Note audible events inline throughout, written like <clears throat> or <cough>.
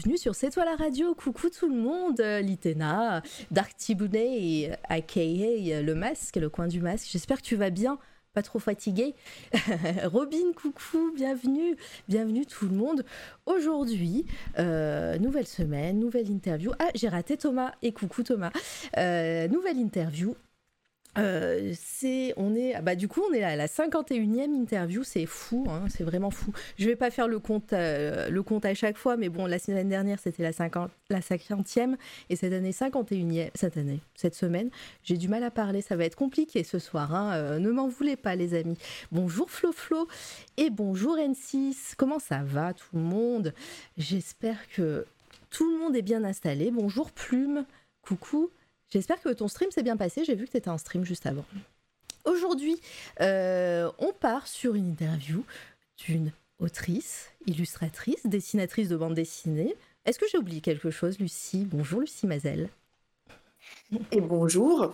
bienvenue sur C'est toi la radio, coucou tout le monde, euh, Litena, Dark Tibounet, aka euh, le masque, le coin du masque, j'espère que tu vas bien, pas trop fatigué. <laughs> Robin, coucou, bienvenue, bienvenue tout le monde. Aujourd'hui, euh, nouvelle semaine, nouvelle interview. Ah, j'ai raté Thomas, et coucou Thomas. Euh, nouvelle interview euh, c'est, on est, bah du coup, on est à la 51e interview, c'est fou, hein, c'est vraiment fou. Je vais pas faire le compte, euh, le compte à chaque fois, mais bon, la semaine dernière c'était la 50, la 50e et cette année 51e, cette année, cette semaine, j'ai du mal à parler, ça va être compliqué ce soir. Hein, euh, ne m'en voulez pas, les amis. Bonjour Flo Flo et bonjour N6. Comment ça va tout le monde? J'espère que tout le monde est bien installé. Bonjour Plume, coucou. J'espère que ton stream s'est bien passé. J'ai vu que tu étais en stream juste avant. Aujourd'hui, euh, on part sur une interview d'une autrice, illustratrice, dessinatrice de bande dessinée. Est-ce que j'ai oublié quelque chose, Lucie? Bonjour, Lucie Mazel. Et bonjour.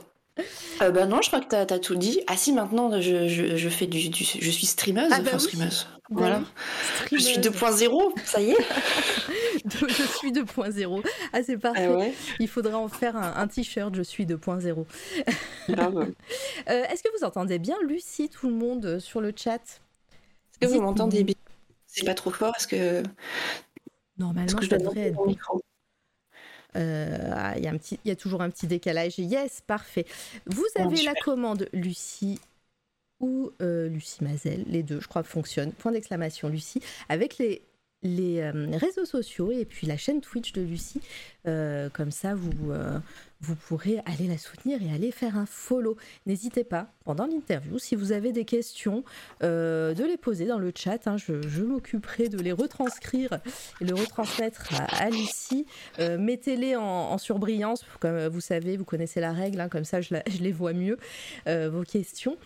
Euh, bah non, je crois que tu as, tout dit. Ah si, maintenant, je, je, je fais du, du, je suis streameuse. Ah bah enfin, oui. streameuse. Bah Voilà. Je suis streameuse. 2.0, ça y est. <laughs> je suis 2.0. Ah, c'est parfait. Ah ouais. Il faudrait en faire un, un t-shirt, je suis 2.0. Grave. <laughs> Euh, Est-ce que vous entendez bien, Lucie, tout le monde euh, sur le chat? Est-ce que vous m'entendez bien? C'est pas trop fort Est-ce que, Normalement, que je monter être micro Euh, ah, Il y, a un petit- il y a toujours un petit décalage. Yes, parfait. Vous avez la commande Lucie ou euh, Lucie Mazel, les deux, je crois, fonctionnent. Point d'exclamation Lucie, avec les, les euh, réseaux sociaux et puis la chaîne Twitch de Lucie. Euh, comme ça, vous, euh, vous pourrez aller la soutenir et aller faire un follow. N'hésitez pas, pendant l'interview, si vous avez des questions, de les poser dans le chat. hein. je je m'occuperai de les retranscrire et le retransmettre à, Lucie. Mettez-les en, surbrillance, comme vous savez, vous connaissez la règle, hein, comme ça je, je les vois mieux, vos questions.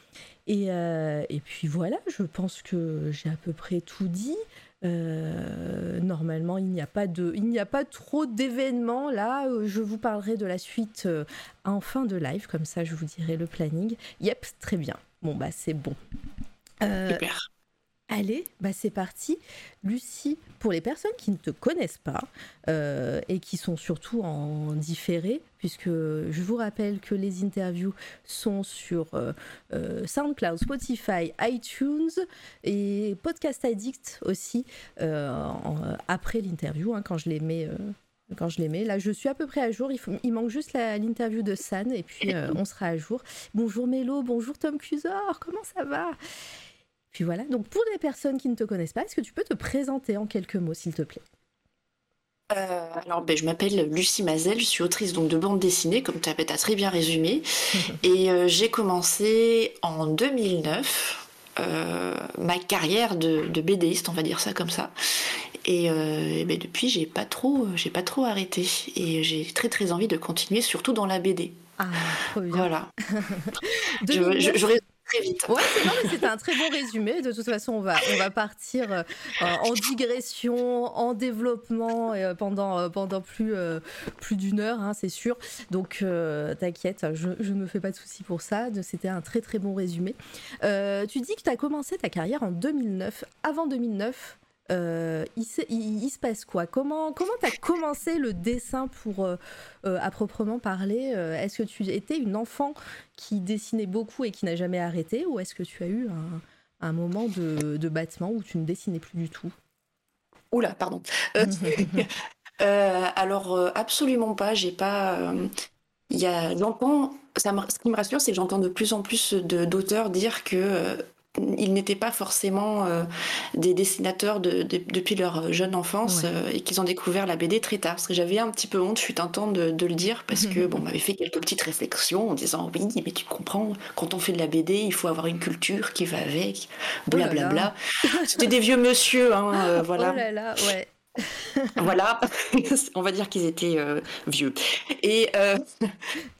Et, et puis voilà, je pense que j'ai à peu près tout dit. Euh, normalement, il n'y a pas de, il n'y a pas trop d'événements là. Euh, Je vous parlerai de la suite euh, en fin de live, comme ça je vous dirai le planning. Yep, très bien. Bon bah c'est bon. Allez, bah c'est parti. Lucie, pour les personnes qui ne te connaissent pas euh, et qui sont surtout en différé, puisque je vous rappelle que les interviews sont sur euh, euh, SoundCloud, Spotify, iTunes et Podcast Addict aussi après l'interview, hein, quand je les mets. quand je les mets. Là, je suis à peu près à jour. Il, manque juste l'interview de San et puis on sera à jour. Bonjour Mélo, bonjour Tom Cusor, comment ça va? Puis voilà, donc pour les personnes qui ne te connaissent pas, est-ce que tu peux te présenter en quelques mots, s'il te plaît? Euh, alors, ben, je m'appelle Lucie Mazel, je suis autrice donc, de bande dessinée, comme tu as, très bien résumé. <laughs> Et euh, j'ai commencé en 2009 euh, ma carrière de, de BDiste, on va dire ça comme ça. Et, et ben, depuis, j'ai pas trop, j'ai pas trop arrêté. Et j'ai très très envie de continuer, surtout dans la BD. Ah, trop bien. Voilà. <laughs> Je, 2009. je, je résume très c'est un très bon résumé. De toute façon, on va, on va partir euh, en digression, en développement euh, pendant, euh, pendant plus, euh, plus d'une heure, hein, c'est sûr. Donc, euh, t'inquiète, je, ne me fais pas de soucis pour ça. C'était un très très bon résumé. Euh, tu dis que tu as commencé ta carrière en 2009. Avant 2009, euh, il, se- passe quoi? Comment comment tu as commencé le dessin pour, euh, euh, à proprement parler? Est-ce que tu étais une enfant qui dessinait beaucoup et qui n'a jamais arrêté? Ou est-ce que tu as eu un, moment de, battement où tu ne dessinais plus du tout? Oula, pardon. <laughs> Alors, absolument pas. J'ai pas. Il y a, j'entends. Ce qui me rassure, c'est que j'entends de plus en plus d'auteurs dire que. Ils n'étaient pas forcément euh, des dessinateurs de- de- depuis leur jeune enfance Ouais. euh, et qu'ils ont découvert la BD très tard. Parce que j'avais un petit peu honte, je suis tentant de, de le dire, parce que <laughs> bon, on m'avait fait quelques petites réflexions en disant oui, mais tu comprends, quand on fait de la BD, il faut avoir une culture qui va avec, Oh là là. blablabla. <laughs> C'était des vieux monsieur, hein, euh, voilà. Oh là là, ouais. <laughs> Voilà, on va dire qu'ils étaient vieux. Et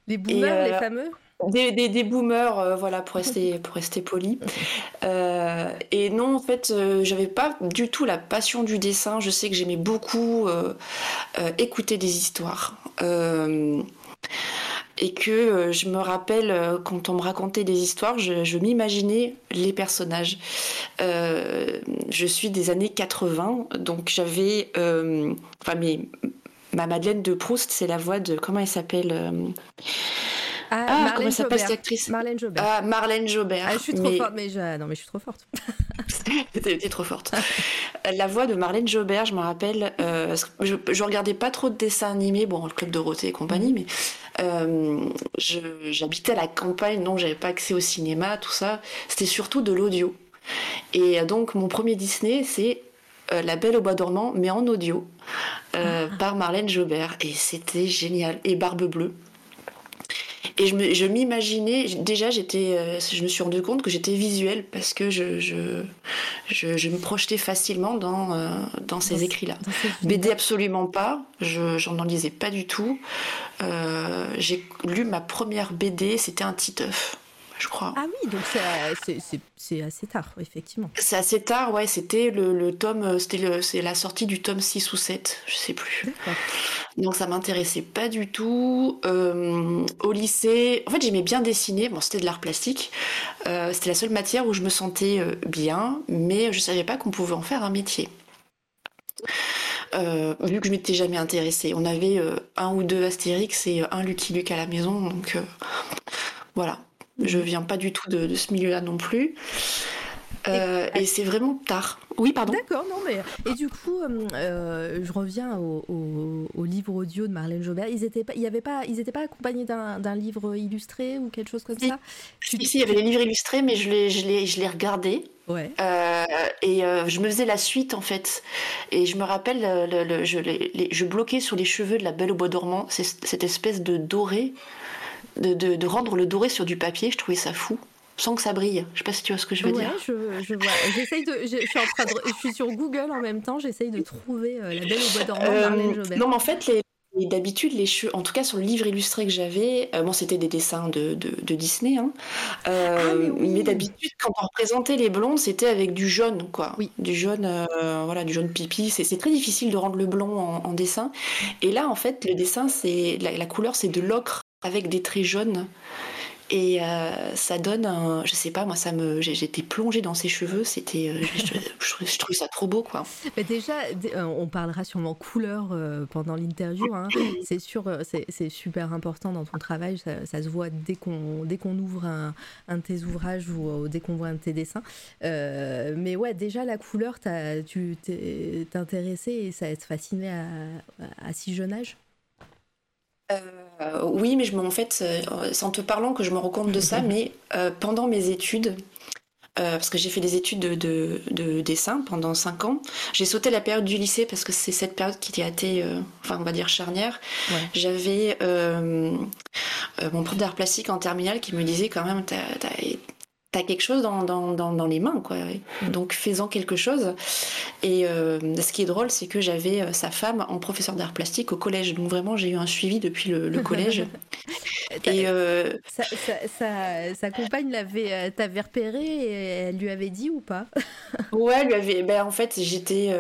Les boomers, les fameux? Des, des, des, boomers, euh, voilà, pour <laughs> rester, pour rester poli. Euh, et non, en fait, euh, j'avais pas du tout la passion du dessin. Je sais que j'aimais beaucoup euh, écouter des histoires. et que je me rappelle, quand on me racontait des histoires, je, je m'imaginais les personnages. je suis des années 80, donc j'avais. Enfin, mais ma Madeleine de Proust, c'est la voix de. Comment elle s'appelle ah, ah Marlène comment s'appelle cette actrice Marlène Jobert. Ah, Marlène Jobert. Ah, je suis trop mais... forte, mais je... non, mais je suis trop forte. <laughs> <laughs> T'es trop forte. La voix de Marlène Jobert, je me rappelle, euh, je, je, regardais pas trop de dessins animés, bon, le Club Dorothée et compagnie, mais euh, j'habitais à la campagne, donc j'avais pas accès au cinéma, tout ça. C'était surtout de l'audio. Et donc, mon premier Disney, c'est euh, La Belle au Bois dormant, mais en audio, euh, ah. par Marlène Jobert. Et c'était génial. Et Barbe Bleue. Et je m'imaginais, déjà, j'étais, euh, je me suis rendu compte que j'étais visuelle parce que je, je, je, je, me projetais facilement dans, euh, dans ces écrits-là. BD, absolument pas, je n'en lisais pas du tout. Euh, j'ai lu ma première BD, c'était un Titeuf je crois. Ah oui, donc c'est assez tard, effectivement. C'est assez tard, ouais. C'était le, le, tome, c'était c'est la sortie du tome 6 ou 7, je sais plus. Donc ça m'intéressait pas du tout. Euh, au lycée, en fait, j'aimais bien dessiner. Bon, c'était de l'art plastique. Euh, c'était la seule matière où je me sentais euh, bien, mais je savais pas qu'on pouvait en faire un métier. Euh, vu que je m'étais jamais intéressée. On avait euh, un ou deux Astérix et un Lucky Luke à la maison, donc euh, voilà. Je viens pas du tout de, de ce milieu-là non plus. Euh, et, et c'est vraiment tard. Oui, pardon. D'accord, non, mais. Et du coup, euh, euh, je reviens au, au, au, livre audio de Marlène Jobert. Ils n'étaient pas, y pas, ils pas accompagnés d'un livre illustré ou quelque chose comme ça Si, si, il y avait les livres illustrés, mais je les, je les, je les regardais. Ouais. Euh, et euh, je me faisais la suite en fait. Et je me rappelle, le, le, je, les, je bloquais sur les cheveux de la Belle au bois dormant cette espèce de doré, de, de, de rendre le doré sur du papier. Je trouvais ça fou sans que ça brille. Je sais pas si tu vois ce que je veux ouais, dire. Je, je vois. J'essaye de. Je, suis en train de, je suis sur Google en même temps. J'essaye de trouver euh, la Belle au bois dormant euh, Jobert. Non, mais en fait, les, d'habitude, les cheveux, en tout cas sur le livre illustré que j'avais, euh, bon, c'était des dessins de, de, de Disney, hein, euh, ah, mais, oui. mais d'habitude, quand on représentait les blondes, c'était avec du jaune, quoi. Oui. Du jaune, euh, voilà, du jaune pipi. C'est très difficile de rendre le blond en, en, dessin. Et là, en fait, le dessin, c'est la, la couleur, c'est de l'ocre avec des traits jaunes. Et euh, ça donne un, je sais pas, moi, ça me, j'étais plongée dans ses cheveux, c'était, euh, je, je, trouvais ça trop beau, quoi. Mais déjà, euh, on parlera sûrement couleur pendant l'interview, hein. c'est sûr, c'est super important dans ton travail, ça, se voit dès qu'on dès ouvre un, de tes ouvrages ou dès qu'on voit un de tes dessins. mais ouais, déjà la couleur, as, tu t'es intéressé et ça te fasciné à, à si jeune âge? Euh, oui, mais je en fait, euh, c'est en te parlant que je me rends compte de ça, <laughs> mais euh, pendant mes études, euh, parce que j'ai fait des études de, de, de, dessin pendant 5 ans, j'ai sauté la période du lycée parce que c'est cette période qui a été, euh, enfin on va dire charnière. Ouais. J'avais euh, mon prof d'art plastique en terminale qui me disait quand même, t'as t'as quelque chose dans, dans, dans, dans, les mains, quoi. Donc fais-en quelque chose. Et euh, ce qui est drôle, c'est que j'avais euh, sa femme en professeur d'art plastique au collège. Donc vraiment, j'ai eu un suivi depuis le, le collège. <laughs> et euh... sa, sa, sa, sa, compagne l'avait, t'avait repéré et elle lui avait dit ou pas? <laughs> Ouais, lui avait. Ben, en fait, j'étais,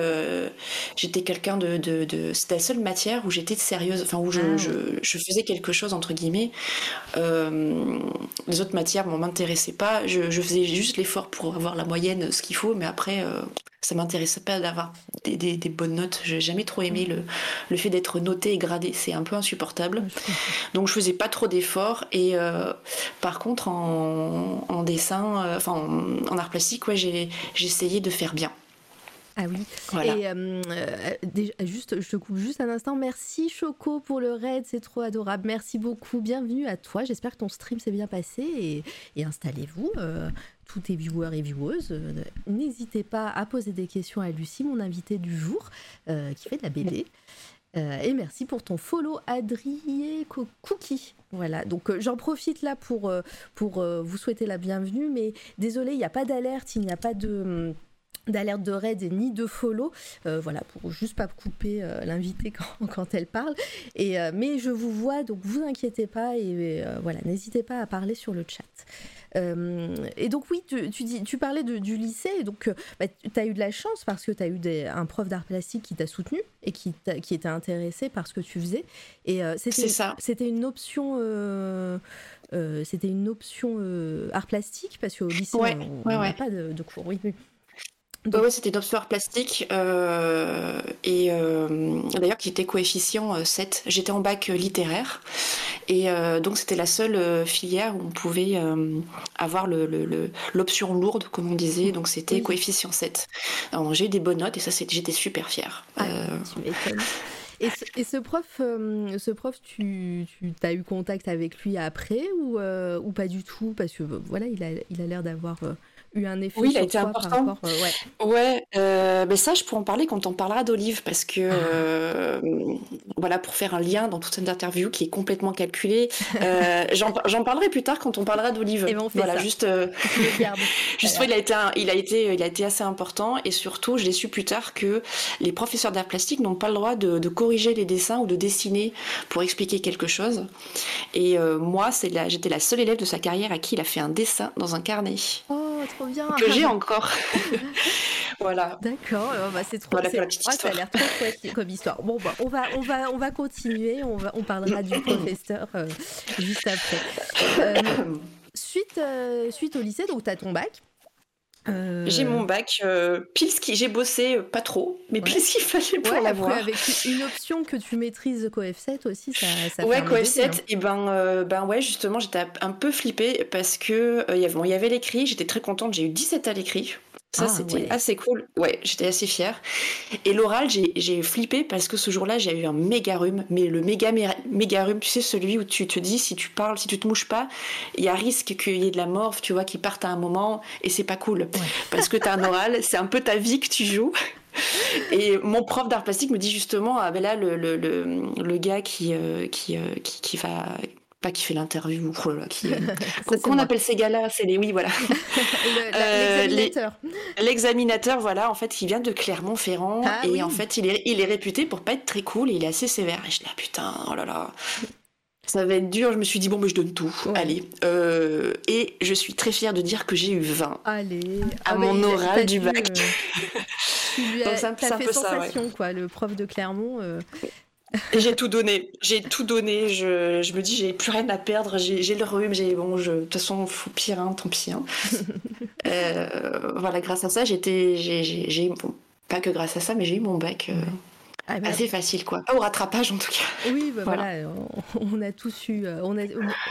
j'étais quelqu'un de, de, de, C'était la seule matière où j'étais sérieuse, enfin où je, ah. je, je, faisais quelque chose entre guillemets. Les autres matières, bon, m'intéressaient pas. Je, je, faisais juste l'effort pour avoir la moyenne, ce qu'il faut, mais après, euh, ça m'intéressait pas d'avoir des, des, des, bonnes notes. J'ai jamais trop aimé le, le fait d'être noté et gradé, c'est un peu insupportable. <laughs> Donc je faisais pas trop d'efforts. Et euh, par contre, en, en dessin, euh, enfin en, en, art plastique, ouais, j'ai essayé de faire bien. Ah oui. Voilà. Et euh, déjà, juste, je te coupe juste un instant. Merci Choco pour le raid, c'est trop adorable. Merci beaucoup. Bienvenue à toi. J'espère que ton stream s'est bien passé et, et installez-vous. Euh, tous tes viewers et vieweuses, euh, n'hésitez pas à poser des questions à Lucie, mon invitée du jour, euh, qui fait de la BD. Euh, et merci pour ton follow Adrier Cookie. Voilà, donc j'en profite là pour, pour vous souhaiter la bienvenue, mais désolé, il n'y a pas d'alerte, il n'y a pas de d'alerte de raid et ni de follow, euh, voilà, pour juste pas couper euh, l'invité <laughs> quand, quand, elle parle. Et, mais je vous vois, donc vous inquiétez pas et voilà, n'hésitez pas à parler sur le chat. et donc oui, tu, tu, dis, tu parlais de, du lycée, et donc bah, tu as eu de la chance parce que tu as eu des, un prof d'art plastique qui t'a soutenu et qui, qui était intéressé par ce que tu faisais. Et c'était, c'était une option... c'était une option art plastique parce qu'au lycée on n'a pas de, de cours. Oui, oui. Donc... Ouais, c'était une option plastique euh, et euh, d'ailleurs qui était coefficient 7. Euh, J'étais en bac littéraire et donc c'était la seule filière où on pouvait avoir l'option le, lourde, comme on disait, donc c'était coefficient 7. J'ai eu des bonnes notes et ça j'étais super fière. Ah, tu. Et ce, et ce, prof, ce prof, tu, tu as eu contact avec lui après ou, ou pas du tout? Parce que voilà, il a l'air il a d'avoir eu un effet Oui, il a été important. Euh, ouais, ouais euh, mais ça, je pourrais en parler quand on parlera d'Olive, parce que, ah. euh, voilà, pour faire un lien dans toute cette interview qui est complètement calculée, <laughs> j'en parlerai plus tard quand on parlera d'Olive. Et voilà, juste, <laughs> <laughs> juste il, a été il, a été, il a été assez important, et surtout, je l'ai su plus tard que les professeurs d'art plastique n'ont pas le droit de, corriger les dessins ou de dessiner pour expliquer quelque chose. Et moi, j'étais la seule élève de sa carrière à qui il a fait un dessin dans un carnet. Oh bien. Que j'ai encore. <laughs> voilà. D'accord, euh, bah, c'est trop. Voilà ça a l'air trop chouette comme histoire. Bon, bah, on va, on va, on va continuer. On va, on parlera du <coughs> professeur euh, juste après. Euh, <coughs> suite, suite au lycée, donc tu as ton bac. J'ai mon bac, pile ce qui j'ai bossé pas trop, mais pile ce qu'il fallait pour l'avoir. Avec une option que tu maîtrises CoF7 aussi, ça, ça Ouais, CoF7, hein. et ben, ben ouais, justement, j'étais un peu flippée parce que il y avait l'écrit, j'étais très contente, j'ai eu 17 à l'écrit. Ça, ah, c'était assez cool. Ouais, j'étais assez fière. Et l'oral, j'ai flippé parce que ce jour-là, j'ai eu un méga rhume. Mais le méga, méga rhume, tu sais, celui où tu te dis, si tu parles, si tu te mouches pas, il y a risque qu'il y ait de la morve, tu vois, qui parte à un moment. Et c'est pas cool. Parce que t'as un oral, c'est un peu ta vie que tu joues. Et mon prof d'art plastique me dit justement, ah ben là, le, le, le, gars qui, euh, qui, euh, qui, qui, va, pas qui fait l'interview, qui, <laughs> qu'on appelle ces gars-là, c'est les oui, voilà. <laughs> Euh, l'examinateur. L'examinateur, voilà, en fait, qui vient de Clermont-Ferrand ah et en fait, il est, il est réputé pour pas être très cool et il est assez sévère. Et je dis ah putain, oh là là. Ça va être dur, je me suis dit, bon, mais je donne tout. Allez. Euh, et je suis très fière de dire que j'ai eu 20. Allez. À ah, mon oral du bac. Euh, <laughs> Donc, ça, fait peu sensation, ça, quoi. Le prof de Clermont <laughs> j'ai tout donné, j'ai tout donné. Je, je me dis, j'ai plus rien à perdre. J'ai le rhume, j'ai bon, je, de toute façon, faut pire, hein, tant pis. Hein. <laughs> euh, voilà, grâce à ça, j'étais, j'ai, bon, pas que grâce à ça, mais j'ai eu mon bac. Euh, ah, bah, assez facile, quoi. Pas au rattrapage, en tout cas. Oui, bah, voilà. on, a tous eu. Euh, on a,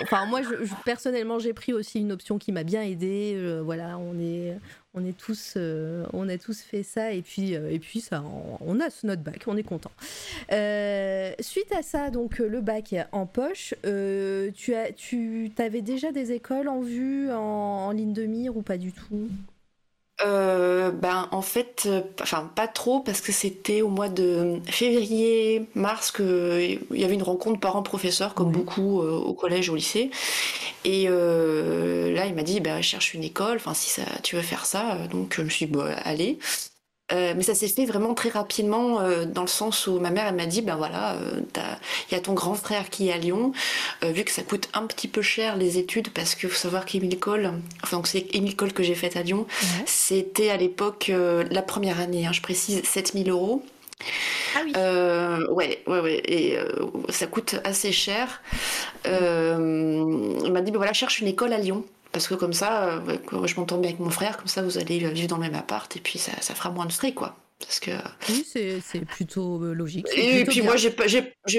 enfin, moi, je, personnellement, j'ai pris aussi une option qui m'a bien aidé. Euh, voilà, on est, on est tous, euh, on a tous fait ça et puis, euh, et puis ça, on, a notre bac, on est content. Euh, suite à ça, donc le bac en poche, tu as, tu avais déjà des écoles en vue, en ligne de mire ou pas du tout? Euh, ben en fait, euh, enfin pas trop parce que c'était au mois de février, mars que il y avait une rencontre parents-professeurs comme beaucoup euh, au collège, au lycée. Et là, il m'a dit, ben cherche une école. Enfin, si ça, tu veux faire ça, donc je me suis dit, bon, allez. Euh, mais ça s'est fait vraiment très rapidement euh, dans le sens où ma mère elle m'a dit ben voilà euh, il y a ton grand frère qui est à Lyon vu que ça coûte un petit peu cher les études parce que faut savoir qu'Émile Cole enfin c'est Émile Cole que j'ai fait à Lyon c'était à l'époque la première année hein, je précise 7000 euros ah oui. ouais, ouais, ouais. Et ça coûte assez cher. il m'a dit, ben voilà, cherche une école à Lyon. Parce que comme ça, euh, je m'entends bien avec mon frère, comme ça vous allez vivre dans le même appart et puis ça, ça fera moins de frais, quoi. Parce que... Oui, c'est plutôt euh, logique. Et, puis moi, j'ai pas,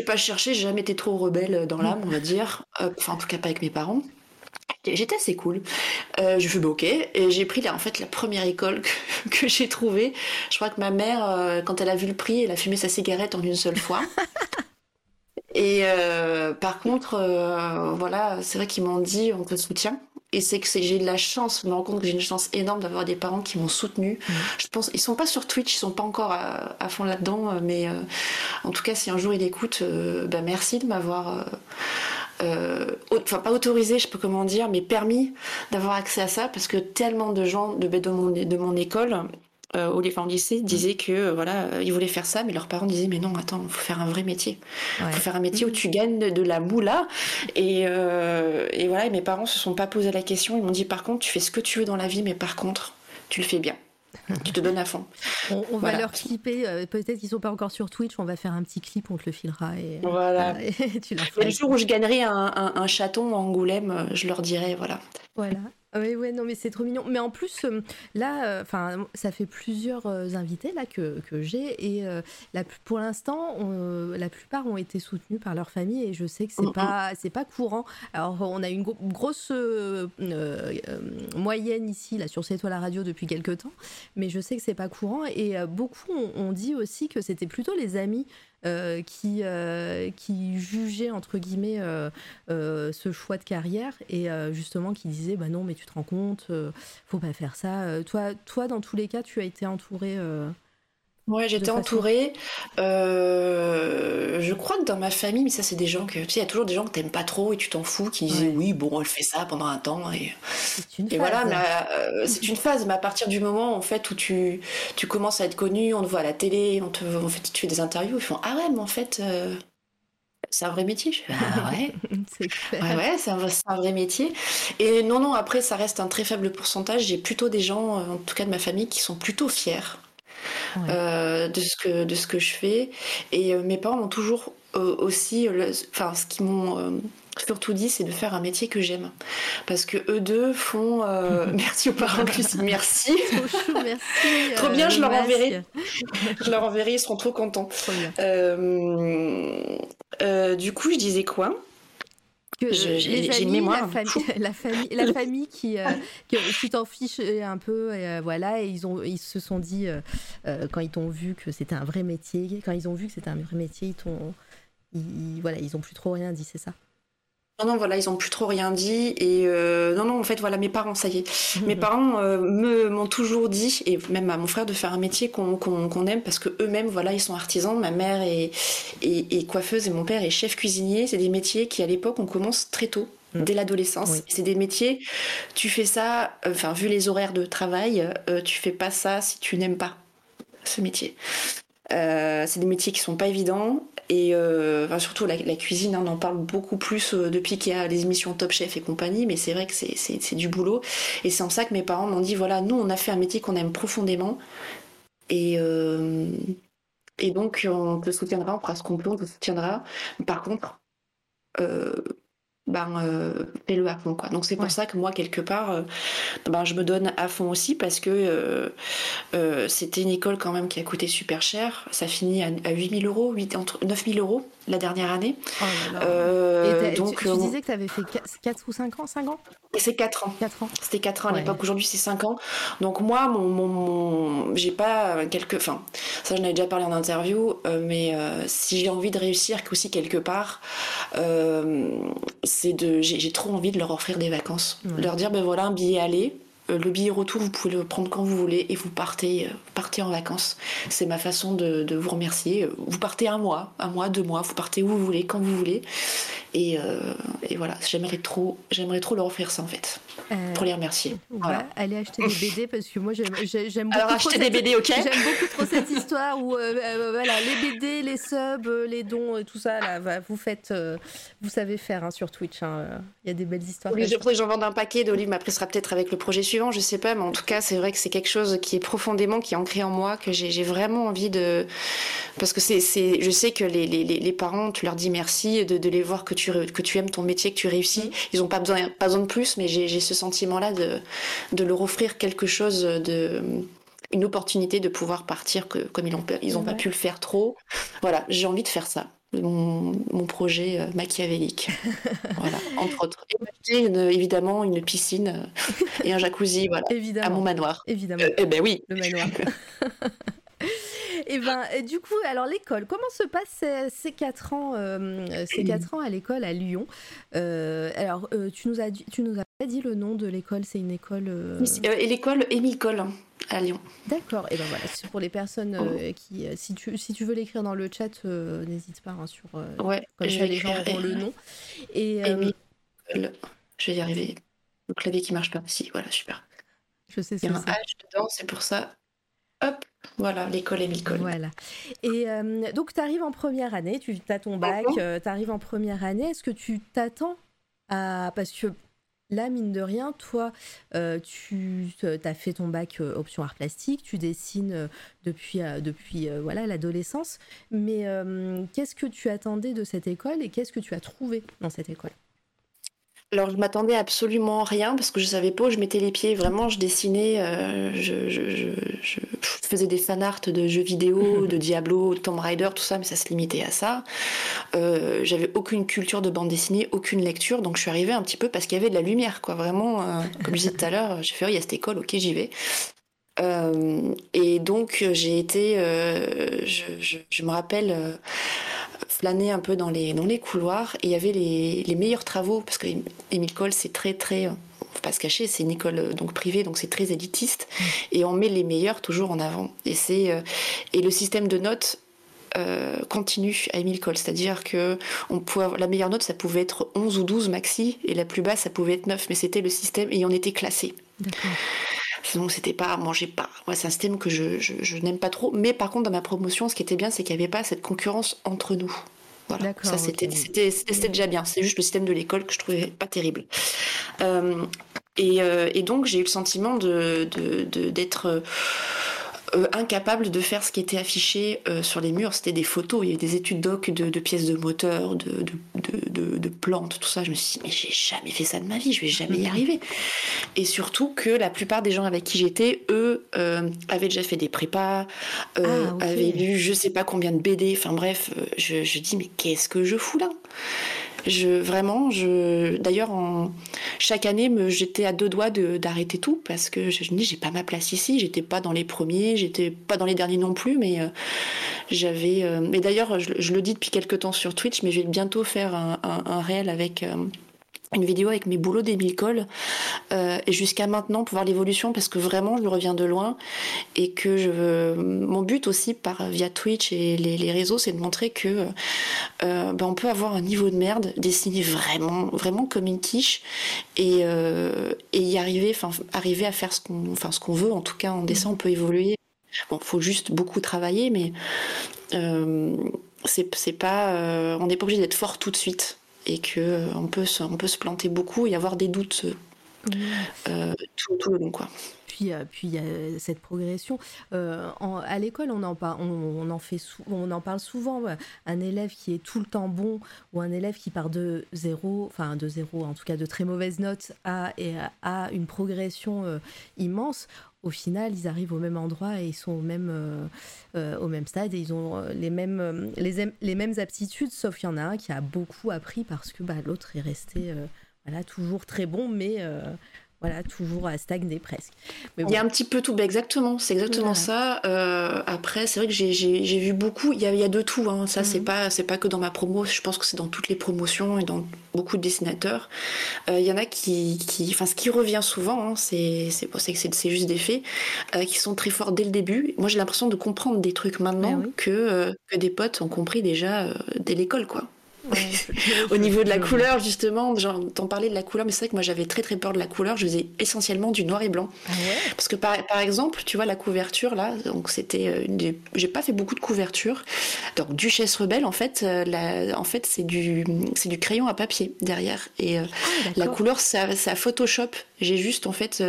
pas cherché, j'ai jamais été trop rebelle dans l'âme, on va dire. Euh, enfin, en tout cas, pas avec mes parents. J'étais assez cool. je fais ok et j'ai pris là, en fait la première école que, <laughs> que j'ai trouvée. Je crois que ma mère, quand elle a vu le prix, elle a fumé sa cigarette en une seule fois. <laughs> et par contre, voilà, c'est vrai qu'ils m'ont dit on te soutient. Et c'est que j'ai de la chance, je me rends compte que j'ai une chance énorme d'avoir des parents qui m'ont soutenu. Mmh. Je pense, ils sont pas sur Twitch, ils sont pas encore à, fond là-dedans, euh, mais euh, en tout cas, si un jour ils écoutent, euh, bah merci de m'avoir, enfin pas autorisé, je peux comment dire, mais permis d'avoir accès à ça, parce que tellement de gens de, de, mon, de mon école euh, au, enfin, au lycée disaient que euh, voilà, euh, ils voulaient faire ça, mais leurs parents disaient mais non, attends, il faut faire un vrai métier. Il Ouais. faut faire un métier où tu gagnes de, de la moula. Et, euh, et voilà, et mes parents se sont pas posé la question. Ils m'ont dit par contre, tu fais ce que tu veux dans la vie, mais par contre, tu le fais bien. <laughs> Tu te donnes à fond. On, on va leur clipper, euh, peut-être qu'ils sont pas encore sur Twitch, on va faire un petit clip, on te le filera et, Voilà. <laughs> et tu leur Et feras le jour où je gagnerai un, un, un chaton à Angoulême, je leur dirai voilà. Voilà. Oui, ouais, non, mais c'est trop mignon. Mais en plus, euh, là, enfin, ça fait plusieurs euh, invités là que, que j'ai et euh, la, pour l'instant, euh, la plupart ont été soutenus par leur famille et je sais que c'est Mhm. pas c'est pas courant. Alors, on a une gro- grosse euh, euh, euh, moyenne ici là sur C'est toi la radio depuis quelques temps, mais je sais que c'est pas courant et euh, beaucoup ont, ont dit aussi que c'était plutôt les amis. Euh, qui, euh, qui jugeaient entre guillemets euh, ce choix de carrière et justement qui disait bah non mais tu te rends compte faut pas faire ça. Toi toi dans tous les cas tu as été entouré Ouais, j'étais entourée. Euh, je crois que dans ma famille, mais ça c'est des gens que, tu sais, il y a toujours des gens que t'aimes pas trop et tu t'en fous, qui disent Ouais. oui, bon, elle fait ça pendant un temps et, c'est une et phase. voilà. Euh, c'est une phase, mais à partir du moment en fait où tu, tu commences à être connu, on te voit à la télé, on te, en fait, tu fais des interviews, ils font ah ouais, mais en fait, euh, c'est un vrai métier. Je fais ah <laughs> ouais. Ouais, ouais, c'est un, vrai- c'est un vrai métier. Et non, non, après, ça reste un très faible pourcentage. J'ai plutôt des gens, en tout cas de ma famille, qui sont plutôt fiers Ouais. euh, de, ce que, de ce que je fais. Et euh, mes parents m'ont toujours euh, aussi, le- enfin, ce qu'ils m'ont surtout dit, c'est de faire un métier que j'aime. Parce que eux deux font. euh, <laughs> merci aux parents Lucie, merci. Trop merci. <laughs> Trop bien, je leur enverrai. <laughs> Je leur enverrai, ils seront trop contents. Trop bien. Euh, du coup, je disais quoi? Que, euh, j'ai- une mémoire la fou. <laughs> la famille, la famille qui, euh, que tu t'en fiches un peu, et, euh, voilà, et ils ont, ils se sont dit euh, euh, quand ils t'ont vu que c'était un vrai métier, quand ils ont vu que c'était un vrai métier, ils t'ont, ils, ils- voilà, ils ont plus trop rien dit, c'est ça? Non, non, voilà, ils ont plus trop rien dit. Et euh, non, non, en fait, voilà, mes parents, ça y est. Mes parents euh, me m'ont toujours dit, et même à mon frère, de faire un métier qu'on aime parce que eux-mêmes, voilà, ils sont artisans. Ma mère est, est- est coiffeuse et mon père est chef cuisinier. C'est des métiers qui, à l'époque, on commence très tôt. Mm. Dès l'adolescence, Oui. c'est des métiers. Tu fais ça, euh, enfin vu les horaires de travail, euh, tu fais pas ça si tu n'aimes pas ce métier. Euh, c'est des métiers qui sont pas évidents et euh, enfin, surtout la, cuisine, hein, on en parle beaucoup plus euh, depuis qu'il y a les émissions Top Chef et compagnie, mais c'est vrai que c'est- du boulot et c'est en ça que mes parents m'ont dit voilà, nous on a fait un métier qu'on aime profondément et euh, et donc on te soutiendra, on fera ce qu'on peut, on te soutiendra. Par contre, ben euh, fais-le à fond quoi. Donc c'est pour Ouais. ça que moi quelque part, euh, ben je me donne à fond aussi parce que euh, euh, c'était une école quand même qui a coûté super cher. Ça finit à, à 8000 euros, 8, entre 9000 euros la dernière année. Oh là là. Euh, Et donc tu, tu euh, disais que tu avais fait 4, ou 5 ans 5 ans? C'est 4 ans. 4 ans C'était 4 ans à Ouais. l'époque, aujourd'hui c'est 5 ans. Donc moi, mon, mon, mon- j'ai pas quelques... Enfin, ça j'en avais déjà parlé en interview, euh, mais euh, si j'ai envie de réussir aussi quelque part, euh, c'est de... J'ai trop envie de leur offrir des vacances. Ouais. Leur dire, ben voilà, un billet aller, le billet retour, vous pouvez le prendre quand vous voulez et vous partez, euh, partez en vacances. C'est ma façon de, de vous remercier. Vous partez un mois, un mois, deux mois, vous partez où vous voulez, quand vous voulez. Et, euh, et voilà, j'aimerais trop, j'aimerais trop leur offrir ça en fait, Euh, pour les remercier. Voilà. aller acheter des BD parce que moi j'aime j'ai- j'aime beaucoup Alors acheter des cette- BD, ok J'aime beaucoup trop cette histoire où euh, euh, voilà les BD, les subs, euh, les dons, euh, tout ça là, vous faites, euh, vous savez faire hein, sur Twitch. hein, euh, Il y a des belles histoires. Oui, je que j'en vende un paquet d'olives, mais après ce sera peut-être avec le projet suivant, je sais pas, mais en tout cas c'est vrai que c'est quelque chose qui est profondément, qui est ancré en moi, que j'ai vraiment envie de... Parce que c'est, c'est, je sais que les, les, parents, tu leur dis merci de, de les voir que tu, ré- que tu aimes ton métier, que tu réussis. Ils ont pas besoin, pas besoin de plus, mais j'ai ce sentiment-là de, de leur offrir quelque chose de une opportunité de pouvoir partir que, comme ils ont, ils ont pas pu le faire trop. Voilà, j'ai envie de faire ça. Mon, mon projet euh, machiavélique. <laughs> voilà, entre autres. Et une- évidemment une piscine euh, et un jacuzzi voilà, à mon manoir. évidemment. Euh, eh ben oui. Le manoir. <laughs> Et ben, et du coup, alors l'école, comment se passent ces, quatre ans, euh, ces <clears throat> quatre ans à l'école à Lyon? Euh, Alors, euh, tu nous as, tu nous as pas dit le nom de l'école. C'est une école. euh, Euh, et l'école Émile à Lyon. D'accord. Et ben voilà, c'est pour les personnes euh, qui, euh, si tu, si tu veux l'écrire dans le chat, euh, n'hésite pas hein, sur. Ouais, comme je ça, vais les gens auront le nom. Et Émile. Je vais y arriver. Le clavier qui marche pas. Si, voilà, super. je sais Il y a un. H dedans, c'est pour ça. hop, voilà, l'école Émile Cole. Voilà. Et donc, tu arrives en première année, tu as ton bac, tu arrives en première année. Est-ce que tu t'attends à. Parce que là, mine de rien, toi, euh, tu as fait ton bac euh, option art plastique, tu dessines euh, depuis, depuis voilà l'adolescence. Mais qu'est-ce que tu attendais de cette école et qu'est-ce que tu as trouvé dans cette école? Alors je m'attendais absolument rien parce que je savais pas où je mettais les pieds. Vraiment, je dessinais, euh, je, je, je, je, faisais des fanarts de jeux vidéo, <laughs> de Diablo, de Tomb Raider, tout ça, mais ça se limitait à ça. Euh, J'avais aucune culture de bande dessinée, aucune lecture, donc je suis arrivée un petit peu parce qu'il y avait de la lumière, quoi. Vraiment, euh, comme je disais tout à l'heure, j'ai fait, oh, il y a cette école, ok, j'y vais. Euh, et donc j'ai été, euh, je, je, je, me rappelle flâner un peu dans les, dans les couloirs et il y avait les, les meilleurs travaux, parce que Émile Cole, c'est très, très, faut pas se cacher, c'est une école euh, donc privée, donc c'est très élitiste, mm. et on met les meilleurs toujours en avant. Et, c'est, euh, et le système de notes euh, continue à Émile Cole, c'est-à-dire que on pouvait la meilleure note, ça pouvait être 11 ou 12 maxi, et la plus basse, ça pouvait être 9, mais c'était le système, et on était classé. Sinon, c'était pas manger pas. Moi, c'est un système que je, je, n'aime pas trop. Mais par contre, dans ma promotion, ce qui était bien, c'est qu'il n'y avait pas cette concurrence entre nous. Voilà. Ça, c'était déjà bien. C'est juste le système de l'école que je trouvais pas terrible. Euh, et, euh, et, donc, j'ai eu le sentiment de d'être. De, euh, incapable de faire ce qui était affiché euh, sur les murs. C'était des photos, il y avait des études doc de, pièces de moteur, de, de, de, plantes, tout ça. Je me suis dit, mais j'ai jamais fait ça de ma vie, je vais jamais y arriver. Et surtout que la plupart des gens avec qui j'étais, eux, euh, avaient déjà fait des prépas, ah, avaient lu je sais pas combien de BD, enfin bref, je, je dis, mais qu'est-ce que je fous là? Vraiment, je, d'ailleurs, chaque année, j'étais à deux doigts d'arrêter tout parce que je me dis, j'ai pas ma place ici. J'étais pas dans les premiers, j'étais pas dans les derniers non plus, mais euh, j'avais. Euh, mais d'ailleurs, je, le dis depuis quelques temps sur Twitch, mais je vais bientôt faire un réel avec. Euh, une vidéo avec mes boulots d'Emile Cole euh, et jusqu'à maintenant pour voir l'évolution parce que vraiment je reviens de loin et que je veux... mon but aussi par via Twitch et les, les réseaux c'est de montrer que euh, ben on peut avoir un niveau de merde dessiné vraiment vraiment comme une quiche et, euh, et y arriver enfin arriver à faire ce qu'on enfin ce qu'on veut en tout cas en dessin on peut évoluer. Bon faut juste beaucoup travailler mais euh, c'est pas euh, on n'est pas obligé d'être fort tout de suite et que euh, on peut se, on peut se planter beaucoup et avoir des doutes euh, tout, tout, le long quoi. Puis, euh, puis il y a cette progression. En, à l'école, on en, parle, on, on, en fait on en parle souvent. Un élève qui est tout le temps bon ou un élève qui part de zéro, enfin de zéro, en tout cas de très mauvaises notes, à, et à, une progression immense au final, ils arrivent au même endroit et ils sont au même, euh, euh, au même stade et ils ont euh, les mêmes, les, mêmes aptitudes, sauf qu'il y en a un qui a beaucoup appris parce que bah, l'autre est resté voilà, toujours très bon, mais voilà, toujours à stagner presque. Mais Il y a un petit peu tout, exactement, c'est exactement ça. Euh, après, c'est vrai que j'ai vu beaucoup, il y a, il y a de tout, hein. ça c'est mhm. pas c'est pas que dans ma promo, je pense que c'est dans toutes les promotions et dans beaucoup de dessinateurs. Euh, il y en a qui, qui, enfin ce qui revient souvent, hein, c'est c'est c'est juste des faits, euh, qui sont très forts dès le début. Moi j'ai l'impression de comprendre des trucs maintenant ben que, que des potes ont compris déjà dès l'école, quoi. Au niveau de la couleur, justement, t'en parlais de la couleur, mais c'est vrai que moi j'avais très très peur de la couleur. Je faisais essentiellement du noir et blanc. Ah Parce que par, par, exemple, tu vois la couverture là, donc c'était, euh, j'ai pas fait beaucoup de couverture. Donc Duchesse rebelle, en fait, euh, la, en fait c'est du c'est du crayon à papier derrière et euh, ah, la couleur c'est à, Photoshop. J'ai juste en fait,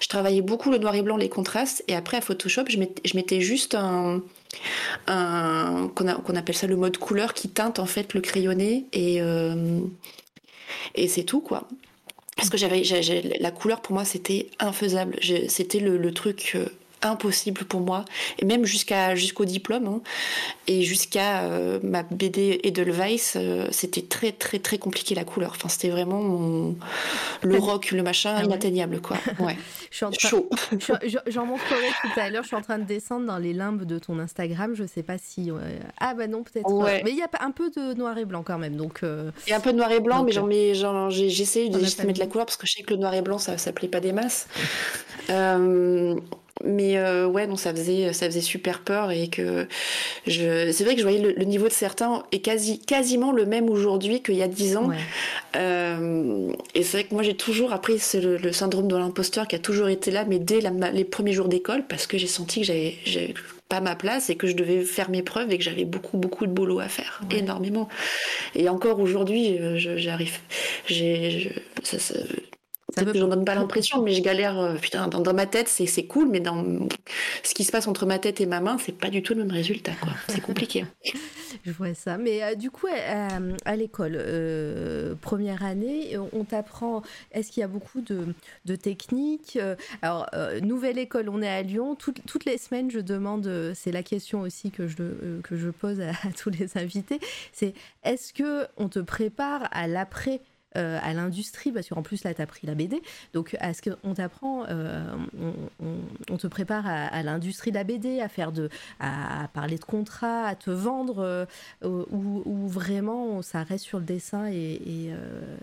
je travaillais beaucoup le noir et blanc, les contrastes, et après à Photoshop, je mettais juste un qu'on appelle ça le mode couleur qui teinte en fait le crayonné et euh, c'est tout quoi. Parce que j'avais la couleur pour moi c'était infaisable. C'était le, le, truc euh, impossible pour moi, et même jusqu'à jusqu'au diplôme, hein, et jusqu'à euh, ma BD Edelweiss, euh, c'était très très très compliqué la couleur. Enfin, c'était vraiment mon... le rock, le machin ah inatteignable quoi. <laughs> Ouais. je suis en train... Chaud. <laughs> J'en montrerai tout à l'heure. Je suis en train de descendre dans les limbes de ton Instagram. Je sais pas si ah bah non peut-être. Ouais. Mais il y a un peu de noir et blanc quand même. Donc. Euh, il y a un peu de noir et blanc, mais j'en mets essayé de mettre de la couleur parce que je sais que le noir et blanc ça ça plaît pas des masses. <laughs> mais euh, ouais, non, ça faisait, ça faisait super peur et que je, c'est vrai que je voyais le, niveau de certains est quasi, quasiment le même aujourd'hui qu'il y a dix ans. Euh, et c'est vrai que moi j'ai toujours appris le, syndrome de l'imposteur qui a toujours été là, mais dès les premiers jours d'école, parce que j'ai senti que j'avais, pas ma place et que je devais faire mes preuves et que j'avais beaucoup beaucoup de boulot à faire, énormément. Et encore aujourd'hui, j'arrive, j'ai, ça, que j'en donne pas l'impression, mais je galère. Euh, putain, dans, ma tête, c'est cool, mais dans ce qui se passe entre ma tête et ma main, c'est pas du tout le même résultat. C'est compliqué. <laughs> je vois ça. Mais euh, du coup, euh, à l'école, première année, on t'apprend. Est-ce qu'il y a beaucoup de, de techniques Alors, nouvelle école, on est à Lyon. toutes les semaines, je demande. c'est la question aussi que je, que je pose à, à tous les invités. C'est est-ce que on te prépare à l'après euh, à l'industrie, parce qu'en plus là, tu as pris la BD. Donc, à ce qu'on t'apprend, euh, on, te prépare à, l'industrie de la BD, à faire de, à, parler de contrats, à te vendre, euh, ou, vraiment ça reste sur le dessin et,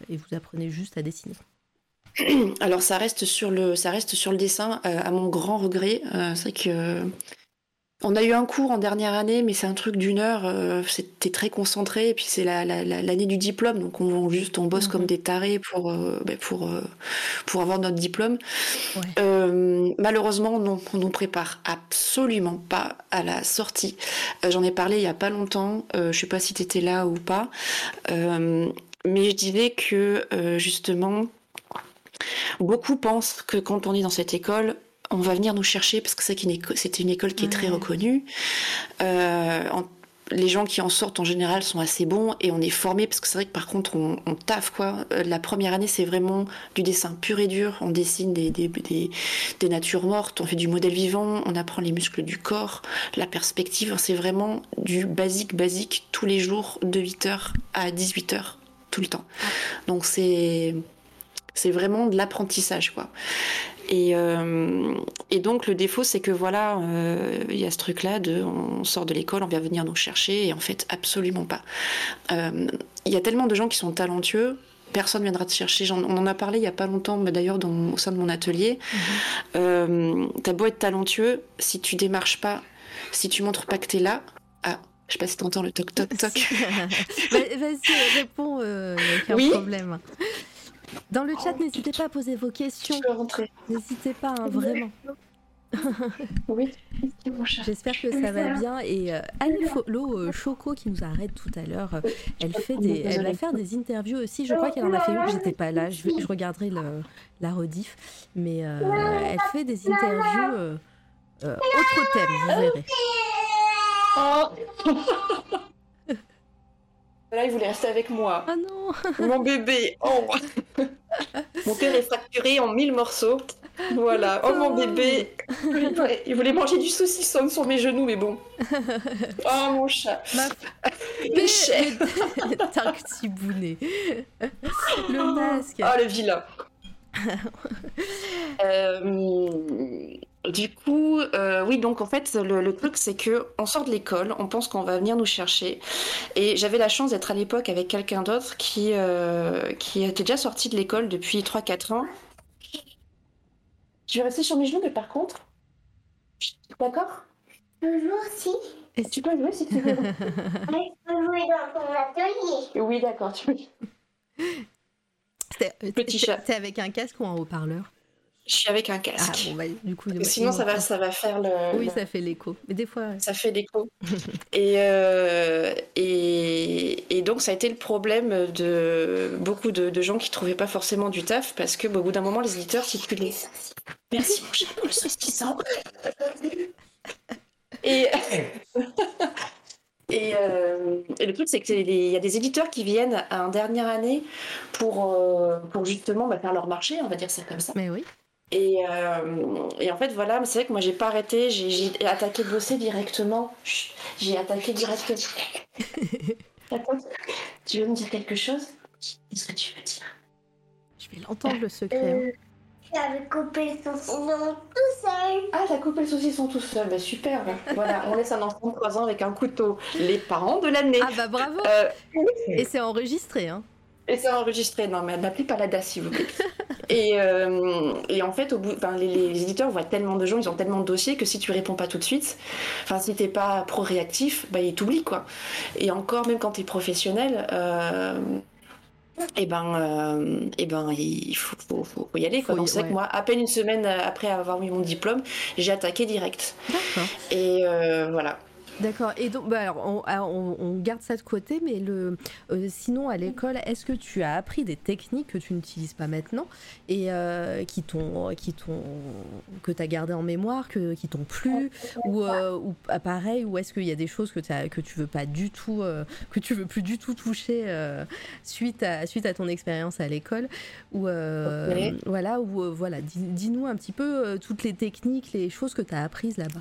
et, vous apprenez juste à dessiner. Alors ça reste sur le, ça reste sur le dessin, à mon grand regret. c'est que on a eu un cours en dernière année, mais c'est un truc d'une heure. Euh, c'était très concentré. Et puis c'est l'année du diplôme, donc on juste on bosse comme mhm. des tarés pour euh, ben, pour euh, pour avoir notre diplôme. malheureusement, non, on nous prépare absolument pas à la sortie. J'en ai parlé il y a pas longtemps. je sais pas si tu étais là ou pas, mais je disais que justement. Beaucoup pensent que quand on est dans cette école, on va venir nous chercher parce que c'est une école qui est très reconnue. Euh, les gens qui en sortent en général sont assez bons et on est formé parce que c'est vrai que par contre on, on taffe quoi. Euh, la première année c'est vraiment du dessin pur et dur. On dessine des, des, des, natures mortes, on fait du modèle vivant, on apprend les muscles du corps, la perspective. C'est vraiment du basique basique tous les jours de 8h à 18h tout le temps. Donc c'est c'est vraiment de l'apprentissage quoi. Et, euh, et, donc le défaut, c'est que voilà, euh, il y a ce truc-là de, on sort de l'école, on vient venir nous chercher, et en fait, absolument pas. Euh, il y a tellement de gens qui sont talentueux, personne viendra te chercher. on en a parlé il y a pas longtemps, d'ailleurs au sein de mon atelier. Mm T'as beau être talentueux, si tu démarches pas, si tu montres pas que t'es là, ah, je sais pas si t'entends le toc toc toc. <laughs> Vas-y, réponds, il n'y a problème. Dans le chat, n'hésitez pas à poser vos questions. N'hésitez pas, hein, vraiment. <laughs> oui, J'espère que ça va bien. Et euh, Anne euh, Choco, qui nous arrête tout à l'heure, euh, elle, fait des, elle va faire des interviews aussi. Je crois qu'elle en a fait une, j'étais pas là. Je, je regarderai le, la rediff. Mais elle fait des interviews autre thème, vous verrez. Oh. <laughs> Là, il voulait rester avec moi. Ah non <laughs> Mon bébé oh. <laughs> Mon cœur est fracturé en mille morceaux. Voilà. Oh mon bébé Il voulait manger du saucisson sur mes genoux, mais bon. <laughs> Oh mon chat Ma... Mais, boulet. Le masque. Oh le vilain euh, du coup, euh, oui, donc en fait, le, truc, c'est que on sort de l'école, on pense qu'on va venir nous chercher. Et j'avais la chance d'être à l'époque avec quelqu'un d'autre qui, euh, qui était déjà sorti de l'école depuis 3-4 ans. Je vais rester sur mes genoux, mais par contre. D'accord? Jouer aussi. Et tu peux jouer si tu veux. <laughs> je peux jouer dans ton atelier. Oui, d'accord, tu peux. Petit chat. C'est avec un casque ou un haut-parleur? Je suis avec un casque. Ah, bon, bah, du coup, sinon, ça va, ça va faire le. Oui, ça fait l'écho. Mais des fois. Ça fait l'écho. <laughs> et, euh, et, et, donc, ça a été le problème de beaucoup de, gens qui trouvaient pas forcément du taf parce que, bah, au bout d'un moment, les éditeurs, les. Merci, mon chat, pour le saucisson. et. Euh, et, le truc, c'est qu'il y a des éditeurs qui viennent en dernière année pour, euh, pour justement bah, faire leur marché, on va dire ça comme ça. Mais oui. Euh, et, en fait, voilà, c'est vrai que moi, j'ai pas arrêté, j'ai attaqué de bosser directement. J'ai attaqué directement. <laughs> tu veux me dire quelque chose? Qu'est-ce que tu veux dire? Je vais l'entendre, le secret. Euh, J'avais coupé le saucisson tout seul. Ah, t'as coupé le saucisson tout seul, bah super. voilà, on laisse un enfant de 3 ans avec un couteau. Les parents de l'année. Ah bah bravo euh, Et c'est enregistré, hein et c'est enregistré. Non, mais elle m'appelez pas la DAS, s'il vous plaît. <laughs> et, euh, et, en fait, au bout, les, les, éditeurs voient tellement de gens, ils ont tellement de dossiers que si tu réponds pas tout de suite, enfin si t'es pas pro-réactif, bah ils t'oublient quoi. Et encore, même quand tu es professionnel, euh, et eh ben, euh, et eh ben, il faut, faut, faut y aller. Quoi. Donc que moi, à peine une semaine après avoir eu mon diplôme, j'ai attaqué direct. Et euh, voilà. D'accord. Et donc, bah, on, garde ça de côté, mais le, euh, sinon, à l'école, est-ce que tu as appris des techniques que tu n'utilises pas maintenant et euh, qui t'ont, qui t'ont, que tu as gardé en mémoire, que, qui t'ont plu, ou, euh, ou pareil, ou est-ce qu'il y a des choses que, as, que tu veux pas du tout, que tu veux plus du tout toucher suite à, suite à ton expérience à l'école, ou voilà, ou voilà, dis-nous un petit peu toutes les techniques, les choses que tu as apprises là-bas.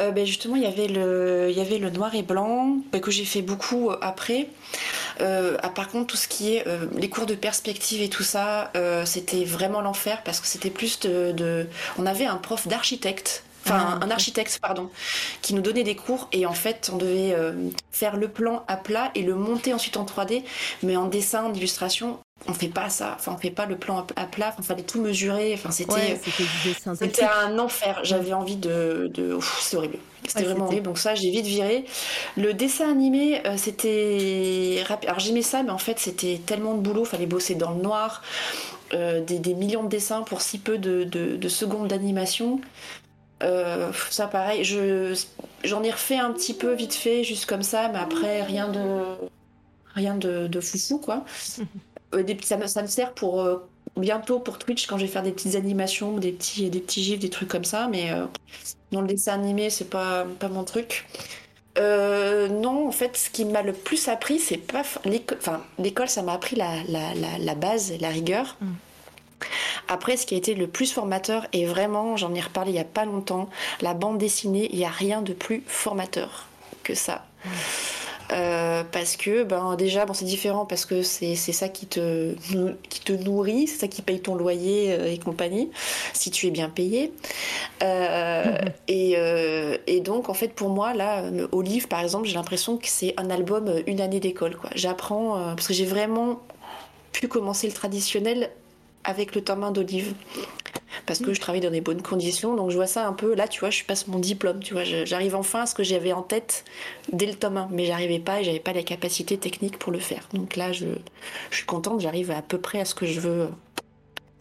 Euh, ben justement, il y avait le, il y avait le noir et blanc ben, que j'ai fait beaucoup euh, après. Euh, ah, par contre, tout ce qui est les cours de perspective et tout ça, c'était vraiment l'enfer parce que c'était plus de, On avait un prof d'architecte enfin ah, un architecte pardon, qui nous donnait des cours et en fait on devait faire le plan à plat et le monter ensuite en 3D, mais en dessin, en illustration, on fait pas ça, enfin on fait pas le plan à plat, il fallait tout mesurer, enfin c'était c'était un enfer. J'avais envie de, de... c'est horrible, c'était vraiment horrible. Donc ça j'ai vite viré. Le dessin animé euh, c'était. Alors j'aimais ça, mais en fait c'était tellement de boulot, fallait bosser dans le noir, euh, des, millions de dessins pour si peu de, secondes d'animation. Euh, ça pareil, je j'en ai refait un petit peu vite fait, juste comme ça, mais après rien de rien de, de foufou quoi. <laughs> Euh, ça, me, ça, me, sert pour euh, bientôt pour Twitch quand je vais faire des petites animations, des petits, des petits gifs, des trucs comme ça. Mais euh, dans le dessin animé, c'est pas, pas mon truc. non, en fait, ce qui m'a le plus appris, c'est pas l'école. Enfin, l'école, ça m'a appris la, la, la, base, la rigueur. Mm. Après, ce qui a été le plus formateur, et vraiment, j'en ai reparlé il y a pas longtemps, la bande dessinée, il n'y a rien de plus formateur que ça. Mm. Euh, parce que ben déjà bon c'est différent parce que c'est ça qui te qui te nourrit c'est ça qui paye ton loyer euh, et compagnie si tu es bien payé. Euh, et, et, donc en fait pour moi là Olive par exemple j'ai l'impression que c'est un album une année d'école quoi. J'apprends parce que j'ai vraiment pu commencer le traditionnel avec le main d'Olive parce que je travaille dans des bonnes conditions. Donc je vois ça un peu, là tu vois, je passe mon diplôme, tu vois, j'arrive enfin à ce que j'avais en tête dès le tome 1, mais j'arrivais pas et j'avais pas la capacité technique pour le faire. Donc là, je, je suis contente, j'arrive à peu près à ce que je veux.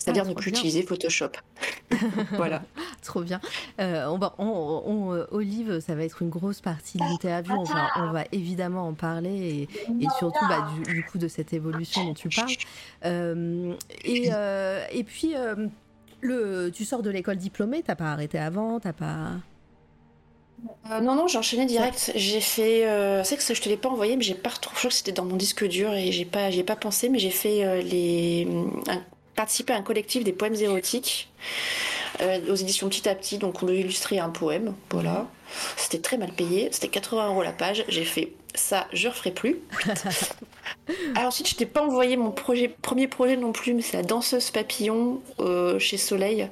C'est-à-dire ah, ne plus utiliser Photoshop. <laughs> voilà. <laughs> Trop bien. Euh, on on, euh, Olive, ça va être une grosse partie de l'interview. On va, on va évidemment en parler et, surtout bah, du, coup de cette évolution dont tu parles. Euh, et, et puis, le, tu sors de l'école diplômée, t'as pas arrêté avant, t'as pas? Euh, non, non, j'ai enchaîné direct. J'ai fait. Euh, c'est que je te l'ai pas envoyé, mais j'ai pas retrouvé. Je crois que c'était dans mon disque dur et j'ai pas, j'ai pas pensé, mais j'ai fait euh, les. Participé à un collectif des poèmes érotiques aux éditions Petit à Petit. Donc, on devait illustrer un poème. Voilà. C'était très mal payé. C'était 80 euros la page. J'ai fait ça, je referai plus. Alors <laughs> ensuite, je t'ai pas envoyé mon projet, premier projet non plus, mais c'est la danseuse papillon euh, chez Soleil.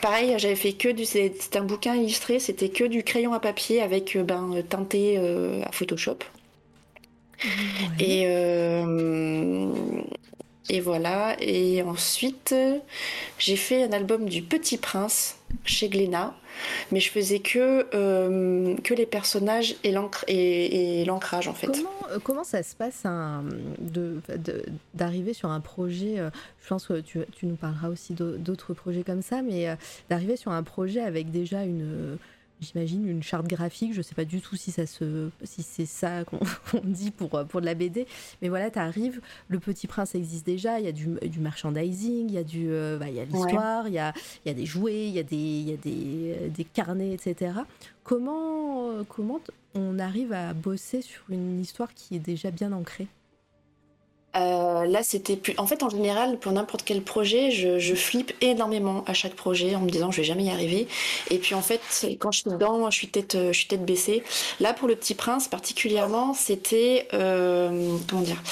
Pareil, j'avais fait que du, c'était un bouquin illustré, c'était que du crayon à papier avec euh, ben teinté euh, à Photoshop. Et et voilà. Et ensuite, j'ai fait un album du Petit Prince chez Glénat, mais je faisais que, euh, que les personnages et l'ancrage en fait. Comment, euh, ça se passe d'arriver sur un projet euh, Je pense que tu nous parleras aussi d'autres projets comme ça, mais d'arriver sur un projet avec déjà une j'imagine, une charte graphique. Je ne sais pas du tout si, ça se, si c'est ça <laughs> qu'on dit pour, pour de la BD. Mais voilà, tu arrives, Le Petit Prince existe déjà, il y a du, du merchandising, il y a, du, euh, bah, il y a l'histoire, il, y a, y a des jouets, il y a des, il y a des, euh, des carnets, etc. Comment, euh, comment on arrive à bosser sur une histoire qui est déjà bien ancrée? Euh, là, c'était plus. En fait, en général, pour n'importe quel projet, je, je, flippe énormément à chaque projet en me disant je vais jamais y arriver. Et puis en fait, quand je suis dedans, je suis tête, je suis tête baissée. Là, pour le Petit Prince particulièrement, c'était euh, comment dire.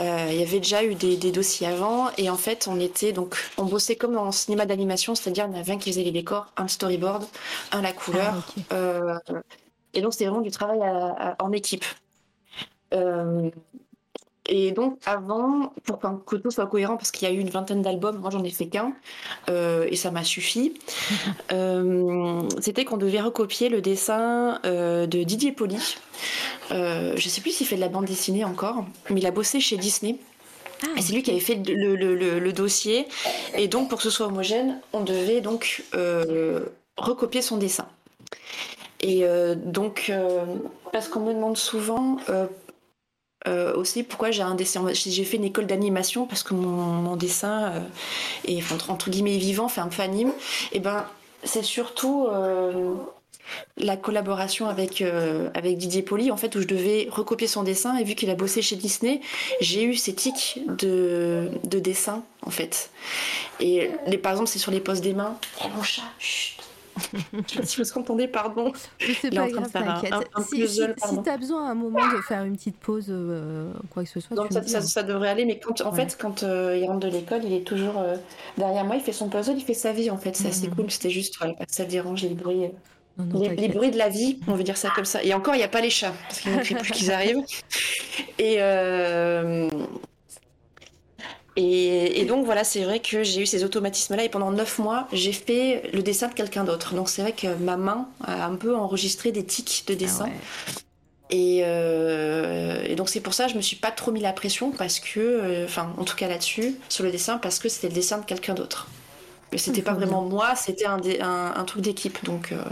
Euh, il y avait déjà eu des, des, dossiers avant et en fait on était donc on bossait comme en cinéma d'animation c'est-à-dire on avait un qui faisait les décors un storyboard un la couleur ah, et donc c'était vraiment du travail à, en équipe euh, et donc avant, pour que tout soit cohérent, parce qu'il y a eu une vingtaine d'albums, moi j'en ai fait qu'un, euh, et ça m'a suffi, <laughs> euh, c'était qu'on devait recopier le dessin euh, de Didier Poli. je sais plus s'il fait de la bande dessinée encore, mais il a bossé chez Disney. Ah, et c'est lui qui avait fait le, le, le, dossier. Et donc, pour que ce soit homogène, on devait donc recopier son dessin. Et donc, parce qu'on me demande souvent euh, aussi pourquoi j'ai un dessin. J'ai fait une école d'animation parce que mon, dessin euh, est entre, guillemets vivant, fait un peu anime. Et ben c'est surtout euh, la collaboration avec avec Didier Poli en fait où je devais recopier son dessin et vu qu'il a bossé chez Disney, j'ai eu ces tics de, de dessin en fait. Et les, par exemple c'est sur les poses des mains. Et mon chat. Chut, si vous entendez, pardon. C'est pas grave, t'inquiète. Si, si, t'as besoin à un moment de faire une petite pause, euh, quoi que ce soit. Donc ça, ça, ça, devrait aller, mais quand, en fait, quand euh, il rentre de l'école, il est toujours euh, derrière moi, il fait son puzzle, il fait sa vie en fait. C'est assez mhm. cool, c'était juste, voilà, pas que ça dérange les bruits. les, bruits de la vie, on veut dire ça comme ça. Et encore, il n'y a pas les chats, parce qu'il ne fait plus qu'ils <laughs> arrivent. Et, et, donc voilà, c'est vrai que j'ai eu ces automatismes-là et pendant neuf mois, j'ai fait le dessin de quelqu'un d'autre. Donc c'est vrai que ma main a un peu enregistré des tics de dessin. Ah euh, et, donc c'est pour ça que je me suis pas trop mis la pression parce que, euh, enfin en tout cas là-dessus, sur le dessin, parce que c'était le dessin de quelqu'un d'autre. Mais c'était pas vraiment moi, c'était un, un, truc d'équipe. Donc euh,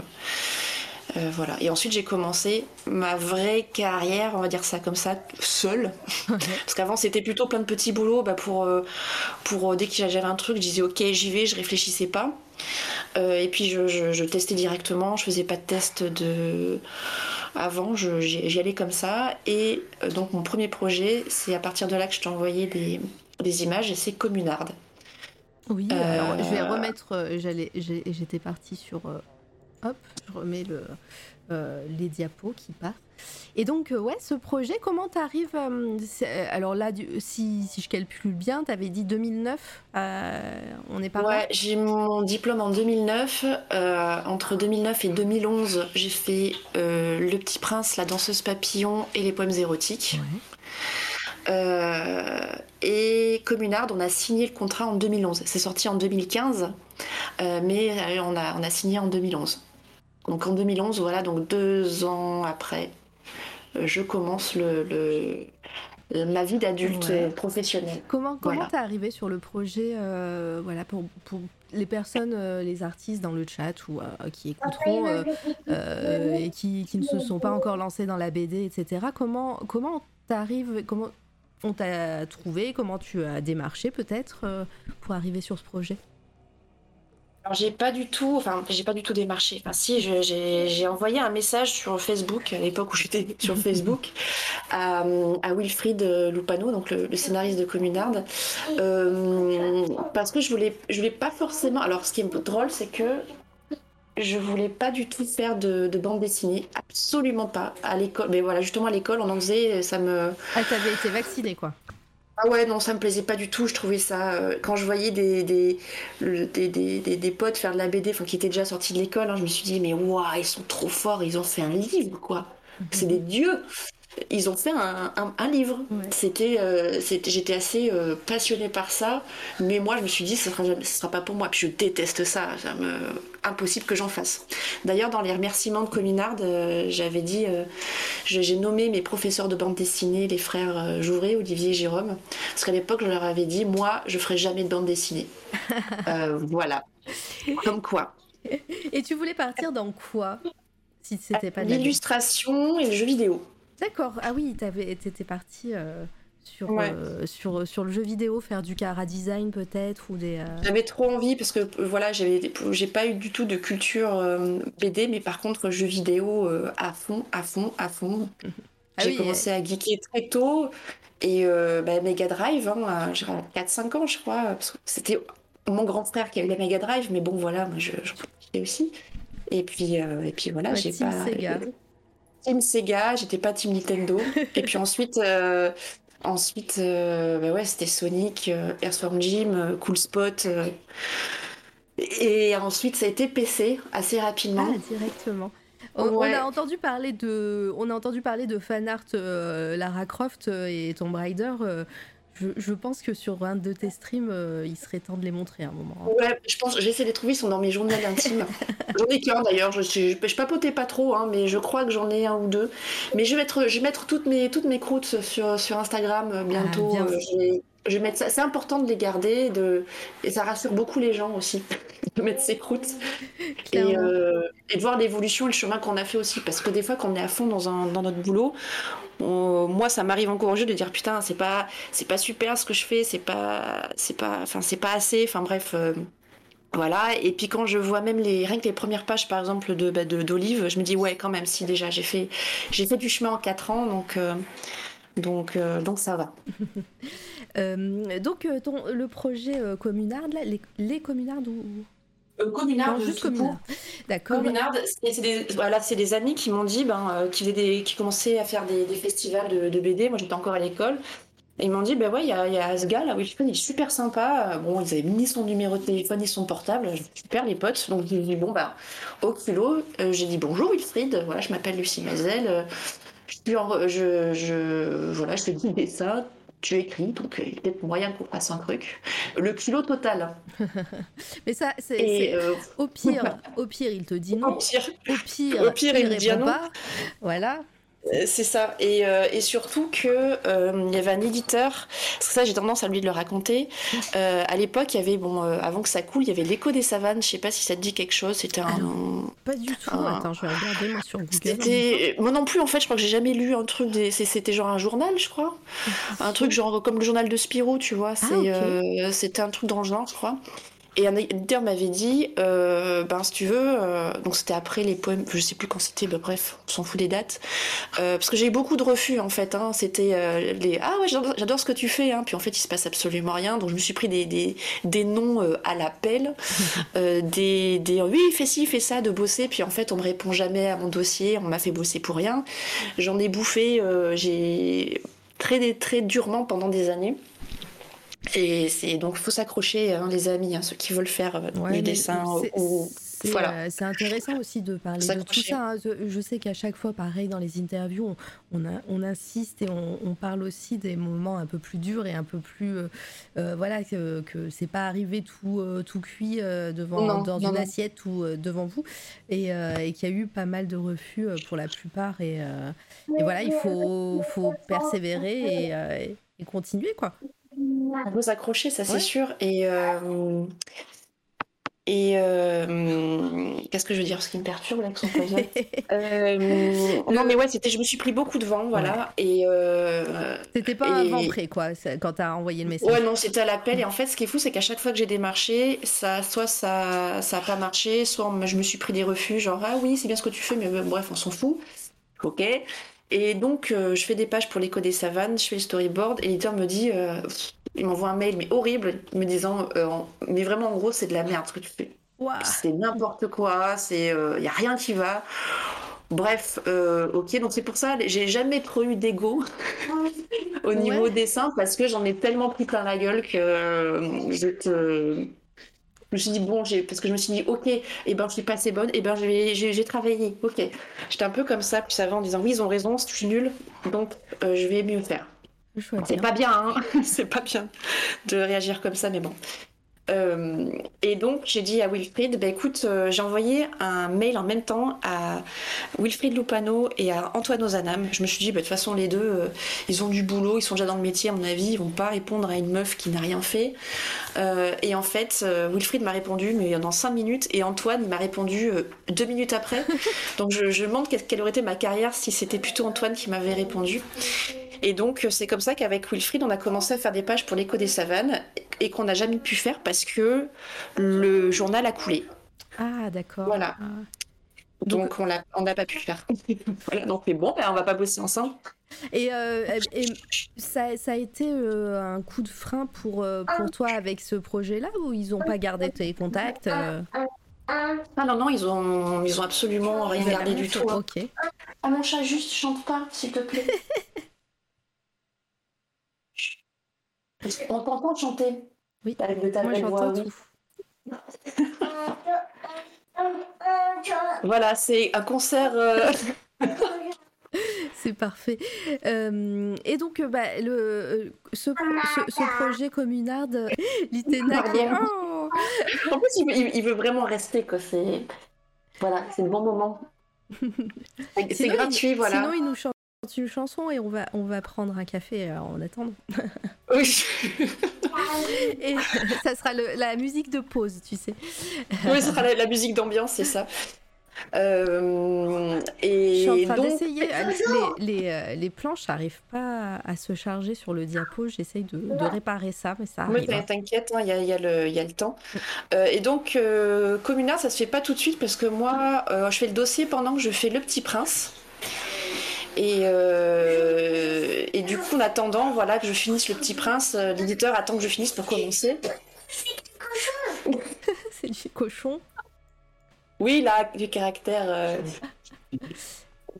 euh, voilà. Et ensuite, j'ai commencé ma vraie carrière, on va dire ça comme ça, seule. <laughs> Parce qu'avant, c'était plutôt plein de petits boulots. Bah, pour, euh, pour, euh, dès que j'avais un truc, je disais ok, j'y vais, je réfléchissais pas. et puis, je, testais directement, je faisais pas de test de. Avant, j'y allais comme ça. Et donc, mon premier projet, c'est à partir de là que je t'ai envoyé des, des images, et c'est Communard. Oui, alors je vais remettre. J'étais partie sur Hop, je remets le, euh, les diapos qui partent. Et donc, euh, ouais, ce projet, comment tu arrives euh, Alors là, si, si, je calcule bien, tu avais dit 2009, on est pas Ouais, j'ai mon diplôme en 2009. entre 2009 et 2011, j'ai fait Le Petit Prince, La Danseuse Papillon et les poèmes érotiques. et Communard, on a signé le contrat en 2011. C'est sorti en 2015, mais on a, on a signé en 2011. Donc en 2011, voilà, donc deux ans après, euh, je commence le, ma vie d'adulte professionnelle. Comment comment t'es arrivé sur le projet euh, voilà pour, pour, les personnes euh, les artistes dans le chat ou qui écouteront et qui, qui, ne se sont pas encore lancés dans la BD etc comment comment t'arrives comment on t'a trouvé comment tu as démarché peut-être pour arriver sur ce projet? Alors j'ai pas du tout, enfin j'ai pas du tout démarché. Enfin si, j'ai envoyé un message sur Facebook à l'époque où j'étais <laughs> sur Facebook à, à, Wilfried Lupano, donc le, scénariste de Communard, euh, parce que je voulais, je voulais pas forcément. Alors ce qui est drôle, c'est que je voulais pas du tout faire de, de bande dessinée, absolument pas. À l'école, mais voilà, justement à l'école, on en faisait, ça me. Ah, t'avais été vaccinée quoi. Ah ouais, non, ça me plaisait pas du tout. Je trouvais ça. Euh, quand je voyais des des, des, des, potes faire de la BD, qui étaient déjà sortis de l'école, hein, je me suis dit, mais waouh, ils sont trop forts, ils ont fait un livre, quoi. Mhm. C'est des dieux ils ont fait un, livre. C'était, euh, c'était, j'étais assez euh, passionnée par ça, mais moi je me suis dit ce sera, ce sera pas pour moi. Puis je déteste ça, ça me... impossible que j'en fasse. D'ailleurs dans les remerciements de Cominard, euh, j'avais dit, j'ai nommé mes professeurs de bande dessinée, les frères Jouret, Olivier et Jérôme, parce qu'à l'époque je leur avais dit, moi je ferai jamais de bande dessinée. <laughs> voilà, comme quoi. Et tu voulais partir dans quoi si c'était pas l'illustration et le jeu vidéo. D'accord. Ah oui, t'étais parti euh, sur, euh, sur, sur le jeu vidéo, faire du cara design peut-être ou des. Euh, j'avais trop envie parce que voilà, j'avais, j'ai pas eu du tout de culture BD, mais par contre jeu vidéo à fond, à fond, à fond. <laughs> Ah j'ai commencé à geeker très tôt et bah, Mega Drive, hein, j'ai 4-5 ans je crois. c'était mon grand frère qui a eu la Mega Drive, mais bon voilà, moi je, je aussi. Et puis, et puis voilà, j'ai pas. Team Sega, j'étais pas Team Nintendo. <laughs> et puis ensuite, euh, ensuite euh, bah ouais, c'était Sonic, euh, Earthworm Jim, Cool Spot. et ensuite, ça a été PC assez rapidement. Ah, directement. On, a entendu parler de, on a entendu parler de fan art euh, Lara Croft euh, et Tomb Raider. euh, je, je pense que sur un de tes streams, euh, il serait temps de les montrer à un moment. hein. Ouais, je pense, j'essaie de les trouver, ils sont dans mes journaux intimes. <laughs> j'en ai qu'un d'ailleurs, je, suis- je, je papotais pas trop, hein, mais je crois que j'en ai un ou deux. Mais je vais mettre, je vais mettre toutes mes, toutes mes croûtes sur, sur Instagram euh, bientôt. bien. Je, vais, je vais mettre ça. C'est important de les garder de, et ça rassure beaucoup les gens aussi <laughs> de mettre ces croûtes <laughs> et, euh, et de voir l'évolution et le chemin qu'on a fait aussi. Parce que des fois, quand on est à fond dans, un, dans notre boulot, on- moi, ça m'arrive encore au jeu de dire putain, c'est pas, c'est pas super ce que je fais, c'est pas, c'est pas, enfin, c'est pas assez. Enfin bref. euh, voilà, et puis quand je vois même les, rien que les premières pages par exemple de, bah, d'Olive, je me dis ouais quand même si déjà j'ai fait, j'ai fait du chemin en 4 ans donc, euh, donc, euh, donc ça va. <laughs> Euh, donc, euh, ton, le projet euh, Communard, là, les, les Communards ou Communard, non, juste Communard. D'accord. Communard, c'est des, voilà, c'est des amis qui m'ont dit, ben, qui, faisaient des, qui commençaient à faire des, des festivals de, de BD. Moi, j'étais encore à l'école. Et ils m'ont dit, ben ouais, il y a, y a ce gars là, Wilfried, il est super sympa. Bon, ils avaient ni son numéro de téléphone ni son portable. Super les potes. Donc j'ai dit, bon, bah, au euh, j'ai dit bonjour Wilfried. Voilà, je m'appelle Lucie Mazel. Euh, je, suis en- je, je, voilà, je ça. Tu écris, donc euh, il y a peut-être moyen qu'on fasse un truc. Le kilo total. <laughs> Mais ça, c'est euh, au pire, <laughs> au pire, il te dit au non. pire, Au pire, Au pire, il il dit répond non. pas. Voilà. Euh, C'est ça. Et, euh, et surtout que euh, il y avait un éditeur, parce que ça j'ai tendance à lui de le raconter. Euh, à l'époque, il y avait, bon, avant que ça coule, il y avait l'écho des savanes. Je sais pas si ça te dit quelque chose. C'était un. Pas du tout. Ah. Attends, je vais regarder moi sur Google. C'était moi non plus en fait. Je crois que j'ai jamais lu un truc. Des... C'était genre un journal, je crois. Un truc genre comme le journal de Spirou, tu vois. C'est, euh, c'était un truc dans le genre, je crois. Et un éditeur m'avait dit, euh, ben si tu veux, euh, donc c'était après les poèmes, je sais plus quand c'était, ben bref, on s'en fout des dates, Euh, parce que j'ai eu beaucoup de refus en fait. Hein, c'était les ah ouais j'adore, ce que tu fais, hein, puis en fait il se passe absolument rien, donc je me suis pris des des, des noms à l'appel, <laughs> des des oui fais ci fais ça de bosser, puis en fait on me répond jamais à mon dossier, on m'a fait bosser pour rien. J'en ai bouffé, j'ai très très durement pendant des années. Et c'est donc faut s'accrocher, hein, les amis, hein, ceux qui veulent faire euh, Ouais, du mais dessin c'est- ou voilà. euh, c'est intéressant aussi de parler de tout ça. hein. Je, sais qu'à chaque fois, pareil, dans les interviews, on, on, a- on insiste et on, on parle aussi des moments un peu plus durs et un peu plus. euh, voilà, que, que c'est pas arrivé tout, euh, tout cuit euh, devant, Non, dans non, une non. assiette ou devant vous. Et, et qu'il y a eu pas mal de refus pour la plupart. Et, et voilà, il faut, faut persévérer et, et continuer, quoi. On peut s'accrocher, ça c'est Ouais. sûr. Et, euh, et euh, qu'est-ce que je veux dire? Ce qui me perturbe là. <laughs> Euh, Non mais ouais, c'était, je me suis pris beaucoup de vent, voilà. Et euh, C'était pas un Et- vent prêt, quoi, quand t'as envoyé le message. ouais, non, c'était à l'appel. Et en fait, ce qui est fou, c'est qu'à chaque fois que j'ai démarché, ça, soit ça, ça a pas marché, soit je me suis pris des refus, genre ah oui, c'est bien ce que tu fais, mais bref, on s'en fout. Ok. Et donc, euh, je fais des pages pour l'écho des savanes, je fais le storyboard, et l'éditeur me dit, euh, il m'envoie un mail, mais horrible, me disant, euh, mais vraiment, en gros, c'est de la merde ce que tu fais. C'est n'importe quoi, c'est, il y a rien qui va. Bref, ok, donc c'est pour ça, j'ai jamais trop eu d'ego <laughs> au niveau Ouais. dessin, parce que j'en ai tellement pris plein la gueule que je te... Je me suis dit, bon, j'ai... parce que je me suis dit, ok, et ben, je suis pas assez bonne, et ben, j'ai travaillé, ok. J'étais un peu comme ça, puis ça va en disant, oui, ils ont raison, je suis nulle, donc euh, je vais mieux faire. C'est pas bien, hein <laughs> c'est pas bien de réagir comme ça, mais bon. Euh, et donc j'ai dit à Wilfried, bah écoute, euh, j'ai envoyé un mail en même temps à Wilfried Lupano et à Antoine Ozanam. Je me suis dit, bah, de toute façon les deux, euh, ils ont du boulot, ils sont déjà dans le métier à mon avis, ils vont pas répondre à une meuf qui n'a rien fait. Et en fait, Wilfried m'a répondu, mais dans cinq minutes, et Antoine m'a répondu euh, deux minutes après. <laughs> donc je, je me demande quelle aurait été ma carrière si c'était plutôt Antoine qui m'avait répondu. Et donc, euh, c'est comme ça qu'avec Wilfried, on a commencé à faire des pages pour l'écho des savanes et qu'on n'a jamais pu faire parce que le journal a coulé. Ah, d'accord. Voilà. Ah. Donc, on n'a pas pu faire. <laughs> voilà, donc, mais bon, ben, on va pas bosser ensemble. Et, euh, et ça, ça a été euh, un coup de frein pour, euh, pour toi avec ce projet-là ou ils ont pas gardé tes contacts Ah non, non, ils ont, ils ont absolument rien gardé du tout. Ok. Ah, mon chat, juste chante pas, s'il te plaît. <laughs> on t'entend chanter. Oui. Avec de Moi j'entends tout. Voilà, c'est un concert. euh, <laughs> C'est parfait. Euh, et donc, euh, bah, le, ce, ce, ce projet communard l'ITENA qui est... Pardon. Oh En plus, il, veut- il- il veut vraiment rester, quoi. C'est voilà, c'est le bon moment. <laughs> C'est gratuit, il, voilà. Sinon, il nous chante une chanson et on va, on va prendre un café euh, en attendant. <laughs> Oui, <laughs> Et ça sera le- la musique de pause, tu sais. oui, ce sera la, la musique d'ambiance, c'est ça. Euh, Je et suis en train donc, d'essayer. Les, les, euh, les planches n'arrivent pas à se charger sur le diapo. J'essaye de, de réparer ça, mais ça Oui, arrive. hein. t'inquiète, hein, il y, a, il y il y a le temps. Euh, et donc, euh, Communard, ça se fait pas tout de suite parce que moi, je fais le dossier pendant que je fais Le Petit Prince. Et, euh, et du coup, en attendant voilà, que je finisse Le Petit Prince, euh, l'éditeur attend que je finisse pour commencer. <laughs> C'est du cochon. Oui, là, du caractère. euh,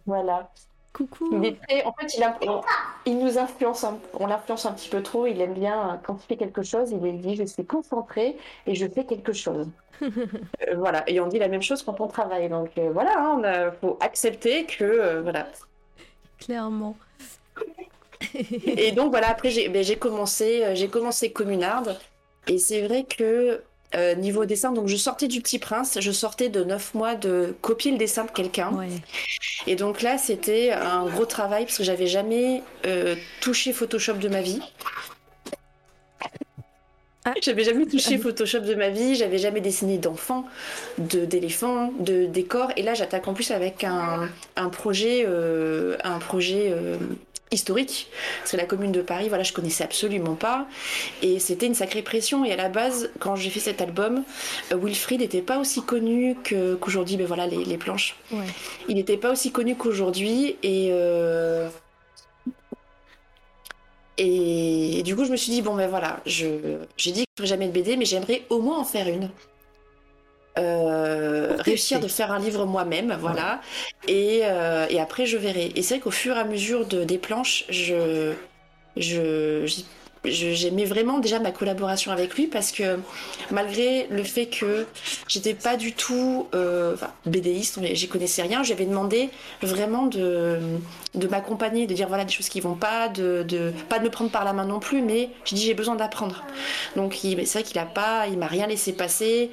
Voilà. Coucou. Il En fait, il, a- on- il nous influence, un- on l'influence un petit peu trop. Il aime bien, quand il fait quelque chose, il dit Je suis concentré et je fais quelque chose. <laughs> Euh, voilà. Et on dit la même chose quand on travaille. Donc euh, voilà, il faut accepter que. euh, voilà. Clairement. Et donc voilà, après, j'ai ben, j'ai commencé, euh, j'ai commencé Communard. Et c'est vrai que. euh, niveau dessin, donc je sortais du Petit Prince, je sortais de 9 mois de copier le dessin de quelqu'un. Ouais. Et donc là, c'était un gros travail parce que j'avais jamais euh, touché Photoshop de ma vie. Ah. J'avais jamais touché Photoshop de ma vie, j'avais jamais dessiné d'enfants, de d'éléphants, de décors. Et là, j'attaque en plus avec un, un projet, euh, un projet euh, historique. Que la commune de Paris, voilà, je connaissais absolument pas. Et c'était une sacrée pression. Et à la base, quand j'ai fait cet album, euh, Wilfried n'était pas aussi connu que- qu'aujourd'hui. Ben voilà, les, les planches. Ouais. Il n'était pas aussi connu qu'aujourd'hui et, euh, et du coup je me suis dit bon ben voilà, j'ai dit que je ferais jamais de BD mais j'aimerais au moins en faire une. Euh, réussir de faire un livre moi-même, voilà. Et, euh, et après je verrai. Et c'est vrai qu'au fur et à mesure de, des planches, je je j'aimais vraiment déjà ma collaboration avec lui parce que malgré le fait que j'étais pas du tout euh, enfin, BDiste, j'y connaissais rien, j'avais demandé vraiment de, de m'accompagner, de dire voilà des choses qui vont pas, de, de pas de me prendre par la main non plus, mais j'ai dit j'ai besoin d'apprendre. Donc c'est vrai qu'il a pas, il m'a rien laissé passer.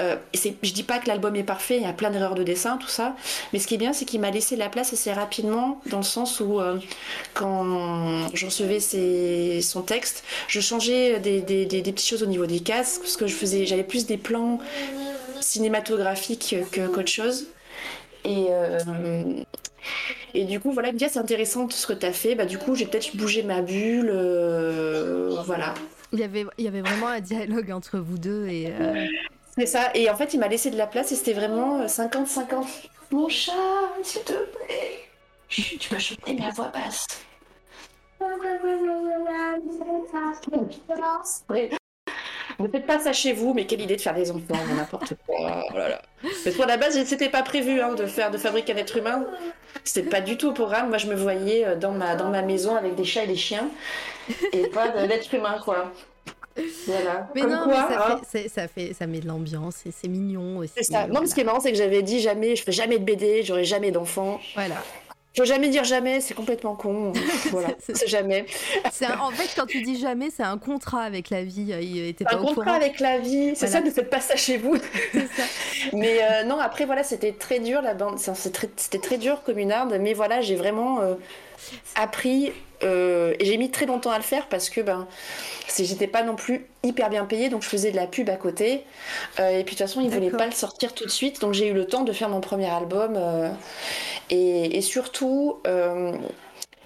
Euh, je dis pas que l'album est parfait, il y a plein d'erreurs de dessin, tout ça, mais ce qui est bien c'est qu'il m'a laissé la place assez rapidement dans le sens où euh, quand je recevais ses- son texte, je changeais des, des- des- petites choses au niveau des cases, parce que je faisais, j'avais plus des plans cinématographiques que- qu'autre chose. Et, euh, et du coup, voilà, il me dit, Ah, c'est intéressant tout ce que tu as fait. Bah, du coup, j'ai peut-être bougé ma bulle. euh, voilà. Il y, avait, il y avait vraiment un dialogue entre vous deux et euh, C'est ça. Et en fait, il m'a laissé de la place et c'était vraiment euh, 50-50. Mon chat, s'il te plaît. Chut, tu peux chanter, mais à voix basse. Ouais. Ne faites pas ça chez vous, mais quelle idée de faire des enfants, n'importe quoi. Oh là là. Parce qu'à la base, c'était pas prévu hein, de faire de fabriquer un être humain. C'était pas du tout au programme. Moi, je me voyais euh, dans ma, dans ma maison avec des chats et des chiens, et pas d'être humain, quoi. Voilà. Mais Comme non, quoi, mais ça, hein, fait, ça, fait, ça met de l'ambiance et c'est mignon aussi. c'est ça. Non, mais ce qui est marrant, c'est que j'avais dit jamais, je ferai jamais de BD, j'aurai jamais d'enfants. Voilà. Faut jamais dire jamais, c'est complètement con. <laughs> Voilà, C'est- jamais. Un- en fait, quand tu dis jamais, c'est un contrat avec la vie. euh, Il était pas Un au contrat courant. avec la vie, c'est Voilà. ça, ne faites pas ça chez vous. C'est ça. <laughs> Mais euh, non, après voilà, c'était très dur la bande, c'est très- c'était très dur Communard, mais voilà, j'ai vraiment euh, appris euh, et j'ai mis très longtemps à le faire parce que ben j'étais pas non plus hyper bien payée, donc je faisais de la pub à côté. Euh, et puis de toute façon, ils voulaient pas le sortir tout de suite, donc j'ai eu le temps de faire mon premier album. euh, et, et surtout, euh,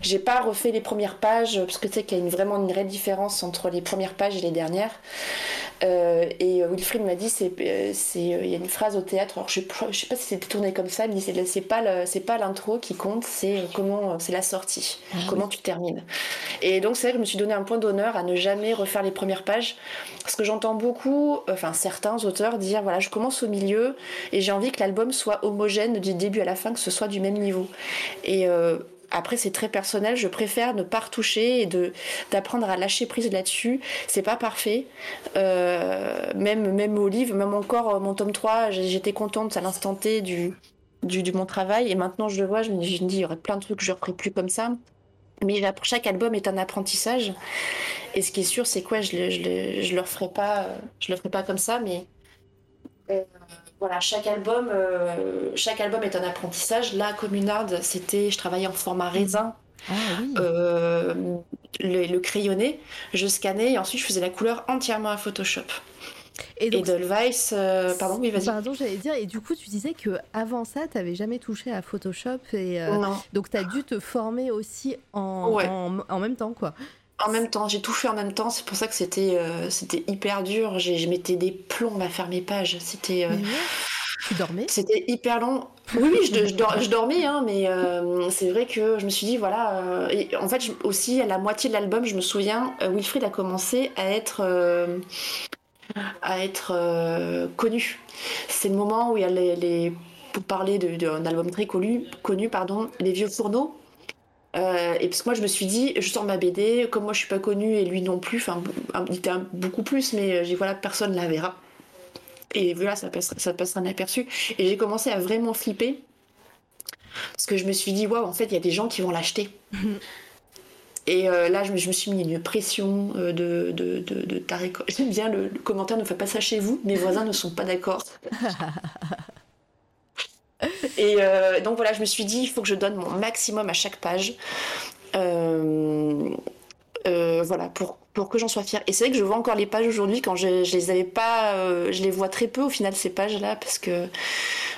j'ai pas refait les premières pages parce que tu sais qu'il y a une, vraiment une vraie différence entre les premières pages et les dernières. Euh, et euh, Wilfried m'a dit c'est euh, c'est il y a une phrase au théâtre. Alors je sais, pas- je sais pas si c'était tourné comme ça il me dit c'est pas le- c'est pas l'intro qui compte c'est comment c'est la sortie. Ah comment tu termines. Et donc c'est vrai que je me suis donné un point d'honneur à ne jamais refaire les premières pages parce que j'entends beaucoup enfin certains auteurs dire voilà je commence au milieu et j'ai envie que l'album soit homogène du début à la fin que ce soit du même niveau. Et euh, après c'est très personnel. Je préfère ne pas retoucher et de d'apprendre à lâcher prise là-dessus. C'est pas parfait. Euh, même même au livre, même encore euh, mon tome 3, j'étais contente à l'instant T du, du, mon travail et maintenant je le vois, je me dis, il y aurait plein de trucs que je referai plus comme ça. Mais chaque album est un apprentissage. Et ce qui est sûr, c'est quoi, je le, je le, je le referai pas, je le ferai pas comme ça, mais euh, voilà, chaque album, euh, chaque album est un apprentissage. Là, Communard, c'était, je travaillais en format raisin. Ah oui. Euh, le, le crayonné, je scannais et ensuite je faisais la couleur entièrement à Photoshop. Et donc, et Delweiss, euh, pardon, oui, vas-y. Pardon, j'allais dire, et du coup, tu disais que avant ça, tu n'avais jamais touché à Photoshop, et euh, Non. donc tu as dû te former aussi en, Ouais. en, en même temps, quoi. En même temps, j'ai tout fait en même temps, c'est pour ça que c'était euh, c'était hyper dur. J'ai- Je mettais des plombs à faire mes pages. C'était euh. Tu dormais C'était hyper long. Oui, oui, je, je dor- je dormais, hein, mais euh, c'est vrai que je me suis dit, voilà. et en fait, je- aussi, à la moitié de l'album, je me souviens, Wilfried a commencé à être, à être euh, connu. C'est le moment où il y a les. les- pour parler d'un album très connu, connu pardon, Les Vieux Fourneaux. Euh, et parce que moi, je me suis dit, je sors ma BD, comme moi, je suis pas connue et lui non plus, enfin, il était beaucoup plus, mais euh, j'ai voilà, personne la verra. Et voilà, ça passe, ça passera inaperçu. Et j'ai commencé à vraiment flipper. Parce que je me suis dit, waouh, en fait, il y a des gens qui vont l'acheter. <laughs> Et euh, là, je me, je me suis mis une pression de, de, de, de ta récolte. J'aime bien le, le commentaire ne fait pas ça chez vous, mes voisins ne sont pas d'accord. <laughs> <laughs> Et euh, donc voilà, je me suis dit, il faut que je donne mon maximum à chaque page. Euh, euh, voilà, pour, pour que j'en sois fière. Et c'est vrai que je vois encore les pages aujourd'hui quand je, je les avais pas, euh, je les vois très peu au final ces pages-là parce que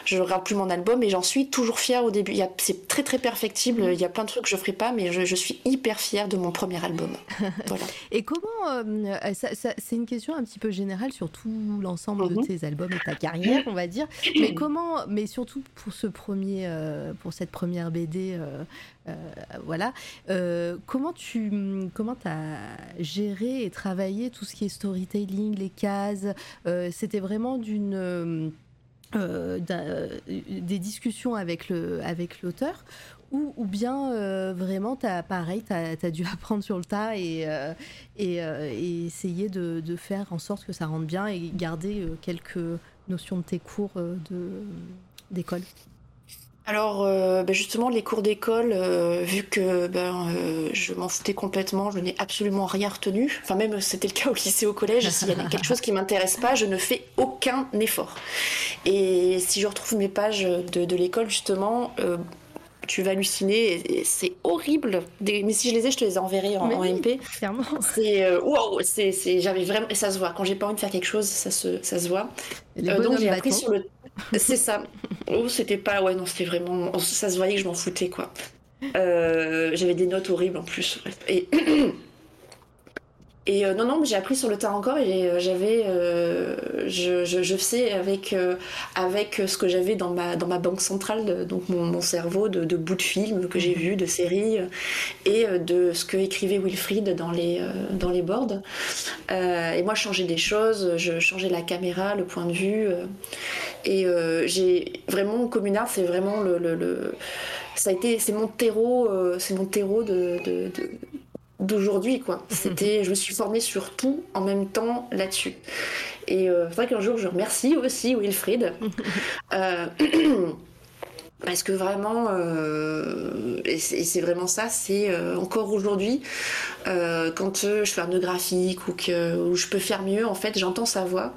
je regarde plus mon album et j'en suis toujours fière au début. C'est très très perfectible, il y a plein de trucs que je ferai pas, mais je, je suis hyper fière de mon premier album. <laughs> Voilà. Et comment, euh, ça- ça- c'est une question un petit peu générale sur tout l'ensemble de Mhm. tes albums et ta carrière, on va dire. Mais comment, mais surtout pour ce premier, euh, pour cette première BD, voilà. Euh, comment tu, comment as géré et travaillé tout ce qui est storytelling, les cases euh, C'était vraiment d'une euh, euh, d'un- euh, des discussions avec le avec l'auteur ou, ou bien euh, vraiment t'as pareil t'as as dû <laughs> apprendre sur le tas et euh, et, euh, essayer de, de faire en sorte que ça rentre bien et garder euh, quelques notions de tes cours euh, de d'école? Alors, euh, ben justement, les cours d'école, euh, vu que ben, euh, je m'en foutais complètement, je n'ai absolument rien retenu. Enfin, même c'était le cas au lycée, au collège. S'il y a quelque chose qui m'intéresse pas, je ne fais aucun effort. Et si je retrouve mes pages de, de l'école, justement, tu vas halluciner. C'est horrible. Des- Mais si je les ai, je te les enverrai en, Mais en oui. MP. clairement C'est euh, wow, c'est, j'avais vraiment, et ça se voit. Quand j'ai pas envie de faire quelque chose, ça se, ça se voit. Euh, donc j'ai appris sur le. C'est ça. Oh, c'était pas. Ouais, non, c'était vraiment. Ça se voyait que je m'en foutais, quoi. Euh, J'avais des notes horribles en plus. Et. <clears throat> Et euh, non, non, j'ai appris sur le tas encore et euh, j'avais. euh, je, je, je faisais avec, euh, avec ce que j'avais dans ma, dans ma banque centrale, de- donc mon, mon cerveau de, de bouts de films que j'ai vus, de séries et de ce que écrivait Wilfried dans les, dans les boards. Et moi, je changeais des choses, je changeais la caméra, le point de vue. et j'ai vraiment communard, c'est vraiment le, le, le- ça a été, c'est mon terreau, c'est mon terreau de- de- d'aujourd'hui quoi. C'était, je me suis formée sur tout en même temps là-dessus. Et euh, c'est vrai qu'un jour, je remercie aussi Wilfried. <laughs> Euh, <clears throat> Parce que vraiment, euh, et c'est vraiment ça, c'est encore aujourd'hui, quand je fais un nœud graphique ou que ou je peux faire mieux, en fait, j'entends sa voix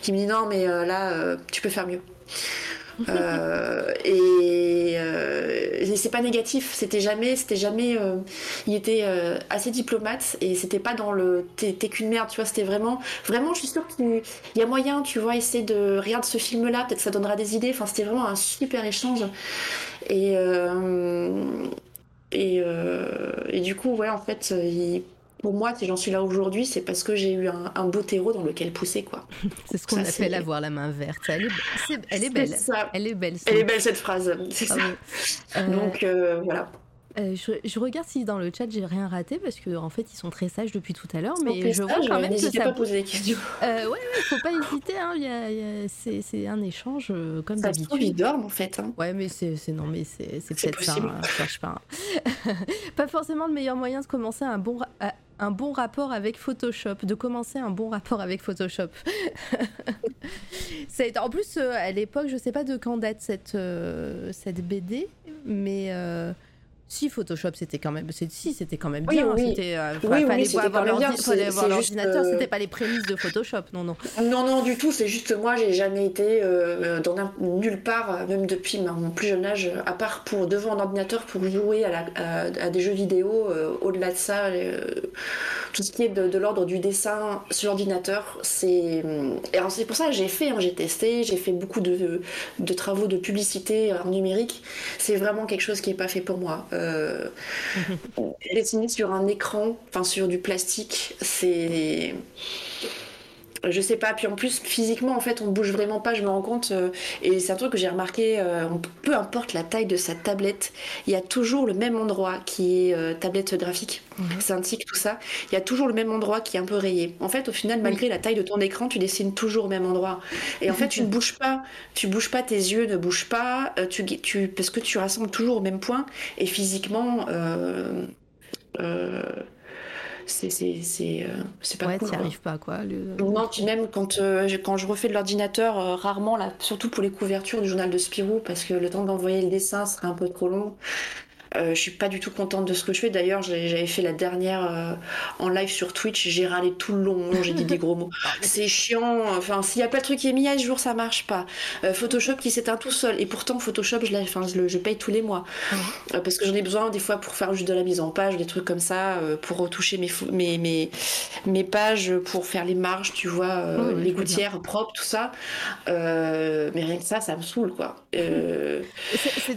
qui me dit non, mais là, tu peux faire mieux. Euh, et, euh, et c'est pas négatif, c'était jamais, c'était jamais. euh, il était assez diplomate et c'était pas dans le t'es qu'une merde, tu vois. C'était vraiment, vraiment, je suis sûre qu'il y a moyen, tu vois, essayer de regarder ce film-là, peut-être ça donnera des idées. Enfin, c'était vraiment un super échange. Et et, et du coup, ouais, en fait, il- pour moi, si j'en suis là aujourd'hui, c'est parce que j'ai eu un, un beau terreau dans lequel pousser, quoi. <laughs> c'est ce qu'on appelle avoir la main verte elle est, elle belle ça. elle est belle Elle est belle cette phrase. C'est Ah ça. oui. Euh, Donc euh, voilà. Euh, je, je regarde si dans le chat j'ai rien raté parce que en fait ils sont très sages depuis tout à l'heure, mais je vois quand même que ça pas poser des questions. Euh, ouais, ouais, faut pas hésiter. Hein, c'est, un échange euh, comme Ça trouve, ils d'habitude. dorment en fait. hein. Ouais, mais c'est, non, mais c'est, peut-être ça. hein, je cherche pas. hein. <laughs> pas forcément le meilleur moyen de commencer un bon, à- un bon rapport avec Photoshop, de commencer un bon rapport avec Photoshop. C'est- en plus, euh, à l'époque, je sais pas de quand date cette, euh, cette BD, mais euh, si Photoshop, c'était quand même, si c'était quand même Oui, bien. oui. C'était, euh, Oui, fallait oui, c'était avoir c'est juste, l'ordinateur. euh, C'était pas les prémices de Photoshop, non, non. Non, non, du tout. C'est juste moi, j'ai jamais été euh, dans nulle part, euh, même depuis mon plus jeune âge, à part pour devant un ordinateur pour jouer à, la- à- à des jeux vidéo. euh, Au-delà de ça, euh, tout ce qui est de, de l'ordre du dessin sur l'ordinateur, c'est. C'est pour ça que j'ai fait, hein, j'ai testé, j'ai fait beaucoup de, de travaux de publicité en numérique. C'est vraiment quelque chose qui n'est pas fait pour moi. Euh, <laughs> dessiner sur un écran, enfin sur du plastique, c'est je sais pas, puis en plus physiquement en fait on bouge vraiment pas, je me rends compte, euh, et c'est un truc que j'ai remarqué, euh, peu importe la taille de sa tablette, il y a toujours le même endroit qui est euh, tablette graphique, tic tout ça, il y a toujours le même endroit qui est un peu rayé. En fait au final malgré la taille de ton écran tu dessines toujours au même endroit, et en fait tu ne <laughs> bouges pas, tu bouges pas, tes yeux ne bougent pas, tu, tu, parce que tu rassembles toujours au même point, et physiquement... c'est c'est c'est euh, c'est pas ouais, cool quoi. arrives pas, quoi. le- Non, puis même quand, euh, je- quand je refais de l'ordinateur, euh, rarement, là, surtout pour les couvertures du journal de Spirou, parce que le temps d'envoyer le dessin serait un peu trop long. Euh, je suis pas du tout contente de ce que je fais. D'ailleurs, j'avais fait la dernière euh, en live sur Twitch, j'ai râlé tout le long, j'ai dit des gros mots. <laughs> C'est chiant. Enfin, s'il y a pas le truc qui est mis à jour, ça marche pas. Euh, Photoshop qui s'éteint tout seul. Et pourtant, Photoshop, je, je, le, je paye tous les mois. Euh, parce que j'en ai besoin des fois pour faire juste de la mise en page, des trucs comme ça, euh, pour retoucher mes, mes, mes, mes pages, pour faire les marges, tu vois, euh, les bien. gouttières propres, tout ça. Euh, mais rien que ça, ça me saoule, quoi. Euh, C'est-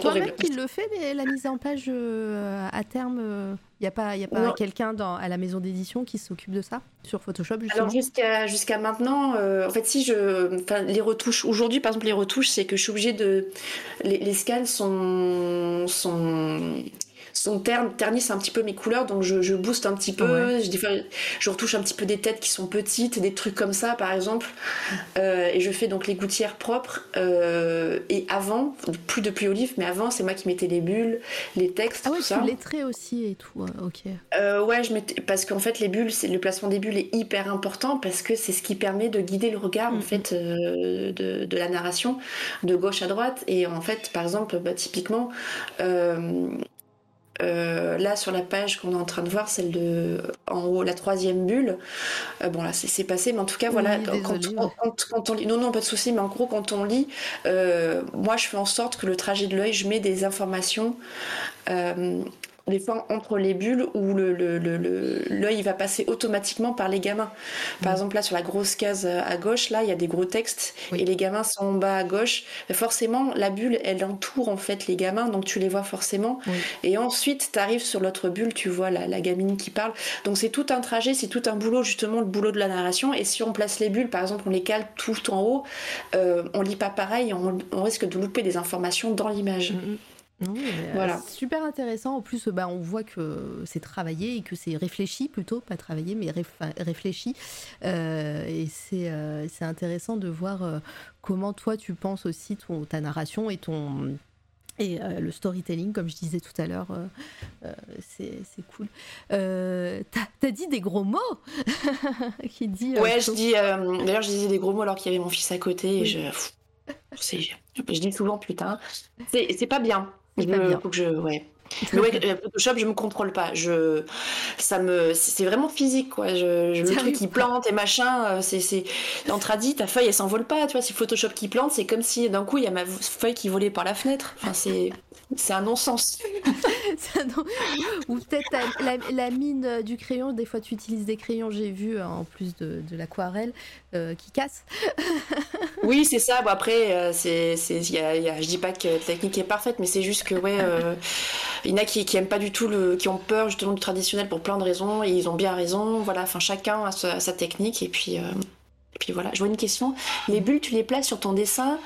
toi-même qui le fait, les- la mise en page euh, à terme Il n'y a pas, y a pas quelqu'un à la maison d'édition qui s'occupe de ça Sur Photoshop, justement? Alors jusqu'à jusqu'à maintenant, euh, en fait, si je, enfin, les retouches aujourd'hui, par exemple, les retouches, c'est que je suis obligée de, les, les scans sont sont sont terne- ternissent un petit peu mes couleurs, donc je, je booste un petit peu. Ouais. Je, je retouche un petit peu des têtes qui sont petites, des trucs comme ça, par exemple. <laughs> Euh, et je fais donc les gouttières propres. euh, et avant, plus depuis Olive, mais avant, c'est moi qui mettais les bulles, les textes, Ah ouais, tout ça. lettrais aussi et tout. ouais, Ok. Euh, ouais, je mettais... parce qu'en fait, les bulles, le placement des bulles est hyper important parce que c'est ce qui permet de guider le regard en fait euh, de, de la narration de gauche à droite. Et en fait, par exemple, bah, typiquement, euh, là sur la page qu'on est en train de voir, celle de en haut, la troisième bulle. euh, bon là, c'est, passé, mais en tout cas, Oui, voilà, quand, ouais. quand- quand- quand on lit, non non, pas de souci, mais en gros, quand on lit, euh, moi, je fais en sorte que le trajet de l'œil, je mets des informations. Des fois entre les bulles où le, le- le- le- l'œil va passer automatiquement par les gamins. Par Mm. exemple, là sur la grosse case euh, à gauche, là il y a des gros textes Oui. et les gamins sont en bas à gauche. Mais forcément, la bulle elle entoure en fait les gamins, donc tu les vois forcément. Oui. Et ensuite, tu arrives sur l'autre bulle, tu vois la, la gamine qui parle. Donc c'est tout un trajet, c'est tout un boulot, justement le boulot de la narration. Et si on place les bulles, par exemple, on les cale tout en haut, euh, on lit pas pareil, on, on risque de louper des informations dans l'image. Mhm. Euh, Voilà. Super intéressant. En plus, bah, on voit que c'est travaillé et que c'est réfléchi plutôt, pas travaillé, mais réf- réfléchi. Euh, et c'est euh, c'est intéressant de voir euh, comment toi tu penses aussi ton, ta narration et ton et le storytelling, comme je disais tout à l'heure, c'est cool. T'as as dit des gros mots <laughs> Qui dit Ouais, je dis. D'ailleurs, je disais des gros mots alors qu'il y avait mon fils à côté. Et je, je dis souvent putain. C'est pas bien. C'est Je, pas bien. Faut que je, ouais. Mais ouais, euh, Photoshop, je me contrôle pas. Je, ça me, c'est vraiment physique, quoi. Je, je- le truc qui plante et machin, euh, c'est, c'est, en tradi, ta feuille, elle s'envole pas, tu vois. Si Photoshop qui plante, c'est comme si d'un coup, il y a ma feuille qui volait par la fenêtre. Enfin, c'est, c'est un non-sens. <laughs> Non. Ou peut-être la, mine euh, du crayon. Des fois, tu utilises des crayons, j'ai vu, euh, en plus de, de l'aquarelle, euh, qui cassent. <laughs> Oui, c'est ça. Bon, après, c'est, c'est, il y a, y a- je dis pas que la technique est parfaite, mais c'est juste que, ouais, euh, il y en a qui, qui aiment pas du tout le, qui ont peur justement du traditionnel pour plein de raisons, et ils ont bien raison. Voilà, enfin, chacun a sa, sa technique, et puis, euh, Et puis voilà, je vois une question. Les bulles, tu les places sur ton dessin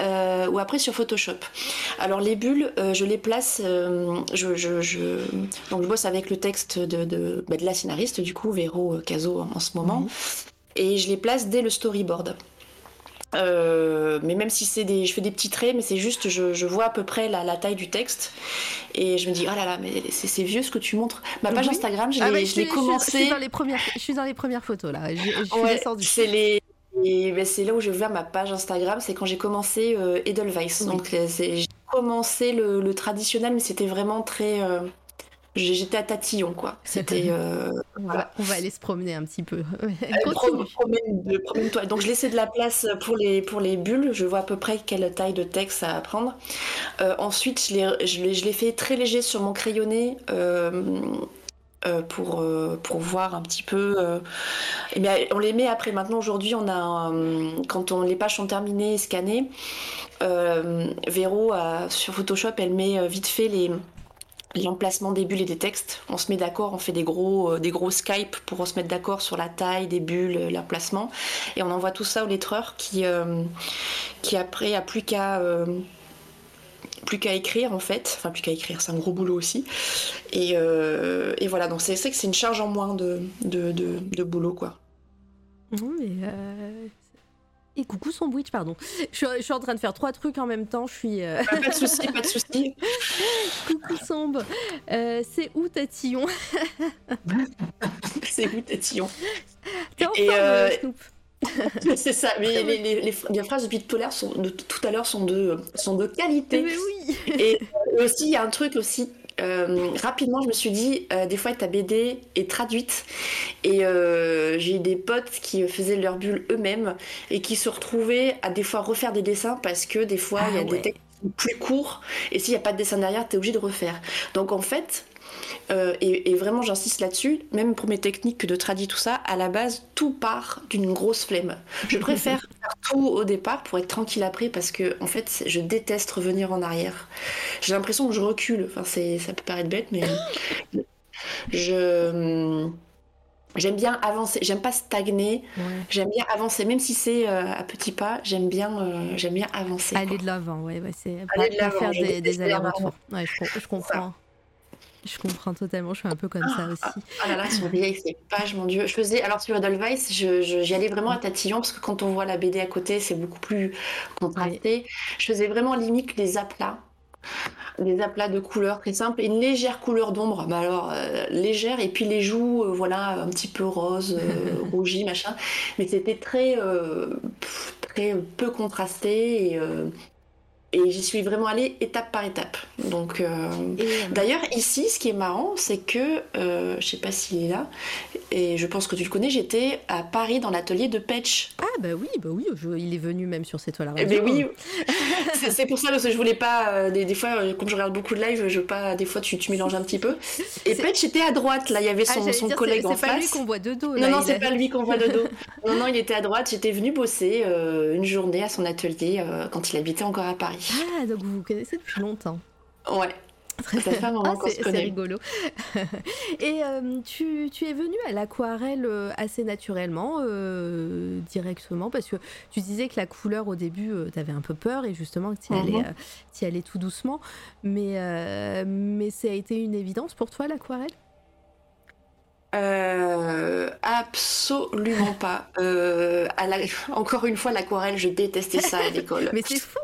euh, ou après sur Photoshop? Alors les bulles, euh, je les place. euh, je, je, je- donc je bosse avec le texte de, de, bah, de la scénariste du coup, Véro Caso en ce moment, et je les place dès le storyboard. Euh, mais même si c'est des, je fais des petits traits, mais c'est juste, je, je vois à peu près la, la taille du texte et je me dis, oh là là, mais c'est vieux ce que tu montres. Ma page Oui. Instagram, je Ah l'ai bah, Je commencé. suis, dans les premières, je suis dans les premières photos là. Je, je suis Ouais, c'est les. et ben, c'est là où j'ai ouvert ma page Instagram, c'est quand j'ai commencé euh, Edelweiss. Oui. Donc euh, j'ai commencé le, le traditionnel, mais c'était vraiment très. euh, J'étais à tatillon, quoi. C'était. <laughs> euh, On va, voilà. on va aller se promener un petit peu. Euh, <laughs> promène-. Donc je laissais de la place pour les, pour les bulles. Je vois à peu près quelle taille de texte à prendre. Euh, ensuite, je l'ai fait très léger sur mon crayonné. euh, euh, pour, euh, pour voir un petit peu. euh, bien, on les met après. Maintenant, aujourd'hui, on a un- quand on, les pages sont terminées et scannées, Véro, a- sur Photoshop, elle met vite fait les l'emplacement des bulles et des textes. On se met d'accord, on fait des gros, euh, des gros Skype pour se mettre d'accord sur la taille des bulles, euh, l'emplacement. Et on envoie tout ça au lettreur qui, euh, qui après a plus qu'à écrire en fait. Enfin, plus qu'à écrire, c'est un gros boulot aussi. Et, et voilà, donc c'est c'est que c'est une charge en moins de, de, de, boulot quoi. Et coucou sandwich, pardon. Je suis, je suis en train de faire trois trucs en même temps. Je suis. euh, Pas de souci, pas de souci. <laughs> coucou Sambe. Euh, c'est où Tatillon <laughs> C'est vous, Tatillon. T'es en Et, forme, euh, Snoop <laughs> C'est ça. Mais les, les, les, les phrases depuis tout à l'heure sont de, tout à l'heure sont de, sont de qualité. Mais oui Et euh, aussi, il y a un truc aussi. Euh, rapidement, je me suis dit, euh, des fois, ta BD est traduite. Et euh, j'ai eu des potes qui faisaient leur bulle eux-mêmes et qui se retrouvaient à des fois refaire des dessins parce que des fois, il y a Ah des textes qui sont plus courts. Et s'il n'y a pas de dessin derrière, tu es obligé de refaire. Donc en fait, euh, et, et vraiment j'insiste là-dessus, même pour mes techniques de tradit, tout ça, à la base, tout part d'une grosse flemme. Je préfère <laughs> faire tout au départ pour être tranquille après parce que en fait, je déteste revenir en arrière. J'ai l'impression que je recule. Enfin, ça peut paraître bête, mais <laughs> je j'aime bien avancer. J'aime pas stagner. Ouais. J'aime bien avancer, même si c'est euh, à petits pas. J'aime bien, euh, j'aime bien avancer. quoi. Aller de l'avant, ouais, ouais, c'est pas, de faire des, allers-retours. Ouais, je comprends. Je comprends totalement, je suis un peu comme ça aussi. Ah là là, sur vieille, ces pages, mon dieu. Je faisais, alors sur Edelweiss, j'y allais vraiment à tatillon parce que quand on voit la BD à côté, c'est beaucoup plus contrasté. Je faisais vraiment limite des aplats. Des aplats de couleurs très simples et une légère couleur d'ombre, mais alors euh, légère, et puis les joues, euh, voilà, un petit peu rose, euh, <laughs> rougi, machin. Mais c'était très, euh, très peu contrasté et, et j'y suis vraiment allée étape par étape. Donc, euh, euh, D'ailleurs, ici, ce qui est marrant, c'est que, euh, je sais pas s'il est là, et je pense que tu le connais, j'étais à Paris dans l'atelier de Petch. Ah bah oui, bah oui, je- il est venu même sur cette toile Eh ben oui, <laughs> c'est pour ça parce que je voulais pas, euh, des, des fois, comme je regarde beaucoup de live, je pas, des fois tu, tu mélanges un petit peu. Et Petch était à droite, là, il y avait Ah, son, dire, collègue en c'est pas lui face. qu'on voit de dos. Non, là, non, c'est a- pas lui qu'on voit de <laughs> dos. non, non, il était à droite, j'étais venue bosser une journée à son atelier quand il habitait encore à Paris. Ah, donc vous vous connaissez depuis longtemps. Ouais, ça fait un moment Ah, c'est, rigolo. <laughs> Et euh, tu, tu es venu à l'aquarelle euh, assez naturellement, euh, directement, parce que tu disais que la couleur au début, tu avais un peu peur et justement que tu y, Mhm. allais, euh, tout doucement. Mais, euh, mais ça a été une évidence pour toi l'aquarelle? Euh, absolument pas. Euh, à la- Encore une fois, l'aquarelle, je détestais ça à l'école. Mais c'est fou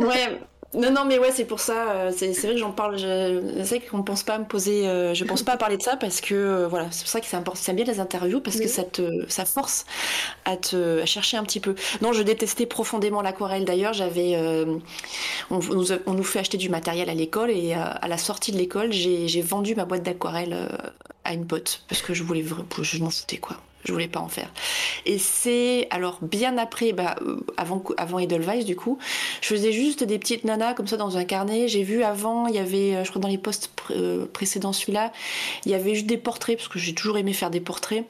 Ouais. Non, non, mais ouais, c'est pour ça. euh, C'est c'est vrai que j'en parle. Je, sais qu'on pense pas à me poser. euh, je pense pas à parler de ça parce que euh, voilà, c'est pour ça que c'est important. C'est bien les interviews parce Oui. que ça te, ça force à te à chercher un petit peu. Non, je détestais profondément l'aquarelle. D'ailleurs, j'avais, euh, on, on nous fait acheter du matériel à l'école et euh, à la sortie de l'école, j'ai vendu ma boîte d'aquarelle à une pote parce que je voulais, je m'en foutais quoi. Je voulais pas en faire. Et c'est alors bien après, bah, euh, avant, avant Edelweiss du coup, je faisais juste des petites nanas comme ça dans un carnet. J'ai vu avant, il y avait, euh, je crois dans les postes euh, précédents celui-là, il y avait juste des portraits parce que j'ai toujours aimé faire des portraits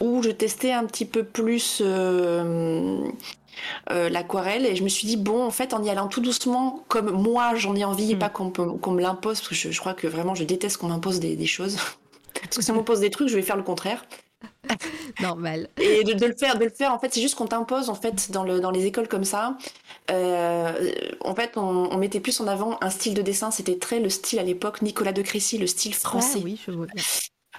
où je testais un petit peu plus. euh, euh, l'aquarelle et je me suis dit bon en fait en y allant tout doucement comme moi j'en ai envie et Mm. pas qu'on me l'impose parce que je, je crois que vraiment je déteste qu'on m'impose des, des choses parce que si on m'impose des trucs je vais faire le contraire <laughs> Normal. Et de, le faire, de le faire, en fait, c'est juste qu'on t'impose, en fait, dans, le, dans les écoles comme ça. Euh, en fait, on, mettait plus en avant un style de dessin. C'était très le style à l'époque, Nicolas de Crécy, le style français. Ah oui, je vois bien.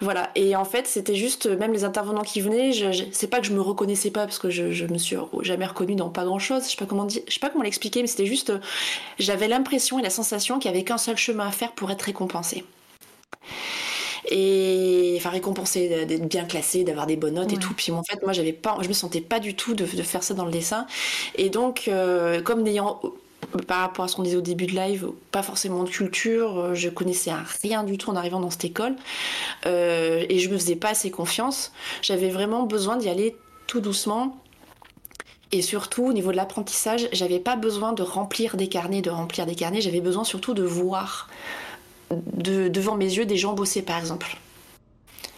Voilà, et en fait, c'était juste, même les intervenants qui venaient, je, c'est pas que je me reconnaissais pas, parce que je, je me suis jamais reconnue dans pas grand chose, je sais pas comment dire, je sais pas comment l'expliquer, mais c'était juste, j'avais l'impression et la sensation qu'il y avait qu'un seul chemin à faire pour être récompensé et enfin récompenser d'être bien classé d'avoir des bonnes notes et tout. Puis en fait moi j'avais pas je me sentais pas du tout de, faire ça dans le dessin. Et donc euh, comme n'ayant par rapport à ce qu'on disait au début de live, pas forcément de culture, euh, je connaissais rien du tout en arrivant dans cette école euh, et je me faisais pas assez confiance. J'avais vraiment besoin d'y aller tout doucement. Et surtout, au niveau de l'apprentissage, j'avais pas besoin de remplir des carnets, de remplir des carnets, j'avais besoin surtout de voir devant mes yeux des gens bosser par exemple.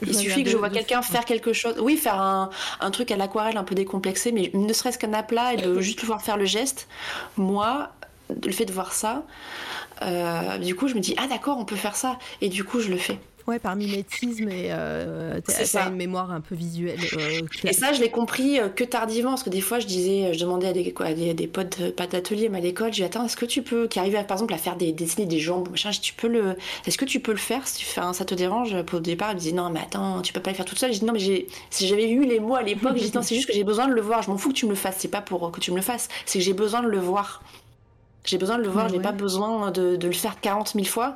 Il suffit que je vois quelqu'un faire quelque chose, oui, faire un, truc à l'aquarelle un peu décomplexé, mais ne serait-ce qu'un aplat et de juste pouvoir faire le geste. Moi, le fait de voir ça, euh, du coup, je me dis ah d'accord, on peut faire ça, et du coup, je le fais. Ouais, par mimétisme et euh, t'as une mémoire un peu visuelle. Euh, et ça, je l'ai compris euh, que tardivement, parce que des fois, je disais, je demandais à des, quoi, des, des potes, pas d'atelier, mais à l'école, je dis attends, est-ce que tu peux, qui arrivent par exemple à faire des dessiner des jambes, machin, tu peux le, est-ce que tu peux le faire si tu fais, ça te dérange? Au départ, ils disaient non, mais attends, tu peux pas le faire toute seule. Je dis non, mais si j'avais eu les mots à l'époque, je dis non, c'est juste que j'ai besoin de le voir. Je m'en fous que tu me le fasses, c'est pas pour que tu me le fasses, c'est que j'ai besoin de le voir. J'ai besoin de le voir, j'ai pas besoin de, le faire 40 000 fois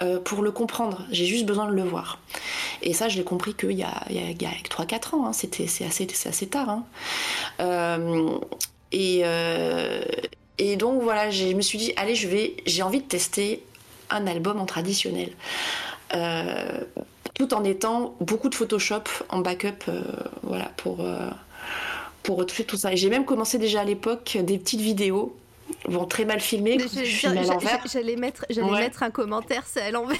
euh, pour le comprendre. J'ai juste besoin de le voir. Et ça, je l'ai compris qu'il y a, il y a, 3-4 ans. Hein. C'était, c'est, assez, assez tard. Hein. Euh, et, euh, et donc voilà, je me suis dit, allez, je vais, j'ai envie de tester un album en traditionnel. tout en étant beaucoup de Photoshop en backup, voilà, pour, pour retoucher tout ça. Et j'ai même commencé déjà à l'époque des petites vidéos Bon, très mal filmé, J'allais mettre, mettre un commentaire, c'est à l'envers.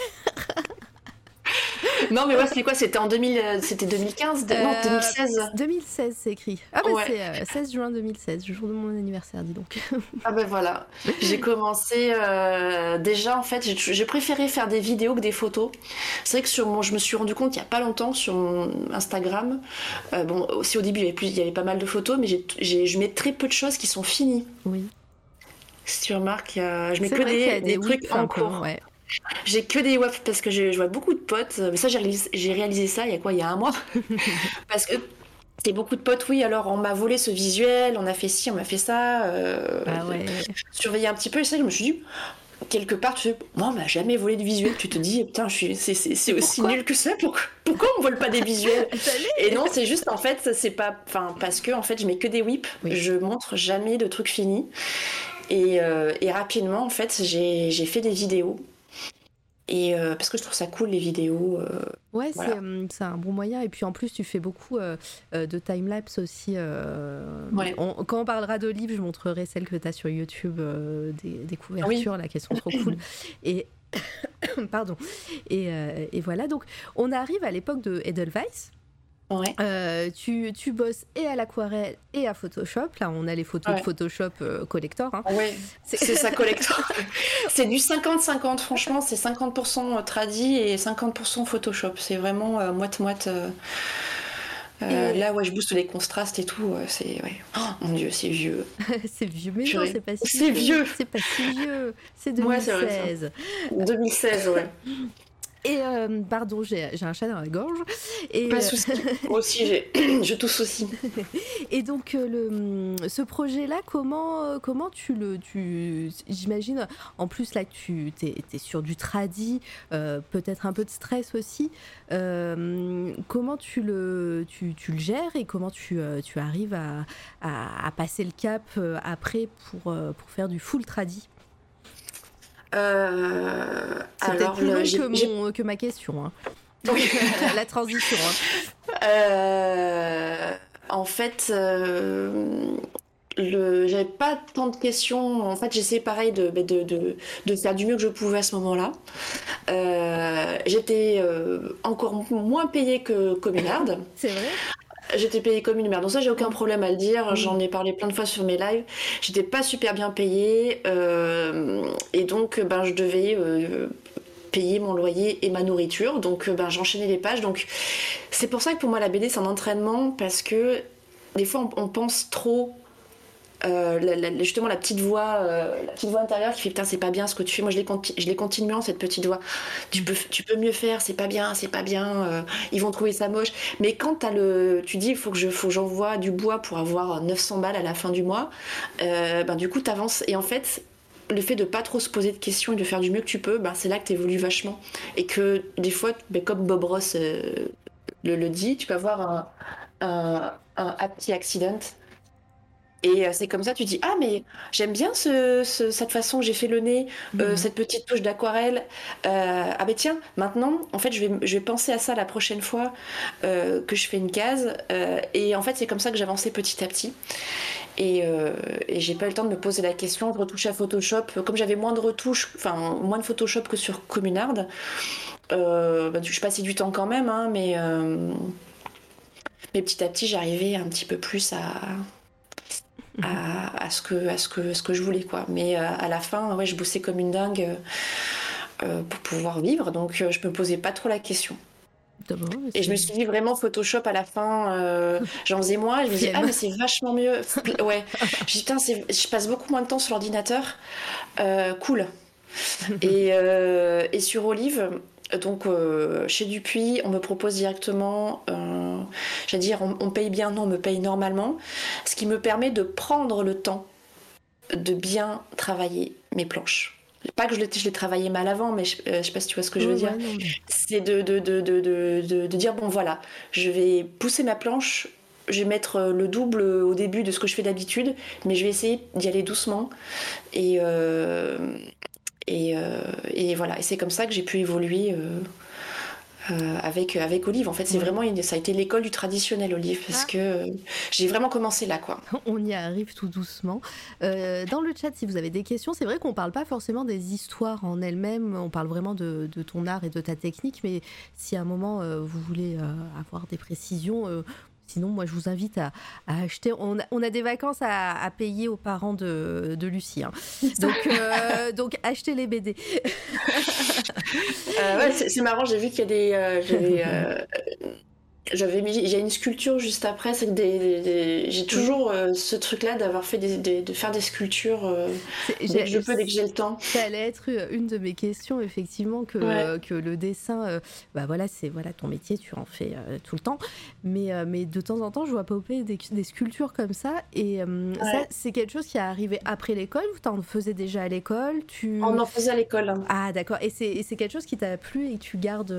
non, mais ouais, c'était quoi C'était en 2000, euh, c'était 2015 Non, 2016. 2016, c'est écrit. Ah, bah c'est 16 euh, juin 2016, le jour de mon anniversaire, dis donc. ah, ben voilà. J'ai commencé. Euh, déjà, en fait, j'ai préféré faire des vidéos que des photos. C'est vrai que sur mon, je me suis rendu compte il n'y a pas longtemps sur mon Instagram. bon, aussi au début, il y avait, plus, il y avait pas mal de photos, mais je mets très peu de choses qui sont finies. Oui. Si tu remarques, je mets que des, trucs en cours. J'ai que des WAP parce que je, vois beaucoup de potes. Mais ça, j'ai réalisé, ça il y a quoi? Il y a un mois. <laughs> parce que c'est beaucoup de potes, oui, alors on m'a volé ce visuel, on a fait ci, on m'a fait ça. Euh, ah ouais. Surveiller un petit peu, et ça, je me suis dit, quelque part, tu sais, moi, on m'a jamais volé de visuel. Tu te dis, putain, je suis, c'est, aussi nul que ça. Pourquoi, pourquoi on vole pas des visuels? <laughs> Et non, c'est juste, en fait, c'est pas, enfin, parce que en fait, je mets que des whips. Je montre jamais de trucs finis. Euh, et, rapidement, en fait, j'ai fait des vidéos. Et euh, parce que je trouve ça cool les vidéos. Euh, ouais, c'est un bon moyen. Et puis en plus, tu fais beaucoup de time-lapse aussi. quand on parlera de livres, je montrerai celle que tu as sur YouTube, des, couvertures là, qui sont trop cool. <laughs> Et. <coughs> Pardon. Et, et, voilà, donc on arrive à l'époque de Edelweiss. Euh, tu, tu, bosses et à l'aquarelle et à Photoshop. Là, on a les photos de Photoshop euh, collector. Hein. Oui, c'est ça collector. <laughs> c'est du 50-50, franchement, c'est 50% tradi et 50% Photoshop. C'est vraiment euh, moite-moite. là, ouais, je booste les contrastes et tout. c'est ouais. Oh, mon dieu, c'est vieux. <laughs> c'est vieux, mais non, c'est pas si C'est vieux. C'est pas si vieux. C'est 2016. 2016, ouais. <laughs> Et euh, pardon, j'ai un chat dans la gorge. Et, Pas souci. <laughs> Moi aussi, <clears throat> je tousse aussi. <laughs> Et donc, euh, le, ce projet-là, comment, euh, comment tu le. Tu, J'imagine, en plus, là, tu es, sur du tradi, peut-être un peu de stress aussi. comment tu le, tu, tu, le gères et comment tu, tu arrives à, à, à, passer le cap après pour, pour faire du full tradi? Euh, c'est peut-être plus long que, ma question. Hein. <laughs> <laughs> la transition. Hein. Euh, en fait, euh, j'avais pas tant de questions. En fait, j'essayais pareil de, de, de, de, faire du mieux que je pouvais à ce moment-là. Euh, j'étais encore moins payée que Communard. C'est vrai? J'étais payée comme une merde. Donc ça, j'ai aucun problème à le dire. J'en ai parlé plein de fois sur mes lives. J'étais pas super bien payée. Euh, et donc, ben, je devais... Euh, payer mon loyer et ma nourriture. Donc ben, j'enchaînais les pages. Donc c'est pour ça que pour moi la BD c'est un entraînement parce que des fois on pense trop euh, justement la petite voix euh, la petite voix intérieure qui fait putain c'est pas bien ce que tu fais. Moi je l'ai l'ai continuant cette petite voix. Tu peux tu peux mieux faire c'est pas bien c'est pas bien euh, ils vont trouver ça moche. Mais quand as le tu dis il faut que je faut j'envoie du bois pour avoir 900 balles à la fin du mois ben du coup t'avances. Et en fait le fait de pas trop se poser de questions et de faire du mieux que tu peux, ben, c'est là que tu évolues vachement. Et que des fois, ben, comme Bob Ross le, dit, tu peux avoir un, un, un happy accident et euh, c'est comme ça, tu dis ah mais j'aime bien ce, cette façon que j'ai fait le nez, euh, mhm. cette petite touche d'aquarelle. Euh, ah ben tiens, maintenant en fait je vais, je vais penser à ça la prochaine fois que je fais une case. et en fait c'est comme ça que j'avançais petit à petit. Et, et j'ai pas eu le temps de me poser la question de retoucher à Photoshop. Comme j'avais moins de retouches, enfin moins de Photoshop que sur Communard, bah, je passais du temps quand même, hein, mais, mais petit à petit j'arrivais un petit peu plus à à, ce que, à ce que, ce que je voulais. Quoi. Mais euh, à la fin, ouais, je bossais comme une dingue euh, euh, pour pouvoir vivre, donc je me posais pas trop la question. Et je me suis dit vraiment Photoshop à la fin, j'en faisais moins. Et je me disais, ah, mais c'est vachement mieux. Ouais. je putain, je passe beaucoup moins de temps sur l'ordinateur. cool. et, et, sur Olive, donc euh, chez Dupuis, on me propose directement, euh, j'allais dire, on, paye bien, non, on me paye normalement, ce qui me permet de prendre le temps de bien travailler mes planches. Pas que je l'ai travaillé mal avant, mais je, euh, sais pas si tu vois ce que je veux dire. C'est de, de, de, de, dire, bon voilà, je vais pousser ma planche, je vais mettre le double au début de ce que je fais d'habitude, mais je vais essayer d'y aller doucement. Et, euh, et, voilà, et c'est comme ça que j'ai pu évoluer. Euh, euh, avec, avec Olive. En fait, c'est vraiment ça a été l'école du traditionnel Olive parce ah. que j'ai vraiment commencé là, quoi. On y arrive tout doucement. dans le chat, si vous avez des questions, c'est vrai qu'on parle pas forcément des histoires en elles-mêmes. On parle vraiment de, de, ton art et de ta technique. Mais si à un moment vous voulez avoir des précisions, Sinon, moi, je vous invite à, acheter. On a, des vacances à, payer aux parents de, Lucie. Hein. Donc, euh, donc, achetez les BD. Euh, c'est marrant, j'ai vu qu'il y a des. Euh, j'avais mis, il y a une sculpture juste après. C'est des, j'ai toujours euh, ce truc-là d'avoir fait des, de faire des sculptures euh, dès que je peux, dès que j'ai le temps. Ça allait être une de mes questions, effectivement, que, que le dessin, euh, bah voilà, c'est voilà ton métier, tu en fais tout le temps. Mais, mais de temps en temps, je vois popper des, des sculptures comme ça. Et ça, c'est quelque chose qui est arrivé après l'école ou tu en faisais déjà à l'école? Tu... On en faisait à l'école. Hein. Ah, d'accord. Et c'est quelque chose qui t'a plu et que tu gardes.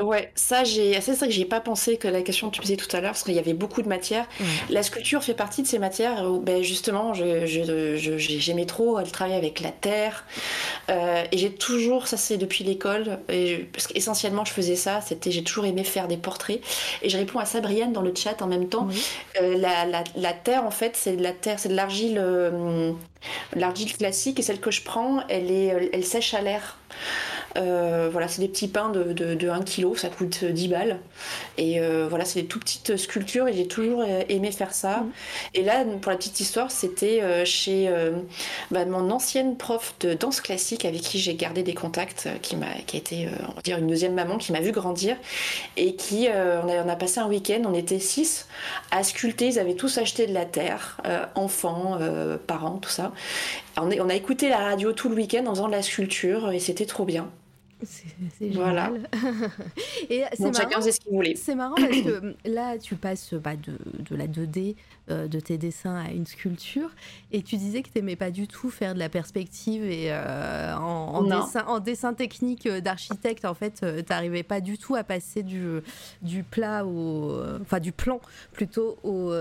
Ouais, ça, j'ai, c'est ça que j'ai pas pensé que la question que tu posais tout à l'heure, parce qu'il y avait beaucoup de matières. La sculpture fait partie de ces matières où, ben, justement, j'aimais je, je, trop le travail avec la terre. Euh, et j'ai toujours, ça c'est depuis l'école, parce qu'essentiellement je faisais ça, c'était j'ai toujours aimé faire des portraits. Et je réponds à Sabrienne dans le chat en même temps. Euh, la, la, la, terre, en fait, c'est de la terre, c'est de l'argile, euh, l'argile classique, et celle que je prends, elle, est, elle sèche à l'air. Euh, voilà, c'est des petits pains de, de, 1 kg, ça coûte 10 balles. Et euh, voilà, c'est des tout petites sculptures et j'ai toujours aimé faire ça. Mm. Et là, pour la petite histoire, c'était euh, chez bah, mon ancienne prof de danse classique avec qui j'ai gardé des contacts, qui, m'a, qui a été, on va dire, une deuxième maman qui m'a vu grandir et qui, on a, on, a, passé un week-end, on était six à sculpter, ils avaient tous acheté de la terre, enfants, parents, tout ça. On, on a écouté la radio tout le week-end en faisant de la sculpture et c'était trop bien. C'est voilà. <laughs> et c'est chacun ce qu'il voulait. C'est marrant parce que là, tu passes bah, de, de, la 2D, euh, de tes dessins à une sculpture, et tu disais que tu n'aimais pas du tout faire de la perspective et euh, en, dessin, en dessin technique euh, d'architecte, en fait, tu n'arrivais pas du tout à passer du, du plat au, enfin du plan plutôt <laughs> au,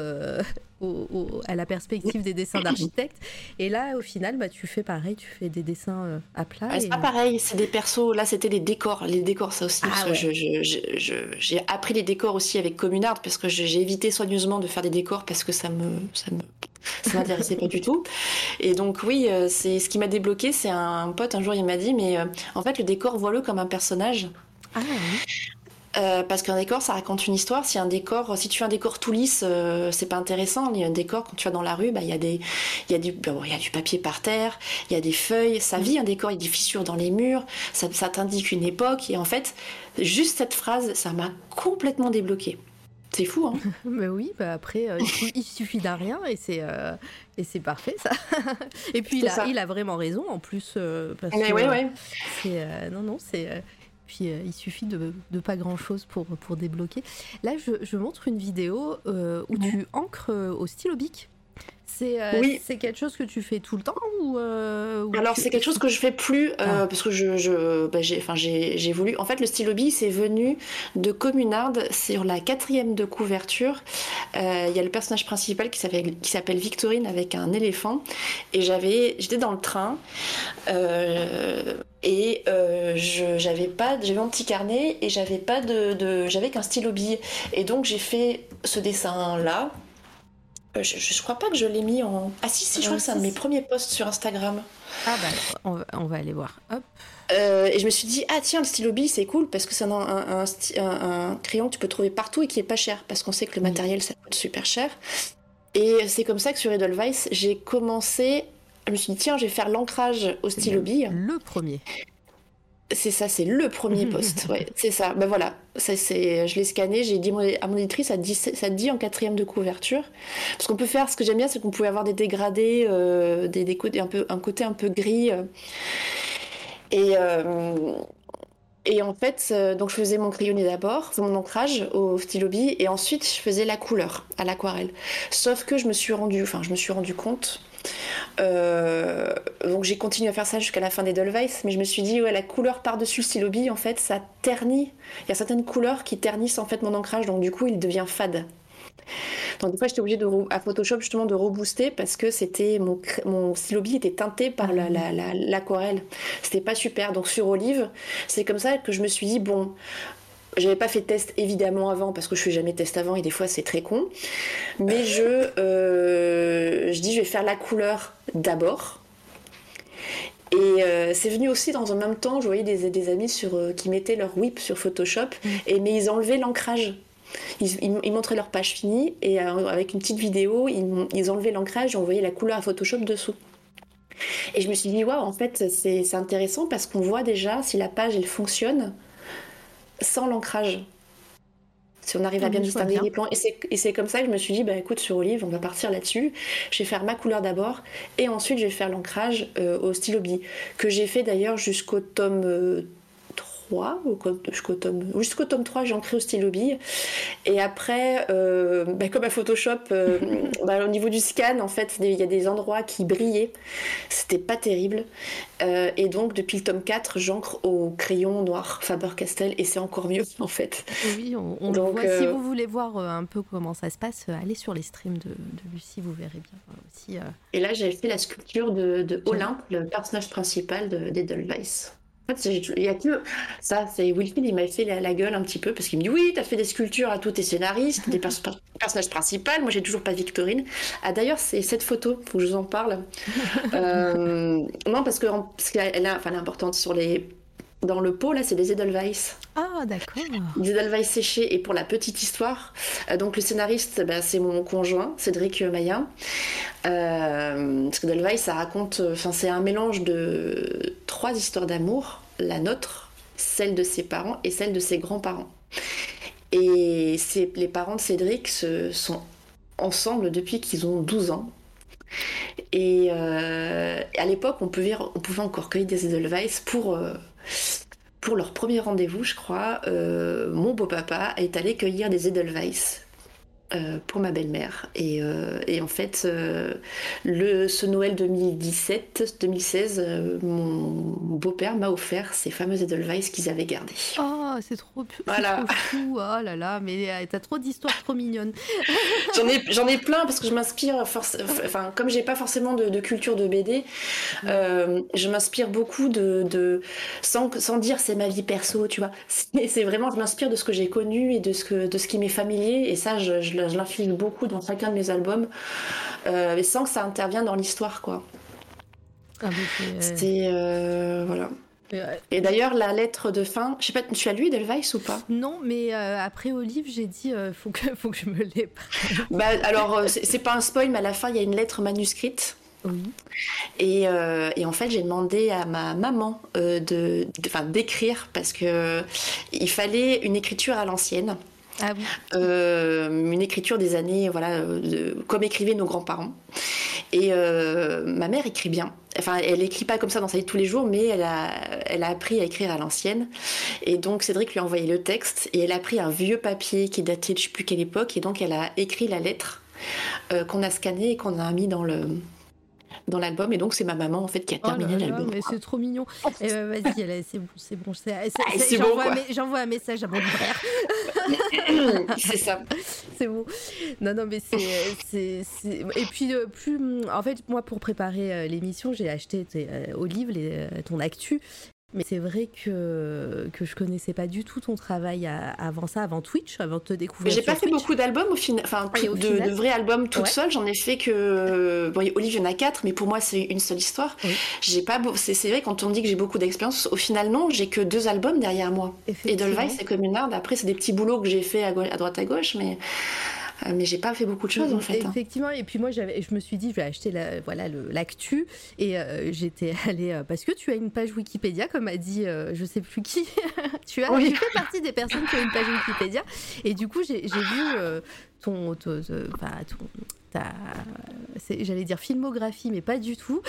à la perspective des dessins d'architecte. Et là, au final, bah, tu fais pareil, tu fais des dessins euh, à plat. c'est pas pareil, c'est des persos. Là, c'était les décors. Les décors, ça aussi. Ah j'ai appris les décors aussi avec Communard parce que j'ai évité soigneusement de faire des décors parce que ça me, ça me ça <laughs> m'intéressait pas du tout. Et donc oui, euh, c'est ce qui m'a débloqué. C'est un pote un jour, il m'a dit, mais euh, en fait, le décor, vois-le comme un personnage. Ah, oui. Euh, parce qu'un décor, ça raconte une histoire. Si un décor, si tu fais un décor tout lisse, euh, c'est pas intéressant. Il y a un décor quand tu vas dans la rue, bah il y a des, il y a du, bon, y a du papier par terre, il y a des feuilles. Ça vit un décor, il y a des fissures dans les murs. Ça, ça t'indique une époque. Et en fait, juste cette phrase, ça m'a complètement débloqué. C'est fou, hein <laughs> Mais oui, bah après, euh, il, suffit- d'un rien et c'est euh, et c'est parfait ça. <laughs> et puis il a, ça. il a vraiment raison en plus euh, parce Mais que ouais, euh, ouais. non non c'est puis il suffit de, de pas grand chose pour pour débloquer. Là, je, je montre une vidéo où tu encres euh, au stylo bic. C'est euh, Oui. c'est quelque chose que tu fais tout le temps ou, euh, ou Alors tu- c'est quelque chose que je fais plus euh, Ah. parce que je, je bah, j'ai enfin j'ai j'ai voulu en fait le stylo bille c'est venu de Communard sur la quatrième de couverture il y a le personnage principal qui s'appelle Victorine avec un éléphant et j'avais j'étais dans le train et euh, je j'avais pas j'avais mon petit carnet et j'avais pas de, de j'avais qu'un stylo bille et donc j'ai fait ce dessin là Euh, je, je crois pas que je l'ai mis en ah si si je Ah, crois que c'est un de mes premiers posts sur Instagram Ah bah on va, on va aller voir. Hop. Euh, et je me suis dit, ah tiens, le stylo bille, c'est cool parce que c'est un, un, crayon que tu peux trouver partout et qui est pas cher parce qu'on sait que le Oui. matériel ça coûte super cher. Et c'est comme ça que sur Edelweiss, j'ai commencé. Je me suis dit, tiens, je vais faire l'ancrage au stylo bille. Le premier. C'est ça, c'est le premier <laughs> poste. Ouais, c'est ça. Ben voilà, ça, c'est, je l'ai scanné, j'ai dit à mon éditrice, ça te dit, ça dit en quatrième de couverture. Parce qu'on peut faire, ce que j'aime bien, c'est qu'on pouvait avoir des dégradés, euh, des, des côtés un, peu, un côté un peu gris. euh. Et, euh, et en fait, donc je faisais mon crayonné d'abord, mon ancrage au stylo et ensuite je faisais la couleur à l'aquarelle. Sauf que je me suis rendu, enfin, je me suis rendu compte. Euh, donc j'ai continué à faire ça jusqu'à la fin des Dolweiss, mais je me suis dit ouais la couleur par dessus le stylo en fait ça ternit. Il y a certaines couleurs qui ternissent en fait mon ancrage, donc du coup il devient fade. Donc des fois j'étais obligée à Photoshop justement de rebooster parce que c'était mon, mon était teinté par la- la- la- l'aquarelle. C'était pas super. Donc sur Olive, c'est comme ça que je me suis dit bon, j'avais pas fait de test évidemment avant parce que je fais jamais de test avant et des fois c'est très con. Mais je, euh, je dis je vais faire la couleur d'abord. Et euh, c'est venu aussi dans un même temps, je voyais des, des amis sur, euh, qui mettaient leur whip sur Photoshop, et, mais ils enlevaient l'ancrage. Ils, ils- ils montraient leur page finie et avec une petite vidéo, ils, ils enlevaient l'ancrage et on voyait la couleur à Photoshop dessous. Et je me suis dit, waouh, en fait, c'est c'est intéressant parce qu'on voit déjà si la page elle fonctionne sans l'ancrage. Si on arrive Ah à bien oui, je vois distinguer bien. les plans. Et c'est- Et c'est comme ça que je me suis dit, bah écoute, sur Olive, on va partir là-dessus. Je vais faire ma couleur d'abord et ensuite je vais faire l'ancrage euh, au stylo bille, que j'ai fait d'ailleurs jusqu'au tome euh, 3, ou quoi- jusqu'au tome, jusqu'au tome 3, j'ai ancré au stylo bille. Et après, euh, bah, comme à Photoshop, euh, <laughs> bah, au niveau du scan, en fait, il y a des endroits qui brillaient. C'était pas terrible. Euh, et donc, depuis le tome 4, j'encre au crayon noir Faber-Castell et c'est encore mieux, en fait. Oui, on, on le Donc, voit. Si vous voulez voir un peu comment ça se passe, allez sur les streams de, de Lucie, vous verrez bien aussi. Et là, j'avais fait la sculpture de, de Olympe, le personnage principal de- d'Edelweiss. Il y a que ça, c'est Wilfried, il m'a fait la, gueule un petit peu parce qu'il me dit oui, t'as fait des sculptures à tous tes scénaristes, des pers- personnages principaux. Moi, j'ai toujours pas Victorine. Ah d'ailleurs, c'est cette photo, faut que je vous en parle. Euh, non, parce que parce qu'elle est importante sur les dans le pot là, c'est des Edelweiss. Ah, d'accord. Des Edelweiss séchés. Et pour la petite histoire, euh, donc le scénariste, bah, c'est mon conjoint, Cédric Maillat. Euh, parce que Edelweiss, ça raconte, euh, enfin, c'est un mélange de trois histoires d'amour la nôtre, celle de ses parents et celle de ses grands-parents. Et les parents de Cédric se, sont ensemble depuis qu'ils ont 12 ans. Et euh, à l'époque, on pouvait, on pouvait encore cueillir des Edelweiss pour, euh, pour leur premier rendez-vous, je crois. euh, mon beau-papa est allé cueillir des Edelweiss euh, pour ma belle-mère. Et, euh, et en fait, euh, le, ce Noël 2017-2016, euh, mon beau-père m'a offert ces fameux Edelweiss qu'ils avaient gardés. Oh, c'est trop, Voilà. trop chou. Oh là là, mais t'as trop d'histoires trop mignonnes. <laughs> J'en ai, j'en ai plein parce que je m'inspire, enfin, comme j'ai pas forcément de, de culture de BD, je m'inspire beaucoup de, de sans, sans dire c'est ma vie perso, tu vois. <laughs> C'est c'est vraiment, je m'inspire de ce que j'ai connu et de ce, que, de ce qui m'est familier, et ça, je, je, je l'inflige beaucoup dans chacun de mes albums, euh, mais sans que ça intervienne dans l'histoire, quoi. Ah, euh, C'est. euh, voilà. Et d'ailleurs, la lettre de fin, je sais pas, tu as lu Edelweiss ou pas? Non, mais euh, après Olive, j'ai dit euh, faut que <laughs> faut que je me prenne. Bah alors, c'est pas un spoil, mais à la fin, il y a une lettre manuscrite. Oui. Et, euh, et en fait, j'ai demandé à ma maman de, d'écrire parce que il fallait une écriture à l'ancienne, Ah. Euh, une écriture des années, voilà, euh, comme écrivaient nos grands-parents. Et euh, ma mère écrit bien. Enfin, elle écrit pas comme ça dans sa vie tous les jours, mais elle a, appris à écrire à l'ancienne. Et donc Cédric lui a envoyé le texte et elle a pris un vieux papier qui datait de je sais plus quelle époque et donc elle a écrit la lettre qu'on a scannée et qu'on a mis dans le dans l'album et donc c'est ma maman en fait qui a Oh terminé l'album. mais c'est trop mignon. Eh ben, vas-y, c'est bon, c'est bon. Ah, J'envoie bon, un mé- j'envoie un message à mon libraire. <laughs> c'est ça. <laughs> c'est bon. Non, non, mais c'est. Et puis, euh, plus. En fait, moi, pour préparer euh, l'émission, j'ai acheté tes, euh, Olive, les, euh, ton actu. Mais c'est vrai que, que je connaissais pas du tout ton travail à- avant ça, avant Twitch, avant de te découvrir. j'ai pas fait Twitch. beaucoup d'albums au final, enfin Ah, et au de, final de vrais albums toute Ouais. seule. J'en ai fait que bon, Olive il y en a quatre, mais pour moi c'est une seule histoire. Oui. J'ai pas, c'est c'est vrai quand on me dit que j'ai beaucoup d'expérience, au final non, j'ai que deux albums derrière moi. Effectivement. Edelweiss et Communard. Après c'est des petits boulots que j'ai fait à, gau- à droite à gauche, mais mais j'ai pas fait beaucoup de choses en fait. hein. Effectivement, et puis moi j'avais, je me suis dit, je vais acheter la, voilà le- l'actu, et euh, j'étais <laughs> allée euh, parce que tu as une page Wikipédia, comme a dit, euh, je sais plus qui, <laughs> tu as, Oui. tu fais partie des personnes qui ont une page Wikipédia, et du coup j'ai, vu euh, ton, ton, ton- enfin, ton- ta- c'est- j'allais dire filmographie, mais pas du tout.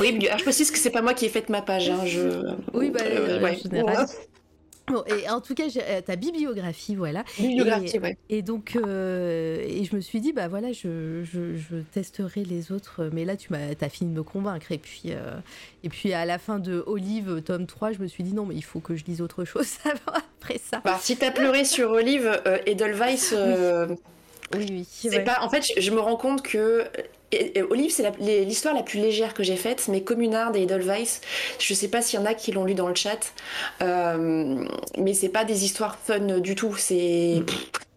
Oui, je précise que c'est pas moi qui ai fait ma page. hein, je... Oui, bah, Euh, euh, ouais. en général. Bon, et en tout cas, euh, ta bibliographie, voilà. Bibliographie, ouais. Et donc, euh, et je me suis dit, bah voilà, je, je, je testerai les autres, mais là, tu m'as, as fini de me convaincre. Et puis, euh, et puis, à la fin de Olive, tome 3, je me suis dit, non, mais il faut que je lise autre chose <laughs> avant, après ça. Bah, si t'as pleuré sur Olive, euh, Edelweiss, Oui, oui. C'est ouais. pas. En fait, je- je me rends compte que Olive, c'est l'histoire la plus légère que j'ai faite, mais Communard et Edelweiss, je sais pas s'il y en a qui l'ont lu dans le chat, euh, mais c'est pas des histoires fun du tout. C'est.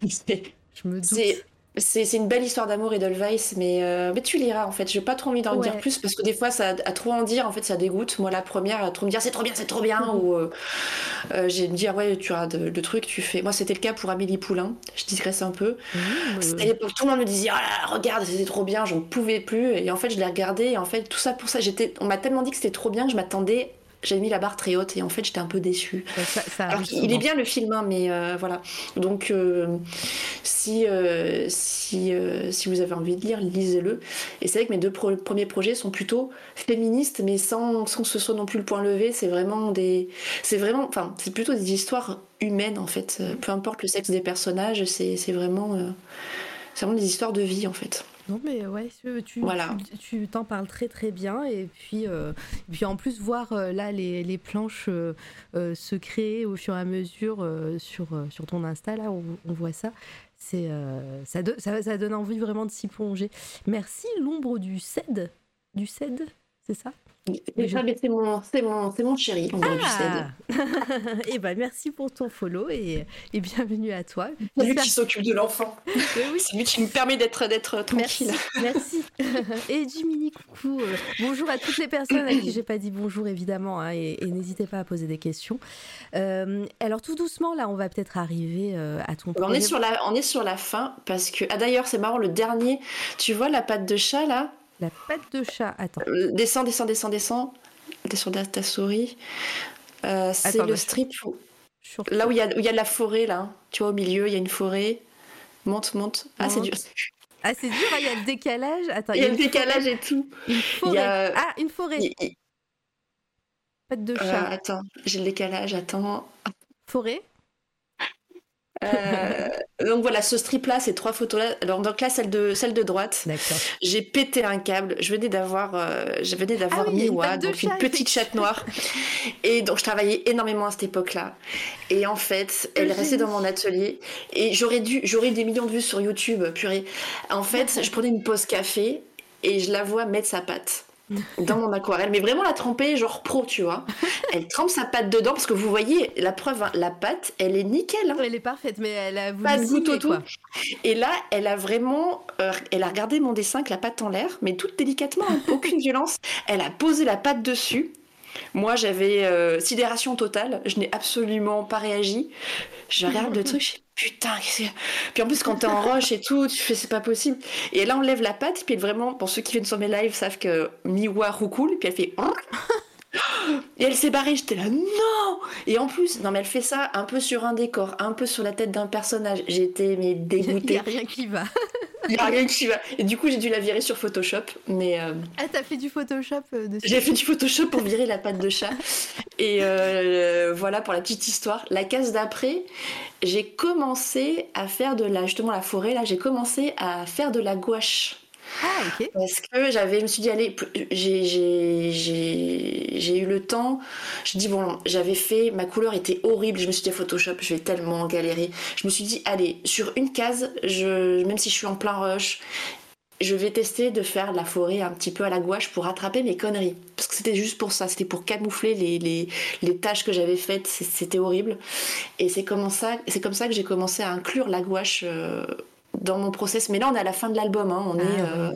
c'est- <laughs> Je me doute. C'est- une belle histoire d'amour Edelweiss, mais, euh, mais tu liras en fait. J'ai pas trop envie d'en Ouais. dire plus parce que des fois, ça, à trop en dire, en fait, ça dégoûte. Moi, la première, à trop me dire c'est trop bien, c'est trop bien, <laughs> ou euh, euh, j'ai me dire ouais, tu as le truc, tu fais. Moi, c'était le cas pour Amélie Poulain. Je digresse un peu. À l'époque, tout le monde me disait, oh là là, regarde, c'était trop bien, j'en pouvais plus. Et en fait, je l'ai regardé, et en fait, tout ça pour ça, j'étais, on m'a tellement dit que c'était trop bien que je m'attendais, j'avais mis la barre très haute, et en fait, j'étais un peu déçue. ça, ça- ça Alors, arrive il est bien le film, hein, mais euh, voilà. Donc, euh, si, euh, si, si vous avez envie de lire, lisez-le. Et c'est vrai que mes deux pro- premiers projets sont plutôt féministes, mais sans, sans que ce soit non plus le point levé. C'est vraiment des, c'est vraiment, enfin, c'est plutôt des histoires humaines en fait. Peu importe le sexe des personnages, c'est, c'est vraiment, c'est vraiment des histoires de vie en fait. Non mais ouais, tu, tu, Voilà. tu- tu t'en parles très très bien et puis, euh, et puis en plus voir euh, là les, les planches euh, se créer au fur et à mesure sur, sur ton Insta là on, on voit ça. C'est ça, do- ça, ça donne envie vraiment de s'y plonger. Merci l'ombre du CED. Du CED, c'est ça? Ça, mais c'est mon, c'est mon, c'est mon chéri, CED. <laughs> Et ben merci pour ton follow et, et bienvenue à toi. C'est lui qui s'occupe de l'enfant. que oui. C'est lui qui me permet d'être, d'être tranquille. Merci, merci. <laughs> Et Jiminy, coucou. euh, bonjour à toutes les personnes à qui j'ai pas dit bonjour évidemment, hein, et, et n'hésitez pas à poser des questions. Euh, alors tout doucement là, on va peut-être arriver euh, à ton. On est, sur la, on est sur la fin parce que. Ah d'ailleurs, c'est marrant, le dernier, tu vois la patte de chat là? La patte de chat. Attends. Euh, Descends, descends, descends, descends. Descends de ta souris. Euh, c'est le strip où- là où il y, a, où y a de la forêt là. Tu vois, au milieu, il y a une forêt. Monte, monte. Ah, c'est dur. Ah c'est dur, hein, il y a le décalage. Attends, Il y a le décalage et tout. Une forêt. Y a- Ah une forêt. Patte de euh, chat. attends, j'ai le décalage, attends. Forêt. Euh, donc voilà, ce strip là, ces trois photos là. Alors donc là, celle de, celle de droite. J'ai pété un câble. Je venais d'avoir, euh, je venais d'avoir Ah oui, une Miwa, de donc une petite chatte noire. Et donc je travaillais énormément à cette époque-là. Et en fait, elle Le restait dans mon atelier. Et j'aurais dû, j'aurais eu des millions de vues sur YouTube, purée. En fait, je prenais une pause café et je la vois mettre sa patte dans mon aquarelle, mais vraiment la tremper genre pro, tu vois. <laughs> Elle trempe sa patte dedans parce que vous voyez la preuve, hein, la patte, elle est nickel. hein. Elle est parfaite, mais elle a voulu Pas de goutte au tout. Et là, elle a vraiment, euh, elle a regardé mon dessin avec la patte en l'air, mais toute délicatement, hein, <laughs> aucune violence. Elle a posé la patte dessus. Moi, j'avais euh, sidération totale. Je n'ai absolument pas réagi. Je regarde le truc, je fais putain. Puis en plus, quand t'es en roche et tout, tu fais c'est pas possible. Et là, on lève la patte, puis vraiment, pour ceux qui viennent sur mes lives, savent que Miwa roucoule, puis elle fait. Et elle s'est barrée, j'étais là, non Et en plus, non mais elle fait ça un peu sur un décor, un peu sur la tête d'un personnage. J'étais mais Il dégoûtée. <laughs> n'y a rien qui va. Il a rien qui va. Et du coup, j'ai dû la virer sur Photoshop, mais euh, Ah, t'as fait du Photoshop euh, dessus? j'ai fait du Photoshop pour virer la patte de chat. Et euh, voilà pour la petite histoire. La case d'après, j'ai commencé à faire de la justement la forêt là, j'ai commencé à faire de la gouache. Ah, ok. Parce que j'avais, je me suis dit, allez, j'ai, eu le temps. Je dis, bon, j'avais fait, ma couleur était horrible. Je me suis dit, Photoshop, je vais tellement galérer. Je me suis dit, allez, sur une case, même si je suis en plein rush, je vais tester de faire la forêt un petit peu à la gouache pour rattraper mes conneries. Parce que c'était juste pour ça, c'était pour camoufler les, les, les tâches que j'avais faites, c'était horrible. Et c'est comme ça, comme ça que j'ai commencé à inclure la gouache euh, dans mon process. Mais là, on est à la fin de l'album, hein. on, Ah, est, ouais. euh,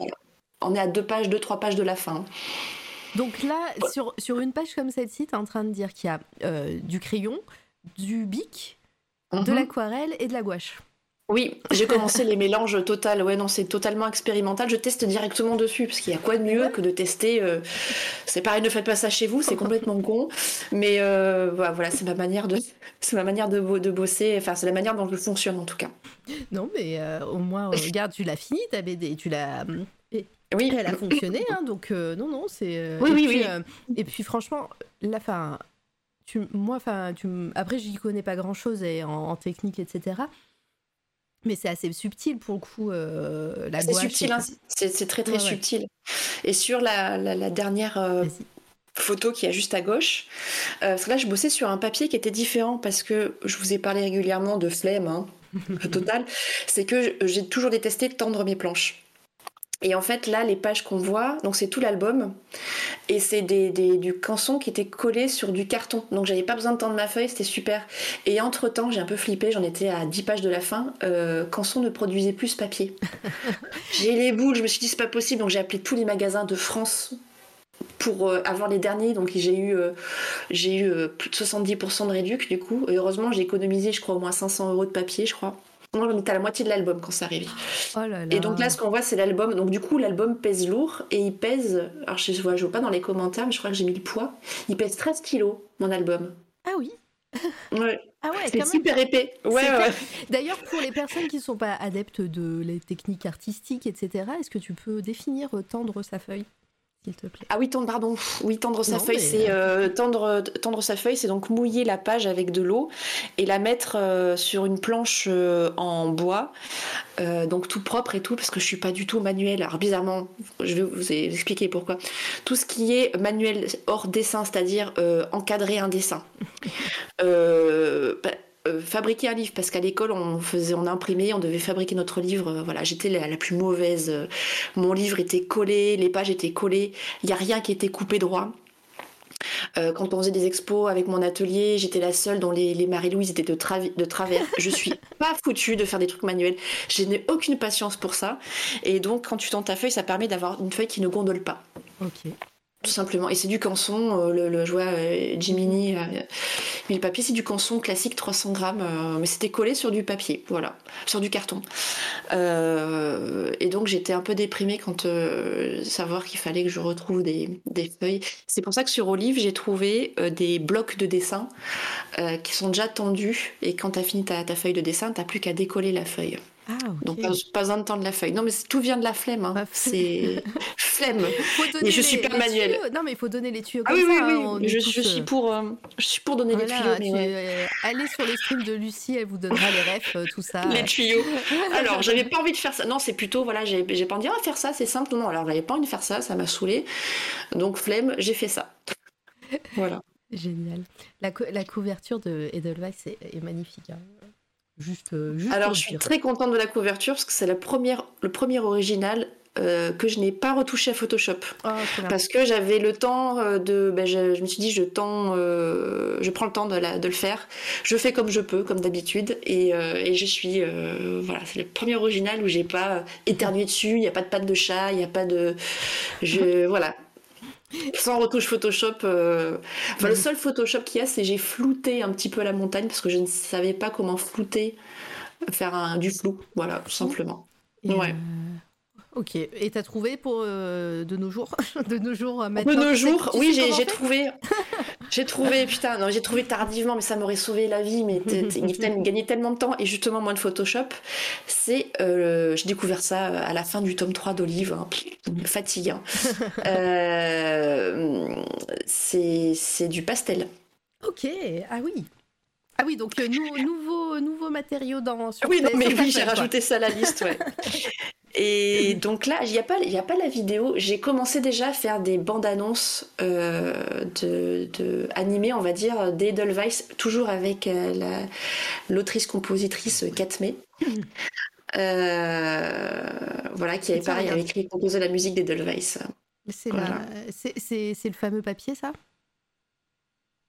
on est à deux pages, deux, trois pages de la fin. Donc là, sur, sur une page comme celle-ci, t'es en train de dire qu'il y a euh, du crayon, du bic, de Mhm. l'aquarelle et de la gouache. Oui, <laughs> j'ai commencé les mélanges total. Ouais, non, c'est totalement expérimental. Je teste directement dessus parce qu'il y a quoi de mieux que de tester. euh, C'est pareil, ne faites pas ça chez vous, c'est complètement con. Mais euh, voilà, c'est ma manière de, <laughs> c'est ma manière de, bo- de bosser. Enfin, c'est la manière dont je fonctionne en tout cas. Non, mais euh, au moins, <laughs> regarde, tu l'as fini ta BD, tu l'as. Oui, Elle a fonctionné, hein, donc euh, non, non, c'est. euh, Oui, et oui, puis, oui. euh, et puis franchement, la fin. Tu, moi, enfin, tu, après, j'y connais pas grand-chose et en, en technique, etc. Mais c'est assez subtil pour le coup, euh, la c'est subtil, hein, c'est très très Ouais, ouais. subtil. Et sur la, la- la dernière euh, photo qui est juste à gauche. Euh, parce que là, je bossais sur un papier qui était différent parce que je vous ai parlé régulièrement de flemme, hein, <laughs> total. C'est que j'ai toujours détesté tendre mes planches. Et en fait, là, les pages qu'on voit, donc c'est tout l'album, et c'est des, des- du canson qui était collé sur du carton. Donc j'avais pas besoin de tendre ma feuille, c'était super. Et entre temps, j'ai un peu flippé, j'en étais à 10 pages de la fin. Euh, canson ne produisait plus ce papier. <laughs> j'ai les boules, je me suis dit c'est pas possible, donc j'ai appelé tous les magasins de France pour euh, avoir les derniers. Donc j'ai eu, euh, j'ai eu plus de 70% de réduc du coup. Et heureusement, j'ai économisé, je crois, au moins 500 euros de papier, je crois. Moi, j'en étais à la moitié de l'album quand ça arrivait. Oh là là. Et donc là, ce qu'on voit, c'est l'album. Donc du coup, l'album pèse lourd et il pèse. Alors je vois, je vois pas dans les commentaires, mais je crois que j'ai mis le poids. Il pèse 13 kilos, mon album. Ah oui. <laughs> Ouais, Ah ouais, c'est quand même. super épais. Ouais, C'est. D'ailleurs, pour les personnes qui ne sont pas adeptes de les techniques artistiques, etc., est-ce que tu peux définir euh, tendre sa feuille, s'il te plaît Ah oui, tendre, pardon. Oui, tendre sa Non, feuille, mais- c'est euh, tendre, tendre sa feuille, c'est donc mouiller la page avec de l'eau et la mettre euh, sur une planche euh, en bois, euh, donc tout propre et tout, parce que je suis pas du tout manuel. Alors bizarrement, je vais vous expliquer pourquoi. Tout ce qui est manuel hors dessin, c'est-à-dire euh, encadrer un dessin, <laughs> euh, bah, euh, fabriquer un livre, parce qu'à l'école on faisait, on imprimait, on devait fabriquer notre livre. euh, voilà, j'étais la, la plus mauvaise. euh, mon livre était collé, les pages étaient collées, il y a rien qui était coupé droit. Euh, quand on faisait des expos avec mon atelier, j'étais la seule dont les, les Marie-Louise étaient de, travers. Je suis <laughs> pas foutue de faire des trucs manuels. Je n'ai aucune patience pour ça. Et donc, quand tu tends ta feuille, ça permet d'avoir une feuille qui ne gondole pas. Ok. Tout simplement. Et c'est du canson, euh, le, le je vois euh, Jiminy a mis le papier, c'est du canson classique 300 grammes, euh, mais c'était collé sur du papier, voilà, sur du carton. Euh, et donc j'étais un peu déprimée quand euh, savoir qu'il fallait que je retrouve des, des feuilles. C'est pour ça que sur Olive, j'ai trouvé euh, des blocs de dessin euh, qui sont déjà tendus, et quand tu as fini ta, ta feuille de dessin, t'as plus qu'à décoller la feuille. Ah. Donc pas, pas besoin de tendre la feuille. Non mais tout vient de la flemme, hein. <laughs> C'est flemme. <laughs> Donner je suis les- pas les manuel. tuyaux. Non, mais il faut donner les tuyaux Ah comme oui, oui, ça. oui, hein, est je, je euh, suis pour, euh, je suis pour donner Voilà, les tuyaux. tu- mais ouais. euh, allez sur le stream de Lucie, elle vous donnera les refs, euh, tout ça. <laughs> Les tuyaux. Alors, j'avais pas envie de faire ça. Non, c'est plutôt, voilà, j'ai j'ai pas envie de dire, ah, faire ça, c'est simple. Non, alors, j'avais pas envie de faire ça, ça m'a saoulé. Donc, flemme, j'ai fait ça. Voilà. Génial. La, cou- la couverture de Edelweiss est, est magnifique. hein. Juste, euh, juste Alors, je suis très contente de la couverture parce que c'est la première, le premier original euh, que je n'ai pas retouché à Photoshop. Oh, bien. Parce que j'avais le temps euh, de. ben, je, je me suis dit, je, tends, euh, je prends le temps de, la- de le faire. Je fais comme je peux, comme d'habitude. Et, euh, et je suis. euh, voilà, c'est le premier original où j'ai pas éternué dessus. Il n'y a pas de patte de chat, il n'y a pas de. Je, <laughs> voilà. Sans retouche Photoshop. euh, Enfin, le seul Photoshop qu'il y a, c'est j'ai flouté un petit peu la montagne parce que je ne savais pas comment flouter, faire un, du flou. Voilà, tout simplement. Et, Ouais. euh, Ok. Et t'as trouvé pour euh, de nos jours, <laughs> de nos jours euh, De maintenant. nos jours, tu oui, sais j'ai trouvé. <laughs> J'ai trouvé, putain, non, j'ai trouvé tardivement, mais ça m'aurait sauvé la vie. Mais il gagner tellement de temps et justement moins de Photoshop. C'est, euh, j'ai découvert ça à la fin du tome 3 d'Olive, hein, fatigant. <laughs> Euh, c'est c'est du pastel. Ok. Ah oui. Ah oui, donc euh, nou- nouveau, nouveau matériau dans. Sur Oui, non, mais sur oui, j'ai rajouté ça à la liste, ouais. <laughs> Et donc là, il n'y a, pas- il y a pas la vidéo. J'ai commencé déjà à faire des bandes annonces euh, de, de animées, on va dire, d'Edelweiss, toujours avec euh, la- l'autrice-compositrice Katme. <laughs> Euh, voilà, qui avait Tiens, pareil, avait écrit et composé la musique d'Edelweiss. C'est Voilà. la- c'est- c'est c'est le fameux papier, ça?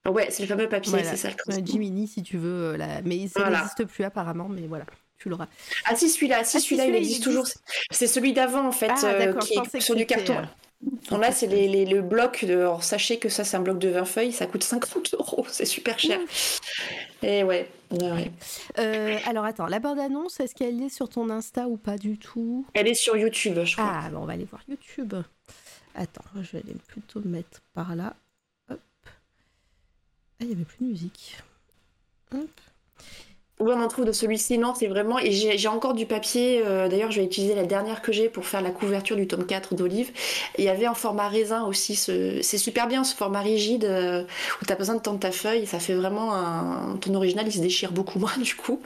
Ouais, c'est le fameux papier, Voilà. c'est ça le Euh, truc. Jiminy, si tu veux. euh, la- Mais ça Voilà. n'existe plus apparemment, mais voilà, tu l'auras. Ah si, celui-là, si, Ah, celui-là, il existe toujours. C'est celui d'avant, en fait, Ah, euh, qui est sur du carton. euh, Donc là, c'est les, les- le bloc. De... Alors, sachez que ça, c'est un bloc de 20 feuilles. Ça coûte 50 <laughs> euros. C'est super cher. Et ouais. Euh, alors attends, la bande-annonce, est-ce qu'elle est sur ton Insta ou pas du tout? Elle est sur YouTube, je crois. Ah, bon, on va aller voir YouTube. Attends, je vais aller plutôt me mettre par là. Ah, il n'y avait plus de musique. Hop. Où on en trouve de celui-ci Non, c'est vraiment. Et j'ai encore du papier. euh, D'ailleurs, je vais utiliser la dernière que j'ai pour faire la couverture du tome 4 d'Olive. Il y avait en format raisin aussi. Ce... C'est super bien ce format rigide euh, où tu as besoin de tendre ta feuille. Ça fait vraiment un. Ton original, il se déchire beaucoup <laughs> moins du coup.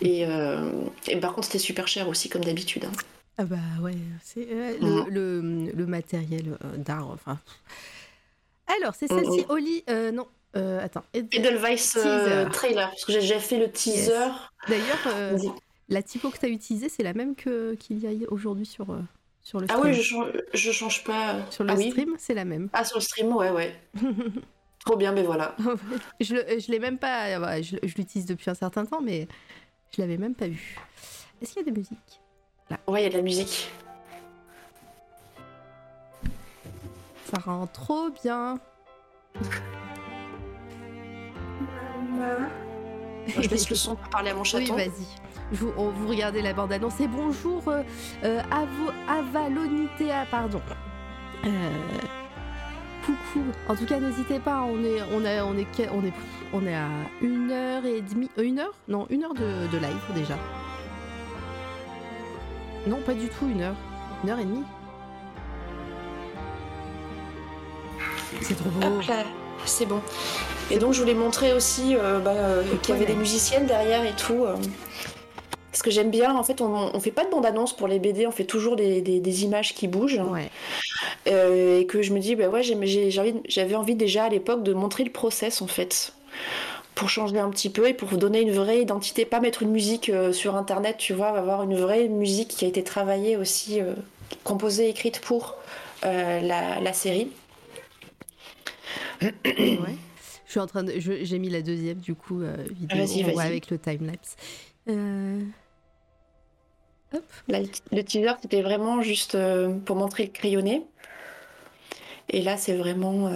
et, euh, et par contre, c'était super cher aussi, comme d'habitude. hein. Ah bah ouais, c'est Mhm. le, le, le matériel d'art, enfin. Alors, c'est Mhm. celle-ci, Oli... euh, non, euh, attends. Ed- Edelweiss euh, trailer. Parce que j'ai déjà fait le teaser. D'ailleurs, euh, la typo que tu as utilisée, c'est la même que qu'il y a aujourd'hui sur, sur le Ah stream. oui, je change, je change pas. Sur le ah oui stream, c'est la même. Ah, sur le stream, ouais, ouais. <laughs> Trop bien, mais voilà. <laughs> je l'ai même pas. ouais, Je, je l'utilise depuis un certain temps, mais je l'avais même pas vu. Est-ce qu'il y a des musiques Ouais, il y a de la musique. Ça rend trop bien. <laughs> Je laisse le son pour parler à mon Oui, chaton. vas-y. Je Vous, vous regardez la bande-annonce. Et bonjour, euh, euh, Avo- Avalonitea, pardon. Euh, coucou. En tout cas, n'hésitez pas. On est, on a, on est, on est, on est à une heure et demie, euh, une heure? Non, une heure de, de live déjà. Non, pas du tout une heure. Une heure et demie. C'est trop beau. C'est bon. Et donc, je voulais montrer aussi euh, bah, euh, qu'il y avait des musiciennes derrière et tout. euh. Parce que j'aime bien, en fait, on, on fait pas de bande-annonce pour les BD, on fait toujours des, des- des images qui bougent. Ouais. Euh, et que je me dis, bah ouais, envie- j'avais envie déjà à l'époque de montrer le process, en fait. Pour changer un petit peu et pour donner une vraie identité, pas mettre une musique euh, sur internet, tu vois, avoir une vraie musique qui a été travaillée aussi, euh, composée, écrite pour la, la série. Ouais. Je suis en train de. J'ai mis la deuxième du coup euh, vidéo. On voit avec le timelapse. Euh... Hop. Là, le teaser, c'était vraiment juste euh, pour montrer le crayonné. Et là, c'est vraiment,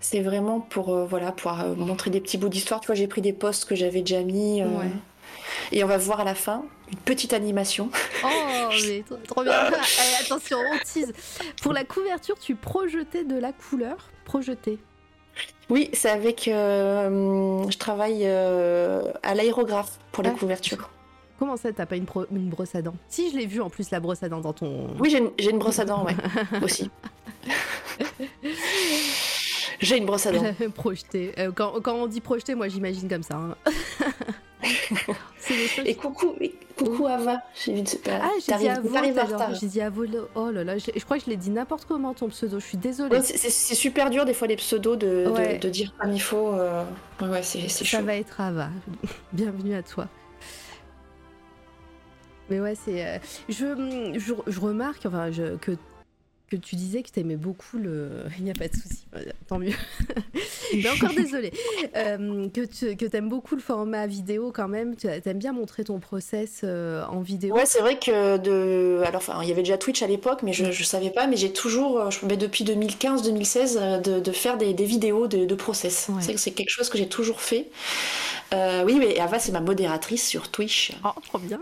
c'est vraiment pour, voilà, pour montrer des petits bouts d'histoire. Tu vois, j'ai pris des posts que j'avais déjà mis. Ouais. Et on va voir à la fin une petite animation. Oh, mais trop, bien. Allez, <laughs> attention, on tease. Pour la couverture, tu projetais de la couleur. Projeter. Oui, c'est avec. euh, je travaille euh, à l'aérographe pour les Ah. couvertures. Comment ça, t'as pas une, brosse à dents? Si, je l'ai vu en plus, la brosse à dents dans ton. Oui, j'ai une, brosse à dents, ouais, aussi. j'ai une brosse à dents. <laughs> <laughs> projeter. Euh, quand, quand on dit projeter, moi j'imagine comme ça. hein. <laughs> Et coucou, coucou Ava. J'ai vu de- Ah, j'ai dit retard. J'ai dit. Oh là là, je, crois que je l'ai dit n'importe comment ton pseudo. Je suis désolée. Ouais, c'est- super dur des fois les pseudos de, de- Ouais. de dire comme il faut. euh, Ouais, c'est c'est Ça chaud. va être Ava. <laughs> Bienvenue à toi. Mais ouais, c'est. euh, je, je, je remarque enfin, je- que, que tu disais que tu aimais beaucoup le. <laughs> Il n'y a pas de souci, tant mieux. Mais encore désolé. Euh, que tu que aimes beaucoup le format vidéo quand même. Tu aimes bien montrer ton process euh, en vidéo. Ouais, c'est vrai que de. Alors, enfin, il y avait déjà Twitch à l'époque, mais je ne savais pas. Mais j'ai toujours, euh, je depuis 2015-2016, de, de, faire des, des vidéos de, de process. C'est quelque chose que j'ai toujours fait. oui, mais Ava, c'est ma modératrice sur Twitch. Oh, trop bien.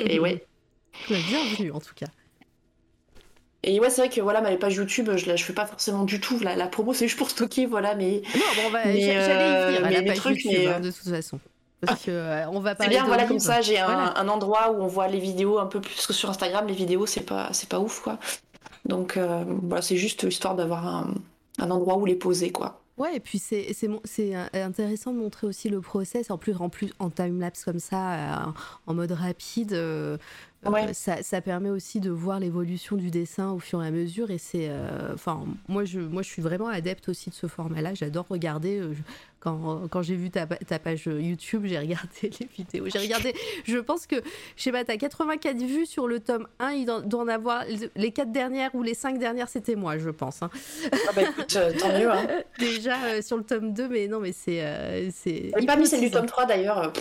Et ouais. <laughs> Bienvenue en tout cas. Et ouais, c'est vrai que voilà, ma page YouTube, je, je fais pas forcément du tout la, la promo, c'est juste pour stocker, voilà, mais. Non, bon, bah, j'allais y venir à la page trucs, YouTube, mais... hein, de toute façon. Parce que euh, on va C'est bien, voilà, comme ça, j'ai un, un, endroit où on voit les vidéos un peu plus que sur Instagram, les vidéos, c'est pas, c'est pas ouf, quoi. Donc, euh, voilà, c'est juste histoire d'avoir un, un endroit où les poser, quoi. Ouais, et puis c'est intéressant de montrer aussi le process, en plus en, plus, en time-lapse comme ça, euh, en mode rapide. Euh, ça, ça, permet aussi de voir l'évolution du dessin au fur et à mesure. Et c'est, euh, enfin, moi je, moi je suis vraiment adepte aussi de ce format-là. J'adore regarder. Euh, quand, quand j'ai vu ta, ta, page YouTube, j'ai regardé <laughs> les vidéos. J'ai regardé. Je pense que, je sais pas, t'as 84 vues sur le tome 1. Il doit en avoir les 4 dernières ou les 5 dernières, c'était moi, je pense. Hein. Ah bah écoute, tant mieux. Hein. <laughs> Déjà sur le tome 2, mais non, mais c'est. c'est pas mis celle du tome 3 d'ailleurs.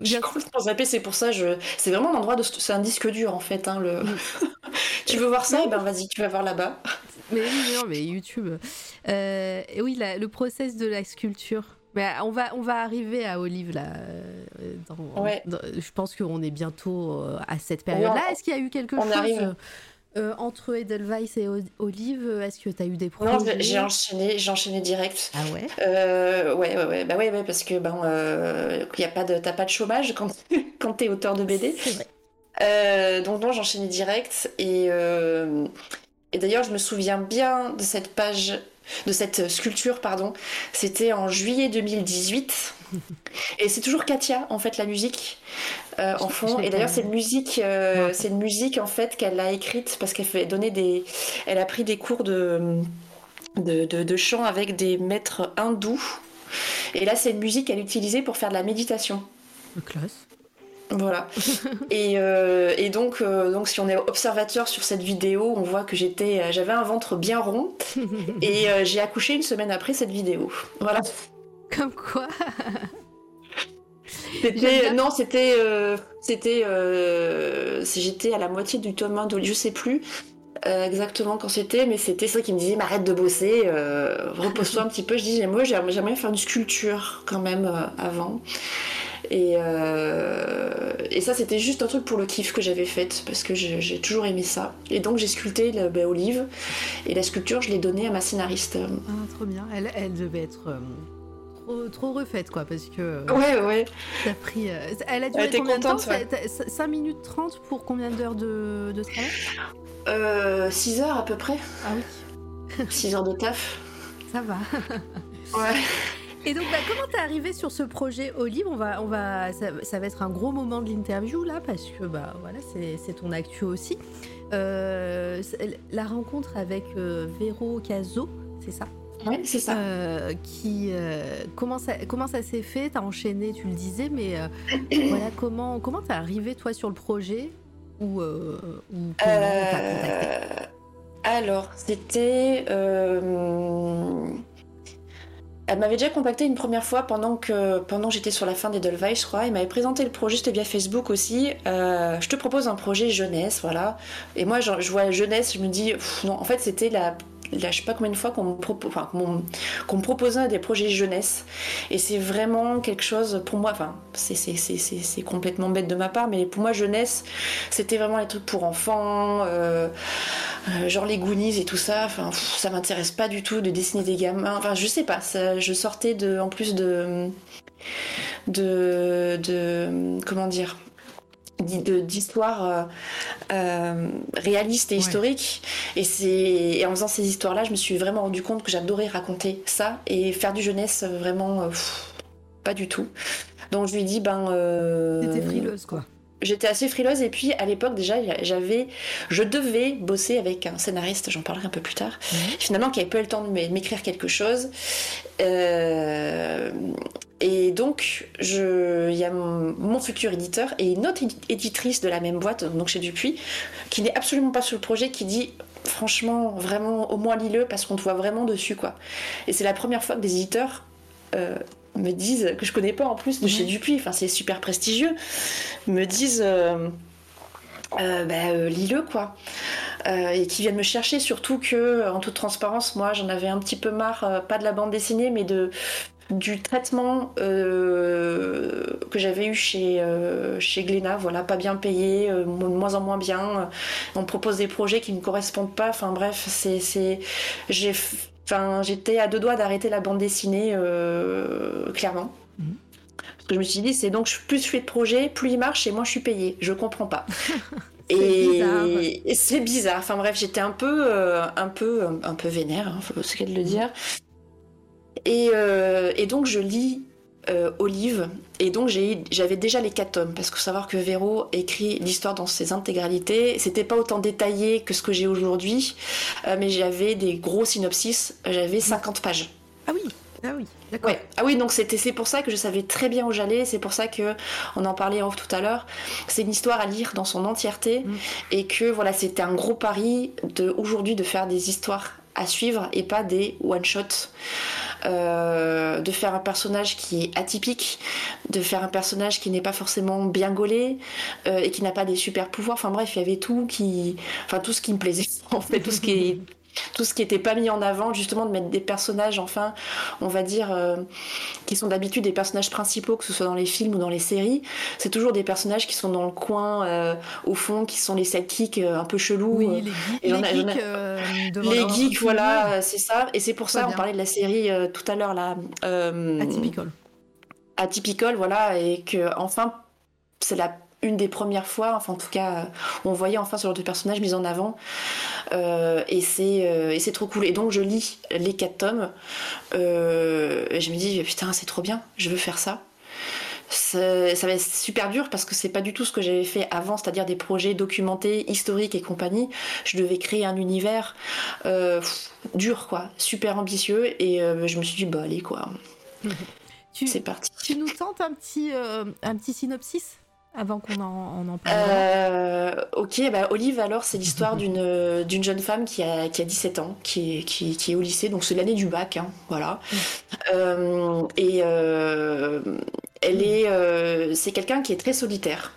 J'ai complètement zappé, c'est pour ça, je... c'est vraiment un endroit de... C'est un disque dur en fait. Hein, le... <laughs> tu veux voir ça? Eh ben vas-y, tu vas voir là-bas. Mais oui, non, mais YouTube. Euh, et oui, le process de la sculpture. Mais on va, on va arriver à Olive là. Euh, ouais. je pense qu'on est bientôt euh, à cette période-là. Est-ce qu'il y a eu quelque chose arrive. Euh, entre Edelweiss et Olive, est-ce que tu as eu des projets Non, j'ai enchaîné, j'ai enchaîné direct. Ah ouais? Euh, ouais, ouais, ouais, bah ouais, ouais, parce que ben, euh, y a pas de, t'as pas de chômage quand, <laughs> quand t'es auteur de BD. C'est vrai. Euh, donc non, j'enchaînais direct et, et d'ailleurs je me souviens bien de cette page, de cette sculpture, pardon. C'était en juillet 2018. <laughs> Et c'est toujours Katia, en fait, la musique euh, en fond. Et d'ailleurs, c'est une musique, euh, c'est une musique en fait qu'elle a écrite parce qu'elle fait donner des, elle a pris des cours de de, de, chant avec des maîtres hindous. Et là, c'est une musique qu'elle utilisait pour faire de la méditation. Classe. Voilà. <laughs> et, euh, et donc, donc, si on est observateur sur cette vidéo, on voit que j'étais, j'avais un ventre bien rond <laughs> et j'ai accouché une semaine après cette vidéo. Voilà. Comme quoi C'était non, c'était euh, c'était euh, j'étais à la moitié du tome 1 de je sais plus euh, exactement quand c'était, mais c'était ça qui me disait arrête de bosser, repose-toi un petit peu. Je disais moi j'aimerais faire une sculpture quand même avant. Et, et ça c'était juste un truc pour le kiff que j'avais fait parce que j'ai toujours aimé ça. Et donc j'ai sculpté le, ben, Olive et la sculpture je l'ai donnée à ma scénariste. Ah trop bien, elle, elle devait être trop, refaite, quoi, parce que. Euh, ouais, ouais. T'as pris. Euh, elle a duré combien de temps 5 minutes 30 pour combien d'heures de, de travail? Euh, 6 heures à peu près. Ah oui. 6 heures de taf. Ça va. ouais. <laughs> Et donc, bah, comment t'es arrivé sur ce projet Olive? On va, on va, ça, va être un gros moment de l'interview là, parce que bah voilà, c'est ton actu aussi. Euh, la rencontre avec Véro Caso, c'est ça? Oui, c'est ça. Euh, qui, euh, comment ça, comment ça s'est fait? T'as enchaîné, tu le disais, mais euh, <clears throat> voilà, comment comment t'es arrivé toi sur le projet? Ou, ou comment t'as contacté? Alors, c'était. Elle m'avait déjà contacté une première fois pendant que pendant j'étais sur la fin des je crois. Elle m'avait présenté le projet, c'était via Facebook aussi. je te propose un projet jeunesse, voilà. Et moi, je, je vois jeunesse, je me dis, non, en fait, c'était la je sais pas combien de fois qu'on me, proposait des projets jeunesse. Et c'est vraiment quelque chose, pour moi, enfin, c'est complètement bête de ma part, mais pour moi, jeunesse, c'était vraiment les trucs pour enfants, euh, euh, genre les Goonies et tout ça. Enfin, ça m'intéresse pas du tout de dessiner des gamins. Enfin, je sais pas, je sortais de, en plus de, de comment dire, d'histoires euh, euh, réalistes et historiques. Et, c'est, en faisant ces histoires-là, je me suis vraiment rendu compte que j'adorais raconter ça et faire du jeunesse, vraiment, euh, pas du tout. Donc je lui ai dit, ben. T'étais frileuse, quoi. J'étais assez frileuse et puis à l'époque déjà j'avais, je devais bosser avec un scénariste, j'en parlerai un peu plus tard, finalement qui avait pas eu le temps de m'écrire quelque chose. Euh, et donc, il y a mon, futur éditeur et une autre éditrice de la même boîte, donc chez Dupuis, qui n'est absolument pas sur le projet, qui dit franchement, vraiment, au moins lis-le parce qu'on te voit vraiment dessus, quoi. Et c'est la première fois que des éditeurs euh, me disent, que je connais pas en plus de chez Dupuis, enfin c'est super prestigieux, me disent. Euh, euh, bah, lis-le quoi et qui viennent me chercher surtout que en toute transparence moi j'en avais un petit peu marre pas de la bande dessinée mais de du traitement euh, que j'avais eu chez, euh, chez Glénat, voilà, pas bien payé, euh, de moins en moins bien. On me propose des projets qui ne correspondent pas. Enfin bref, c'est, j'ai, enfin, j'étais à deux doigts d'arrêter la bande dessinée, clairement. Mhm. Parce que je me suis dit, c'est donc plus je fais de projets, plus il marche et moins je suis payée. Je comprends pas. <laughs> et, c'est bizarre. Enfin bref, j'étais un peu, un peu, un peu vénère, hein, faut le dire. Euh, et, donc je lis euh, Olive, et donc j'avais déjà les quatre tomes, parce que savoir que Véro écrit l'histoire dans ses intégralités, c'était pas autant détaillé que ce que j'ai aujourd'hui, euh, mais j'avais des gros synopsis, j'avais 50 pages. Ah oui. Ah oui, d'accord. Ah oui, donc c'était c'est pour ça que je savais très bien où j'allais, c'est pour ça que on en parlait en off tout à l'heure. C'est une histoire à lire dans son entièreté. Mm. et que voilà, c'était un gros pari de aujourd'hui de faire des histoires à suivre et pas des one shots. Euh, de faire un personnage qui est atypique, de faire un personnage qui n'est pas forcément bien gaulé euh, et qui n'a pas des super pouvoirs. Enfin bref, il y avait tout qui, enfin tout ce qui me plaisait <laughs> en fait, tout ce qui est tout ce qui n'était pas mis en avant, justement de mettre des personnages, enfin, on va dire, euh, qui sont d'habitude des personnages principaux, que ce soit dans les films ou dans les séries, c'est toujours des personnages qui sont dans le coin, euh, au fond, qui sont les sidekicks euh, un peu chelous. Oui, les, geeks, les geeks, voilà, c'est ça. Et c'est pour ça, on parlait de la série tout à l'heure, là. Atypical. Atypical, voilà, et que, enfin, c'est la une des premières fois, enfin en tout cas, on voyait enfin ce genre de personnage mis en avant. Euh, et c'est euh, c'est trop cool. Et donc je lis les quatre tomes. Euh, et je me dis putain c'est trop bien, je veux faire ça. Ça va être super dur parce que c'est pas du tout ce que j'avais fait avant, c'est-à-dire des projets documentés, historiques et compagnie. Je devais créer un univers dur, quoi, super ambitieux. Et je me suis dit, bah allez, quoi. <laughs> c'est parti. Tu nous tentes un petit, un petit synopsis? Avant qu'on en, en, parle euh, Ok, bah Olive, alors, c'est l'histoire d'une, d'une jeune femme qui a, qui a 17 ans, qui est, qui, qui est au lycée, donc c'est l'année du bac, hein, voilà. Mm. Euh, et euh, elle est, c'est quelqu'un qui est très solitaire.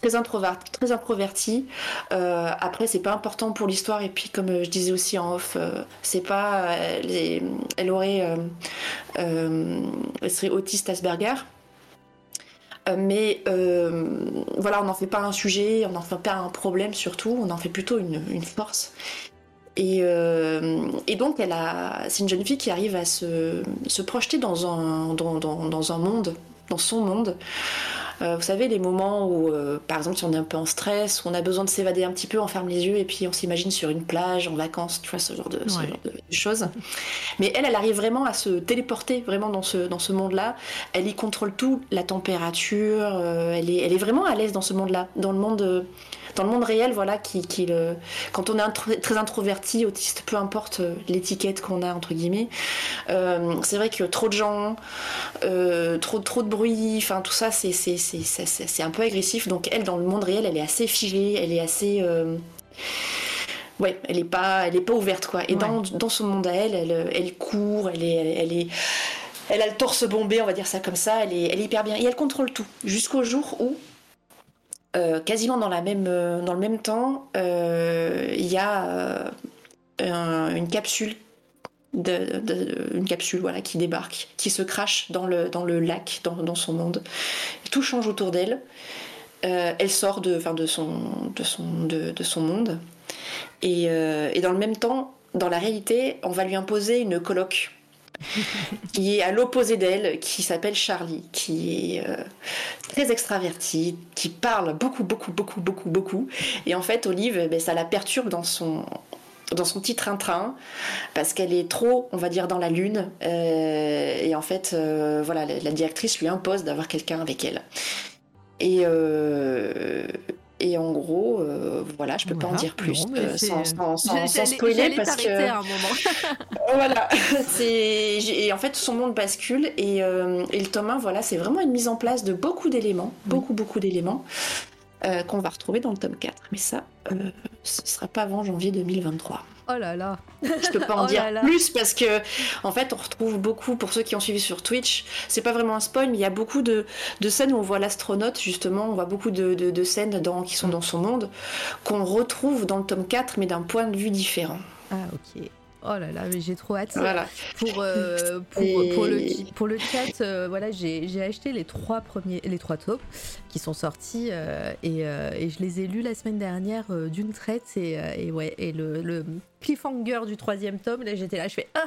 Très, introverti, très introverti. après, c'est pas important pour l'histoire. Et puis, comme je disais aussi en off, c'est pas. Elle, elle aurait. elle serait autiste Asperger. Euh, mais euh, voilà, on n'en fait pas un sujet, on n'en fait pas un problème surtout, on en fait plutôt une, force. Et, euh, et, donc, elle a, c'est une jeune fille qui arrive à se, se projeter dans un, dans, dans, un monde, dans son monde, euh, vous savez, les moments où, euh, par exemple, si on est un peu en stress, où on a besoin de s'évader un petit peu, on ferme les yeux et puis on s'imagine sur une plage, en vacances, tu vois, ce genre de, choses. Mais elle, elle arrive vraiment à se téléporter vraiment dans ce, dans ce monde-là. Elle y contrôle tout, la température, euh, elle, est, elle est vraiment à l'aise dans ce monde-là, dans le monde dans le monde réel, voilà, qui, qui le... quand on est très introverti, autiste, peu importe euh, l'étiquette qu'on a entre guillemets, euh, c'est vrai que trop de gens, euh, trop trop de bruit, enfin tout ça, c'est c'est c'est un peu agressif. Donc elle, dans le monde réel, elle est assez figée, elle est assez ouais, elle est pas, elle est pas ouverte quoi. Et dans, dans son monde à elle, elle, elle court, elle est, elle, est, elle a le torse bombé, on va dire ça comme ça. Elle est, elle est hyper bien et elle contrôle tout jusqu'au jour où euh, quasiment dans, la même, euh, dans le même temps, euh, il y a une capsule voilà, qui débarque, qui se crache dans le, dans le lac, dans, son monde. Tout change autour d'elle. elle sort de, de, son, de, son, de, son monde. Et, dans le même temps, dans la réalité, on va lui imposer une coloc <laughs> qui est à l'opposé d'elle, qui s'appelle Charlie, qui est euh, très extravertie, qui parle beaucoup, beaucoup, beaucoup, beaucoup, beaucoup. Et en fait, Olive, eh ben, ça la perturbe dans son dans son petit train-train parce qu'elle est trop, on va dire, dans la lune. Euh, et en fait, euh, voilà, la, directrice lui impose d'avoir quelqu'un avec elle. Et, et en gros, euh, voilà, je peux pas en dire plus euh, sans, sans, sans, <laughs> spoiler parce que. un moment. <laughs> <laughs> voilà, c'est et en fait son monde bascule et, euh, et le tome 1, voilà, c'est vraiment une mise en place de beaucoup d'éléments, beaucoup beaucoup d'éléments. Euh, qu'on va retrouver dans le tome 4. Mais ça, euh, ce sera pas avant janvier 2023. Oh là là. Je peux pas <laughs> en Oh dire là là. plus parce que en fait on retrouve beaucoup pour ceux qui ont suivi sur Twitch. C'est pas vraiment un spoil, mais il y a beaucoup de, de scènes où on voit l'astronaute justement. On voit beaucoup de, de- de scènes dans, qui sont dans son monde qu'on retrouve dans le tome 4, mais d'un point de vue différent. Ah ok. Oh là là, mais j'ai trop hâte. Voilà. Pour, euh, pour, Et- pour, le, pour le chat, euh, voilà, j'ai acheté les trois premiers, les trois tomes qui sont sortis euh, et, et je les ai lus la semaine dernière d'une traite et, et ouais et le, le cliffhanger du troisième tome, là j'étais là, je fais ah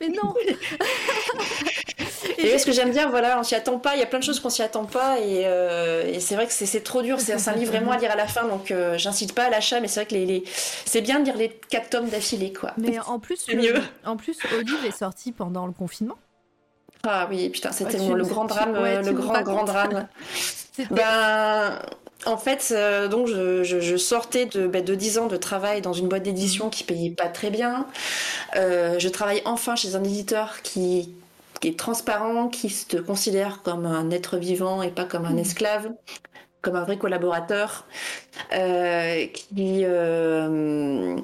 mais non. <laughs> Et ce que j'aime bien, voilà, on s'y attend pas. Il y a plein de choses qu'on s'y attend pas, et, euh, et c'est vrai que c'est trop dur. C'est un livre vraiment à lire à la fin, donc euh, j'incite pas à l'achat. Mais c'est vrai que les, les- c'est bien de lire les quatre tomes d'affilée, quoi. Mais en plus, C'est le- mieux. en plus, Olive est sorti pendant le confinement. Ah oui, putain, Ouais, tu le grand tu- drame, ouais, euh, le grand grand drame. <laughs> C'était Ben, en fait, euh, donc je, je- je sortais de, ben, de 10 ans de travail dans une boîte d'édition qui payait pas très bien. Euh, je travaille enfin chez un éditeur qui, qui est transparent, qui te considère comme un être vivant et pas comme un Mhm. esclave, comme un vrai collaborateur, euh, qui euh,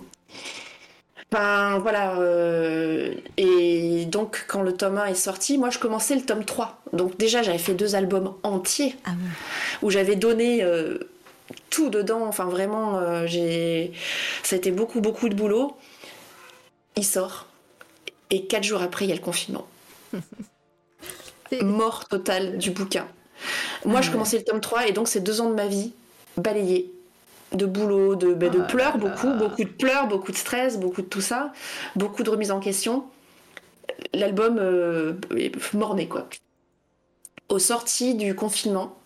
ben voilà, euh, et donc quand le tome 1 est sorti, moi je commençais le tome 3. Donc déjà j'avais fait deux albums entiers ah où j'avais donné euh, tout dedans. Enfin, vraiment, euh, j'ai. Ça a été beaucoup, beaucoup de boulot. Il sort. Et quatre jours après, il y a le confinement. Mort totale du bouquin. Moi, je commençais le tome 3 et donc c'est deux ans de ma vie balayés. De boulot, de, ben, de Ah pleurs, là beaucoup, là. beaucoup de pleurs, beaucoup de stress, beaucoup de tout ça, beaucoup de remise en question. L'album euh, est mort-né, quoi. Aux sorties du confinement,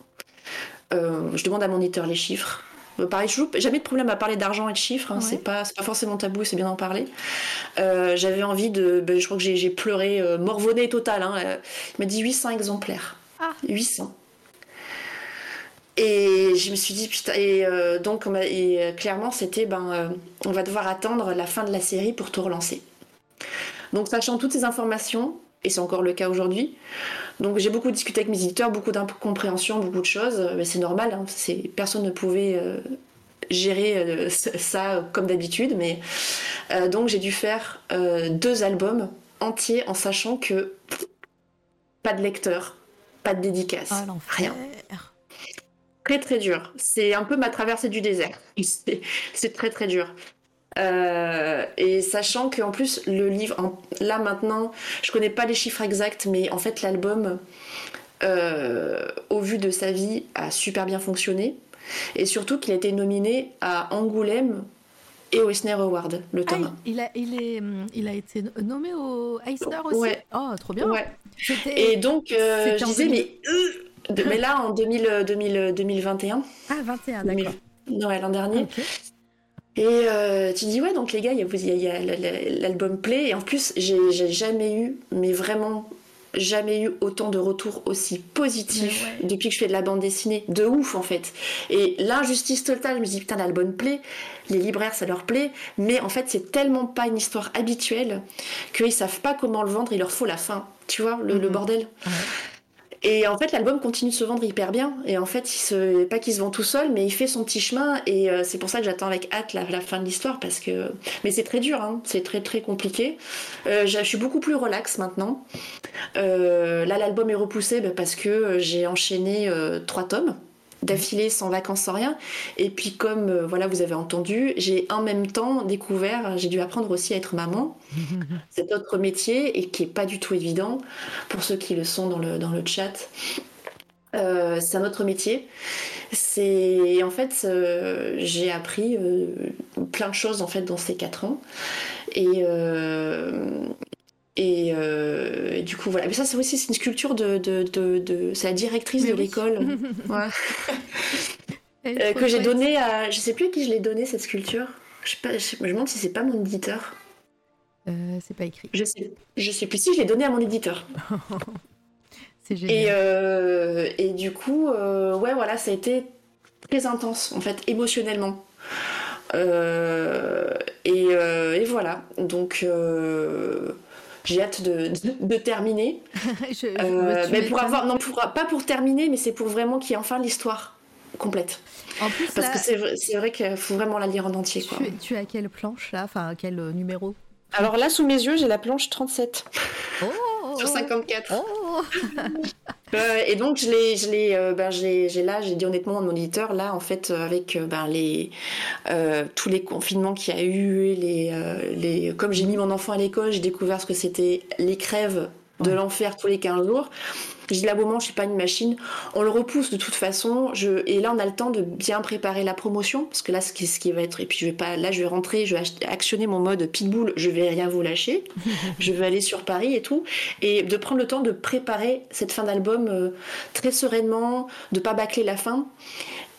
euh, je demande à mon éditeur les chiffres. Pareil, joue- jamais de problème à parler d'argent et de chiffres, hein, Ouais. c'est pas, forcément tabou, c'est bien d'en parler. Euh, J'avais envie de. ben, je crois que j'ai pleuré, euh, morvonné total. Hein, euh, il m'a dit 800 exemplaires. Ah. 800. Et je me suis dit, putain, et euh, donc et, euh, clairement c'était, ben, on va devoir attendre la fin de la série pour tout relancer. Donc sachant toutes ces informations, et c'est encore le cas aujourd'hui, donc j'ai beaucoup discuté avec mes éditeurs, beaucoup d'incompréhension, beaucoup de choses, mais c'est normal, hein, personne ne pouvait euh, gérer euh, <laughs> ça comme d'habitude, mais euh, donc j'ai dû faire deux albums entiers en sachant que pas de lecteur, pas de dédicace, Ah rien. Très très dur. C'est un peu ma traversée du désert. <laughs> C'est très très dur. Euh, et sachant qu'en plus le livre, en- là maintenant, je connais pas les chiffres exacts, mais en fait l'album, euh, au vu de sa vie, a super bien fonctionné. Et surtout qu'il a été nominé à Angoulême et au Eisner Award, le Ah, tome il, il a, il, est, hum, il a été nommé au Eisner aussi Ouais. Oh, trop 1. bien Ouais. Et donc, euh, je disais, 2000. mais, euh, de- mais là en 2000, euh, 2000, 2021, Ah, 21, 2000, d'accord. ouais, l'an dernier. Et euh, tu dis, ouais, donc les gars, il y a, l'album Play. Et en plus, j'ai jamais eu, mais vraiment jamais eu autant de retours aussi positifs ouais. depuis que je fais de la bande dessinée. De ouf, en fait. Et l'injustice totale, je me dis, putain, l'album Play, les libraires, ça leur plaît. Mais en fait, c'est tellement pas une histoire habituelle qu'ils savent pas comment le vendre. Il leur faut la fin. Tu vois, le, le Mhm. bordel. Ouais. Et en fait, l'album continue de se vendre hyper bien. Et en fait, il se... pas qu'il se vend tout seul, mais il fait son petit chemin. Et euh, c'est pour ça que j'attends avec hâte la, fin de l'histoire. parce que Mais c'est très dur, hein. c'est très très compliqué. Euh, je suis beaucoup plus relax maintenant. Euh, là, l'album est repoussé bah, parce que j'ai enchaîné trois tomes d'affilée sans vacances sans rien et puis comme euh, voilà vous avez entendu j'ai en même temps découvert j'ai dû apprendre aussi à être maman <laughs> cet autre métier et qui est pas du tout évident pour ceux qui le sont dans le, dans le chat. Euh, c'est un autre métier. C'est en fait euh, j'ai appris euh, plein de choses en fait dans ces quatre ans et et, euh, et du coup voilà. Mais ça c'est aussi c'est une sculpture de, de, de, de- c'est la directrice Mais de oui. l'école <laughs> Euh, que j'ai chouette. donné à je sais plus à qui je l'ai donné cette sculpture. Je sais pas, je, me demande si c'est pas mon éditeur. Euh, c'est pas écrit. Je sais, je sais plus si je l'ai donné à mon éditeur. <laughs> C'est génial. Et, euh, et du coup, euh, ouais, voilà, ça a été très intense, en fait, émotionnellement. Euh, et, euh, et voilà, donc euh, j'ai hâte de, de- de terminer. <laughs> Je- Euh, mais pour avoir, non, pour- pas pour terminer, mais c'est pour vraiment qu'il y ait enfin l'histoire. complète. En plus, Parce là, que c'est vrai, c'est vrai qu'il faut vraiment la lire en entier. Quoi. tu, tu as quelle planche là? Enfin, quel euh, numéro? Alors là, sous mes yeux, j'ai la planche 37 Oh, oh, sur oh. 54. <laughs> Oh Euh, et donc je l'ai, je l'ai, euh, ben, j'ai, j'ai là, j'ai dit honnêtement à mon éditeur là, en fait, euh, avec euh, ben, les euh, tous les confinements qu'il y a eu, les, euh, les, comme j'ai mis mon enfant à l'école, j'ai découvert ce que c'était les crèves de l'enfer tous les 15 jours. J'ai dit là, moment, je suis pas une machine. On le repousse de toute façon. Je, et là, on a le temps de bien préparer la promotion parce que là, ce qui, ce qui va être, et puis je vais pas, là, je vais rentrer, je vais actionner mon mode pitbull. Je vais rien vous lâcher. <laughs> je vais aller sur Paris et tout, et de prendre le temps de préparer cette fin d'album euh, très sereinement, de pas bâcler la fin.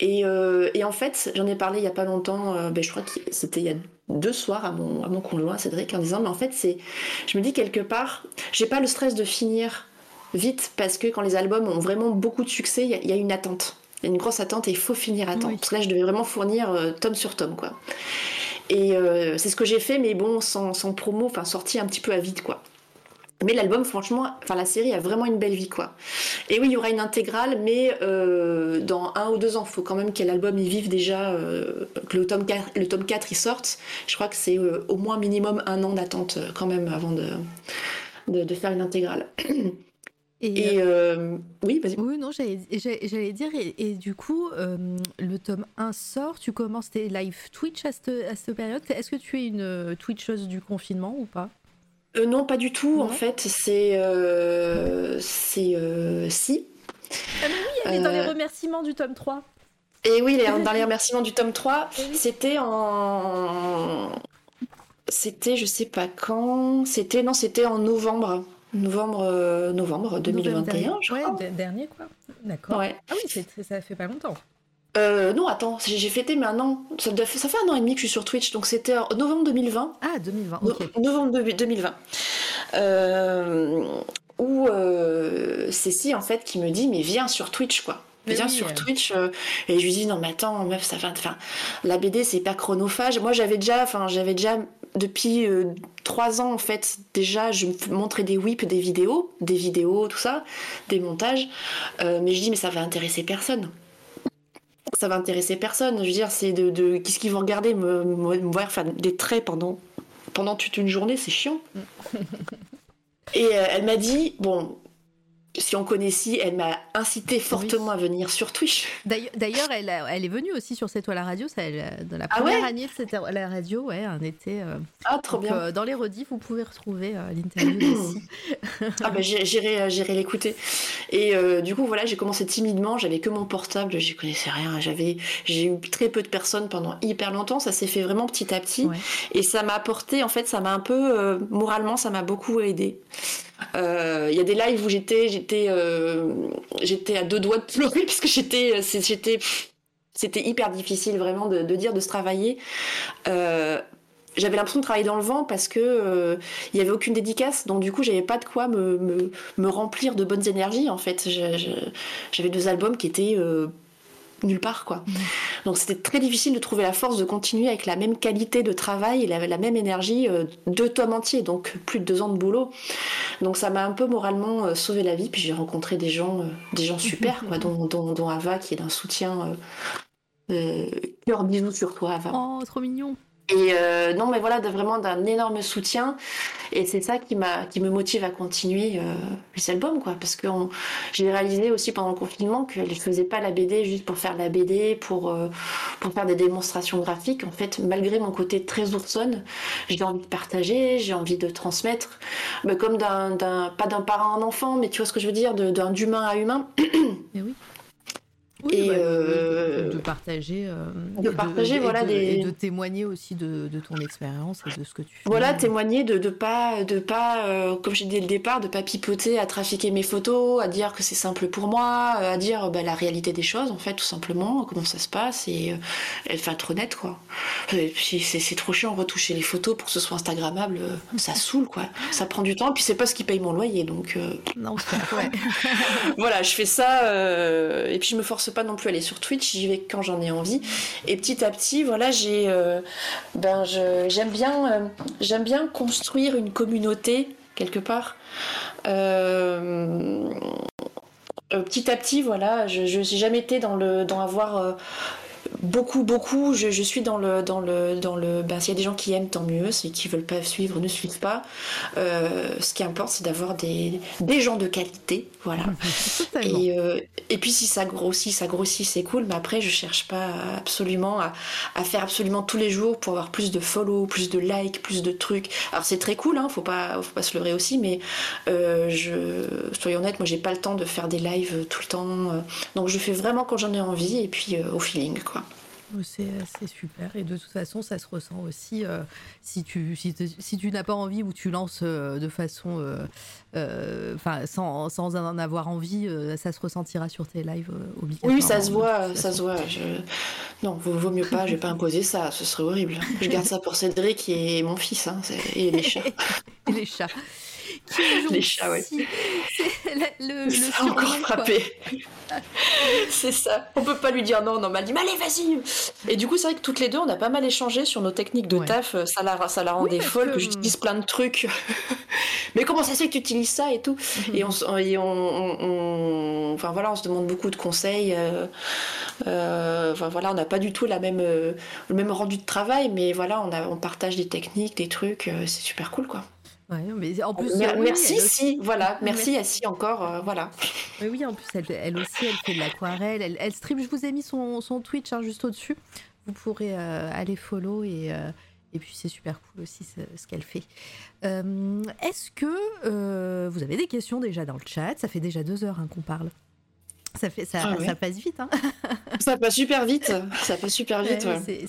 Et, euh, et en fait, j'en ai parlé il y a pas longtemps, euh, ben, je crois que c'était il y a deux soirs à mon, à mon conjoint Cédric en disant mais en fait c'est je me dis quelque part j'ai pas le stress de finir vite parce que quand les albums ont vraiment beaucoup de succès il y a- y, une attente il y a une grosse attente et il faut finir à temps Oui. parce que là je devais vraiment fournir euh, tome sur tome quoi et euh, c'est ce que j'ai fait mais bon sans, sans promo enfin sorti un petit peu à vide quoi mais l'album, franchement, enfin la série a vraiment une belle vie, quoi. Et oui, il y aura une intégrale, mais euh, dans un ou deux ans, il faut quand même que l'album y vive déjà, euh, que le tome 4, le tome 4 il sorte. Je crois que c'est euh, au moins minimum un an d'attente quand même avant de, de, de faire une intégrale. <clears throat> Et, Et euh, euh, oui, vas-y. oui, non, j'allais dire, et, et du coup, euh, le tome 1 sort, tu commences tes live Twitch à cette, à cette période. Est-ce que tu es une Twitcheuse du confinement ou pas? Non, pas du tout. En fait, c'est c'est si. Ah mais oui, elle est dans les remerciements du tome 3. Et oui, les- dans <laughs> les remerciements du tome 3, Eh oui. c'était en. C'était, je sais pas quand. C'était, non, c'était en novembre. Novembre, euh, novembre 2021, je ouais, crois. de- dernier quoi. D'accord. Ouais. Ah oui, ça fait pas longtemps. Euh, non, attends, j'ai fêté, mais un an. Ça, fait un an et demi que je suis sur Twitch, donc c'était en novembre 2020. Ah, 2020, No- ok. Novembre de- 2020. Euh, où euh, si en fait qui me dit mais viens sur Twitch quoi. Viens oui, sur euh. Twitch euh, et je lui dis non mais attends meuf ça fait enfin la BD c'est pas chronophage moi j'avais déjà enfin j'avais déjà depuis euh, trois ans en fait déjà je me montrais des whips des vidéos des vidéos tout ça des montages Euh, mais je dis mais ça va intéresser personne ça va intéresser personne je veux dire c'est de, de qu'est-ce qu'ils vont regarder? Me, me- me voir faire des traits pendant pendant toute une journée, c'est chiant. <laughs> Et elle m'a dit, bon, si on connaît si, elle m'a incité fortement à venir sur Twitch. D'ailleurs, elle, est venue aussi sur cette toile à radio, ça, elle, dans la Ah première ouais année de cette toile à radio, ouais, un été. euh, Ah, trop donc, bien. euh, dans les rediffs, vous pouvez retrouver euh, l'interview d'ici. <coughs> Ah bah j'irai- j'irai euh, j'irai l'écouter. Et euh, du coup voilà, j'ai commencé timidement, j'avais que mon portable, j'y connaissais rien, j'avais j'ai eu très peu de personnes pendant hyper longtemps, ça s'est fait vraiment petit à petit Ouais. et ça m'a apporté en fait, ça m'a un peu euh, moralement, ça m'a beaucoup aidé. Euh, Il y a des lives où j'étais euh, à deux doigts de pleurer <laughs> parce que j'étais j'étais c'était hyper difficile vraiment de, dire de se travailler. Euh, j'avais l'impression de travailler dans le vent parce que euh, il avait aucune dédicace, donc du coup j'avais pas de quoi me, remplir de bonnes énergies en fait. J'avais deux albums qui étaient euh, nulle part quoi. Donc c'était très difficile de trouver la force de continuer avec la même qualité de travail et la, la même énergie, euh, deux tomes entiers, donc plus de deux ans de boulot. Donc ça m'a un peu moralement euh, sauvé la vie. Puis j'ai rencontré des gens, euh, des gens super quoi, dont, dont, dont Ava qui est d'un soutien. Cœur bisous sur toi Ava. Oh, trop mignon. Et euh, non, mais voilà, vraiment d'un énorme soutien. Et c'est ça qui qui me motive à continuer euh, les albums, quoi. Parce que j'ai réalisé aussi pendant le confinement que je faisais pas la BD juste pour faire la BD, pour euh, pour faire des démonstrations graphiques. En fait, malgré mon côté très oursonne, j'ai envie de partager, j'ai envie de transmettre, mais comme d'un, pas d'un parent à un enfant, mais tu vois ce que je veux dire, d'un d'humain à humain. Et oui. Oui, Et, bah, de- euh, de, de partager, euh, de et partager, et voilà, de, des- et de témoigner aussi de, de ton expérience et de ce que tu fais. Voilà, témoigner de de pas de pas euh, comme j'ai dit dès le départ de pas pipoter à trafiquer mes photos, à dire que c'est simple pour moi, euh, à dire bah, la réalité des choses en fait tout simplement comment ça se passe et enfin être honnête quoi. Et puis c'est c'est trop chiant retoucher les photos pour que ce soit instagrammable, euh, <laughs> ça saoule quoi. Ça prend du temps et puis c'est pas ce qui paye mon loyer donc Non, c'est- ouais. <laughs> voilà, je fais ça et puis je me force pas non plus aller sur Twitch, j'y vais quand j'en ai envie. Et petit à petit, voilà, j'ai, euh, ben, j'aime bien, euh, j'aime bien construire une communauté quelque part. Euh, Euh, petit à petit, voilà, je n'ai jamais été dans le dans avoir beaucoup, beaucoup. Je, je, suis dans le, dans le, dans le. Ben, s'il y a des gens qui aiment, tant mieux. Ceux qui veulent pas suivre, ne suivent pas. Euh, ce qui importe, c'est d'avoir des, des gens de qualité, voilà. <laughs> et, euh, et puis si ça grossit, ça grossit, c'est cool. Mais après, je cherche pas absolument à, à, faire absolument tous les jours pour avoir plus de follow, plus de likes, plus de trucs. Alors c'est très cool, hein. Faut pas, faut pas se leurrer aussi. Mais euh, je, soyons honnêtes, moi j'ai pas le temps de faire des lives tout le temps. Donc je fais vraiment quand j'en ai envie et puis euh, au feeling, quoi. C'est super. Et de toute façon, ça se ressent aussi euh, si tu, si, si tu n'as pas envie ou tu lances euh, de façon. Euh, euh sans, sans, en avoir envie, ça se ressentira sur tes lives obligatoirement. Oui, ça se voit. Ça se voit. Je... Non, vaut, vaut mieux pas. Je vais pas imposer ça. Ce serait horrible. Je garde ça pour Cédric et mon fils. Hein, et les chats. <laughs> et les chats. Les chats, ouais. Le, <laughs> le ça encore frappé. <laughs> c'est ça. On peut pas lui dire non, non, elle dit, mais allez, vas-y. Et du coup, c'est vrai que toutes les deux, on a pas mal échangé sur nos techniques de ouais. taf. Ça la, ça la rendait oui, folle, que, que j'utilise plein de trucs. <laughs> mais comment ça se fait que tu utilises ça et tout mm -hmm. Et, on, et on, on, on, enfin voilà, on se demande beaucoup de conseils. Euh, euh, enfin voilà, on n'a pas du tout la même, euh, le même rendu de travail, mais voilà, on, a, on partage des techniques, des trucs. Euh, c'est super cool, quoi. Ouais, mais en plus, Mer merci, aussi... si, voilà, merci, merci encore, euh, voilà. Oui, oui, en plus, elle, elle, aussi, elle fait de l'aquarelle, elle, elle, stream, je vous ai mis son, son Twitch hein, juste au-dessus, vous pourrez euh, aller follow et, euh, et puis c'est super cool aussi ce, ce qu'elle fait. Est-ce que vous avez des questions déjà dans le chat? Ça fait déjà deux heures hein, qu'on parle. Ça, fait, ça, ah ouais. ça passe vite. Hein <laughs> ça passe super vite. Ça passe super vite. Ouais,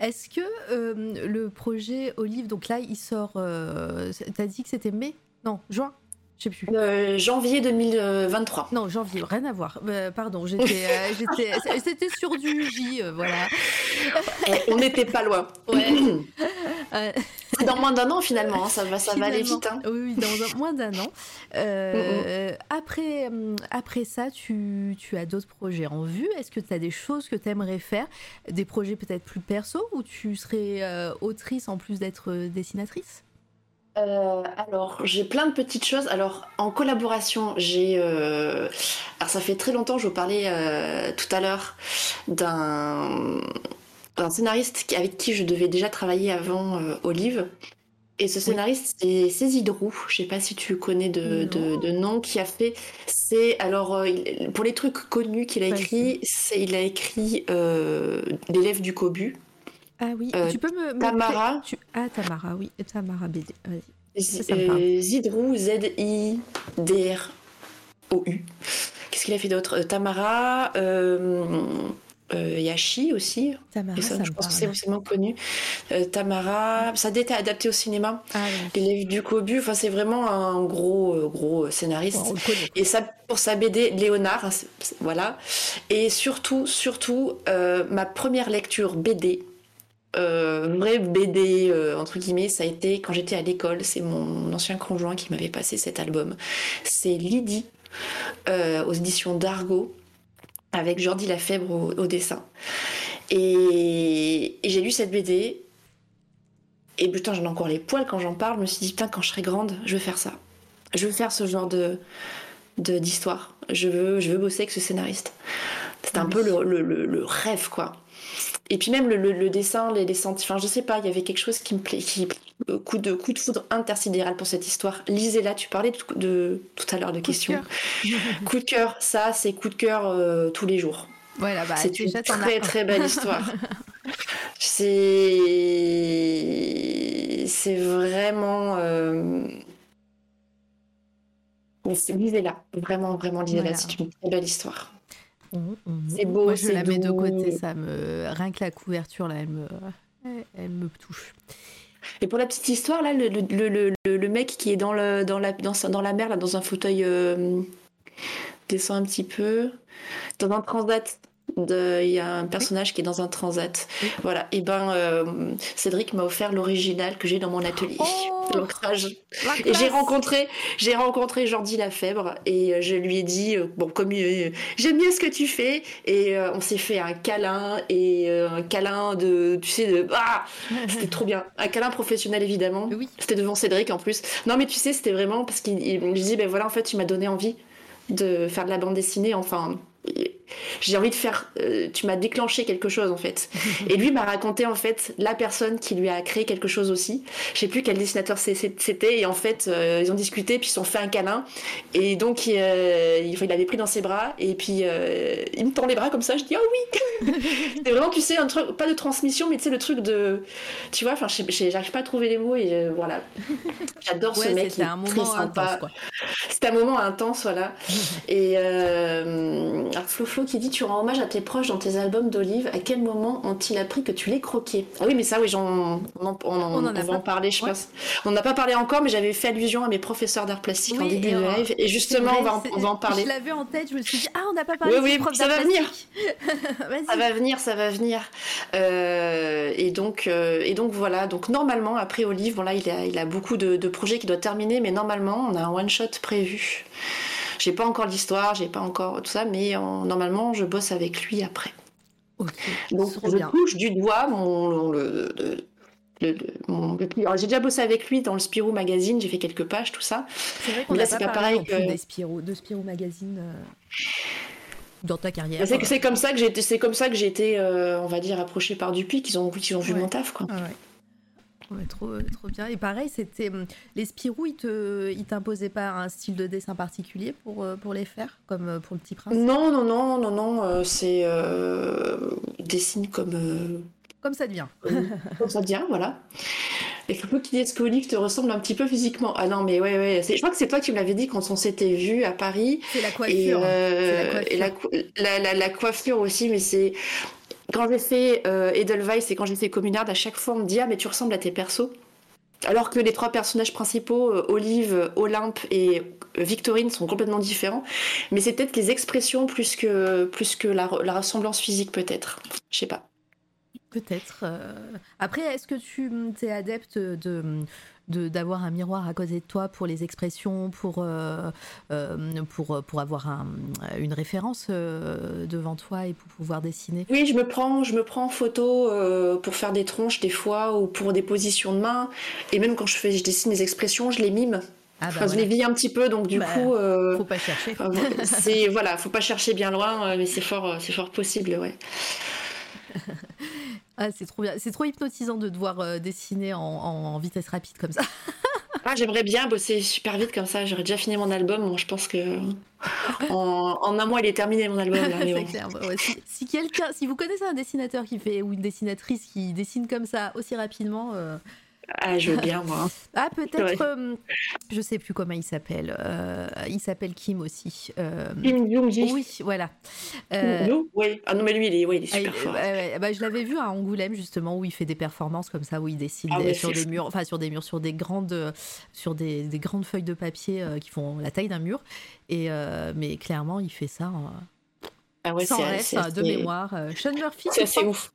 Est-ce que euh, le projet Olive, donc là, il sort. Euh, T'as dit que c'était mai? Non, juin? Je sais plus. Euh, janvier 2023. Non, janvier, rien à voir. Euh, pardon, j'étais, euh, <laughs> c'était sur du J, voilà. Eh, on n'était pas loin. <laughs> Ouais. C'est dans moins d'un an finalement, hein, ça va, ça va aller vite. Hein. Oui, dans moins d'un an. Euh. Après, après ça, tu, tu as d'autres projets en vue. Est-ce que tu as des choses que tu aimerais faire? Des projets peut-être plus perso ou tu serais euh, autrice en plus d'être dessinatrice? Euh, alors, j'ai plein de petites choses. Alors, en collaboration, j'ai. Euh... Alors, ça fait très longtemps, je vous parlais euh, tout à l'heure d'un d'un scénariste avec qui je devais déjà travailler avant Olive. Et ce scénariste, oui. c'est Zidrou. Je sais pas si tu connais de, de, de, nom qui a fait. C'est alors pour les trucs connus qu'il a écrit, c'est il a écrit l'élève du Cobu. Ah oui, euh, tu peux me. Tamara. Tu... Ah, Tamara, oui. Tamara BD. Euh, Zidrou, Z-I-D-R-O-U. Qu'est-ce qu'il a fait d'autre? Euh, Tamara. Euh, Yashi aussi. Tamara, ça, ça je pense que c'est vraiment connu. Euh, Tamara, ça a été adapté au cinéma. Ah, oui. L'élève du Cobu, enfin c'est vraiment un gros gros scénariste. Et ça pour sa BD Léonard, hein, voilà. Et surtout surtout ma première lecture BD euh, vrai BD euh, entre guillemets, ça a été quand j'étais à l'école. C'est mon ancien conjoint qui m'avait passé cet album. C'est Lydie euh, aux éditions d'Argo avec Jordi Lafèbre au, au dessin. Et, et j'ai lu cette BD. Et putain, j'en ai encore les poils quand j'en parle. Je me suis dit, putain, quand je serai grande, je veux faire ça. Je veux faire ce genre de d'histoire. Je veux, je veux bosser avec ce scénariste. C'était un peu le, le, le, le rêve, quoi et puis même le, le, le, dessin, les, sentiments, enfin je sais pas, il y avait quelque chose qui me plaît, qui euh, coup de coup de foudre intersidéral pour cette histoire. Lisez-la, tu parlais de, de, tout à l'heure de questions. <laughs> coup de cœur, ça c'est coup de cœur euh, tous les jours. Voilà, bah, c'est une très très belle histoire. <laughs> c'est c'est vraiment euh... lisez-la, vraiment vraiment lisez-la, voilà. c'est une très belle histoire. Mmh, c'est beau. Moi, je la doux. mets de côté. Ça me rien que la couverture là, elle me, elle me touche. Et pour la petite histoire là, le, le, le, le mec qui est dans le dans la dans, dans la mer là, dans un fauteuil euh, descend un petit peu dans un transat il y a un personnage qui est dans un transat. Oui. Voilà. Et ben, euh, Cédric m'a offert l'original que j'ai dans mon atelier, oh <laughs> l'ancrage. Et j'ai rencontré, j'ai rencontré Jordi Lafèbre et euh, je lui ai dit, euh, bon, comme euh, j'aime bien ce que tu fais, et on s'est fait un câlin et un câlin de, tu sais, de, ah, <laughs> c'était trop bien, un câlin professionnel évidemment. Oui. C'était devant Cédric en plus. Non, mais tu sais, c'était vraiment parce qu'il me disait, ben voilà, en fait, tu m'as donné envie de faire de la bande dessinée. Enfin, j'ai envie de faire. euh, tu m'as déclenché quelque chose en fait. <laughs> Et lui m'a raconté en fait la personne qui lui a créé quelque chose aussi. Je sais plus quel dessinateur c'était. Et en fait, euh, ils ont discuté, puis ils se sont fait un câlin. Et donc, il, euh, il l'avait pris dans ses bras. Et puis, il me tend les bras comme ça. Je dis, oh oui <laughs> C'est vraiment, tu sais, un truc, pas de transmission, mais tu sais, le truc de. Tu vois, enfin, j'arrive pas à trouver les mots. Et voilà. J'adore ce mec. c'était un moment sympa. intense, quoi. C'était un moment intense, voilà. <laughs> Et alors Flo Flo qui dit Tu rends hommage à tes proches dans tes albums d'Olive. À quel moment ont-ils appris que tu les croquais? Ah oui, mais ça, oui, on, en, on en- On en a va en parler, je ouais. pense. On n'a pas parlé encore, mais j'avais fait allusion à mes professeurs d'art plastique en début de live. Et justement, on va, en, vrai, on va en c'est- parler. Je l'avais en tête, je me suis dit, ah, on n'a pas parlé Oui, de oui, ça va venir. <laughs> Ça va venir, ça va venir. Euh, et donc, euh, et donc voilà. Donc normalement, après Olive, bon là, il a, il a beaucoup de, de projets qui doivent terminer, mais normalement, on a un one shot prévu. J'ai pas encore l'histoire, j'ai pas encore tout ça, mais en- normalement, je bosse avec lui après. Donc je bien. touche du doigt mon, le, le- le- le- mon- le- j'ai déjà bossé avec lui dans le Spirou Magazine, j'ai fait quelques pages, tout ça. C'est vrai qu'on Là, c'est pas pas pareil que- des Spirou, de Spirou Magazine euh, dans ta carrière. C'est c'est comme ça que j'ai été, c'est comme ça que j'ai été, euh, on va dire, approchée par Dupuis, qu'ils ont, qu'ils ont vu Ouais. mon taf, quoi. Ah ouais. Ouais, trop, euh, trop bien. Et pareil, c'était hum, les Spirou, ils t'imposaient pas un style de dessin particulier pour, euh, pour les faire, comme euh, pour le Petit Prince? Non, non, non, non, non, c'est euh, des signes comme, euh, Comme ça devient. comme, comme ça vient, voilà. Et le peu qui dit que Olive te ressemble un petit peu physiquement. Ah non, mais ouais, ouais. Je crois que c'est toi qui me l'avais dit quand on s'était vu à Paris. C'est la Et, coiffure. euh, et la, la- la coiffure aussi, mais c'est. Quand j'ai fait euh, Edelweiss et quand j'ai fait Communard, à chaque fois on me dit Ah, mais tu ressembles à tes persos. Alors que les trois personnages principaux, euh, Olive, Olympe et euh, Victorine, sont complètement différents. Mais c'est peut-être les expressions plus que, la, la ressemblance physique, peut-être. Je sais pas. Peut-être. Après, est-ce que tu es adepte de de- d'avoir un miroir à côté de toi pour les expressions, pour, euh, euh, pour, pour avoir un- une référence euh, devant toi et pour pouvoir dessiner Oui, je me prends, je me prends en photo pour faire des tronches des fois ou pour des positions de main. Et même quand je, fais, je dessine des expressions, je les mime. Ah Enfin, Je les vis un petit peu, donc du Bah, coup. euh, Faut pas chercher. C'est voilà, faut pas chercher bien loin, mais c'est fort, c'est fort possible, ouais. Ah, c'est trop bien. C'est trop hypnotisant de devoir euh, dessiner en, vitesse rapide comme ça. <laughs> Ah, j'aimerais bien bosser super vite comme ça. J'aurais déjà fini mon album. Bon, je pense que <laughs> en, en un mois, il est terminé mon album. Là, mais C'est bon. clair. Ouais, si, si quelqu'un, si vous connaissez un dessinateur qui fait ou une dessinatrice qui dessine comme ça aussi rapidement, euh, Ah, je veux bien moi. <laughs> ah peut-être, Ouais. euh, je sais plus comment il s'appelle. Euh, il s'appelle Kim aussi. Euh, Kim Jong-ji. oui, voilà. Kim Euh, Jong- Oui. Ah non, mais lui, il est, ouais, il est ah, super il- fort. ouais, bah, je l'avais vu à Angoulême justement où il fait des performances comme ça où il dessine Ah des- ouais, sur des fou. murs, enfin sur des murs, sur des grandes, sur des, des grandes feuilles de papier euh, qui font la taille d'un mur. Et euh, mais clairement il fait ça en- Ah ouais, sans c'est reste, hein, de mémoire. Sean Murphy, C'est ouf.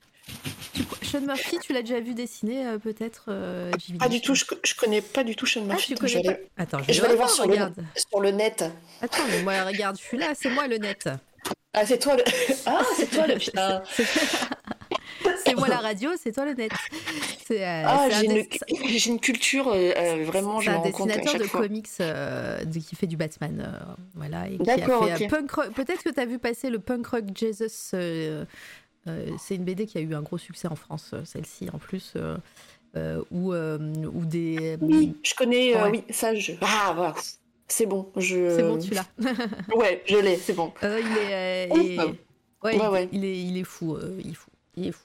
Tu- Sean Murphy, tu l'as déjà vu dessiner euh, peut-être euh, Pas du tout. Je, je connais pas du tout Sean Ah, Murphy. tu Attends, je vais connais pas aller- Attends, je je vais aller voir sur le, sur le net. Attends, mais moi regarde, je suis là, c'est moi le net. Ah, c'est toi le. <laughs> Ah, c'est toi le <laughs> putain. C'est moi la radio, c'est toi le net. Euh, Ah, un j'ai une, culture euh, euh, vraiment. C'est un dessinateur de fois. comics euh, de- qui fait du Batman, voilà, et qui a fait D'accord, ok. Punk Rock. Peut-être que tu as vu passer le Punk Rock Jesus. Euh, c'est une BD qui a eu un gros succès en France, euh, celle-ci en plus, euh, où des. Oui, je connais. Ouais. oui, ça, je. Ah, voilà. C'est bon. Je. C'est bon, tu l'as. <laughs> Ouais, je l'ai. C'est bon. Euh, il est. euh, et- ouais, Ouais, il, ouais. il est, il est fou, euh, il est fou, il est fou.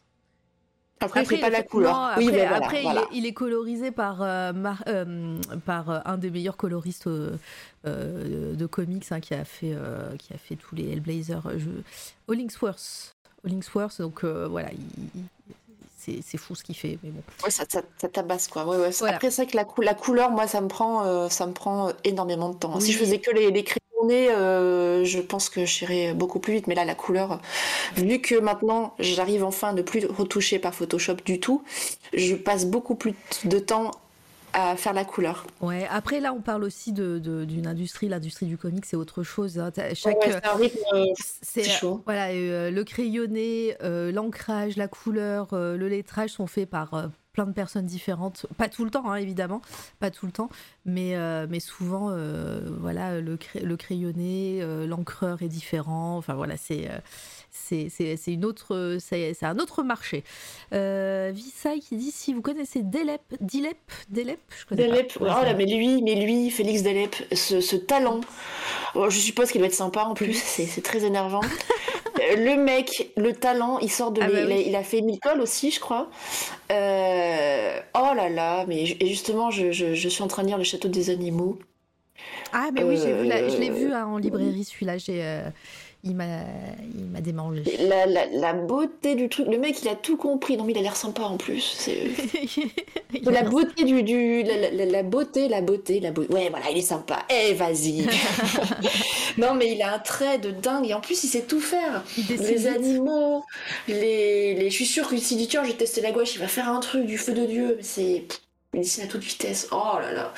Après, Après, c'est pas il la couleur. non, oui, après, mais voilà. après, il est- il, est, colorisé par, Mar- par un des meilleurs coloristes de comics hein, qui, a fait, qui a fait tous les Hellblazer. Je... Hollingsworth. Hollingsworth, donc euh, voilà, il- c'est fou ce qu'il fait, mais bon. Ouais, ça, ça, ça tabasse quoi. Ouais, ouais. Voilà. Après, c'est vrai que la, cou- la couleur, moi, ça me prend, euh, ça me prend euh, énormément de temps. Si je faisais que les, les crayonnés, euh, je pense que j'irais beaucoup plus vite. Mais là, la couleur, vu que maintenant, j'arrive enfin à ne plus retoucher par Photoshop du tout, je passe beaucoup plus de temps à faire la couleur. Ouais, après là, on parle aussi de- de- d'une industrie, l'industrie du comics, c'est autre chose. hein. Chaque, Ouais, c'est un rythme. euh, C'est C'est chaud. Voilà, euh, le crayonné, euh, l'ancrage, la couleur, euh, le lettrage sont faits par euh, plein de personnes différentes. Pas tout le temps, hein, évidemment, pas tout le temps, mais, euh, mais souvent, euh, voilà, le, cray- le crayonné, euh, l'encreur est différent. Enfin voilà, c'est euh, c'est une autre, c'est un autre marché. Euh, Visay qui dit si vous connaissez Delep, Dilep, Delep, je connais Delep, pas. oh mais lui, mais lui, Félix Delep, ce, ce talent, oh, je suppose qu'il doit être sympa en plus, c'est c'est très énervant. Euh, le mec, le talent, il sort de. Ah bah il, a, oui. il a fait Milcol aussi, je crois. Euh, oh là là, mais et justement, je, je- je suis en train de lire Le Château des Animaux. Ah mais oui, vu la- je l'ai Euh, vu hein, en librairie celui-là. J'ai, il m'a, il m'a démangé. La, la, la beauté du truc, le mec, il a tout compris. Non, mais il a l'air sympa en plus. C'est. <laughs> La beauté du, du la, la- la beauté, la beauté, la beauté. Ouais, voilà, il est sympa. Eh, vas-y. <laughs> <laughs> non, mais il a un trait de dingue et en plus, il sait tout faire. Les animaux, les, les. Je suis sûre que s'il dit tiens, j'ai testé la gouache, il va faire un truc du feu de dieu. Mais c'est. Il dessine à toute vitesse. Oh là là.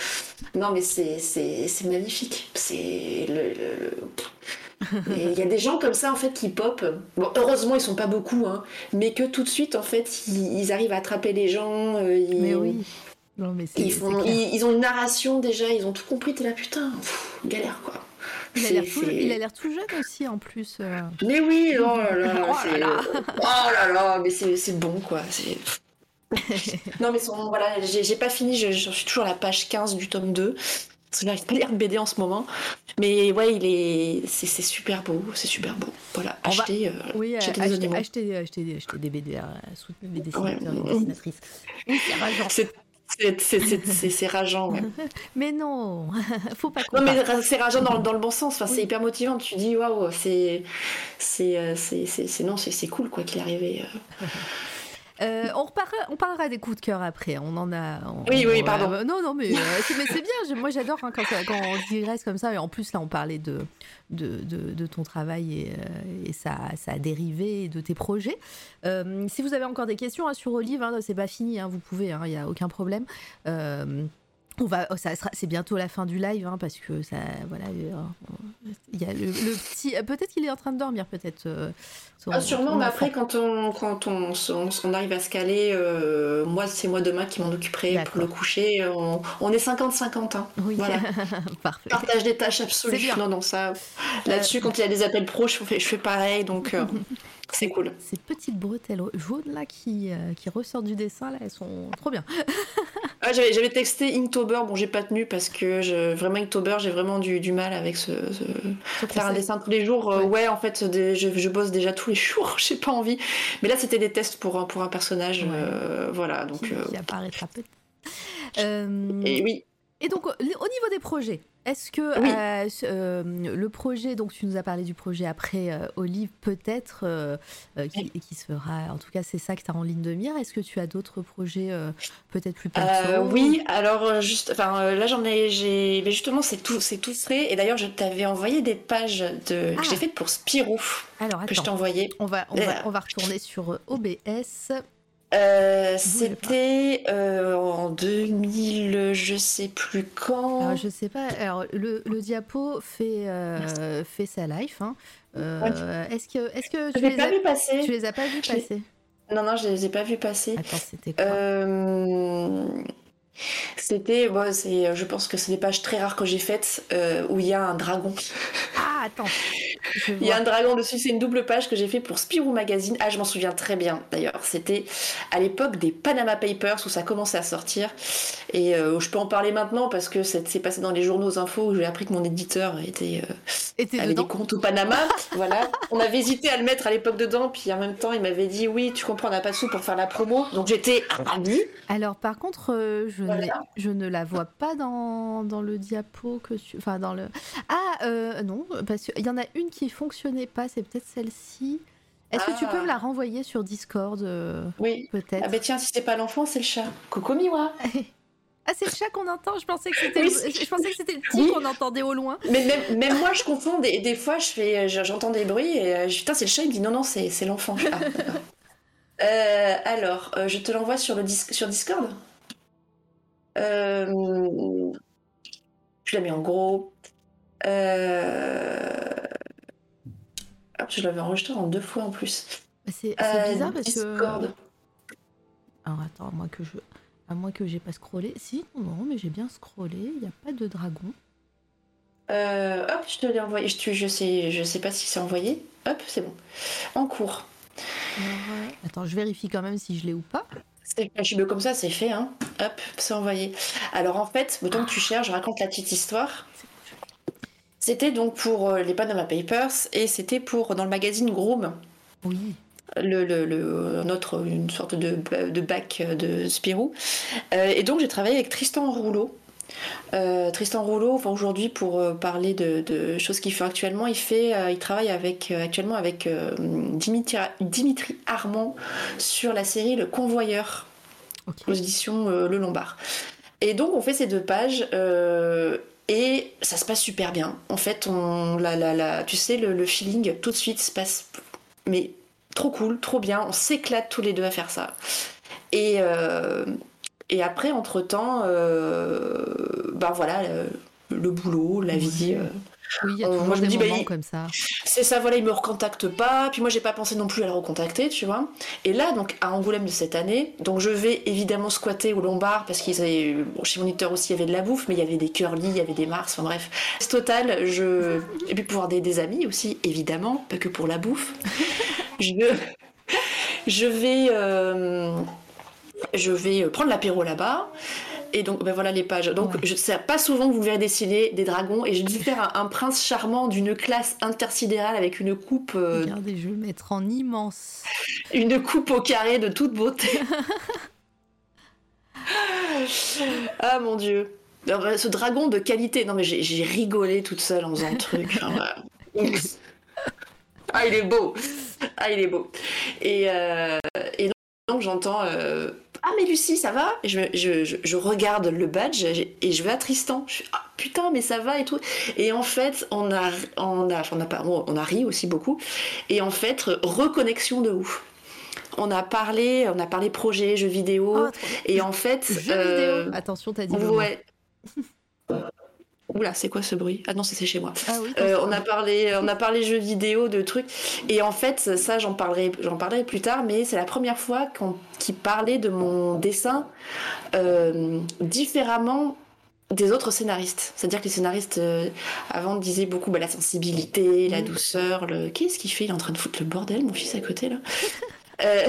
Non, mais c'est c'est c'est magnifique. C'est le. le- le- Et <laughs> il y a des gens comme ça en fait qui pop. Bon, heureusement ils sont pas beaucoup, hein, mais que tout de suite en fait ils, ils arrivent à attraper les gens. euh, ils- Mais oui. Non mais c'est, ils, c'est font, clair. ils, ils ont une narration déjà, ils ont tout compris. T'es là putain, pff, galère quoi. Il a l'air tout, c'est- il a l'air tout jeune aussi en plus. euh. Mais oui, oh là là, <laughs> Oh là c'est- là. <laughs> oh là là, mais c'est c'est bon quoi. c'est- non mais son, voilà, j'ai j'ai pas fini, je, je suis toujours à la page 15 du tome 2. Parce que j'arrive pas à lire de BD en ce moment. Mais ouais, il est. C'est c'est super beau, c'est super beau. Voilà, On va- achetez. euh, Oui, euh, achetez des acheter, acheter, acheter des BD, euh, soutenir les dessinateurs Ouais. les dessinatrices. C'est rageant. C'est- c'est- c'est- c'est- rageant, ouais. <laughs> Mais non, <laughs> faut pas qu'on Non, mais c'est rageant dans, dans le bon sens. Enfin, Oui. C'est hyper motivant. Tu dis, waouh, c'est. C'est euh, c'est- c'est- c'est- non, c'est c'est cool, quoi, qu'il est arrivé. <laughs> euh. On, reparlera, on parlera des coups de cœur après. On en a. on- Oui, oui, on- pardon. euh, non, non, mais, euh, <laughs> c'est, mais c'est bien. je- Moi, j'adore hein, quand, on digresse comme ça. Et en plus, là, on parlait de, de, de, de ton travail et, euh, et ça, ça a dérivé de tes projets. Si vous avez encore des questions hein, sur Olive, hein, c'est pas fini. hein, vous pouvez, il n'y a aucun problème. Euh, on va, oh, ça sera, c'est bientôt la fin du live hein, parce que ça, voilà, euh, il y a le, le petit. Peut-être qu'il est en train de dormir, peut-être. euh, Ah, sûrement, mais après, quand on, quand on, on, on arrive à se caler, euh, moi, c'est moi demain qui m'en occuperai pour le coucher. On, on est 50-50. Hein. Oui, Voilà. <laughs> parfait. Partage des tâches absolues. Euh, Non, non, ça. Là-dessus, quand il y a des appels pro, je fais, je fais pareil, donc euh, <laughs> c'est cool. Ces petites bretelles jaunes là qui, euh, qui ressortent du dessin là, elles sont trop bien. <laughs> Ah, J'avais j'avais texté Inktober, bon, j'ai pas tenu parce que je, vraiment, Inktober, j'ai vraiment du, du mal avec ce. Faire un dessin tous les jours, euh, Ouais. ouais, en fait, des- je, je bosse déjà tous les <laughs> jours, j'ai pas envie. Mais là, c'était des tests pour un, pour un personnage, Ouais. euh, voilà, donc. qui, qui apparaîtra peut-être. Euh, et oui, et donc au au niveau des projets, est-ce que Oui. euh, euh, le projet, donc tu nous as parlé du projet après euh, Olive, peut-être euh, euh, qui, qui se fera, en tout cas c'est ça que tu as en ligne de mire. Est-ce que tu as d'autres projets euh, peut-être plus perso Euh, oui, alors euh, juste, enfin euh, là j'en ai, j'ai, mais justement c'est tout, c'est tout frais. Et d'ailleurs je t'avais envoyé des pages de Ah. que j'ai faites pour Spirou Alors que je t'ai envoyé. on va, on, va, Euh. on va retourner sur euh, OBS. Euh, c'était euh, en 2000, je sais plus quand. Alors, je sais pas. Alors, le, le diapo fait, euh, fait sa life. hein. Euh, Est-ce que, est-ce que je tu l'ai les, pas as, vu passer. tu les as pas vus Je passer? Non non, je les ai pas vus passer. Attends, c'était quoi? Euh, C'était, bon, c'est, je pense que c'est des pages très rares que j'ai faites euh, où il y a un dragon. Ah, attends. Il y a un dragon dessus, c'est une double page que j'ai fait pour Spirou Magazine. Ah, je m'en souviens très bien d'ailleurs. C'était à l'époque des Panama Papers où ça commençait à sortir. Et euh, je peux en parler maintenant parce que c'est passé dans les journaux aux infos où j'ai appris que mon éditeur était, euh, avait dedans des comptes au Panama. <laughs> voilà. On avait hésité à le mettre à l'époque dedans, puis en même temps, il m'avait dit Oui, tu comprends, on n'a pas de sous pour faire la promo. Donc j'étais ravie. Alors, par contre, euh, je, Voilà. je ne la vois pas dans, dans le diapo que tu. Enfin, dans le. Ah, euh, non, parce qu'il y en a une qui fonctionnait pas, c'est peut-être celle-ci. Est-ce que tu Ah. peux me la renvoyer sur Discord, euh, Oui. peut-être Ah, ben tiens, si c'est pas l'enfant, c'est le chat. Coucou Miwa. <laughs> Ah, c'est le chat qu'on entend Je pensais que c'était Oui, le... c'est- je pensais que c'était le <laughs> petit Oui. qu'on entendait au loin. Mais même, même moi, je confonds. Des, des fois, je fais, j'entends des bruits et euh, je- putain, c'est le chat. Il me dit non, non, c'est, l'enfant. Ah. Euh, alors, je te l'envoie sur le dis- sur Discord. Euh, je la mets en gros. Euh, ah, je l'avais enregistré en deux fois en plus. Bah, C'est Euh, bizarre parce que. Discord. Alors attends, à moins que je, à moins que j'ai pas scrollé. Si, non, mais j'ai bien scrollé. Il n'y a pas de dragon. Euh, hop, je te l'ai envoyé. Je, je sais, je sais pas si c'est envoyé. Hop, c'est bon. En cours. Alors, euh, attends, je vérifie quand même si je l'ai ou pas. C'est je suis comme ça, c'est fait, hein. Hop, c'est envoyé. Alors en fait, temps que tu cherches, je raconte la petite histoire. C'était donc pour euh, les Panama Papers et c'était pour dans le magazine Groom. Oui. Le, le, le- notre une sorte de, de bac de Spirou. Euh, et donc j'ai travaillé avec Tristan Rouleau. Euh, Tristan Rouleau, enfin aujourd'hui pour euh, parler de, de choses qu'il fait actuellement, il fait, euh, il travaille avec actuellement avec Dimitri, Dimitri Armand sur la série Le Convoyeur aux éditions Le Lombard. Et donc on fait ces deux pages et ça se passe super bien. En fait, on, la, la, la, tu sais, le, le feeling tout de suite se passe, mais trop cool, trop bien. On s'éclate tous les deux à faire ça. Et, euh, et après, entre temps, ben voilà, le, le boulot, la vie. euh, Oui, il y a Euh, toujours moi, je me des dis, bah, moments comme ça. c'est ça, voilà, il me recontacte pas. Puis moi, j'ai pas pensé non plus à le recontacter, tu vois. Et là, donc, à Angoulême de cette année, donc je vais évidemment squatter au Lombard parce qu'ils avaient, bon, chez Moniteur aussi, il y avait de la bouffe, mais il y avait des curly, il y avait des mars, enfin bref. C'est total, je. Et puis pour avoir des, des amis aussi, évidemment, pas que pour la bouffe. <laughs> je, je vais. euh, Je vais prendre l'apéro là-bas. Et donc, ben voilà les pages. Donc, Ouais. je sais pas souvent que vous verrez dessiner des dragons. Et j'ai dû faire un, un prince charmant d'une classe intersidérale avec une coupe, euh, Regardez, je vais le mettre en immense. une coupe au carré de toute beauté. <laughs> ah mon dieu. Alors, euh, ce dragon de qualité. Non mais j'ai rigolé toute seule en faisant le truc. Voilà. ah il est beau. Ah il est beau. Et, euh, et donc j'entends. euh, ah mais Lucie ça va? Je, je, je, je regarde le badge et je vais à Tristan. Je suis ah putain mais ça va et tout. Et en fait on a on a on a on a ri aussi beaucoup. Et en fait reconnexion de ouf. On a parlé on a parlé projet jeux vidéo Oh, bien. et en fait Jeux euh, vidéo. Attention, t'as dit ouais. Oula, c'est quoi ce bruit? Ah non, c'est chez moi. Ah oui, Euh, on a parlé, on a parlé jeux vidéo, de trucs. Et en fait, ça, j'en parlerai, j'en parlerai plus tard. Mais c'est la première fois qu'on, qu'il parlait de mon dessin euh, différemment des autres scénaristes. C'est-à-dire que les scénaristes euh, avant disaient beaucoup bah, la sensibilité, la Mhm. douceur. Le... Qu'est-ce qu'il fait? Il est en train de foutre le bordel, mon fils à côté là. <laughs> Euh,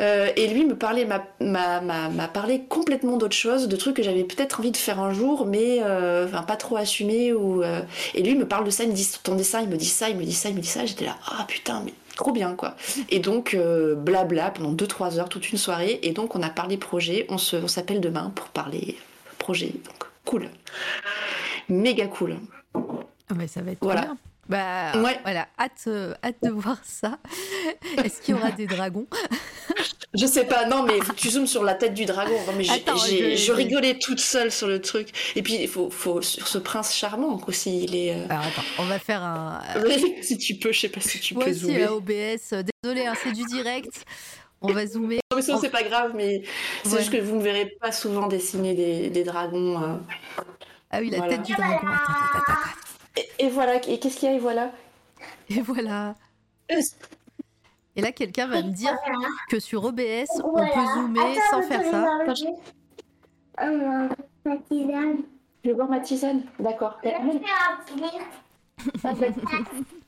euh, et lui me parlait, m'a, m'a, m'a, m'a parlé complètement d'autre chose, de trucs que j'avais peut-être envie de faire un jour, mais euh, enfin, pas trop assumé. Ou, euh, Et lui me parle de ça, il me dit ton dessin, il me dit ça, il me dit ça, il me dit ça. J'étais là, ah putain, mais trop bien quoi. Et donc, blabla pendant 2-3 heures, toute une soirée. Et donc, on a parlé projet, on, se, on s'appelle demain pour parler projet. Donc, cool. Méga cool. Ah bah, ça va être Voilà. bien. Bah Ouais. voilà, hâte, euh, hâte de voir ça. <laughs> Est-ce qu'il y aura des dragons <laughs> Je sais pas, non, mais tu zoomes sur la tête du dragon. Non, mais Attends, je- je, rigolais toute seule sur le truc. Et puis, il faut, faut sur ce prince charmant aussi. Il est. euh, Alors attends, on va faire un. <laughs> si tu peux, je sais pas si tu Moi peux aussi, zoomer. euh, OBS. euh, Désolé, hein, c'est du direct. On va zoomer. Non, mais sinon, c'est pas grave, mais c'est Ouais. juste que vous ne verrez pas souvent dessiner des, des dragons. euh. Ah oui, la Voilà. tête du dragon. Attends, attends, attends, attends. Et, et voilà, et qu'est-ce qu'il y a, et voilà Et voilà. Et là, quelqu'un va me dire que sur OBS, on peut zoomer Attends, sans faire ça. Euh, ma tisane. Je vais boire ma tisane. D'accord. <laughs>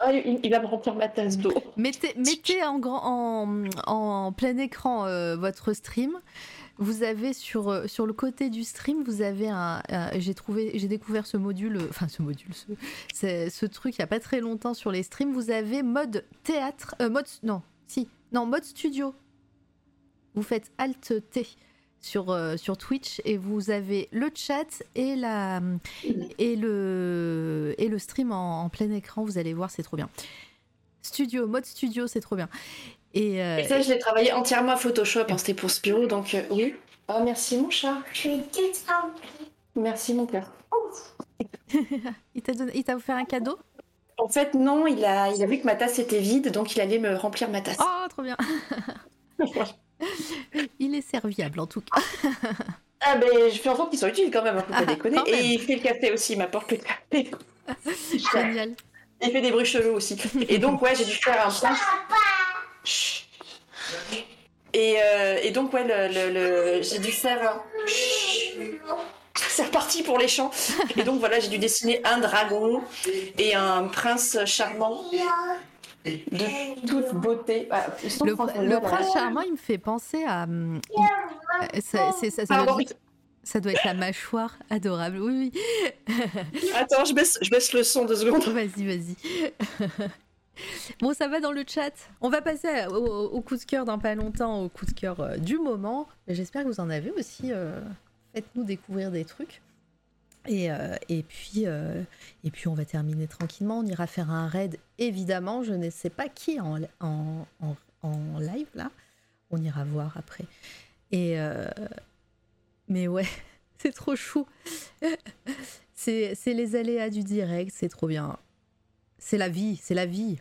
Ah, il, il va me remplir ma tasse d'eau. Mettez, mettez en, grand, en, en plein écran euh, votre stream. Vous avez sur, euh, sur le côté du stream, vous avez un. j'ai trouvé, j'ai découvert ce module, euh, enfin ce module, ce, ce truc il y a pas très longtemps sur les streams. Vous avez mode théâtre, euh, mode non, si, non mode studio. Vous faites Alt T sur euh, sur Twitch et vous avez le chat et la et le et le stream en, en plein écran. Vous allez voir, c'est trop bien. Studio, mode studio, c'est trop bien. Et, euh, Et ça, je l'ai travaillé entièrement à Photoshop. hein, C'était pour Spiro, donc euh, oui. Oh, merci, mon chat. Je suis toute remplie. Merci, mon cœur. <laughs> il t'a donné- il t'a offert un cadeau? En fait, non, il a, il a vu que ma tasse était vide, donc il allait me remplir ma tasse. Oh, trop bien. <laughs> Il est serviable en tout cas. Ah ben, je fais en sorte qu'il soit utile quand même, faut pas Ah, déconner. même. Et il fait le café aussi, il m'apporte le café. <laughs> Génial. Il fait des bruits chelous aussi. Et donc, ouais, j'ai dû faire un plan. Chut. Et, euh, et donc, ouais, le, le- le- j'ai dû faire. C'est reparti pour les champs. Et donc, voilà, j'ai dû dessiner un dragon et un prince charmant de toute beauté. Ah, Le, prince charmant, il me fait penser à. hum, il- ça, c'est- ça- ça doit être, ça doit être la mâchoire adorable. Oui, oui. Attends, je baisse, je baisse le son deux secondes. Vas-y, vas-y. <laughs> bon, ça va dans le chat. On va passer au, coup de cœur dans pas longtemps, au coup de cœur euh, du moment. J'espère que vous en avez aussi. euh, Faites-nous découvrir des trucs. Et, euh, et, puis, et puis, on va terminer tranquillement. On ira faire un raid, évidemment. Je ne sais pas qui en, en, en, live, là. On ira voir après. Et. mais ouais, <laughs> c'est trop chou. <laughs> C'est les aléas du direct, c'est trop bien. C'est la vie, c'est la vie.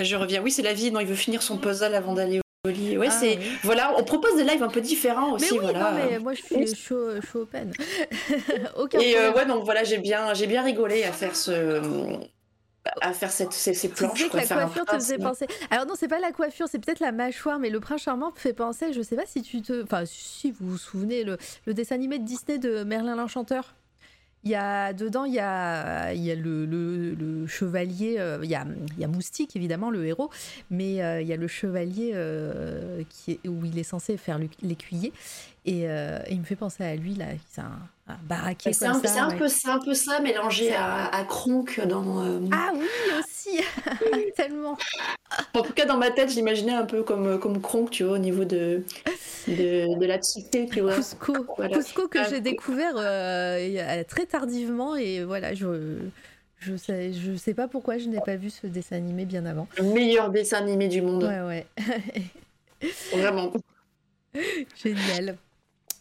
Je reviens. Oui, c'est la vie. Non, il veut finir son puzzle avant d'aller au lit. Ouais, Ah, c'est. oui. Voilà, on propose des lives un peu différents Mais aussi. oui, voilà. non, mais moi je suis, je suis, au- je suis open. <laughs> Aucun Et euh, ouais, donc voilà, j'ai bien, j'ai bien rigolé à faire ce, à faire cette, ces, ces Tu planches. disais que quoi, la coiffure te faisait penser. Alors non, c'est pas la coiffure, c'est peut-être la mâchoire, mais le prince charmant me fait penser. Je sais pas si tu te, enfin si vous vous souvenez le, le dessin animé de Disney de Merlin l'Enchanteur. Il y a dedans, il y a, il y a le, le- chevalier, euh, il, y a, il y a Moustique évidemment le héros, mais euh, il y a le chevalier euh, qui est, où il est censé faire l'écuyer et, euh, et il me fait penser à lui là, c'est un, un baraquet Et C'est un, peu, c'est un peu ça mélangé à, à Kronk dans. euh, Ah oui aussi, <laughs> tellement. En tout cas, dans ma tête, j'imaginais un peu comme, comme Kronk, tu vois, au niveau de, de, de la psyché, tu vois. Cusco, Voilà. Cusco que Ah, j'ai découvert euh, très tardivement et voilà, je je sais, je sais pas pourquoi je n'ai pas vu ce dessin animé bien avant. Le meilleur dessin animé du monde. Ouais ouais, <laughs> Vraiment. génial.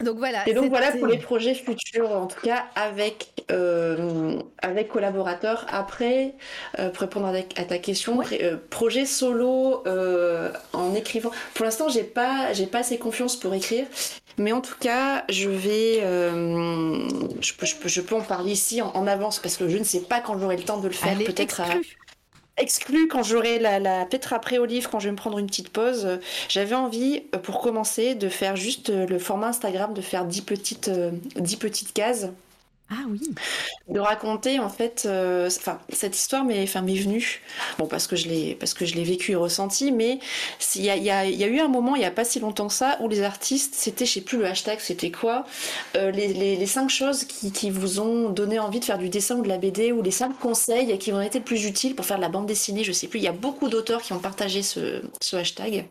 Donc voilà. Et donc voilà pour les projets futurs, en tout cas avec, euh, avec collaborateurs. Après, euh, pour répondre à ta, question, Ouais. euh, projet solo euh, en écrivant. Pour l'instant, j'ai pas, j'ai pas assez confiance pour écrire, mais en tout cas, je vais, euh, je, peux, je, peux, je peux en parler ici en, en avance parce que je ne sais pas quand j'aurai le temps de le faire. Peut-être à-. Exclu quand j'aurai la, la après au livre quand je vais me prendre une petite pause. Euh, j'avais envie euh, pour commencer de faire juste euh, le format Instagram de faire 10 petites euh, 10 petites cases Ah oui. de raconter en fait euh, cette histoire m'est enfin m'est venue. Bon parce que je l'ai parce vécu et ressenti mais il y, a, eu un moment il y a pas si longtemps ça où les artistes c'était je sais plus le hashtag c'était quoi euh, les, cinq choses qui, vous ont donné envie de faire du dessin ou de la BD ou les cinq conseils qui ont été plus utiles pour faire de la bande dessinée je sais plus. Il y a beaucoup d'auteurs qui ont partagé ce hashtag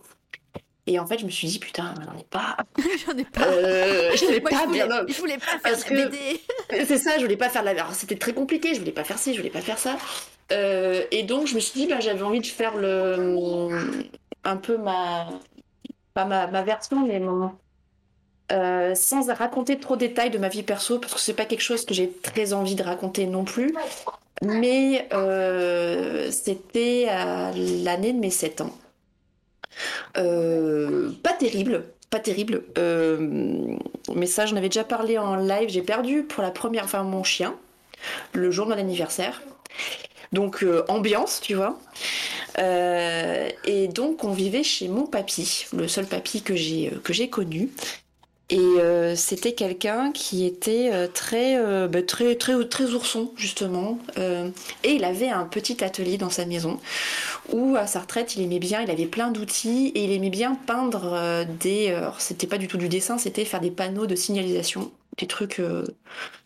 et en fait je me suis dit putain j'en ai pas <laughs> J'en ai pas. euh, je <laughs> l'ai Moi, pas je, voulais, bien je voulais pas faire que- BD. <laughs> c'est ça, je voulais pas faire la. Alors, c'était très compliqué, je voulais pas faire ci, je voulais pas faire ça. Euh, et donc, je me suis dit, bah, j'avais envie de faire le. un peu ma. pas ma, ma version, mais mon. euh, sans raconter trop de détails de ma vie perso, parce que c'est pas quelque chose que j'ai très envie de raconter non plus. Mais euh, c'était à l'année de mes 7 ans. Euh, pas terrible, pas terrible. Euh, mais ça, j'en avais déjà parlé en live. J'ai perdu pour la première fois mon chien le jour de mon anniversaire. Donc euh, ambiance, tu vois. Et donc on vivait chez mon papy, le seul papy que que j'ai connu. Et euh, c'était quelqu'un qui était euh, très, euh, bah, très, très, très ourson, justement. Et il avait un petit atelier dans sa maison où, à sa retraite, il aimait bien, il avait plein d'outils et il aimait bien peindre des. c'était pas du tout du dessin, c'était faire des panneaux de signalisation, des trucs euh,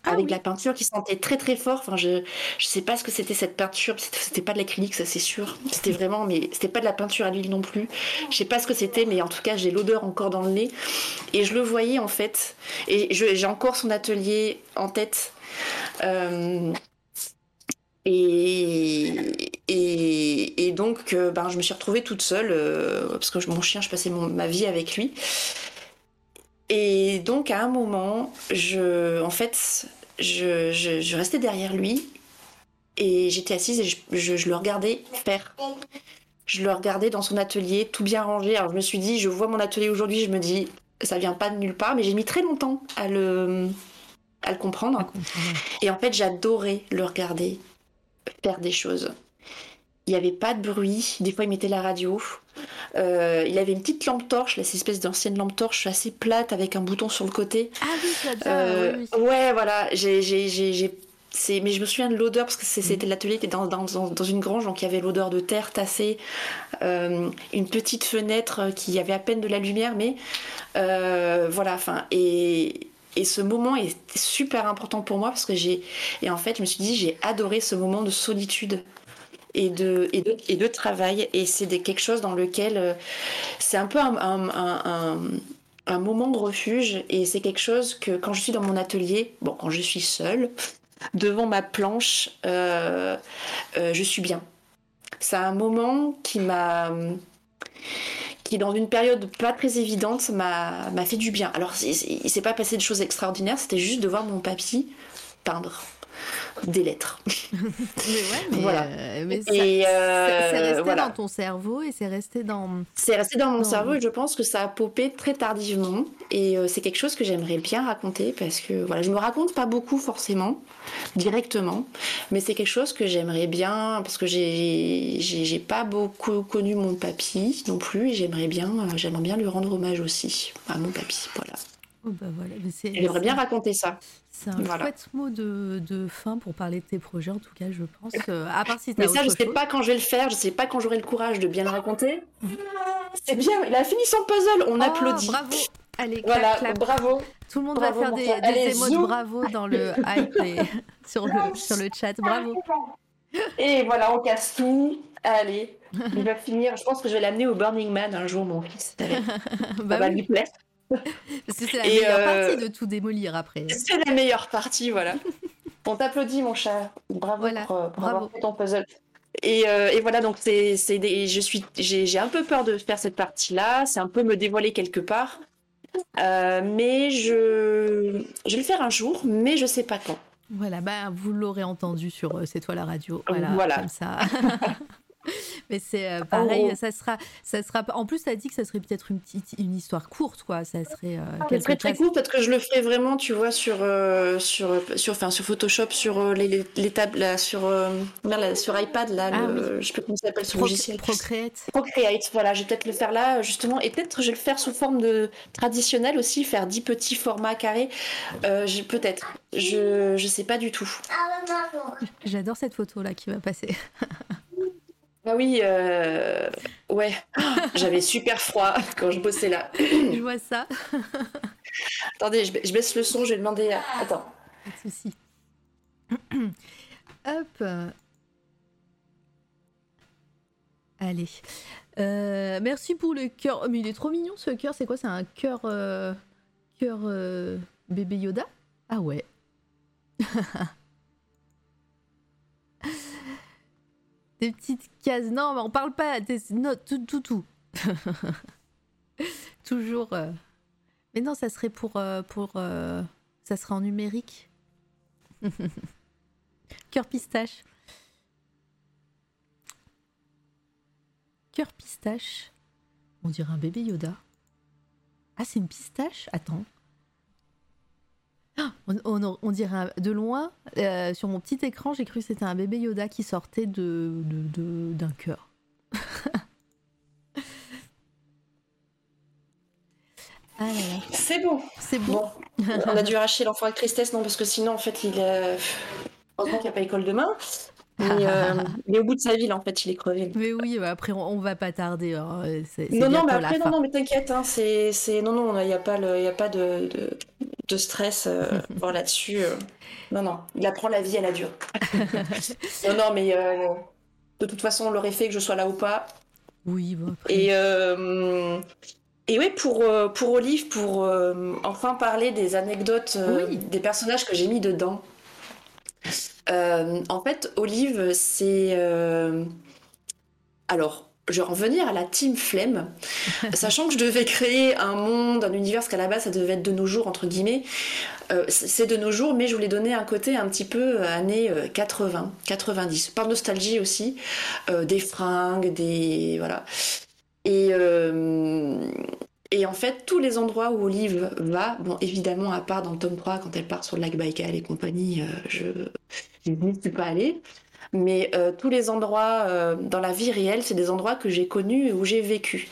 Ah avec oui. de la peinture qui sentait très très fort. Enfin, je, je sais pas ce que c'était cette peinture, c'était pas de l'acrylique, ça c'est sûr. C'était <laughs> vraiment, mais c'était pas de la peinture à l'huile non plus. Je sais pas ce que c'était, mais en tout cas, j'ai l'odeur encore dans le nez. Et je le voyais en fait. Et j'ai encore son atelier en tête. Euh, et, et, et donc, euh, ben, je me suis retrouvée toute seule, euh, parce que mon chien, je passais mon- ma vie avec lui. Et donc, à un moment, je, en fait, je, je, je restais derrière lui et j'étais assise et je, je- je le regardais faire. Je le regardais dans son atelier, tout bien rangé. Alors, je me suis dit, je vois mon atelier aujourd'hui, je me dis, ça vient pas de nulle part, mais j'ai mis très longtemps à le, à le comprendre. Et en fait, j'adorais le regarder faire des choses. Il n'y avait pas de bruit. Des fois, il mettait la radio. Euh, il avait une petite lampe torche, là, cette espèce d'ancienne lampe torche assez plate avec un bouton sur le côté. Ah oui, ça Euh, oui, oui. Ouais, voilà. J'ai, mais je me souviens de l'odeur parce que Mm. c'était l'atelier était dans, dans, dans, une grange, donc il y avait l'odeur de terre tassée, euh, une petite fenêtre qui avait à peine de la lumière, mais euh, voilà. Enfin, et et ce moment est super important pour moi parce que j'ai et en fait je me suis dit j'ai adoré ce moment de solitude et de, travail. Et c'est quelque chose dans lequel euh, c'est un peu un, moment de refuge. Et c'est quelque chose que quand je suis dans mon atelier, bon, quand je suis seule, <laughs> devant ma planche, euh, euh, je suis bien. C'est un moment qui m'a qui dans une période pas très évidente m'a fait du bien. Alors il s'est pas passé de choses extraordinaires, c'était juste de voir mon papy peindre des lettres. <laughs> Mais ouais, mais, Voilà. euh, mais ça- Et, ça- euh, c'est resté voilà. dans ton cerveau et c'est resté dans. C'est resté dans mon cerveau et je pense que ça a popé très tardivement. Et euh, c'est quelque chose que j'aimerais bien raconter parce que voilà, je me raconte pas beaucoup forcément, directement, mais c'est quelque chose que j'aimerais bien parce que j'ai j'ai j'ai pas beaucoup connu mon papy non plus et j'aimerais bien j'aimerais bien lui rendre hommage aussi à mon papy. Voilà. Oh bah voilà, J'aimerais bien raconter ça. C'est un Voilà. chouette mot de, de fin pour parler de tes projets, en tout cas, je pense. <laughs> euh, à part si t'as Mais ça, je autre sais pas quand je vais le faire, je sais pas quand j'aurai le courage de bien le raconter. <laughs> C'est bien, il a fini son puzzle, on Oh, applaudit. Bravo Allez, clap, Voilà, clap. bravo. Tout le monde bravo, va faire des, des Allez, émotes bravo dans le <laughs> hype et sur, le, sur le chat. Bravo Et voilà, on casse tout. Allez, il va finir. Je pense que je vais l'amener au Burning Man un jour, mon fils. Ça Bah va oui, lui plaire. Parce que c'est la Et, meilleure euh, partie de tout démolir après. C'est la meilleure partie, voilà. <laughs> On t'applaudit, mon chat. Bravo Voilà, pour, euh, pour bravo. avoir fait ton puzzle. Et, euh, et voilà, donc c'est, c'est des, je suis, j'ai, j'ai un peu peur de faire cette partie-là. C'est un peu me dévoiler quelque part. Euh, mais je, je vais le faire un jour, mais je sais pas quand. Voilà, bah, vous l'aurez entendu sur C'est toi la radio. Voilà, Voilà. comme ça. <laughs> <laughs> Mais c'est euh, pareil, Oh. ça sera, ça sera. En plus, t'as dit que ça serait peut-être une petite, une histoire courte, quoi. Ça serait euh, quelques très court, peut-être que je le ferai vraiment, tu vois, sur euh, sur sur enfin sur Photoshop, sur euh, les, les, les tables, là, sur euh, là, sur iPad là, Ah le, je sais plus comment ça s'appelle ce logiciel. Procreate. Procreate, voilà, je vais peut-être le faire là justement, et peut-être je vais le faire sous forme de traditionnel aussi, faire 10 petits formats carrés, euh, peut-être, je je sais pas du tout. J'adore cette photo là qui va passer. <laughs> Bah oui, euh, ouais, j'avais super froid quand je bossais là. <coughs> Je vois ça. <coughs> Attendez, je, ba- je baisse le son, je vais demander. À... Attends. Pas de souci. <coughs> Hop. Allez. Euh, merci pour le cœur. Oh, mais il est trop mignon ce cœur. C'est quoi? C'est un cœur. euh, Cœur bébé Yoda? Ah ouais. <laughs> Des petites cases. Non, mais on parle pas. des- Non, tout, tout, tout. <laughs> Toujours. euh, Mais non, ça serait pour. euh, pour euh, Ça serait en numérique. <laughs> Cœur pistache. Cœur pistache. On dirait un bébé Yoda. Ah, c'est une pistache? Attends. Ah, on, on- on dirait de loin, euh, sur mon petit écran, j'ai cru que c'était un bébé Yoda qui sortait de d'un cœur. <laughs> ah C'est bon. c'est bon. Bon, on a dû arracher l'enfant avec tristesse, non, parce que sinon, en fait, il est. Heureusement qu'il n'y a pas école demain. Mais euh, <laughs> est au bout de sa vie, là, en fait, il est crevé. Mais oui, bah après, on, on va pas tarder. hein, Non, non, mais après, non, non, mais t'inquiète, hein, c'est, c'est, non, non, il n'y a pas le, y a pas de, de, de stress euh, <laughs> bon, là-dessus. euh. Non, non, il apprend la vie à la dure. <laughs> non, non, mais euh, de toute façon, on l'aurait fait que je sois là ou pas. Oui, bon, après. Et, et oui, pour, pour Olive, pour enfin parler des anecdotes Oui. des personnages que j'ai mis dedans. En fait, Olive, c'est. Alors, je vais en revenir à la team flemme, <laughs> sachant que je devais créer un monde, un univers, parce qu'à la base, ça devait être de nos jours, entre guillemets. Euh, c'est de nos jours, mais je voulais donner un côté un petit peu euh, années euh, 80, 90, par nostalgie aussi, euh, des fringues, des. Voilà. Et, euh, et en fait, tous les endroits où Olive va, bon, évidemment, à part dans le tome 3, quand elle part sur le lac Baïkal et compagnie, euh, je je n'y suis pas allée. Mais euh, tous les endroits euh, dans la vie réelle, c'est des endroits que j'ai connus et où j'ai vécu.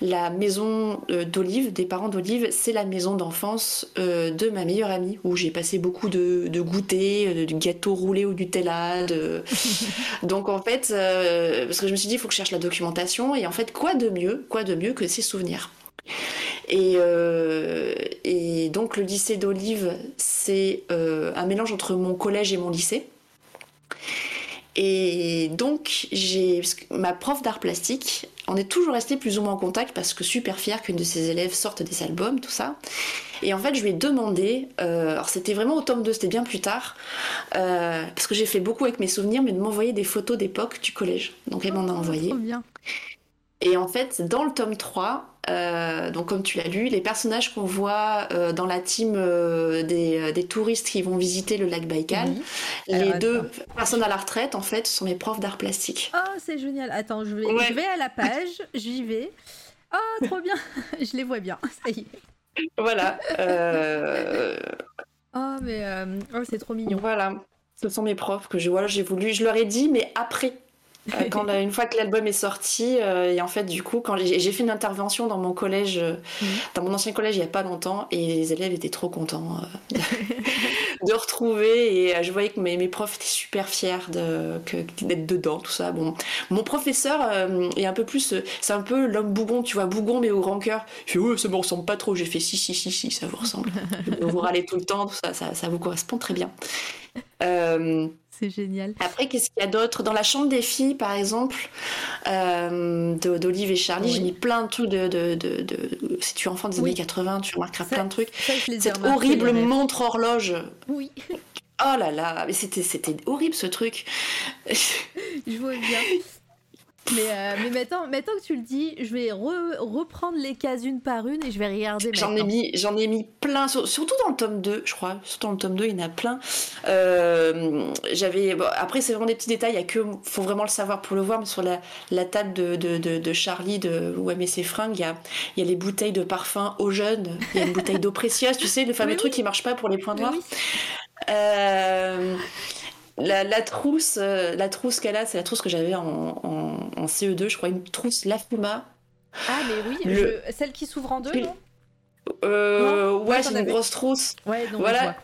La maison euh, d'Olive, des parents d'Olive, c'est la maison d'enfance de ma meilleure amie, où j'ai passé beaucoup de, de goûters, euh, du gâteau roulé au Nutella. de- <laughs> Donc en fait, parce que je me suis dit, il faut que je cherche la documentation, et en fait, quoi de mieux, quoi de mieux que ces souvenirs? Et, euh, et donc le lycée d'Olive, c'est euh, un mélange entre mon collège et mon lycée. Et donc, j'ai ma prof d'art plastique, on est toujours resté plus ou moins en contact parce que super fière qu'une de ses élèves sorte des albums, tout ça. Et en fait, je lui ai demandé, euh, alors c'était vraiment au tome 2, c'était bien plus tard, euh, parce que j'ai fait beaucoup avec mes souvenirs, mais de m'envoyer des photos d'époque du collège. Donc elle m'en a envoyé. Trop bien. Et en fait, dans le tome 3, euh, donc comme tu l'as lu, les personnages qu'on voit euh, dans la team euh, des, des touristes qui vont visiter le lac Baïkal, Oui. les Alors, deux attends. personnes à la retraite, en fait, sont mes profs d'art plastique. Oh, c'est génial. Attends, je vais, Ouais. je vais à la <laughs> page, j'y vais. Oh, trop bien. <laughs> je les vois bien. <laughs> Ça y est. Voilà. Oh, mais oh, c'est trop mignon. voilà. Ce sont mes profs que je, voilà, j'ai voulu. Je leur ai dit, mais après. Euh, quand la- une fois que l'album est sorti, euh, et en fait, du coup, quand j'ai fait une intervention dans mon collège, euh, Mhm. dans mon ancien collège, il y a pas longtemps, et les élèves étaient trop contents euh, <laughs> de retrouver, et je voyais que mes, mes profs étaient super fiers de d'être dedans, tout ça. Bon, mon professeur euh, est un peu plus, c'est un peu l'homme bougon, tu vois, bougon mais au grand cœur. Il fait ouais, ça me ressemble pas trop. J'ai fait si si si si, ça vous ressemble. <laughs> vous râlez tout le temps, tout ça, ça, ça vous correspond très bien. Euh, C'est génial. après, qu'est-ce qu'il y a d'autre? Dans la chambre des filles, par exemple, euh, d'Olive et Charlie, Oui. j'ai mis plein de trucs de, de, de, de- Si tu es enfant des Oui. ai 80, tu remarqueras Ça- plein de trucs. Ça, Cette horrible montre horloge. Oui, Oh là là, mais c'était horrible ce truc. <laughs> je vois bien. Mais, euh, mais maintenant, maintenant que tu le dis, je vais re- reprendre les cases une par une et je vais regarder J'en ai mis, j'en ai mis plein, sur- surtout dans le tome 2, je crois. Surtout dans le tome 2, il y en a plein. Euh, j'avais, bon, après, c'est vraiment des petits détails. Il y a que, faut vraiment le savoir pour le voir. Mais sur la, la table de, de, de, de Charlie, de où elle met ses fringues, il y a, y a les bouteilles de parfum aux jeunes. Il y a une bouteille d'eau précieuse, tu sais, le fameux Mais truc oui. qui marche pas pour les points Mais noirs. oui. Euh, la, la trousse, euh, la trousse qu'elle a, c'est la trousse que j'avais en, en, en CE2, je crois, une trousse Lafuma. Ah, mais oui, Le- je- celle qui s'ouvre en deux, non? Euh, Non, ouais, c'est une grosse trousse. Ouais, donc Voilà.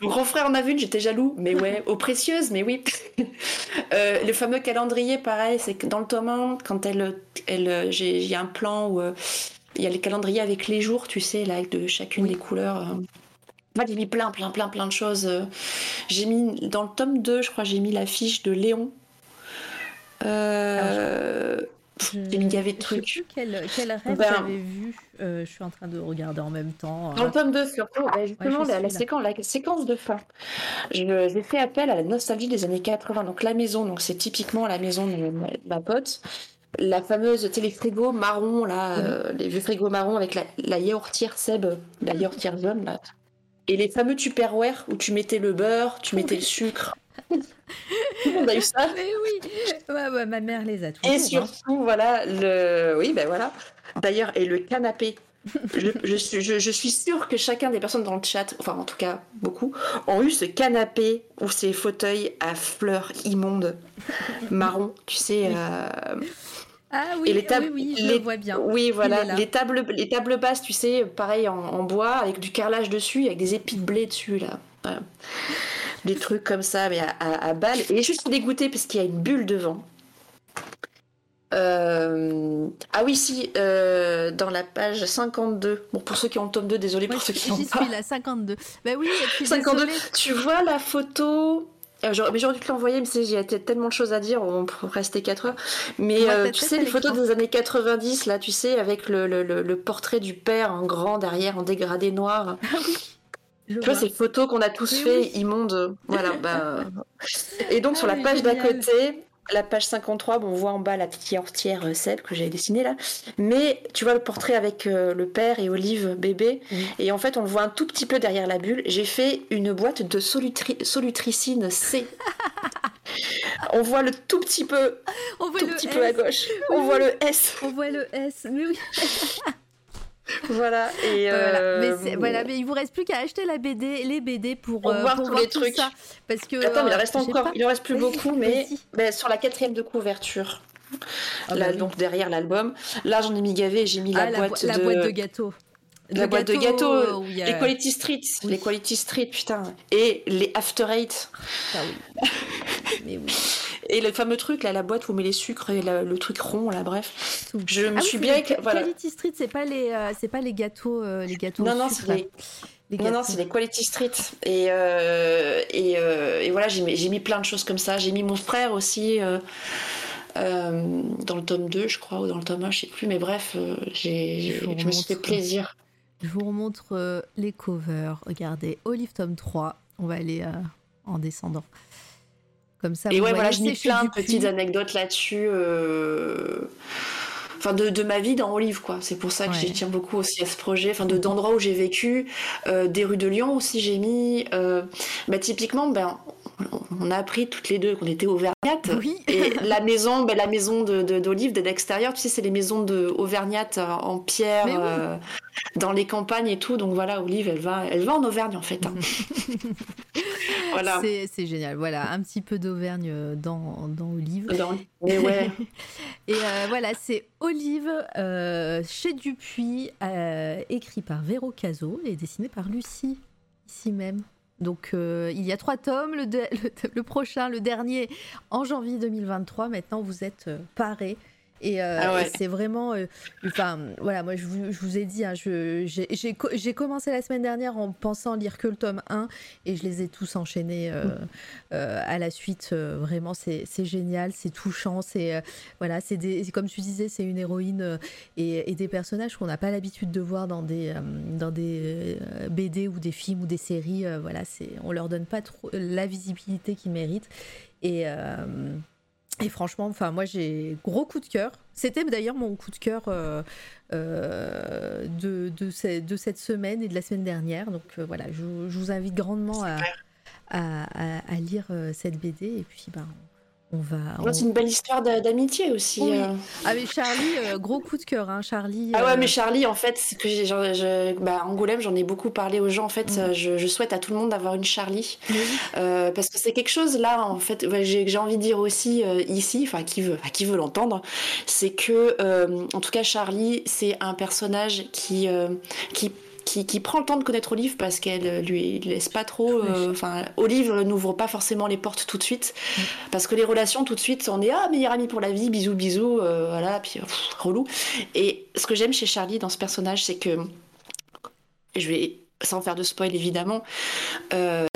Mon grand frère en a vu une, j'étais jaloux, mais ouais, <laughs> aux précieuses, mais oui. <laughs> Euh, le fameux calendrier, pareil, c'est que dans le tome 1, quand elle, elle, j'ai, un plan où euh, il y a le calendrier avec les jours, tu sais, là, avec de chacune Oui. des couleurs. Euh. Moi, j'ai mis plein, plein, plein, plein de choses. euh. J'ai mis, dans le tome 2, je crois, j'ai mis l'affiche de Léon. Euh, Je- J'ai mis gavé de je sais trucs. plus quel, quel rêve Ben- j'avais vu. Euh, je suis en train de regarder en même temps. Dans le tome 2, surtout, bah, justement, la, la séquence, la séquence de fin. Je- J'ai fait appel à la nostalgie des années 80. Donc, la maison, donc c'est typiquement la maison de ma, de ma pote. La fameuse, frigos marrons, là, Mhm. euh, les vieux frigos marrons avec la, la yaourtière Seb, la yaourtière jaune, là. Et les fameux Tupperware où tu mettais le beurre, tu mettais Oui. le sucre. Tout le monde a eu ça. Mais oui, ouais, ouais, ma mère les a toujours. Et hein. surtout, voilà, le. Oui, ben voilà. D'ailleurs, et le canapé. je, je suis- je- je suis sûre que chacun des personnes dans le chat, enfin en tout cas beaucoup, ont eu ce canapé ou ces fauteuils à fleurs immondes, marron, tu sais. euh, Ah oui, et les tables- oui, oui, je les- le vois bien. Oui, voilà, là. les tables, les tables basses, tu sais, pareil en, en bois, avec du carrelage dessus, avec des épis de blé dessus, là. Voilà. Des trucs comme ça, mais à, à, à balles. Et juste dégoûté parce qu'il y a une bulle devant. Euh, Ah oui, si, euh, dans la page 52. Bon, pour ceux qui ont le tome 2, désolé pour ceux qui j'y n'ont pas. suis là, 52. Bah oui, et puis 52. désolée. Tu vois la photo j'aurais- mais j'aurais dû te l'envoyer, mais c'est- j'ai tellement de choses à dire, on pourrait rester 4 heures. Mais euh, tu sais, les photos des années 90, là, tu sais, avec le, le, le- le portrait du père en grand derrière, en dégradé noir. Je Tu vois, vois. ces photos qu'on a tous Mais fait, oui. immondes. Voilà, bah... <laughs> Et donc, Ah, sur la page d'à côté, la page 53, bon, on voit en bas la petite yaourtière euh, Seb que j'avais dessinée là. Mais tu vois le portrait avec euh, le père et Olive bébé. Et en fait, on le voit un tout petit peu derrière la bulle. J'ai fait une boîte de solutri- solutricine C. <laughs> on voit le tout petit peu, On voit tout le petit S. peu à gauche. Oui, on voit le S. On voit le S. Mais oui. <laughs> voilà. Et Voilà. euh, Mais, c'est- voilà, mais il vous reste plus qu'à acheter la BD, les BD pour, Pour euh, voir pour tous voir les tout trucs. ça. Parce que Attends, mais il en euh, reste encore. pas. Il en reste plus beaucoup, mais sur la quatrième de couverture, Ah là, bah oui. donc derrière l'album, là j'en ai mis gavé et j'ai mis Ah, la, boîte bo- la de... boîte de gâteaux. la boîte de gâteau, a- les Quality Street, Oui. les Quality Street, putain, et les After Eight, Ah oui. <laughs> Mais oui. Et le fameux truc là, la boîte où on met les sucres et la- le truc rond là, bref. Je me Ah suis bien, les voilà. Quality Street, c'est pas les, euh, c'est pas les gâteaux, euh, les gâteaux. Non non, c'est les, non non, c'est les Quality Street, et euh, et, et voilà, j'ai mis, plein de choses comme ça. J'ai mis mon frère aussi. dans le tome 2, je crois, ou dans le tome 1, je sais plus, mais bref, j'ai, Je me suis fait plaisir. Je vous remontre les covers. Regardez, Olive tome 3. On va aller en descendant. Comme ça, Et ouais, voilà, mis chez plein de petites anecdotes là-dessus. euh, Enfin, de, de ma vie dans Olive, quoi. C'est pour ça que Ouais. j'y tiens beaucoup aussi à ce projet. Enfin, de, d'endroits où j'ai vécu, euh, des rues de Lyon aussi, j'ai mis. euh, Bah, typiquement, ben, on a appris toutes les deux qu'on était auvergnates. Oui. Et la maison, ben, la maison de, de- d'Olive, de l'extérieur, tu sais, c'est les maisons de auvergnates euh, en pierre, oui. euh, dans les campagnes et tout. Donc voilà, Olive, elle va, elle va en Auvergne en fait. hein. <laughs> voilà. C'est génial. Voilà, un petit peu d'Auvergne euh, dans, dans Olive. Dans- Mais ouais. <laughs> Et euh, voilà, c'est Olive euh, chez Dupuis, écrit par Véro Caso et dessiné par Lucie, ici même. Donc euh, il y a trois tomes, le, <laughs> le prochain, le dernier en janvier 2023. Maintenant, vous êtes euh, parés. Et, euh, Ah ouais. et c'est vraiment. euh, Enfin, voilà, moi je vous, je vous ai dit, hein, j'ai j'ai co- j'ai commencé la semaine dernière en pensant lire que le tome 1 et je les ai tous enchaînés euh, à la suite. vraiment, c'est génial, c'est touchant, c'est. voilà, c'est comme tu disais, c'est une héroïne et, et des personnages qu'on n'a pas l'habitude de voir dans des, dans des BD ou des films ou des séries. voilà, on leur donne pas trop la visibilité qu'ils méritent. Et, et franchement, enfin, moi j'ai gros coup de cœur. C'était d'ailleurs mon coup de cœur euh, euh, de, de, ce- de cette semaine et de la semaine dernière. Donc euh, voilà, je, vous- je vous invite grandement à, à, à- lire cette BD. Et puis, ben, on va. Ouais, on- C'est une belle histoire d'a- d'amitié aussi. Oui. euh. Ah mais Charlie, euh, gros coup de cœur, hein, Charlie. Ah ouais, euh, mais Charlie, en fait, c'est que j'ai, bah, Angoulême, j'en ai beaucoup parlé aux gens. En fait, Mm. je, je souhaite à tout le monde d'avoir une Charlie. parce que c'est quelque chose là, en fait, j'ai, envie de dire aussi ici, enfin, qui veut, enfin, qui veut l'entendre, c'est que, en tout cas, Charlie, c'est un personnage qui, qui qui, qui prend le temps de connaître Olive parce qu'elle euh, lui laisse pas trop. euh, Enfin, Olive n'ouvre pas forcément les portes tout de suite parce que les relations tout de suite, on est ah meilleur ami pour la vie, bisous bisous, euh, voilà, puis pff, relou. Et ce que j'aime chez Charlie dans ce personnage, c'est que je vais sans faire de spoil évidemment, euh,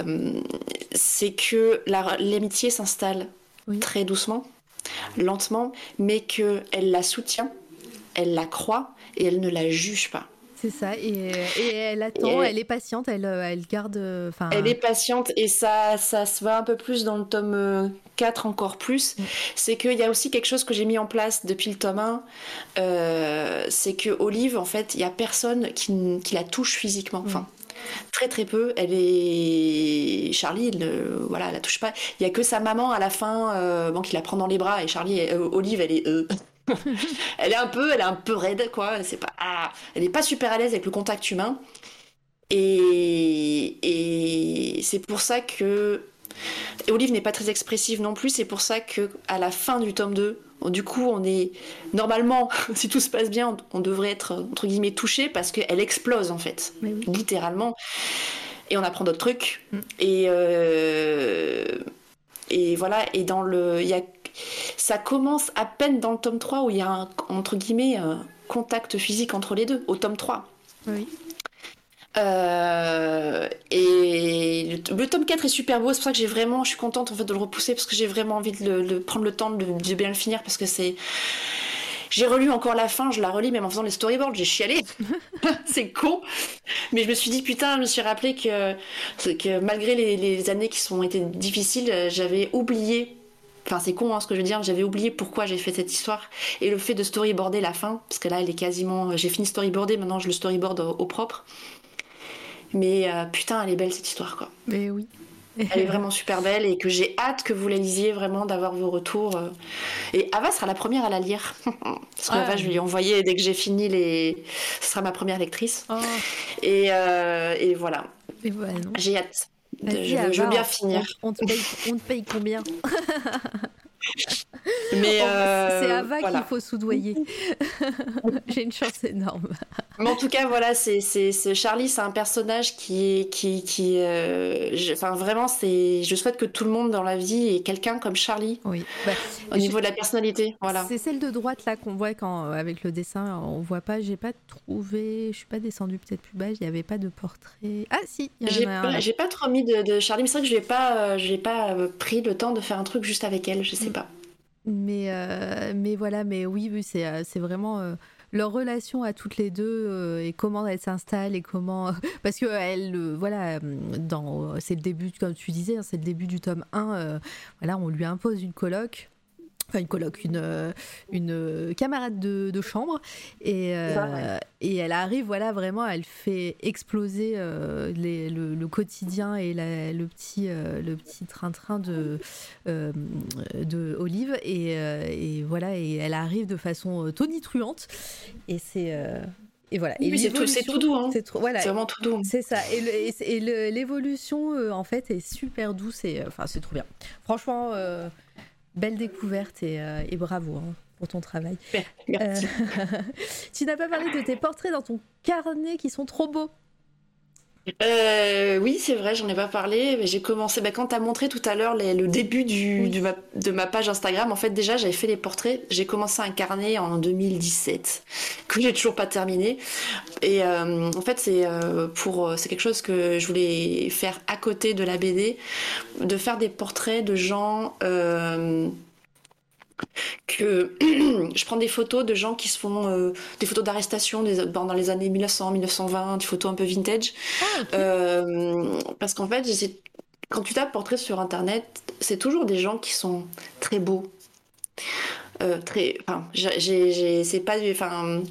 c'est que la- l'amitié s'installe Oui. très doucement, lentement, mais que elle la soutient, elle la croit et elle ne la juge pas. C'est ça, et, et elle attend, Et- elle est patiente, elle, euh, elle garde. euh, Enfin, Elle est patiente et ça, ça se va un peu plus dans le tome euh, 4 encore plus. Mm. C'est qu'il y a aussi quelque chose que j'ai mis en place depuis le tome 1. euh, c'est que Olive, en fait, il y a personne qui, qui la touche physiquement. Enfin, très très peu. Elle est. Charlie, elle, ne- voilà, elle la touche pas. Il y a que sa maman à la fin euh, bon, qui la prend dans les bras et Charlie, euh, Olive, elle est. <laughs> elle est un peu, elle est un peu raide, quoi. C'est pas, ah, elle est pas super à l'aise avec le contact humain. Et, et c'est pour ça que et Olive n'est pas très expressive non plus. C'est pour ça que à la fin du tome 2, du coup, on est normalement, <laughs> si tout se passe bien, on devrait être entre guillemets touché parce qu'elle explose en fait, oui. littéralement. Et on apprend d'autres trucs. Mm. Et euh, et voilà. Et dans le, il y a, ça commence à peine dans le tome 3 où il y a un, entre guillemets un contact physique entre les deux. Au tome 3. Oui. Euh, et le, le tome 4 est super beau, c'est pour ça que j'ai vraiment, je suis contente en fait de le repousser parce que j'ai vraiment envie de, le- de prendre le temps de, de bien le finir parce que c'est. J'ai relu encore la fin, je la relis même en faisant les storyboards, j'ai chialé. <laughs> <laughs> c'est con. Mais je me suis dit, putain, je me suis rappelé que, que malgré les, les années qui sont été difficiles, j'avais oublié. Enfin, c'est con hein, ce que je veux dire, j'avais oublié pourquoi j'ai fait cette histoire. Et le fait de storyboarder la fin, parce que là, elle est quasiment. J'ai fini storyboarder, maintenant je le storyboard au, au propre. Mais euh, putain, elle est belle cette histoire, quoi. Mais oui. Elle est vraiment super belle et que j'ai hâte que vous la lisiez vraiment, d'avoir vos retours. euh. Et Ava sera la première à la lire. <laughs> Parce que Ah. Ava, je lui ai envoyé dès que j'ai fini les. Ce sera ma première lectrice. Oh, Et, euh, et voilà, et non. j'ai hâte. De- je, veux, je veux Ava, bien finir. On, on te paye, on te paye combien? <laughs> Mais Oh, euh, C'est Ava voilà. qu'il faut soudoyer. <laughs> J'ai une chance énorme. Mais en tout cas, voilà, c'est, c'est, c'est- Charlie, c'est un personnage qui qui, qui, euh, je- enfin vraiment, c'est, je souhaite que tout le monde dans la vie ait quelqu'un comme Charlie Oui. Bah, au je- niveau de la personnalité, voilà. C'est celle de droite là qu'on voit quand euh, avec le dessin on voit pas. J'ai pas trouvé. Je suis pas descendue peut-être plus bas. Il y avait pas de portrait. Ah si, J'ai pas, j'ai pas trop mis de, de Charlie, mais c'est vrai que je l'ai pas, euh, l'ai pas pris le temps de faire un truc juste avec elle, je sais pas. Mais euh, mais voilà. Mais oui, c'est euh, c'est vraiment. euh, leur relation à toutes les deux et comment elles s'installent et comment <laughs> parce que elle voilà dans c'est le début comme tu disais hein, c'est le début du tome 1 euh, voilà on lui impose une coloc enfin une coloc une euh, une euh, camarade de, de chambre et euh, et elle arrive voilà vraiment elle fait exploser euh, les- le, le quotidien et la- le petit euh, le petit train-train de de Olive et, et voilà et elle arrive de façon tonitruante et c'est et voilà. Oui, c'est tout, doux, hein. c'est voilà. Vraiment tout doux. c'est ça. Et l'évolution en fait est super douce et enfin c'est trop bien. Franchement belle découverte et, euh, et bravo hein, pour ton travail Merci. Euh, <laughs> tu n'as pas parlé de tes portraits dans ton carnet qui sont trop beaux Euh, oui, c'est vrai, j'en ai pas parlé. mais J'ai commencé, bah, quand tu as montré tout à l'heure les- le début du, Oui. du ma- de ma page Instagram, en fait, déjà, j'avais fait les portraits. J'ai commencé un carnet en 2017, que <laughs> j'ai toujours pas terminé. Et euh, en fait, c'est euh, pour, c'est quelque chose que je voulais faire à côté de la BD, de faire des portraits de gens. Euh, que <clears throat> je prends des photos de gens qui se font euh, des photos d'arrestation des- dans les années 1900, 1920, des photos un peu vintage. Euh, parce qu'en fait, quand tu tapes portrait sur internet, c'est toujours des gens qui sont très beaux. Euh, très, enfin, c'est pas enfin,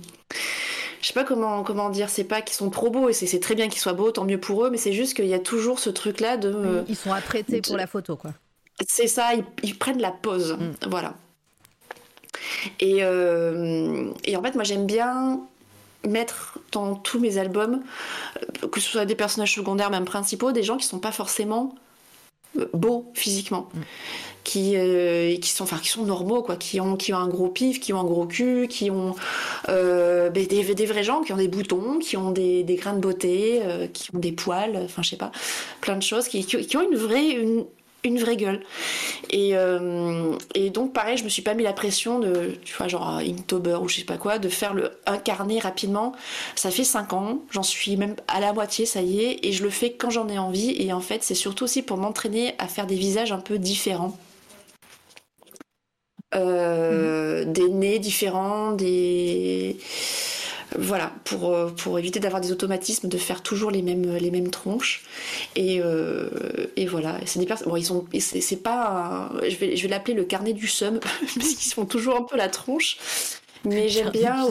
je sais pas comment comment dire, c'est pas qu'ils sont trop beaux et c'est très bien qu'ils soient beaux, tant mieux pour eux, mais c'est juste qu'il y a toujours ce truc là de, euh, ils sont apprêtés pour je- la photo quoi c'est ça, ils, ils prennent la pause, Mm. voilà. Et, euh, et en fait, moi j'aime bien mettre dans tous mes albums, euh, que ce soit des personnages secondaires, même principaux, des gens qui sont pas forcément euh, beaux physiquement, Mm. qui, euh, qui, sont, enfin, qui sont normaux, quoi, qui ont, qui ont un gros pif, qui ont un gros cul, qui ont euh, ben, des, des vrais gens, qui ont des boutons, qui ont des, des grains de beauté, euh, qui ont des poils, enfin je sais pas, plein de choses, qui, qui, qui ont une vraie, une, une vraie gueule. Et, euh, et donc, pareil, je me suis pas mis la pression de, tu vois, genre Inktober ou je sais pas quoi, de faire le incarner rapidement. Ça fait 5 ans, j'en suis même à la moitié, ça y est, et je le fais quand j'en ai envie. Et en fait, c'est surtout aussi pour m'entraîner à faire des visages un peu différents. Euh, Des nez différents, des. Voilà, pour, euh, pour éviter d'avoir des automatismes, de faire toujours les mêmes, les mêmes tronches. Et, euh, et voilà, c'est des personnes. Bon, ils sont. C'est pas. un- Je vais, je vais l'appeler le carnet du seum, <laughs> parce qu'ils font toujours un peu la tronche. Mais j'aime bien.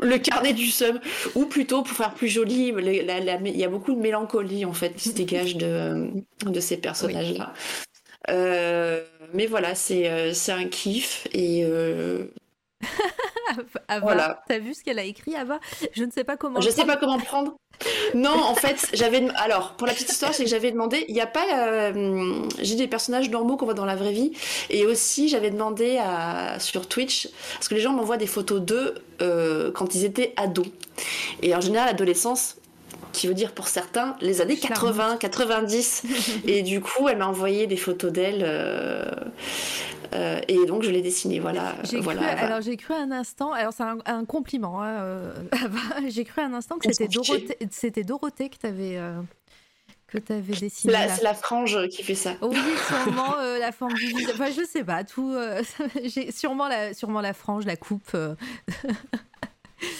Le carnet du seum, ou plutôt pour faire plus joli, il y a beaucoup de mélancolie en fait qui se dégage de, de ces personnages-là. Euh, mais voilà, c'est c'est un kiff et euh, Ava, Voilà. t'as vu ce qu'elle a écrit Ava? Je ne sais pas comment je le sais pas comment prendre. Non, en fait, j'avais alors pour la petite histoire, c'est que j'avais demandé, il n'y a pas, euh, j'ai des personnages normaux qu'on voit dans la vraie vie, et aussi j'avais demandé à sur Twitch parce que les gens m'envoient des photos d'eux euh, quand ils étaient ados, et en général l'adolescence qui veut dire pour certains les années 80, 90. <laughs> Et du coup, elle m'a envoyé des photos d'elle. euh, euh, et donc, je l'ai dessinée. Voilà. Cru, alors j'ai cru un instant, alors c'est un, un compliment, hein, euh, <laughs> j'ai cru un instant que c'était. Dorothée, c'était Dorothée que t'avais euh, que t'avais C'est dessiné. c'est la frange qui fait ça. Oui, <laughs> sûrement euh, la forme du visage. Enfin, je sais pas, tout. euh, j'ai sûrement la, sûrement la frange, la coupe. euh.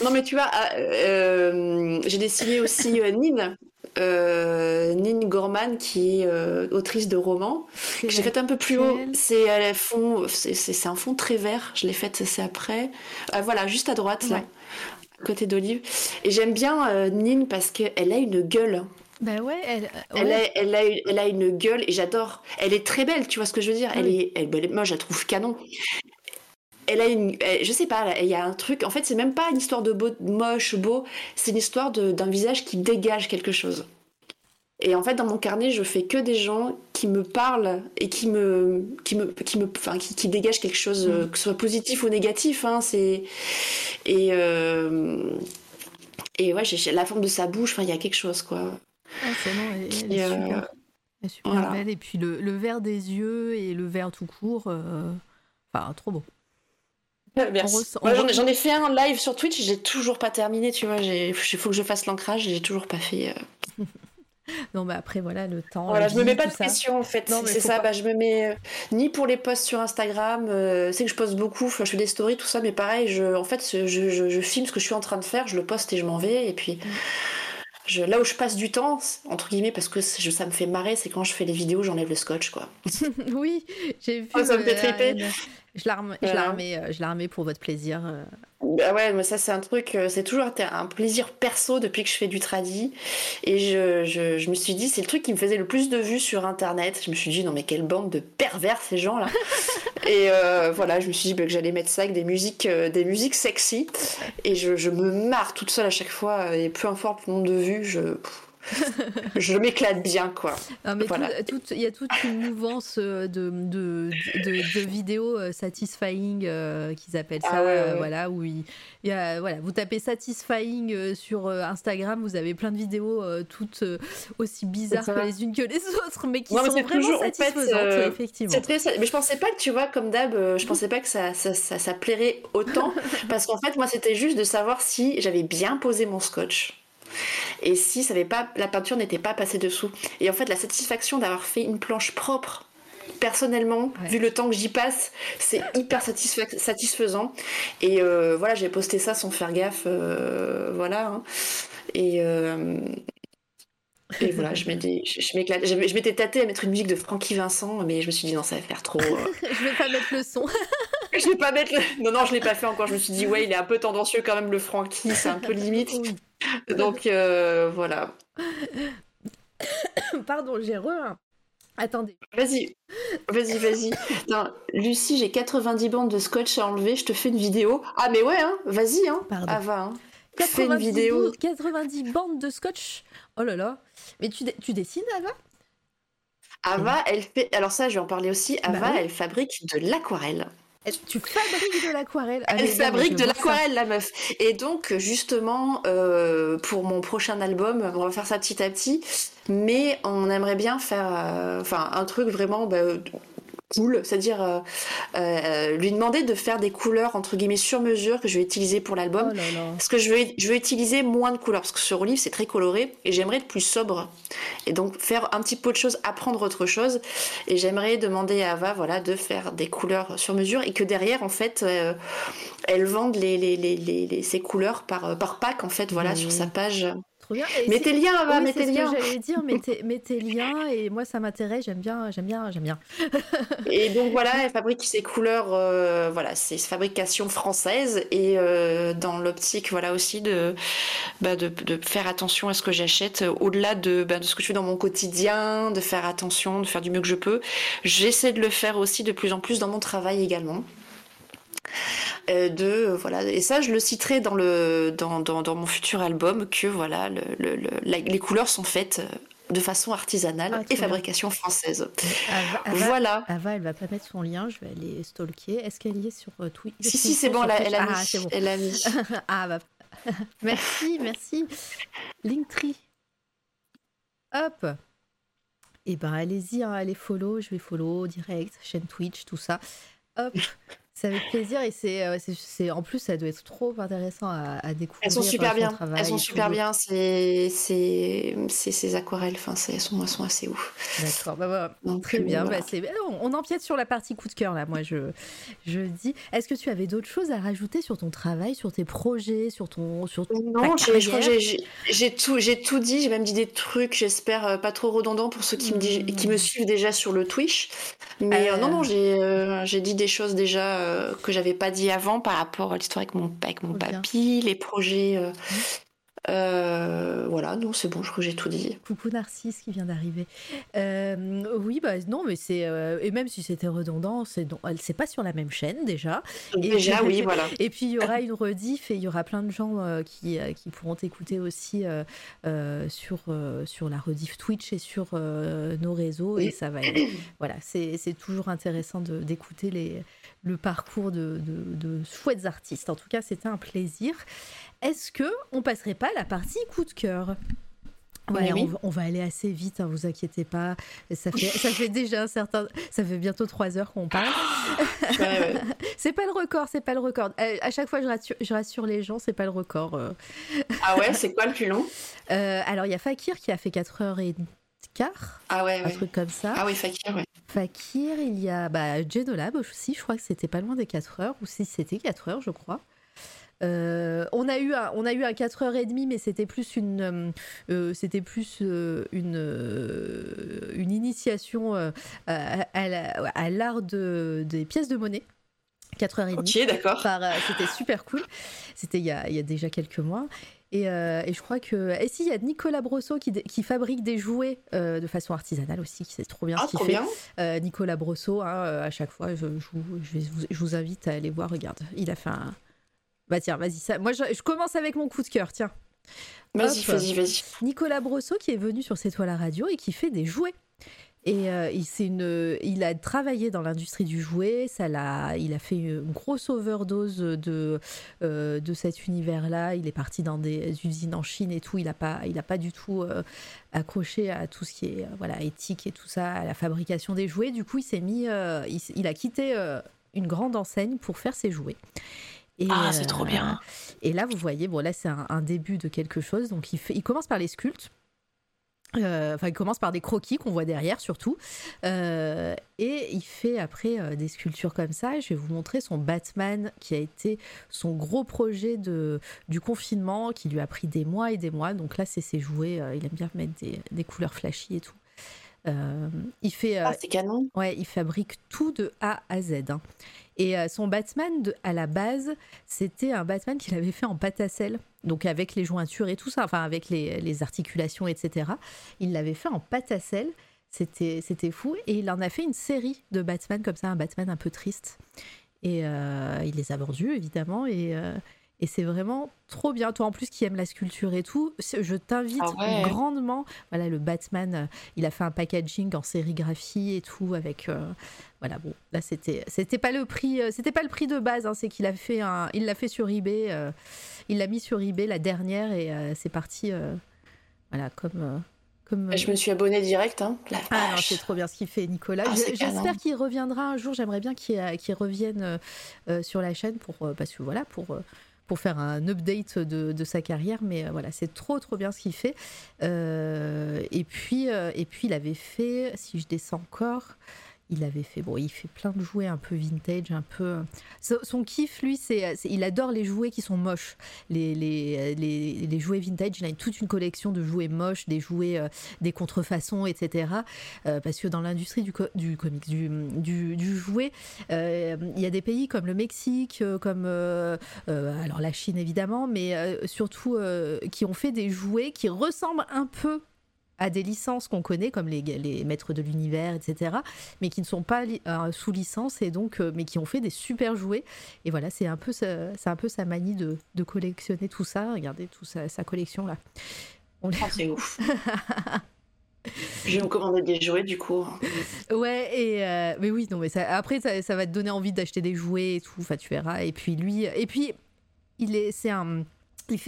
Non, mais tu vois, ah, euh, j'ai dessiné aussi euh, Nin. Euh, Nin Gorman, qui est autrice de romans. que J'ai fait un peu plus haut. C'est fond, un fond très vert. Je l'ai faite, c'est après. Voilà, juste à droite, là, à côté d'Olive. Et j'aime bien euh, Nin parce qu'elle a une gueule. Bah ouais, elle, ouais. Elle, a, elle, a, elle, a, une gueule et j'adore. Elle est très belle, tu vois ce que je veux dire? Elle est, elle, moi, je la trouve canon. Elle a une, je sais pas, il y a un truc. En fait, c'est même pas une histoire de beau, moche, beau. C'est une histoire d'un visage qui dégage quelque chose. Et en fait, dans mon carnet, je fais que des gens qui me parlent et qui me, qui me, qui me, enfin, qui, qui dégagent quelque chose, mm. que ce soit positif ou négatif. Hein, c'est et euh... et ouais, j'ai la forme de sa bouche. Enfin, il y a quelque chose, quoi. Ah, c'est bon, elle, elle, est super, elle est super voilà. belle. Et puis le, le, vert des yeux et le vert tout court, euh... enfin, trop beau. <laughs> Merci. J'en ai, ai, fait un live sur Twitch, j'ai toujours pas terminé, tu vois. Il faut que je fasse l'ancrage, j'ai toujours pas fait. Euh... <laughs> non, mais après, voilà, le temps. Voilà, je me mets pas de pression en fait. C'est ça, bah, je me mets euh, ni pour les posts sur Instagram. Euh, c'est que je poste beaucoup, je fais des stories, tout ça, mais pareil, je, en fait, je, je, je, filme ce que je suis en train de faire, je le poste et je m'en vais, et puis. Mm là où je passe du temps, entre guillemets, parce que ça me fait marrer, c'est quand je fais les vidéos, j'enlève le scotch, quoi. <laughs> oui, j'ai vu. Oh, ça me fait triper. Je la remets pour votre plaisir. Euh. Bah ouais, mais ça c'est un truc, euh, c'est toujours un plaisir perso depuis que je fais du tradi. Et je, je, je me suis dit, c'est le truc qui me faisait le plus de vues sur internet. Je me suis dit, non mais quelle bande de pervers ces gens là. <laughs> et euh, voilà, je me suis dit bah, que j'allais mettre ça avec des musiques, des musiques sexy. Et je, je, me marre toute seule à chaque fois. Et peu importe le nombre de vues, je <laughs> je m'éclate bien, quoi. mais il y a toute une mouvance euh, de, de, de, vidéos euh, satisfying euh, qu'ils appellent ça, ah voilà, où il, y a, voilà, vous tapez satisfying sur Instagram, vous avez plein de vidéos toutes aussi bizarres que les unes que les <laughs> autres, mais qui sont vraiment satisfaisantes, effectivement. mais je pensais pas que, tu vois, comme d'hab, je pensais pas que ça, ça, ça, ça plairait autant, <laughs> parce qu'en fait, moi, c'était juste de savoir si j'avais bien posé mon scotch et si ça pas, la peinture n'était pas passée dessous. Et en fait, la satisfaction d'avoir fait une planche propre, personnellement, vu le temps que j'y passe, c'est hyper satisfaisant. Et euh, voilà, j'ai posté ça sans faire gaffe, euh, voilà. Hein. Et, euh, et voilà, je m'étais, je, m'éclate. Je, m'étais tâtée à mettre une musique de Frankie Vincent, mais je me suis dit non, ça va faire trop. <laughs> je vais pas mettre le son. je vais pas mettre le. Non, non, je l'ai pas fait encore. Je me suis dit ouais, il est un peu tendancieux quand même le Frankie, c'est un peu limite. <laughs> Donc euh, voilà. <coughs> Pardon, j'ai re. Attendez. Vas-y, vas-y, vas-y. <coughs> Lucie, j'ai 90 bandes de scotch à enlever. Je te fais une vidéo. Ah mais ouais, hein. Vas-y, hein. Pardon. Ava, hein. Fais une vidéo. 90 bandes de scotch. Oh là là. Mais tu, tu dessines, Ava? Ava, elle fait. Alors ça, je vais en parler aussi. Ava, bah elle fabrique de l'aquarelle. Tu fabriques de l'aquarelle. Elle fabrique de l'aquarelle, la meuf. Et donc, justement, euh, pour mon prochain album, on va faire ça petit à petit. Mais on aimerait bien faire euh, un truc vraiment bah, cool, c'est-à-dire euh, euh, lui demander de faire des couleurs entre guillemets sur mesure que je vais utiliser pour l'album. Oh parce que je vais, je vais utiliser moins de couleurs. Parce que sur livre c'est très coloré et j'aimerais être plus sobre. Et donc faire un petit peu de choses, apprendre autre chose. Et j'aimerais demander à Ava voilà de faire des couleurs sur mesure et que derrière en fait euh, elle vende les, les, les, les, ces couleurs par, par pack en fait voilà sur sa page mettez le lien, va, mettez le lien. J'allais dire, mettez, mettez le <laughs> lien et moi ça m'intéresse, j'aime bien, j'aime bien, j'aime bien. <laughs> et donc voilà, elle fabrique ses couleurs, euh, voilà, c'est fabrication française et euh, dans l'optique, voilà aussi de, bah, de, de, faire attention à ce que j'achète, au-delà de, bah, de ce que je fais dans mon quotidien, de faire attention, de faire du mieux que je peux. J'essaie de le faire aussi de plus en plus dans mon travail également. Euh, de voilà et ça je le citerai dans le dans, dans, dans mon futur album que voilà le, le, les couleurs sont faites euh, de façon artisanale ah, et fabrication française. voilà. Ava, elle va pas mettre son lien, je vais aller stalker. Est-ce qu'elle y est sur euh, Twitter Si, si, c'est bon, elle, elle, a ah, mis. Bon. Elle a mis. <laughs> ah, bah. <laughs> merci, merci. Linktree. Hop. Et eh ben, allez-y, hein, allez follow, je vais follow direct, chaîne Twitch, tout ça. Hop. C'est avec plaisir et euh, c'est, c'est, en plus ça doit être trop intéressant à, à découvrir. Elles sont super bien. Elles sont super bien. C'est, c'est, c'est ces aquarelles. Enfin, elles sont, elles sont assez ouf. D'accord. Bah, bah, très bien. Bah, c'est, on, empiète sur la partie coup de cœur là. Moi, je, je dis. Est-ce que tu avais d'autres choses à rajouter sur ton travail, sur tes projets, sur ton, sur Non, j'ai, je crois que j'ai, tout, j'ai tout dit. J'ai même dit des trucs. J'espère euh, pas trop redondants pour ceux qui me, dit, qui me hmm. suivent déjà sur le Twitch. Mais euh... non, non, j'ai, j'ai dit des choses déjà euh, que j'avais pas dit avant par rapport à l'histoire avec mon, avec mon papy, les projets. Euh, mmh. euh, voilà, non, c'est bon, je crois que j'ai tout dit. Coucou Narcisse qui vient d'arriver. Oui, bah non, mais c'est. et même si c'était redondant, c'est non, elle- c'est pas sur la même chaîne déjà. Et Déjà, puis- oui, voilà. <laughs> Et puis il y aura une rediff et il y aura plein de gens qui, qui pourront écouter aussi sur, sur la rediff Twitch et sur nos réseaux. Et ça va. voilà, c'est c'est toujours intéressant de- d'écouter les le parcours de, de, de chouettes artistes. En tout cas, c'était un plaisir. Est-ce que on passerait pas à la partie coup de cœur? Ouais, oui. on, va- on va aller assez vite, hein, vous inquiétez pas. Ça fait, ça fait déjà un certain, ça fait bientôt trois heures qu'on parle. Ouais, ouais. <laughs> C'est pas le record, c'est pas le record. Euh, à chaque fois, je rassure, je rassure les gens, c'est pas le record. euh. Ah ouais, c'est quoi le plus long? Euh, alors, il y a Fakir qui a fait 4 heures et Ah ouais, un ouais. truc comme ça. Ah oui, Fakir, ouais. Fakir, il y a bah, Genolab aussi, je crois que c'était pas loin des 4 heures, ou si c'était 4 heures, je crois. Euh, on a eu un, on a eu un 4 heures et demie, mais c'était plus une, euh, euh, c'était plus euh, une, euh, une initiation euh, à, à la- à l'art de, des pièces de monnaie. 4 heures et demie. Ok, d'accord. c'était super cool. C'était il il y a déjà quelques mois. Et, euh, et je crois que. Et si, il y a Nicolas Brosseau qui, fabrique des jouets euh, de façon artisanale aussi, qui sait trop bien Ah, ce qu'il fait. Euh, Nicolas Brosseau, hein, à chaque fois, je, je vous, je vais vous- je vous invite à aller voir. Regarde, il a fait un. Bah tiens, vas-y, ça. Moi, je, commence avec mon coup de cœur, tiens. Vas-y, vas-y, vas-y. Nicolas Brosseau qui est venu sur cette toile à radio et qui fait des jouets. Et euh, il, une, il a travaillé dans l'industrie du jouet, ça l'a, il a fait une grosse overdose de, euh, de cet univers-là. Il est parti dans des usines en Chine et tout. Il n'a pas, il a pas du tout euh, accroché à tout ce qui est euh, voilà, éthique et tout ça, à la fabrication des jouets. Du coup, il s'est mis, il, a quitté une grande enseigne pour faire ses jouets. Et, Ah, c'est trop bien. et là, vous voyez, bon, là, c'est un, un début de quelque chose. Donc, il, fait, il commence par les sculptes. Euh, Enfin, il commence par des croquis qu'on voit derrière, surtout. Euh, et il fait après euh, des sculptures comme ça. Je vais vous montrer son Batman, qui a été son gros projet de, du confinement, qui lui a pris des mois et des mois. Donc là, c'est ses jouets. il aime bien mettre des couleurs flashy et tout. Euh, il fait. euh, Ah, c'est canon. Ouais, il fabrique tout de A à Z. hein. Et euh, son Batman, de- à la base, c'était un Batman qu'il avait fait en pâte à sel, donc avec les jointures et tout ça, enfin avec les, les articulations, etc. Il l'avait fait en pâte à sel, c'était c'était fou. Et il en a fait une série de Batman comme ça, un Batman un peu triste. Et euh, il les a vendus, évidemment, et, euh, et c'est vraiment trop bien. Toi, en plus, qui aime la sculpture et tout, je t'invite Ah ouais. grandement. Voilà, le Batman, euh, il a fait un packaging en sérigraphie et tout avec. euh, voilà, bon, là c'était c'était pas le prix, euh, c'était pas le prix de base. hein, c'est qu'il a fait un, il l'a fait sur eBay. euh, il l'a mis sur eBay la dernière et euh, c'est parti. voilà, comme. comme Je me suis abonnée direct. Hein. La ah non, c'est trop bien ce qu'il fait, Nicolas. Ah. J'espère qu'il reviendra un jour. J'aimerais bien qu'il revienne euh, sur la chaîne pour euh, parce que voilà pour pour faire un update de, de sa carrière. Mais euh, voilà, c'est trop trop bien ce qu'il fait. Euh, et puis euh, et puis il avait fait, si je descends encore. Il avait fait, bon, il fait plein de jouets un peu vintage, un peu. Son, son kiff, lui, c'est, c'est- il adore les jouets qui sont moches. Les, les, les, les jouets vintage, il a toute une collection de jouets moches, des jouets, euh, des contrefaçons, etc. Euh, parce que dans l'industrie du, co- du comics, du, du, du jouet, euh, il y a des pays comme le Mexique, euh, comme euh, euh, alors la Chine évidemment, mais euh, surtout euh, qui ont fait des jouets qui ressemblent un peu à des licences qu'on connaît comme les, les maîtres de l'univers, etc., mais qui ne sont pas li- euh, sous licence et donc euh, mais qui ont fait des super jouets. Et voilà, c'est un peu sa, c'est un peu sa manie de, de collectionner tout ça. Regardez toute sa, sa collection là. On Ah, c'est ouf. <laughs> Je vais me commander des jouets du coup. Ouais, et euh, mais oui, non, mais ça, après, ça, ça va te donner envie d'acheter des jouets et tout, enfin, tu verras. Et puis lui, et puis, il est, c'est un.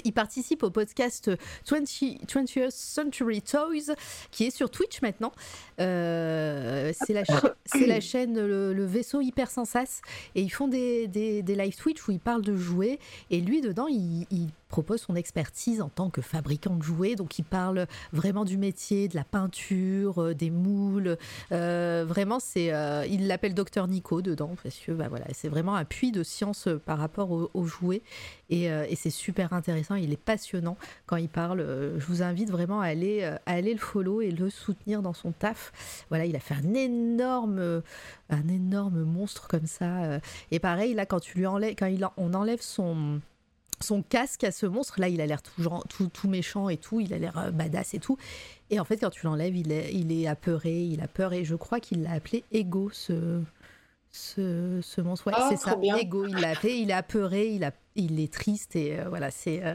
Il, participe au podcast 20, 20th Century Toys, qui est sur Twitch maintenant. Euh, c'est la, cha- la chaîne le, vaisseau hyper sensas. Et ils font des, des, des live Twitch où ils parlent de jouets. Et lui, dedans, il propose son expertise en tant que fabricant de jouets. Donc, il parle vraiment du métier, de la peinture, euh, des moules. Euh, vraiment, c'est, euh, il l'appelle Docteur Nico dedans parce que bah, voilà, c'est vraiment un puits de science par rapport aux, jouets et, c'est super intéressant. Il est passionnant quand il parle. Je vous invite vraiment à aller, aller le follow et le soutenir dans son taf. Voilà, il a fait un énorme, un énorme monstre comme ça. Et pareil, là, quand tu lui enlèves, quand il en- on enlève son son casque à ce monstre. Là, il a l'air tout, genre- tout, tout méchant et tout, il a l'air euh, badass et tout. Et en fait, quand tu l'enlèves, il est, il est apeuré, il a peur. Et je crois qu'il l'a appelé Ego, ce, ce, ce monstre. Ouais, Ah, c'est ça, bien. Ego. Il l'a appelé, il est apeuré, il, a, il est triste. Et euh, voilà, c'est. euh,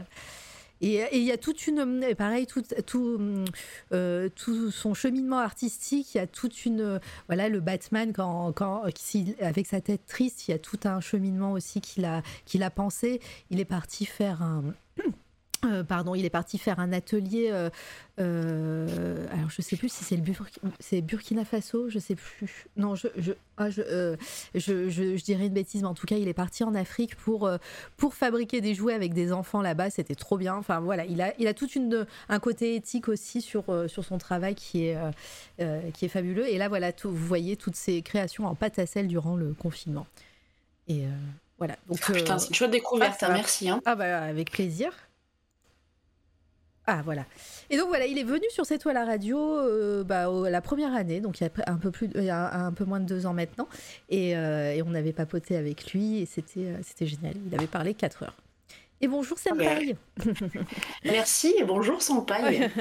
et il y a toute une. Pareil, tout, tout, euh, tout son cheminement artistique, il y a toute une. Voilà, le Batman, quand, quand, avec sa tête triste, il y a tout un cheminement aussi qu'il a, qu'il a pensé. Il est parti faire un. Euh, pardon, il est parti faire un atelier. euh, euh, alors, je sais plus si c'est le c'est Burkina Faso, je sais plus. Non, je, je, ah, je, je, je- je dirais une bêtise, mais en tout cas, il est parti en Afrique pour, pour fabriquer des jouets avec des enfants là-bas. C'était trop bien. Enfin, voilà, il a, il a tout une, un côté éthique aussi sur, sur son travail qui est, qui est fabuleux. Et là, voilà, tout- vous voyez toutes ces créations en pâte à sel durant le confinement. Et voilà. Donc, euh, Putain, c'est une chouette découverte, ah, ça hein, merci. Hein. ah bah avec plaisir. Ah voilà. Et donc voilà, il est venu sur cette toile à radio euh, bah, au- la première année, donc il y a un peu plus, il y a un peu moins de deux ans maintenant, et, euh, et on avait papoté avec lui et c'était euh, c'était génial. Il avait parlé quatre heures. Et bonjour Senpai. <laughs> Merci et bonjour Senpai. <laughs>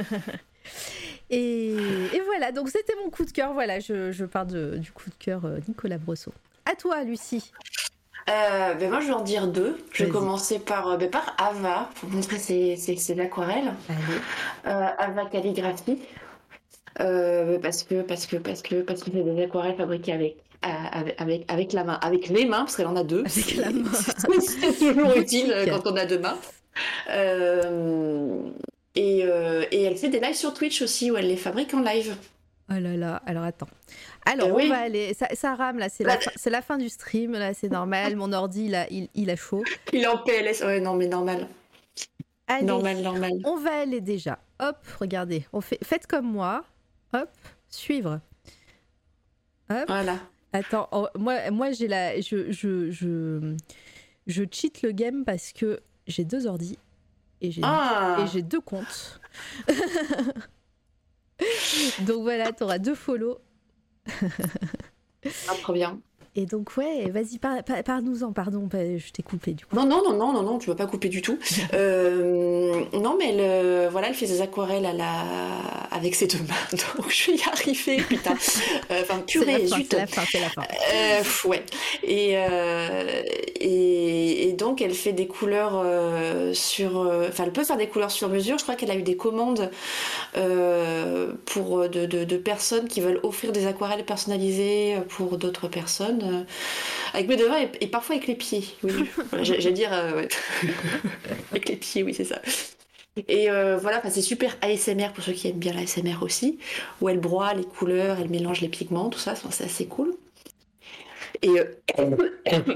Et, et voilà, donc c'était mon coup de cœur. Voilà, je, je pars de- du coup de cœur Nicolas Brosseau. À toi, Lucie. Euh, ben moi, je vais en dire deux. Je vais commencer par, euh, ben, par Ava, pour montrer ses, ses, ses aquarelles. Euh, Ava Calligraphie. Euh, parce que, parce que, parce que, parce qu'il fait des aquarelles fabriquées avec, avec, avec, avec la main, avec les mains, parce qu'elle en a deux. Avec la main. <laughs> C'est toujours utile quand on a deux mains. Et, et elle fait des lives sur Twitch aussi, où elle les fabrique en live. Oh là là, alors attends. Alors, Eh on oui. va aller. Ça, ça rame là, c'est la, fin- c'est la fin du stream, là, c'est normal. Mon ordi, a, il, il a chaud. Il est en PLS. Ouais, non, mais normal. Allez, Normal, normal. on va aller déjà. Hop, regardez. On fait, faites comme moi. Hop, suivre. Hop. Voilà. Attends, oh, moi, moi j'ai la. Je, je, je, je cheat le game parce que j'ai deux ordis et j'ai Ah j'ai deux comptes. <laughs> Donc voilà, t'auras deux follow. Ah, trop bien. Et donc, ouais, vas-y, par- par- parle-nous-en, pardon, bah, je t'ai coupé du coup. Non, non, non, non, non, non, tu vas pas couper du tout. Euh, non, mais elle, voilà, elle fait des aquarelles à la... avec ses deux mains, <laughs> donc je vais y arriver, putain. Euh, Enfin, purée, zut. c'est la fin, c'est la fin. Euh, ouais. Et, euh, et, et donc, elle fait des couleurs sur. Enfin, elle peut faire des couleurs sur mesure. Je crois qu'elle a eu des commandes pour de, de, de personnes qui veulent offrir des aquarelles personnalisées pour d'autres personnes. Euh, avec mes deux mains et, et parfois avec les pieds. Oui, <laughs> j'allais dire. euh, ouais. <laughs> avec les pieds, oui, c'est ça. Et euh, voilà, c'est super ASMR pour ceux qui aiment bien l'ASMR aussi, où elle broie les couleurs, elle mélange les pigments, tout ça, c'est assez cool. Et, euh, <coughs>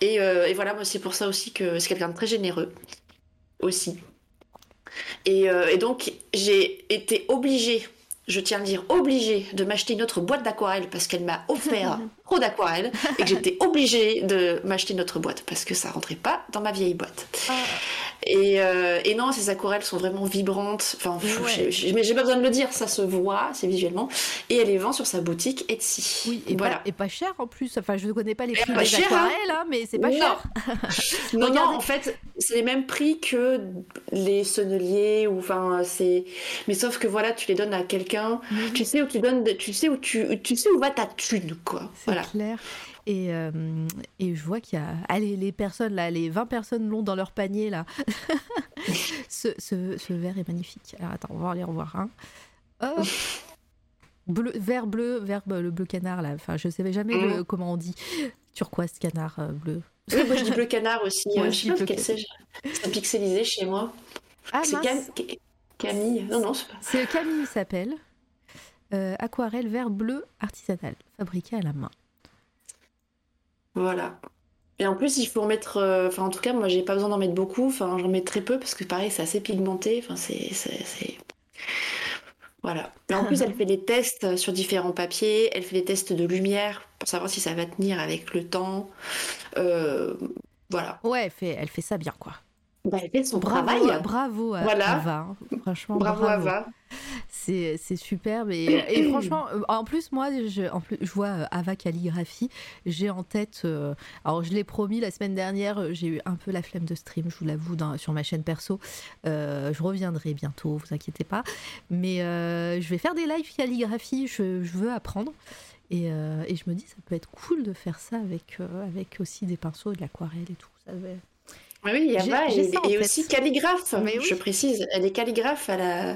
et, euh, et voilà, moi c'est pour ça aussi que c'est quelqu'un de très généreux aussi. Et, et donc j'ai été obligée, je tiens à le dire, obligée de m'acheter une autre boîte d'aquarelle parce qu'elle m'a offert <laughs> trop d'aquarelle et que j'étais obligée de m'acheter une autre boîte parce que ça rentrait pas dans ma vieille boîte. Et, euh, et non, ces aquarelles sont vraiment vibrantes. Enfin, Ouais. j'ai- mais j'ai pas besoin de le dire, ça se voit, c'est visuellement. Et elle les vend sur sa boutique Etsy. Oui, et, voilà. pas, et pas cher en plus. Enfin, je ne connais pas les prix pas des cher, hein. aquarelles, hein, mais c'est pas Non. cher. <laughs> Non, non, en fait, c'est les mêmes prix que les sonneliers ou enfin c'est. Mais sauf que voilà, tu les donnes à quelqu'un. Tu sais où tu donnes, tu sais où tu, tu sais où va ta thune quoi. C'est Voilà. clair. Et, euh, et je vois qu'il y a. Allez, les personnes là, les 20 personnes l'ont dans leur panier là. <laughs> ce, ce, ce verre est magnifique. Alors attends, on va aller en voir un. Hop. Bleu, vert bleu, vert bleu, le bleu canard là. Enfin, je savais jamais Mm. le- comment on dit. Turquoise canard euh, bleu. Oui, moi je dis bleu canard aussi. <laughs> Moi, euh, je sais pas lequel c'est. C'est pixelisé chez moi. Ah c'est. Cam- Camille. Non, non, c'est pas. C'est Camille s'appelle. Euh, aquarelle vert bleu artisanal, fabriqué à la main. Voilà. Et en plus, il faut en mettre. euh, Enfin, en tout cas, moi, j'ai pas besoin d'en mettre beaucoup. Enfin, j'en mets très peu parce que pareil, c'est assez pigmenté. Enfin, c'est. Voilà. Et en plus, elle fait des tests sur différents papiers. Elle fait des tests de lumière pour savoir si ça va tenir avec le temps. Euh, Voilà. Ouais, fait, elle fait ça bien quoi. Bah, elle fait son Bravo, travail. bravo à Voilà. Ava, hein. Franchement, Bravo, bravo. Ava. C'est C'est superbe. Et, et franchement, euh, en plus, moi, je, en plus, je vois euh, Ava Calligraphie. J'ai en tête. euh, alors, je l'ai promis la semaine dernière, euh, j'ai eu un peu la flemme de stream, je vous l'avoue, dans- sur ma chaîne perso. Euh, je reviendrai bientôt, vous inquiétez pas. Mais euh, je vais faire des lives calligraphie, je, je veux apprendre. Et, euh, et je me dis, ça peut être cool de faire ça avec, euh, avec aussi des pinceaux, de l'aquarelle et tout. Ça va- Ah Oui, Yava est, tête. aussi calligraphe, oui. je précise. Elle est calligraphe à la,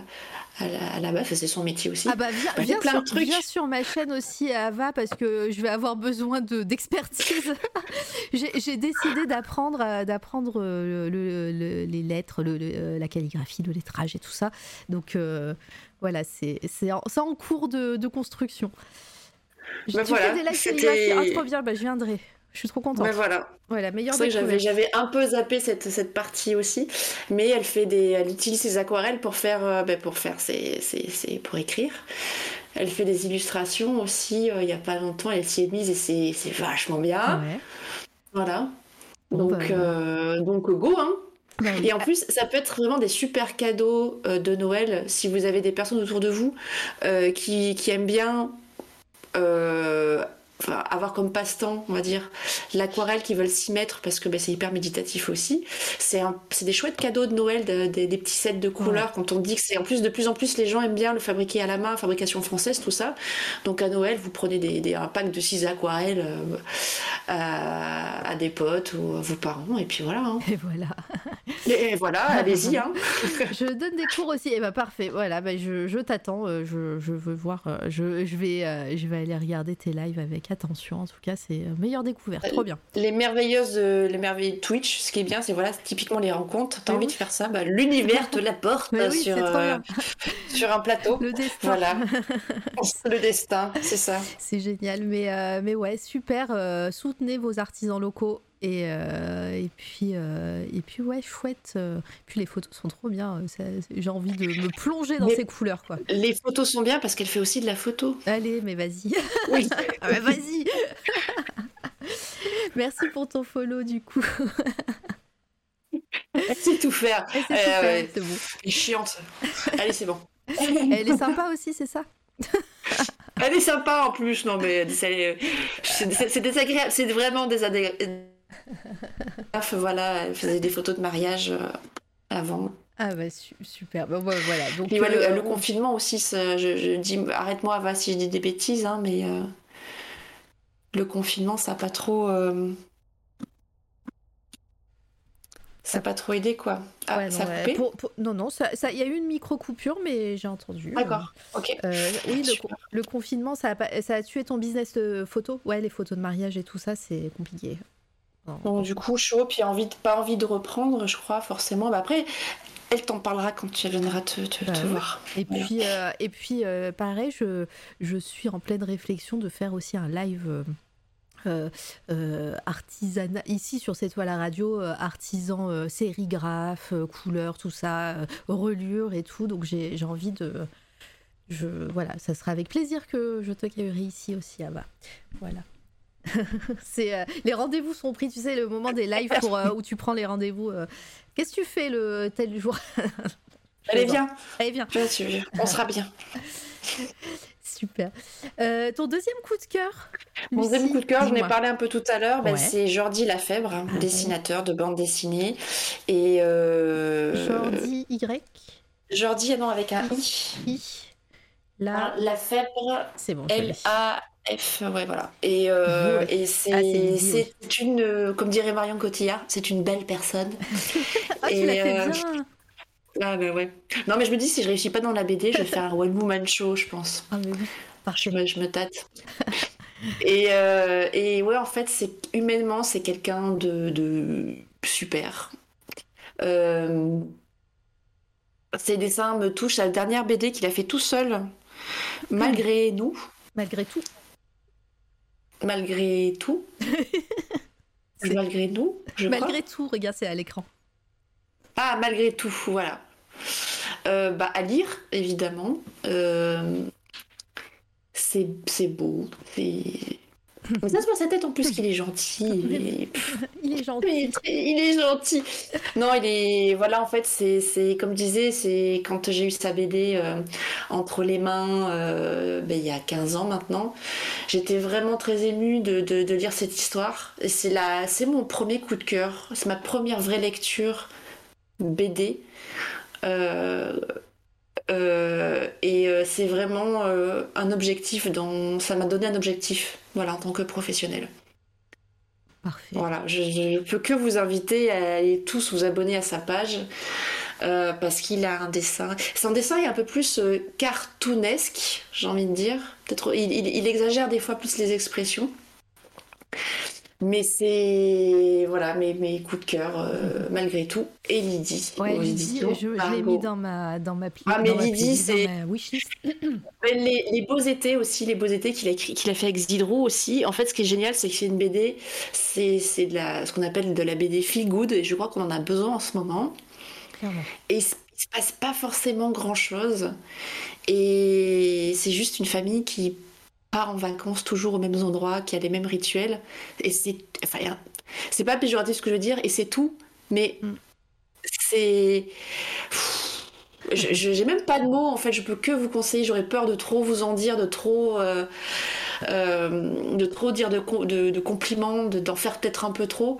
à la, à la base, c'est son métier aussi. Ah bah viens, viens plein sur, de trucs. viens sur ma chaîne aussi Ava parce que je vais avoir besoin de d'expertise. <laughs> J'ai décidé d'apprendre euh, le- le- les lettres, le- le- euh, la calligraphie, le lettrage et tout ça. Donc euh, voilà, c'est en, en cours de, de construction. Bah tu voilà, fais des lives calligraphie, ah, trop bien, bah, je viendrai. Je suis trop contente. Mais voilà. Meilleure C'est vrai que j'avais, découverte. j'avais un peu zappé cette, cette partie aussi, mais elle fait des, elle utilise ses aquarelles pour faire, euh, ben, pour faire ses, ses- ses- pour écrire. Elle fait des illustrations aussi. euh, il y a pas longtemps, elle s'y est mise et c'est, c'est vachement bien. Ouais. Voilà. Donc, bah, euh, donc go hein. bah, Et en plus, ça peut être vraiment des super cadeaux de Noël si vous avez des personnes autour de vous qui, qui aiment bien euh, enfin, avoir comme passe-temps, on va dire, l'aquarelle, qui veulent s'y mettre parce que ben, c'est hyper méditatif aussi. C'est des chouettes cadeaux de Noël, de- de- des petits sets de couleurs. Quand on dit que c'est en plus de plus en plus, les gens aiment bien le fabriquer à la main, fabrication française, tout ça. Donc à Noël, vous prenez des, des- un pack de 6 aquarelles euh, à, à des potes ou à vos parents, et puis voilà. hein. Et voilà. Et voilà, allez-y. Hein. <laughs> Je donne des cours aussi. Et bah parfait. Voilà, bah, je, je t'attends. euh, Je, je veux voir. euh, Je, je vais, je vais aller regarder tes lives avec attention. En tout cas, c'est euh, meilleure découverte. Trop bien. Les merveilleuses, de- les merveilles de Twitch, ce qui est bien, c'est voilà, typiquement les rencontres. T'as Mais envie oui. de faire ça, bah, l'univers te l'apporte <laughs> oui, sur, euh, <laughs> sur un plateau. Le destin. Voilà, <laughs> le destin, c'est ça. C'est génial. Mais, euh, mais ouais, super. euh, soutenez vos artisans locaux. Et, euh, et puis euh, et puis ouais chouette euh, puis les photos sont trop bien j'ai envie de me plonger dans Mais- ces couleurs quoi Les photos sont bien parce qu'elle fait aussi de la photo. allez mais vas-y Oui. <laughs> Ah bah, vas-y <laughs> merci pour ton follow du coup Elle sait tout faire. C'est Euh, super, ouais. c'est bon Elle est chiante. Allez, c'est bon. elle est sympa aussi c'est ça? Elle est sympa en plus, non mais c'est c'est- c'est désagréable, c'est vraiment désagréable. Voilà, elle faisait des photos de mariage euh, avant. Ah bah su- super, Bah, ouais, voilà. Donc ouais, le, euh, le confinement aussi, ça- je, je dis, arrête-moi Ava si je dis des bêtises, hein, mais euh, le confinement, ça n'a pas trop. euh, ça n'a pas trop aidé, quoi. Ah, ouais, non, ça a coupé pour- pour- non, non, ça, ça- il y a eu une micro coupure, mais j'ai entendu. D'accord, ok. Euh, oui, le, le confinement, ça a, ça a tué ton business de photo. Ouais, les photos de mariage et tout ça, c'est compliqué. Donc, du coup, chaud, puis envie de, pas envie de reprendre, je crois, forcément. Bah, après, elle t'en parlera quand tu viendras te, te, Bah te voir. Et puis, euh, et puis euh, pareil, je, je suis en pleine réflexion de faire aussi un live. euh, euh, artisanat ici sur cette toile à radio artisan sérigraphe couleur tout ça reliure et tout donc j'ai j'ai envie de je voilà ça sera avec plaisir que je t'accueillerai ici aussi Ava voilà <laughs> c'est euh, les rendez-vous sont pris tu sais le moment des lives pour, euh, où tu prends les rendez-vous euh, qu'est-ce que tu fais le tel jour? <laughs> Allez, viens, allez viens on sera bien. <laughs> Super. Ton deuxième coup de cœur Mon deuxième coup de cœur, j'en ai parlé un peu tout à l'heure, Ouais. c'est Jordi Lafèbre, hein, Ah, dessinateur de bande dessinée. Et Jordi Y? Jordi, ah non, avec un I. I. Ah, Lafèbre, c'est bon. je l'ai. L-A-F, ouais, voilà. Et, euh, et Ah, c'est c'est une, euh, comme dirait Marion Cotillard, c'est une belle personne. <laughs> Ah, tu et, l'as fait euh, bien. Ah, bah ouais. Non, mais je me dis, si je réussis pas dans la BD, je vais <laughs> faire un One Woman Show, je pense. Ah, mais oui. Je me, je me tâte. <laughs> et, euh, et ouais, en fait, c'est humainement, c'est quelqu'un de, de super. Euh, ses dessins me touchent. La dernière BD qu'il a fait tout seul, malgré nous, Malgré tout. malgré tout, <laughs> malgré nous, je crois. Malgré tout, regarde, c'est à l'écran. Ah, malgré tout, voilà. Euh, bah, à lire, évidemment. Euh, c'est c'est beau. C'est. Mais ça se passe sa tête en plus qu'il est gentil. et- <laughs> Il est gentil. Il est, très- il est gentil. Non, il est. Voilà, en fait, c'est comme je disais, c'est quand j'ai eu sa BD euh, entre les mains ben, il y a 15 ans maintenant. J'étais vraiment très émue de, de, lire cette histoire. C'est, la, c'est mon premier coup de cœur. C'est ma première vraie lecture BD. Et c'est vraiment un objectif dans... ça m'a donné un objectif voilà en tant que professionnel Parfait. Voilà, je ne peux que vous inviter à aller tous vous abonner à sa page. Euh, parce qu'il a un dessin. Son dessin est un peu plus euh, cartoonesque, j'ai envie de dire. Peut-être il, exagère des fois plus les expressions. Mais c'est voilà mes, mes coups de cœur euh, malgré tout. Et Lydie. Ouais, Lydie, je, l'ai mis dans ma dans ma Ah mais Lydie c'est <coughs> les, les, beaux étés aussi, les beaux étés qu'il a écrit, qu'il a fait avec Zidro aussi. En fait, ce qui est génial, c'est que c'est une BD, c'est c'est de la ce qu'on appelle de la BD feel good et je crois qu'on en a besoin en ce moment. Et il se passe pas forcément grand chose. Et c'est juste une famille qui part en vacances toujours aux mêmes endroits, qui a les mêmes rituels. Et c'est. Enfin, c'est pas péjoratif ce que je veux dire, et c'est tout, mais mm. c'est. J'ai même pas de mots en fait, je peux que vous conseiller, j'aurais peur de trop vous en dire, de trop. Euh, euh, de trop dire de, de, compliments, d'en faire peut-être un peu trop.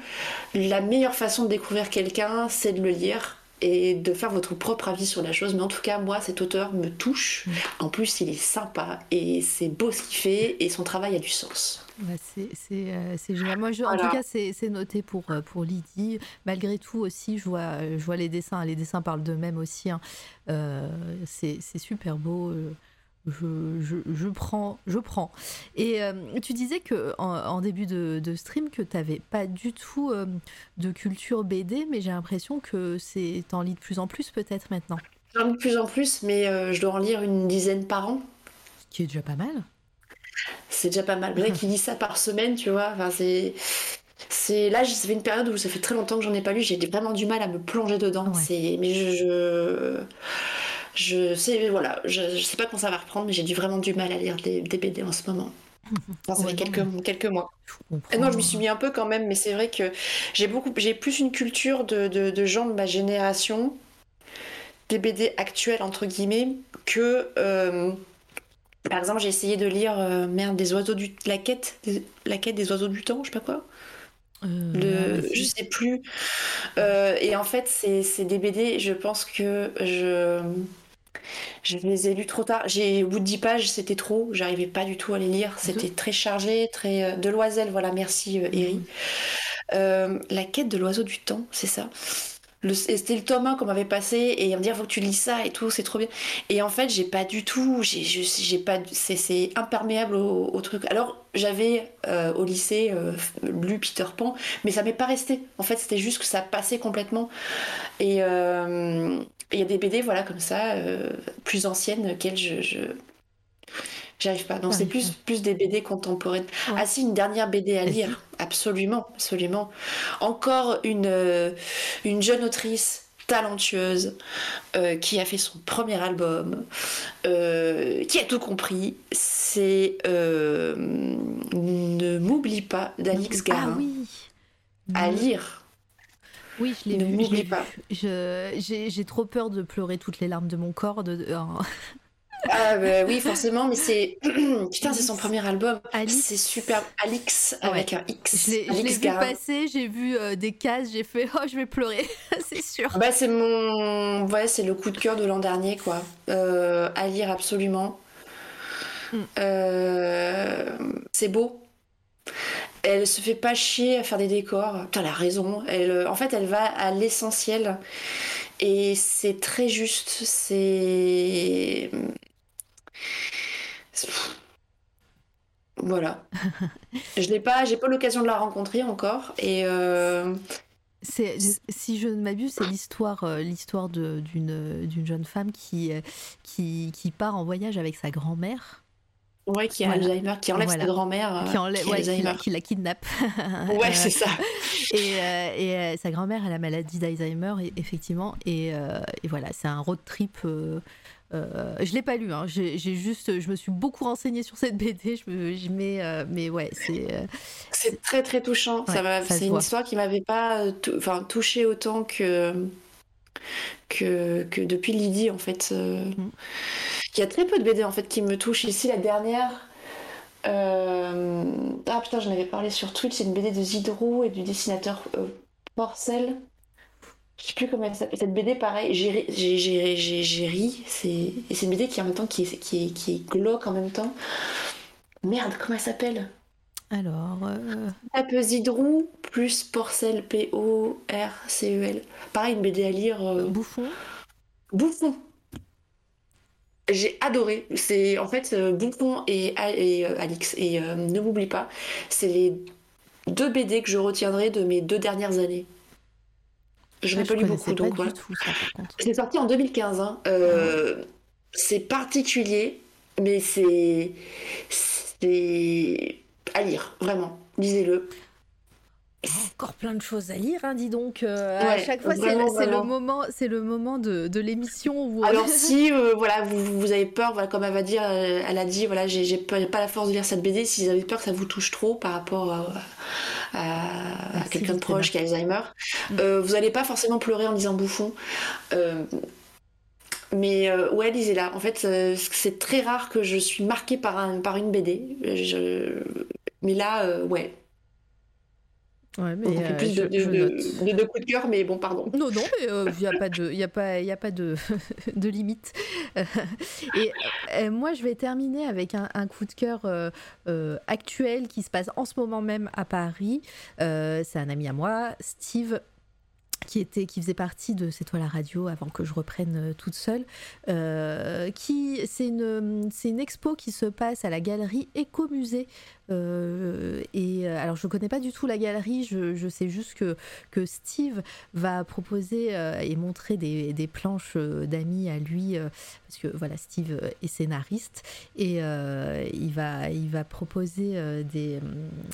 La meilleure façon de découvrir quelqu'un, c'est de le lire et de faire votre propre avis sur la chose. Mais en tout cas, moi, cet auteur me touche. En plus, il est sympa et c'est beau ce qu'il fait et son travail a du sens. Euh, c'est génial. Moi, je, en tout cas, c'est noté pour, euh, pour Lydie. Malgré tout, aussi, je vois, je vois les dessins. Les dessins parlent d'eux-mêmes aussi. Hein. Euh, c'est super beau je, je, prends, je prends. Et euh, tu disais que en, début de, stream que tu n'avais pas du tout euh, de culture BD, mais j'ai l'impression que c'est en lis de plus en plus peut-être maintenant. J'en lis de plus en plus, mais euh, je dois en lire une dizaine par an. Ce qui est déjà pas mal. C'est déjà pas mal. Il <laughs> qui lit ça par semaine, tu vois. Enfin, c'est c'est là ça fait une période où ça fait très longtemps que j'en ai pas lu j'ai vraiment du mal à me plonger dedans c'est mais je je sais, voilà, je, sais pas quand ça va reprendre, mais j'ai du, vraiment du mal à lire des, BD en ce moment. <laughs> ça fait quelques, quelques mois. Non, je m'y suis mis un peu quand même, mais c'est vrai que j'ai beaucoup, j'ai plus une culture de, de, gens de ma génération, des BD actuels entre guillemets, que euh, par exemple j'ai essayé de lire euh, merde des oiseaux du la quête, la quête des oiseaux du temps, je sais pas quoi. Euh, le, je sais plus. et en fait, c'est des BD, je pense que je je les ai lus trop tard. J'ai au bout de 10 pages, c'était trop. J'arrivais pas du tout à les lire. C'était très chargé, très euh, de l'oiselle. Voilà, merci euh, Eri. Mhm. Euh, la quête de l'oiseau du temps, c'est ça? C'était le tome 1 qu'on m'avait passé et me dit faut que tu lis ça et tout, c'est trop bien. Et en fait, j'ai pas du tout, j'ai pas, c'est imperméable au, truc. Alors j'avais au lycée lu Peter Pan, mais ça m'est pas resté. En fait, c'était juste que ça passait complètement. Et, il y a des BD, voilà, comme ça, euh, plus anciennes, auxquelles je. J'arrive pas. Donc c'est plus, plus des BD contemporaines. Ah si, une dernière BD à lire. Absolument, absolument. Encore une, euh, une jeune autrice talentueuse euh, qui a fait son premier album, qui a tout compris. C'est Ne m'oublie pas d'Alix Garin. Ah oui. À lire. Oui, je l'ai vu. Je pas. J'ai trop peur de pleurer toutes les larmes de mon corps. De, ah bah oui, forcément, mais c'est <clears throat> putain, c'est son premier album. C'est super. Alix avec un X. Je l'ai vu passer, j'ai vu euh, des cases, j'ai fait oh je vais pleurer, <laughs> c'est sûr. Bah c'est mon, ouais, c'est le coup de cœur de l'an dernier quoi. Euh, à lire absolument. Mm. Euh, c'est beau. Elle se fait pas chier à faire des décors. T'as la raison. Elle, en fait, elle va à l'essentiel. Et c'est très juste. C'est. Voilà. je n'ai pas, j'ai pas l'occasion de la rencontrer encore. Et. Euh, c'est, si je ne m'abuse, c'est l'histoire, euh, l'histoire d'une, d'une jeune femme qui, euh, qui, qui part en voyage avec sa grand-mère Ouais, qui a Alzheimer, qui enlève sa grand-mère. Qui, enlève, qui, la, kidnappe. <laughs> ouais, c'est ça. <laughs> Et, et sa grand-mère a la maladie d'Alzheimer, effectivement. Et, et, voilà, c'est un road trip. Je l'ai pas lu, hein. j'ai juste, je me suis beaucoup renseignée sur cette BD, je me, mais, mais ouais, c'est. c'est très très touchant. c'est une histoire qui m'avait pas, enfin, touché autant que, que que depuis Lydie en fait. Mm. Il y a très peu de BD en fait qui me touchent. Ici, la dernière. euh, Ah putain, j'en avais parlé sur Twitch. C'est une BD de Zidrou et du dessinateur euh, Porcel. Je sais plus comment elle s'appelle. Cette BD, pareil, j'ai ri- et c'est une BD qui en même temps qui est, qui est, qui est glauque en même temps. Merde, comment elle s'appelle? Alors, euh, Tape Zidrou plus Porcel P-O-R-C-E-L. Pareil, une BD à lire. euh, Bouffon. Bouffon. J'ai adoré. C'est en fait euh, Bouffon et, et, euh, Alix. Et ne m'oublie pas, c'est les deux BD que je retiendrai de mes deux dernières années. Je n'ai Ah, pas lu beaucoup, donc contre. C'est sorti en 2015. hein. Euh, C'est particulier, mais c'est c'est à lire, vraiment. Lisez-le. Encore plein de choses à lire, hein, dis donc. euh, à Ouais, chaque fois, c'est le moment, c'est le moment de, de l'émission où. Alors si <laughs> euh, voilà vous, vous avez peur, voilà, comme elle va dire, euh, elle a dit voilà j'ai pas la force de lire cette BD. Si vous avez peur que ça vous touche trop par rapport à, à- à Merci, quelqu'un de proche qui a Alzheimer, Mm. euh, vous allez pas forcément pleurer en disant bouffon. Euh, mais euh, ouais, lisez-la. En fait, euh, c'est très rare que je suis marquée par, un, par une BD. Je- Mais là, euh, ouais, Ouais, mais beaucoup euh, plus je, de, je de- note. de- de coups de cœur, mais bon, pardon. Non, non, mais il n'y a pas de, y a pas, y a pas de, <laughs> de limite. Euh, <laughs> et euh, moi, je vais terminer avec un, un coup de cœur euh, euh, actuel qui se passe en ce moment même à Paris. Euh, c'est un ami à moi, Steve. Qui, était, qui faisait partie de C'est toi la radio avant que je reprenne euh, toute seule. Euh, qui, c'est, une, c'est une expo qui se passe à la galerie Écomusée. Euh, et euh, alors, je connais pas du tout la galerie, je, sais juste que, que Steve va proposer euh, et montrer des, des planches euh, d'amis à lui, parce que voilà, Steve est scénariste, et il, va, il va proposer des,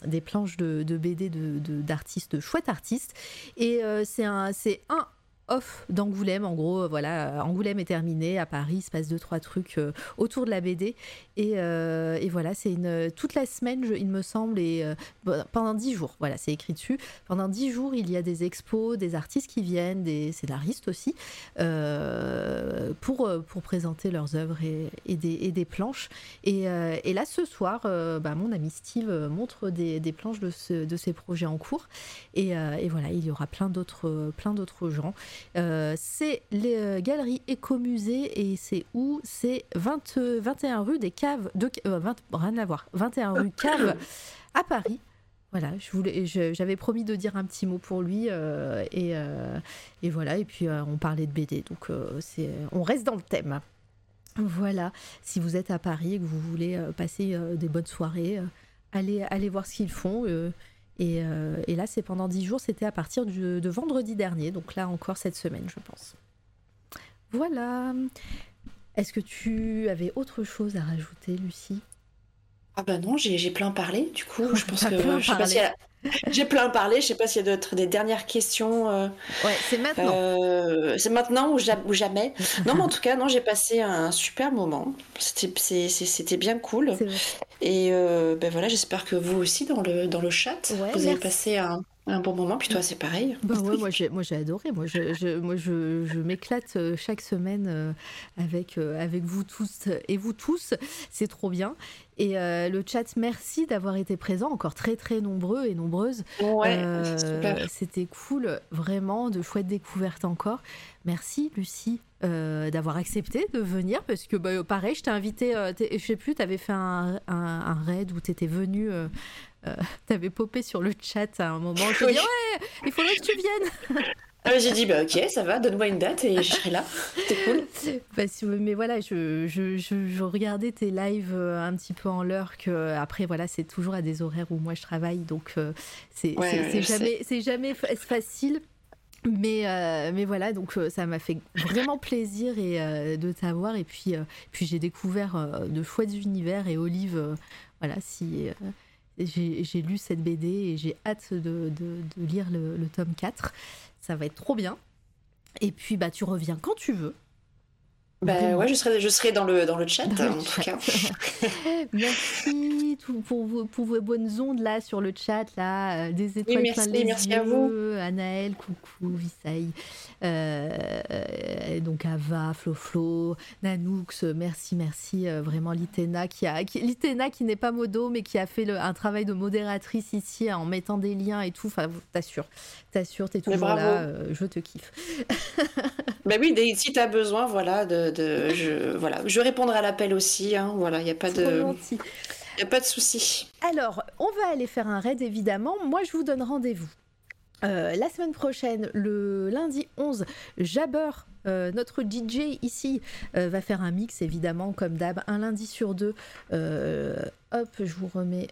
des planches de, de BD de- de- d'artistes, de, chouettes artistes, et c'est un, un off d'Angoulême, en gros, euh, voilà, Angoulême est terminé, à Paris, il se passe deux, trois trucs euh, autour de la BD, et, euh, voilà, c'est une, toute la semaine, il me semble, et euh, pendant dix jours, voilà, c'est écrit dessus, pendant dix jours, il y a des expos, des artistes qui viennent, des scénaristes aussi, euh, pour, euh, présenter leurs œuvres et, des, planches. Et, euh, là, ce soir, euh, bah, mon ami Steve euh, montre des, planches de, ce- de ses projets en cours. Et, euh, voilà, il y aura euh, plein d'autres gens. Euh, c'est les euh, galeries Écomusée et c'est où? C'est 20, euh, 21 rue des Caves, de, euh, 20 rien à voir, 21 rue <laughs> Cave à Paris. Voilà, je voulais, j'avais promis de dire un petit mot pour lui euh, et, et voilà. Et puis on parlait de BD, donc c'est, on reste dans le thème. Voilà, si vous êtes à Paris et que vous voulez passer des bonnes soirées, allez, allez voir ce qu'ils font. Euh, et, là, c'est pendant 10 jours, c'était à partir de vendredi dernier, donc là encore cette semaine, je pense. Voilà. Est-ce que tu avais autre chose à rajouter, Lucie? Ah bah non, j'ai j'ai plein parlé, du coup, je pense que je sais pas a- <laughs> J'ai plein parlé, je sais pas s'il y a d'autres des dernières questions. euh, Ouais, c'est maintenant. euh, c'est maintenant ou, ja- ou jamais. Non, mais en tout cas, non, j'ai passé un super moment. C'était c'est- c'est- c'était bien cool. Et euh, ben voilà, j'espère que vous aussi dans le dans le chat, Ouais, vous avez passé un, un bon moment. Puis toi, c'est pareil. Bah ouais, moi j'ai, moi j'ai adoré. Moi je, je- moi je, je m'éclate euh, chaque semaine euh, avec, euh, avec vous tous et vous tous. C'est trop bien. Et euh, le chat, merci d'avoir été présent, encore très très nombreux et nombreuses. Ouais, Euh. C'était cool, vraiment, de chouettes découvertes encore. Merci Lucie euh, d'avoir accepté de venir parce que bah, pareil, je t'ai invité, je sais plus, tu avais fait un, un, un raid où tu étais venu. Euh, tu avais popé sur le chat à un moment. Je Oui. dit, ouais, il faudrait que tu viennes. <laughs> Ah, j'ai dit bah ok, ça va, donne-moi une date et je serai là. C'est cool. Parce mais voilà, je, je, je, je regardais tes lives euh, un petit peu en l'heure que après voilà, c'est toujours à des horaires où moi je travaille, donc euh, c'est Ouais, jamais c'est jamais fa- facile. Mais, euh, mais voilà, donc euh, ça m'a fait vraiment plaisir et, euh, de t'avoir. Et puis, euh, puis j'ai découvert euh, de chouettes univers. Et Olive, euh, voilà, si euh, j'ai lu cette BD et j'ai hâte de lire le, le tome 4. Ça va être trop bien. Et puis, bah, tu reviens quand tu veux. Ben ouais, je serai, je serai dans le, dans le chat, en tout cas. <laughs> merci pour, vos, pour vos bonnes ondes là sur le chat, là, euh, des étoiles merci, plein les merci yeux. à vous. Anaël, coucou, Visaï, euh, donc Ava, Flo Nanoux, merci, merci euh, vraiment Litena qui a, qui, Litena qui n'est pas modo mais qui a fait le, un travail de modératrice ici en mettant des liens et tout. Enfin, t'assures, t'assures, t'es toujours là, euh, je te kiffe. <laughs> ben oui, si t'as besoin, voilà, de, de, je, voilà, je répondrai à l'appel aussi. Hein, voilà, il y a pas de. Il n'y a pas de souci. Alors, on va aller faire un raid évidemment. Moi, je vous donne rendez-vous. Euh, la semaine prochaine, le lundi 11, Jabber, euh, notre DJ ici, euh, va faire un mix évidemment, comme d'hab, un lundi sur deux. Hop, je vous remets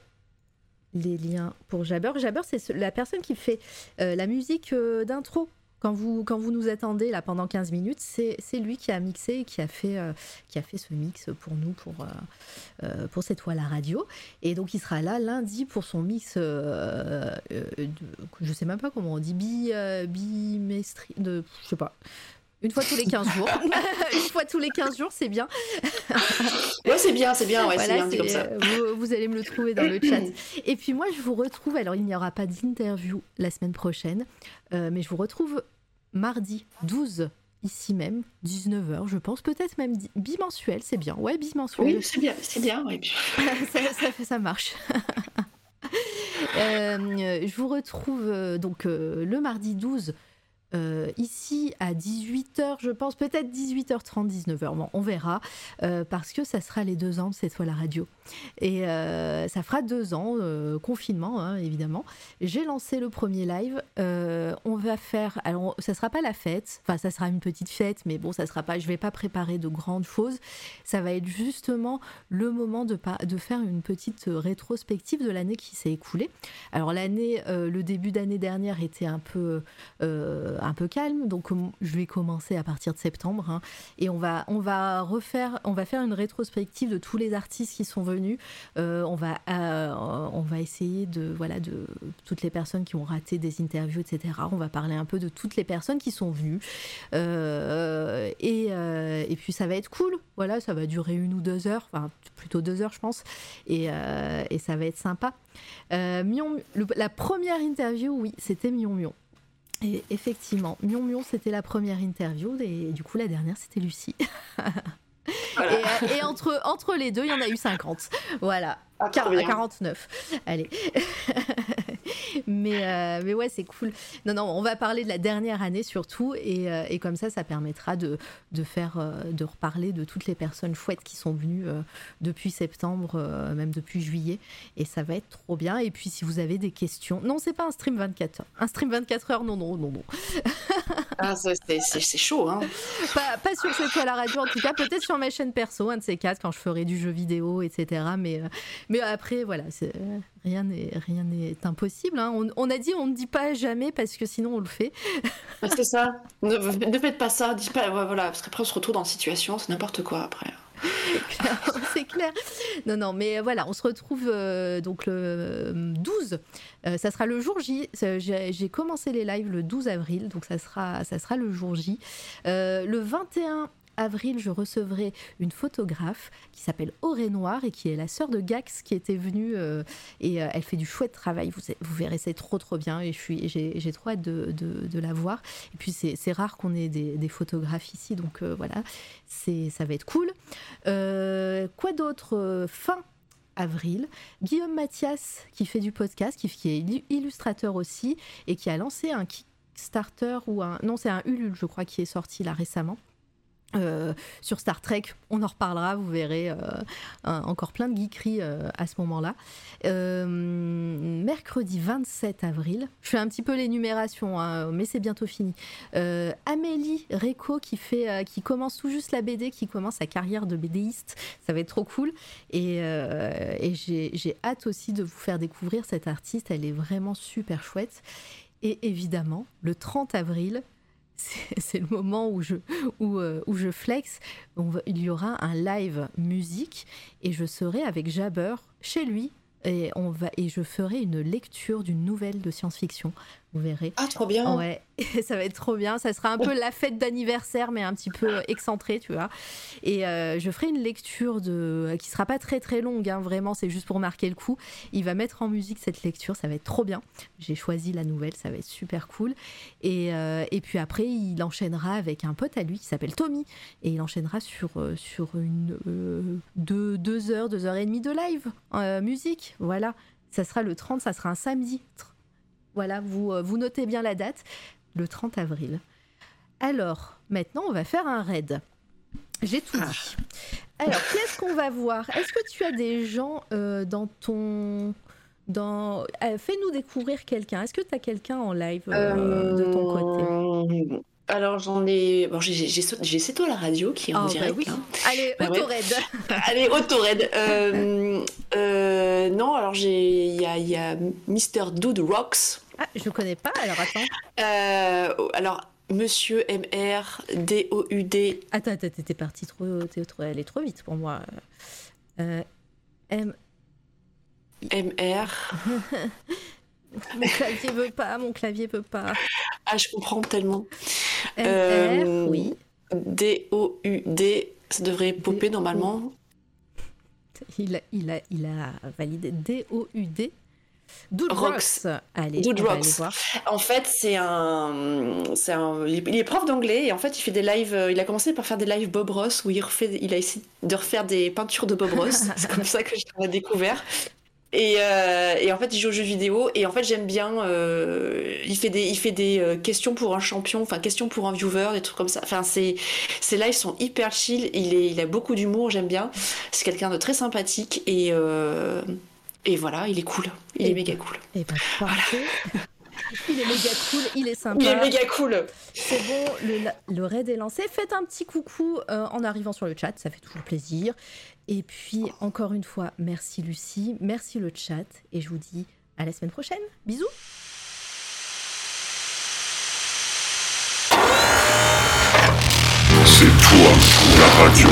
les liens pour Jabber. Jabber, c'est la personne qui fait la musique d'intro quand vous, quand vous nous attendez là pendant 15 minutes, c'est lui qui a mixé et qui a fait, euh, qui a fait ce mix pour nous, pour, euh, euh, pour cette fois la radio. Et donc il sera là lundi pour son mix, euh, de, je sais même pas comment on dit, bi, bimestri, de, je sais pas. Une fois tous les 15 jours. <laughs> <laughs> Une fois tous les 15 jours, c'est bien. <laughs> ouais, c'est bien, c'est bien, ouais, voilà, c'est bien, comme ça. Vous, vous, allez me le trouver dans le chat. <clears throat> Et puis moi, je vous retrouve, alors il n'y aura pas d'interview la semaine prochaine, euh, mais je vous retrouve mardi 12 ici même, 19h, je pense, peut-être même bimensuel, c'est bien. Ouais, bimensuel. Oui, c'est bien, c'est bien, ouais. ça, ça, ça, marche. euh, je vous retrouve euh, donc euh, le mardi 12 euh, ici à 18h, je pense, peut-être 18h30, 19h, bon, on verra, euh, parce que ça sera les deux ans de cette fois la radio. Et euh, ça fera deux ans, confinement hein, évidemment. J'ai lancé le premier live, on va faire, alors ça sera pas la fête, enfin ça sera une petite fête, mais bon, ça sera pas, je vais pas préparer de grandes choses, ça va être justement le moment de, de faire une petite rétrospective de l'année qui s'est écoulée. Alors l'année, le début d'année dernière était un peu un peu calme, donc je vais commencer à partir de septembre hein, et on va on va refaire, on va faire une rétrospective de tous les artistes qui sont venus. Euh, on va euh, on va essayer de voilà de toutes les personnes qui ont raté des interviews, etc. On va parler un peu de toutes les personnes qui sont venues euh, et et puis ça va être cool. Voilà, ça va durer une ou deux heures, enfin plutôt deux heures je pense, et, et ça va être sympa. Mion, la première interview, oui, c'était Mion Mion. Et effectivement, Mion Mion, c'était la première interview, et du coup, la dernière, c'était Lucie. <laughs> Voilà. Et, et, entre, entre les deux, il y en a eu 50. Voilà. Ah, 49. Allez. <laughs> mais, euh, mais ouais, c'est cool. Non, non, on va parler de la dernière année surtout. Et, euh, et comme ça, ça permettra de, de, faire, euh, de reparler de toutes les personnes chouettes qui sont venues depuis septembre, même depuis juillet. Et ça va être trop bien. Et puis, si vous avez des questions. Non, c'est pas un stream 24 heures. Un stream 24 heures, non, non, non, non. <laughs> ah, c'est chaud, hein. Pas, pas sur cette fois la radio, en tout cas. Peut-être sur ma chaîne perso, un de ces quatre, quand je ferai du jeu vidéo, etc. Mais, mais après, voilà, rien n'est rien n'est impossible. Hein. On, on, a dit on ne dit pas jamais parce que sinon on le fait. c'est ça. Ne, <laughs> ne, faites pas ça. Dites pas voilà parce qu'après on se retrouve dans une situation, c'est n'importe quoi après. c'est clair. <laughs> Non, non, mais voilà, on se retrouve euh, donc le 12. Euh, ça sera le jour J. J'ai commencé les lives le 12 avril, donc ça sera, ça sera le jour J. Euh, le 21 avril, je recevrai une photographe qui s'appelle Auré Noir et qui est la sœur de Gax qui était venue euh, et euh, elle fait du chouette travail. Vous, vous verrez, c'est trop trop bien et j'ai trop hâte de, de, la voir. Et puis c'est rare qu'on ait des, des, photographes ici, donc euh, voilà, ça va être cool. Quoi d'autre Fin avril. Guillaume Mathias, qui fait du podcast, qui, qui est illustrateur aussi, et qui a lancé un Kickstarter ou un... Non, c'est un Ulule, je crois, qui est sorti là récemment. Euh, sur Star Trek, on en reparlera, vous verrez euh, encore plein de geekeries euh, à ce moment-là. mercredi 27 avril, je fais un petit peu l'énumération, hein, mais c'est bientôt fini. Amélie Réco qui qui commence tout juste la BD, qui commence sa carrière de BDiste, ça va être trop cool. Et, et j'ai hâte aussi de vous faire découvrir cette artiste, elle est vraiment super chouette. Et évidemment, le 30 avril, c'est le moment où je, où, euh, je flex. Il y aura un live musique et je serai avec Jabber chez lui et, on va, et je ferai une lecture d'une nouvelle de science-fiction. Vous verrez. Ah, trop bien. Ouais, <laughs> ça va être trop bien. Ça sera un peu la fête d'anniversaire, mais un petit peu excentré, tu vois. Et euh, je ferai une lecture de qui sera pas très très longue, hein, vraiment. C'est juste pour marquer le coup. Il va mettre en musique cette lecture, ça va être trop bien. J'ai choisi la nouvelle, ça va être super cool. Et, euh, et puis après, il enchaînera avec un pote à lui qui s'appelle Tommy, et il enchaînera sur euh, sur une deux, deux heures, deux heures et demie de live musique. Voilà. Ça sera le 30, ça sera un samedi voilà, vous, euh, vous notez bien la date, le 30 avril. Alors, maintenant, on va faire un raid. J'ai tout dit. Alors, qu'est-ce qu'on va voir? Est-ce que tu as des gens euh, dans ton... Dans... Euh, fais-nous découvrir quelqu'un. Est-ce que tu as quelqu'un en live de ton côté? alors j'en ai, bon, j'ai toi la radio qui est en oh, direct. oui. Hein. Allez, bah, autoraid. <laughs> Allez, autoraid. Euh, euh, non, alors j'ai, il y a, y a Mr. Dude Rocks. Ah, je connais pas. Alors attends. Euh, alors Monsieur MR D O U D. Attends, attends, t'es parti trop, trop, elle est trop vite pour moi. Euh, M. MR. <laughs> Mon clavier veut pas, mon clavier veut pas. Ah, je comprends tellement. MR, euh, oui. D-O-U-D, ça devrait popper normalement. Il a, il a, il a validé D-O-U-D. Dude Rocks. Allez, Dude Rocks. voir. En fait, c'est un, c'est un, il est prof d'anglais et en fait, il fait des lives. Euh, il a commencé par faire des lives Bob Ross où il refait, il a essayé de refaire des peintures de Bob Ross. <laughs> c'est comme ça que j'ai découvert. Euh, et, en fait, il joue aux jeux vidéo. Et en fait, j'aime bien. Euh, il fait des, il fait des questions pour un champion, enfin questions pour un viewer, des trucs comme ça. Enfin, c'est, ces lives sont hyper chill. Il est, il a beaucoup d'humour. J'aime bien. C'est quelqu'un de très sympathique et et voilà, il est cool. Il est méga cool. Et ben, parfait. <laughs> Il est méga cool, il est sympa. Il est méga cool. C'est bon, le, le, raid est lancé. Faites un petit coucou en arrivant sur le chat, ça fait toujours plaisir. Et puis, encore une fois, merci Lucie, merci le chat, et je vous dis à la semaine prochaine. Bisous C'est toi, la radio.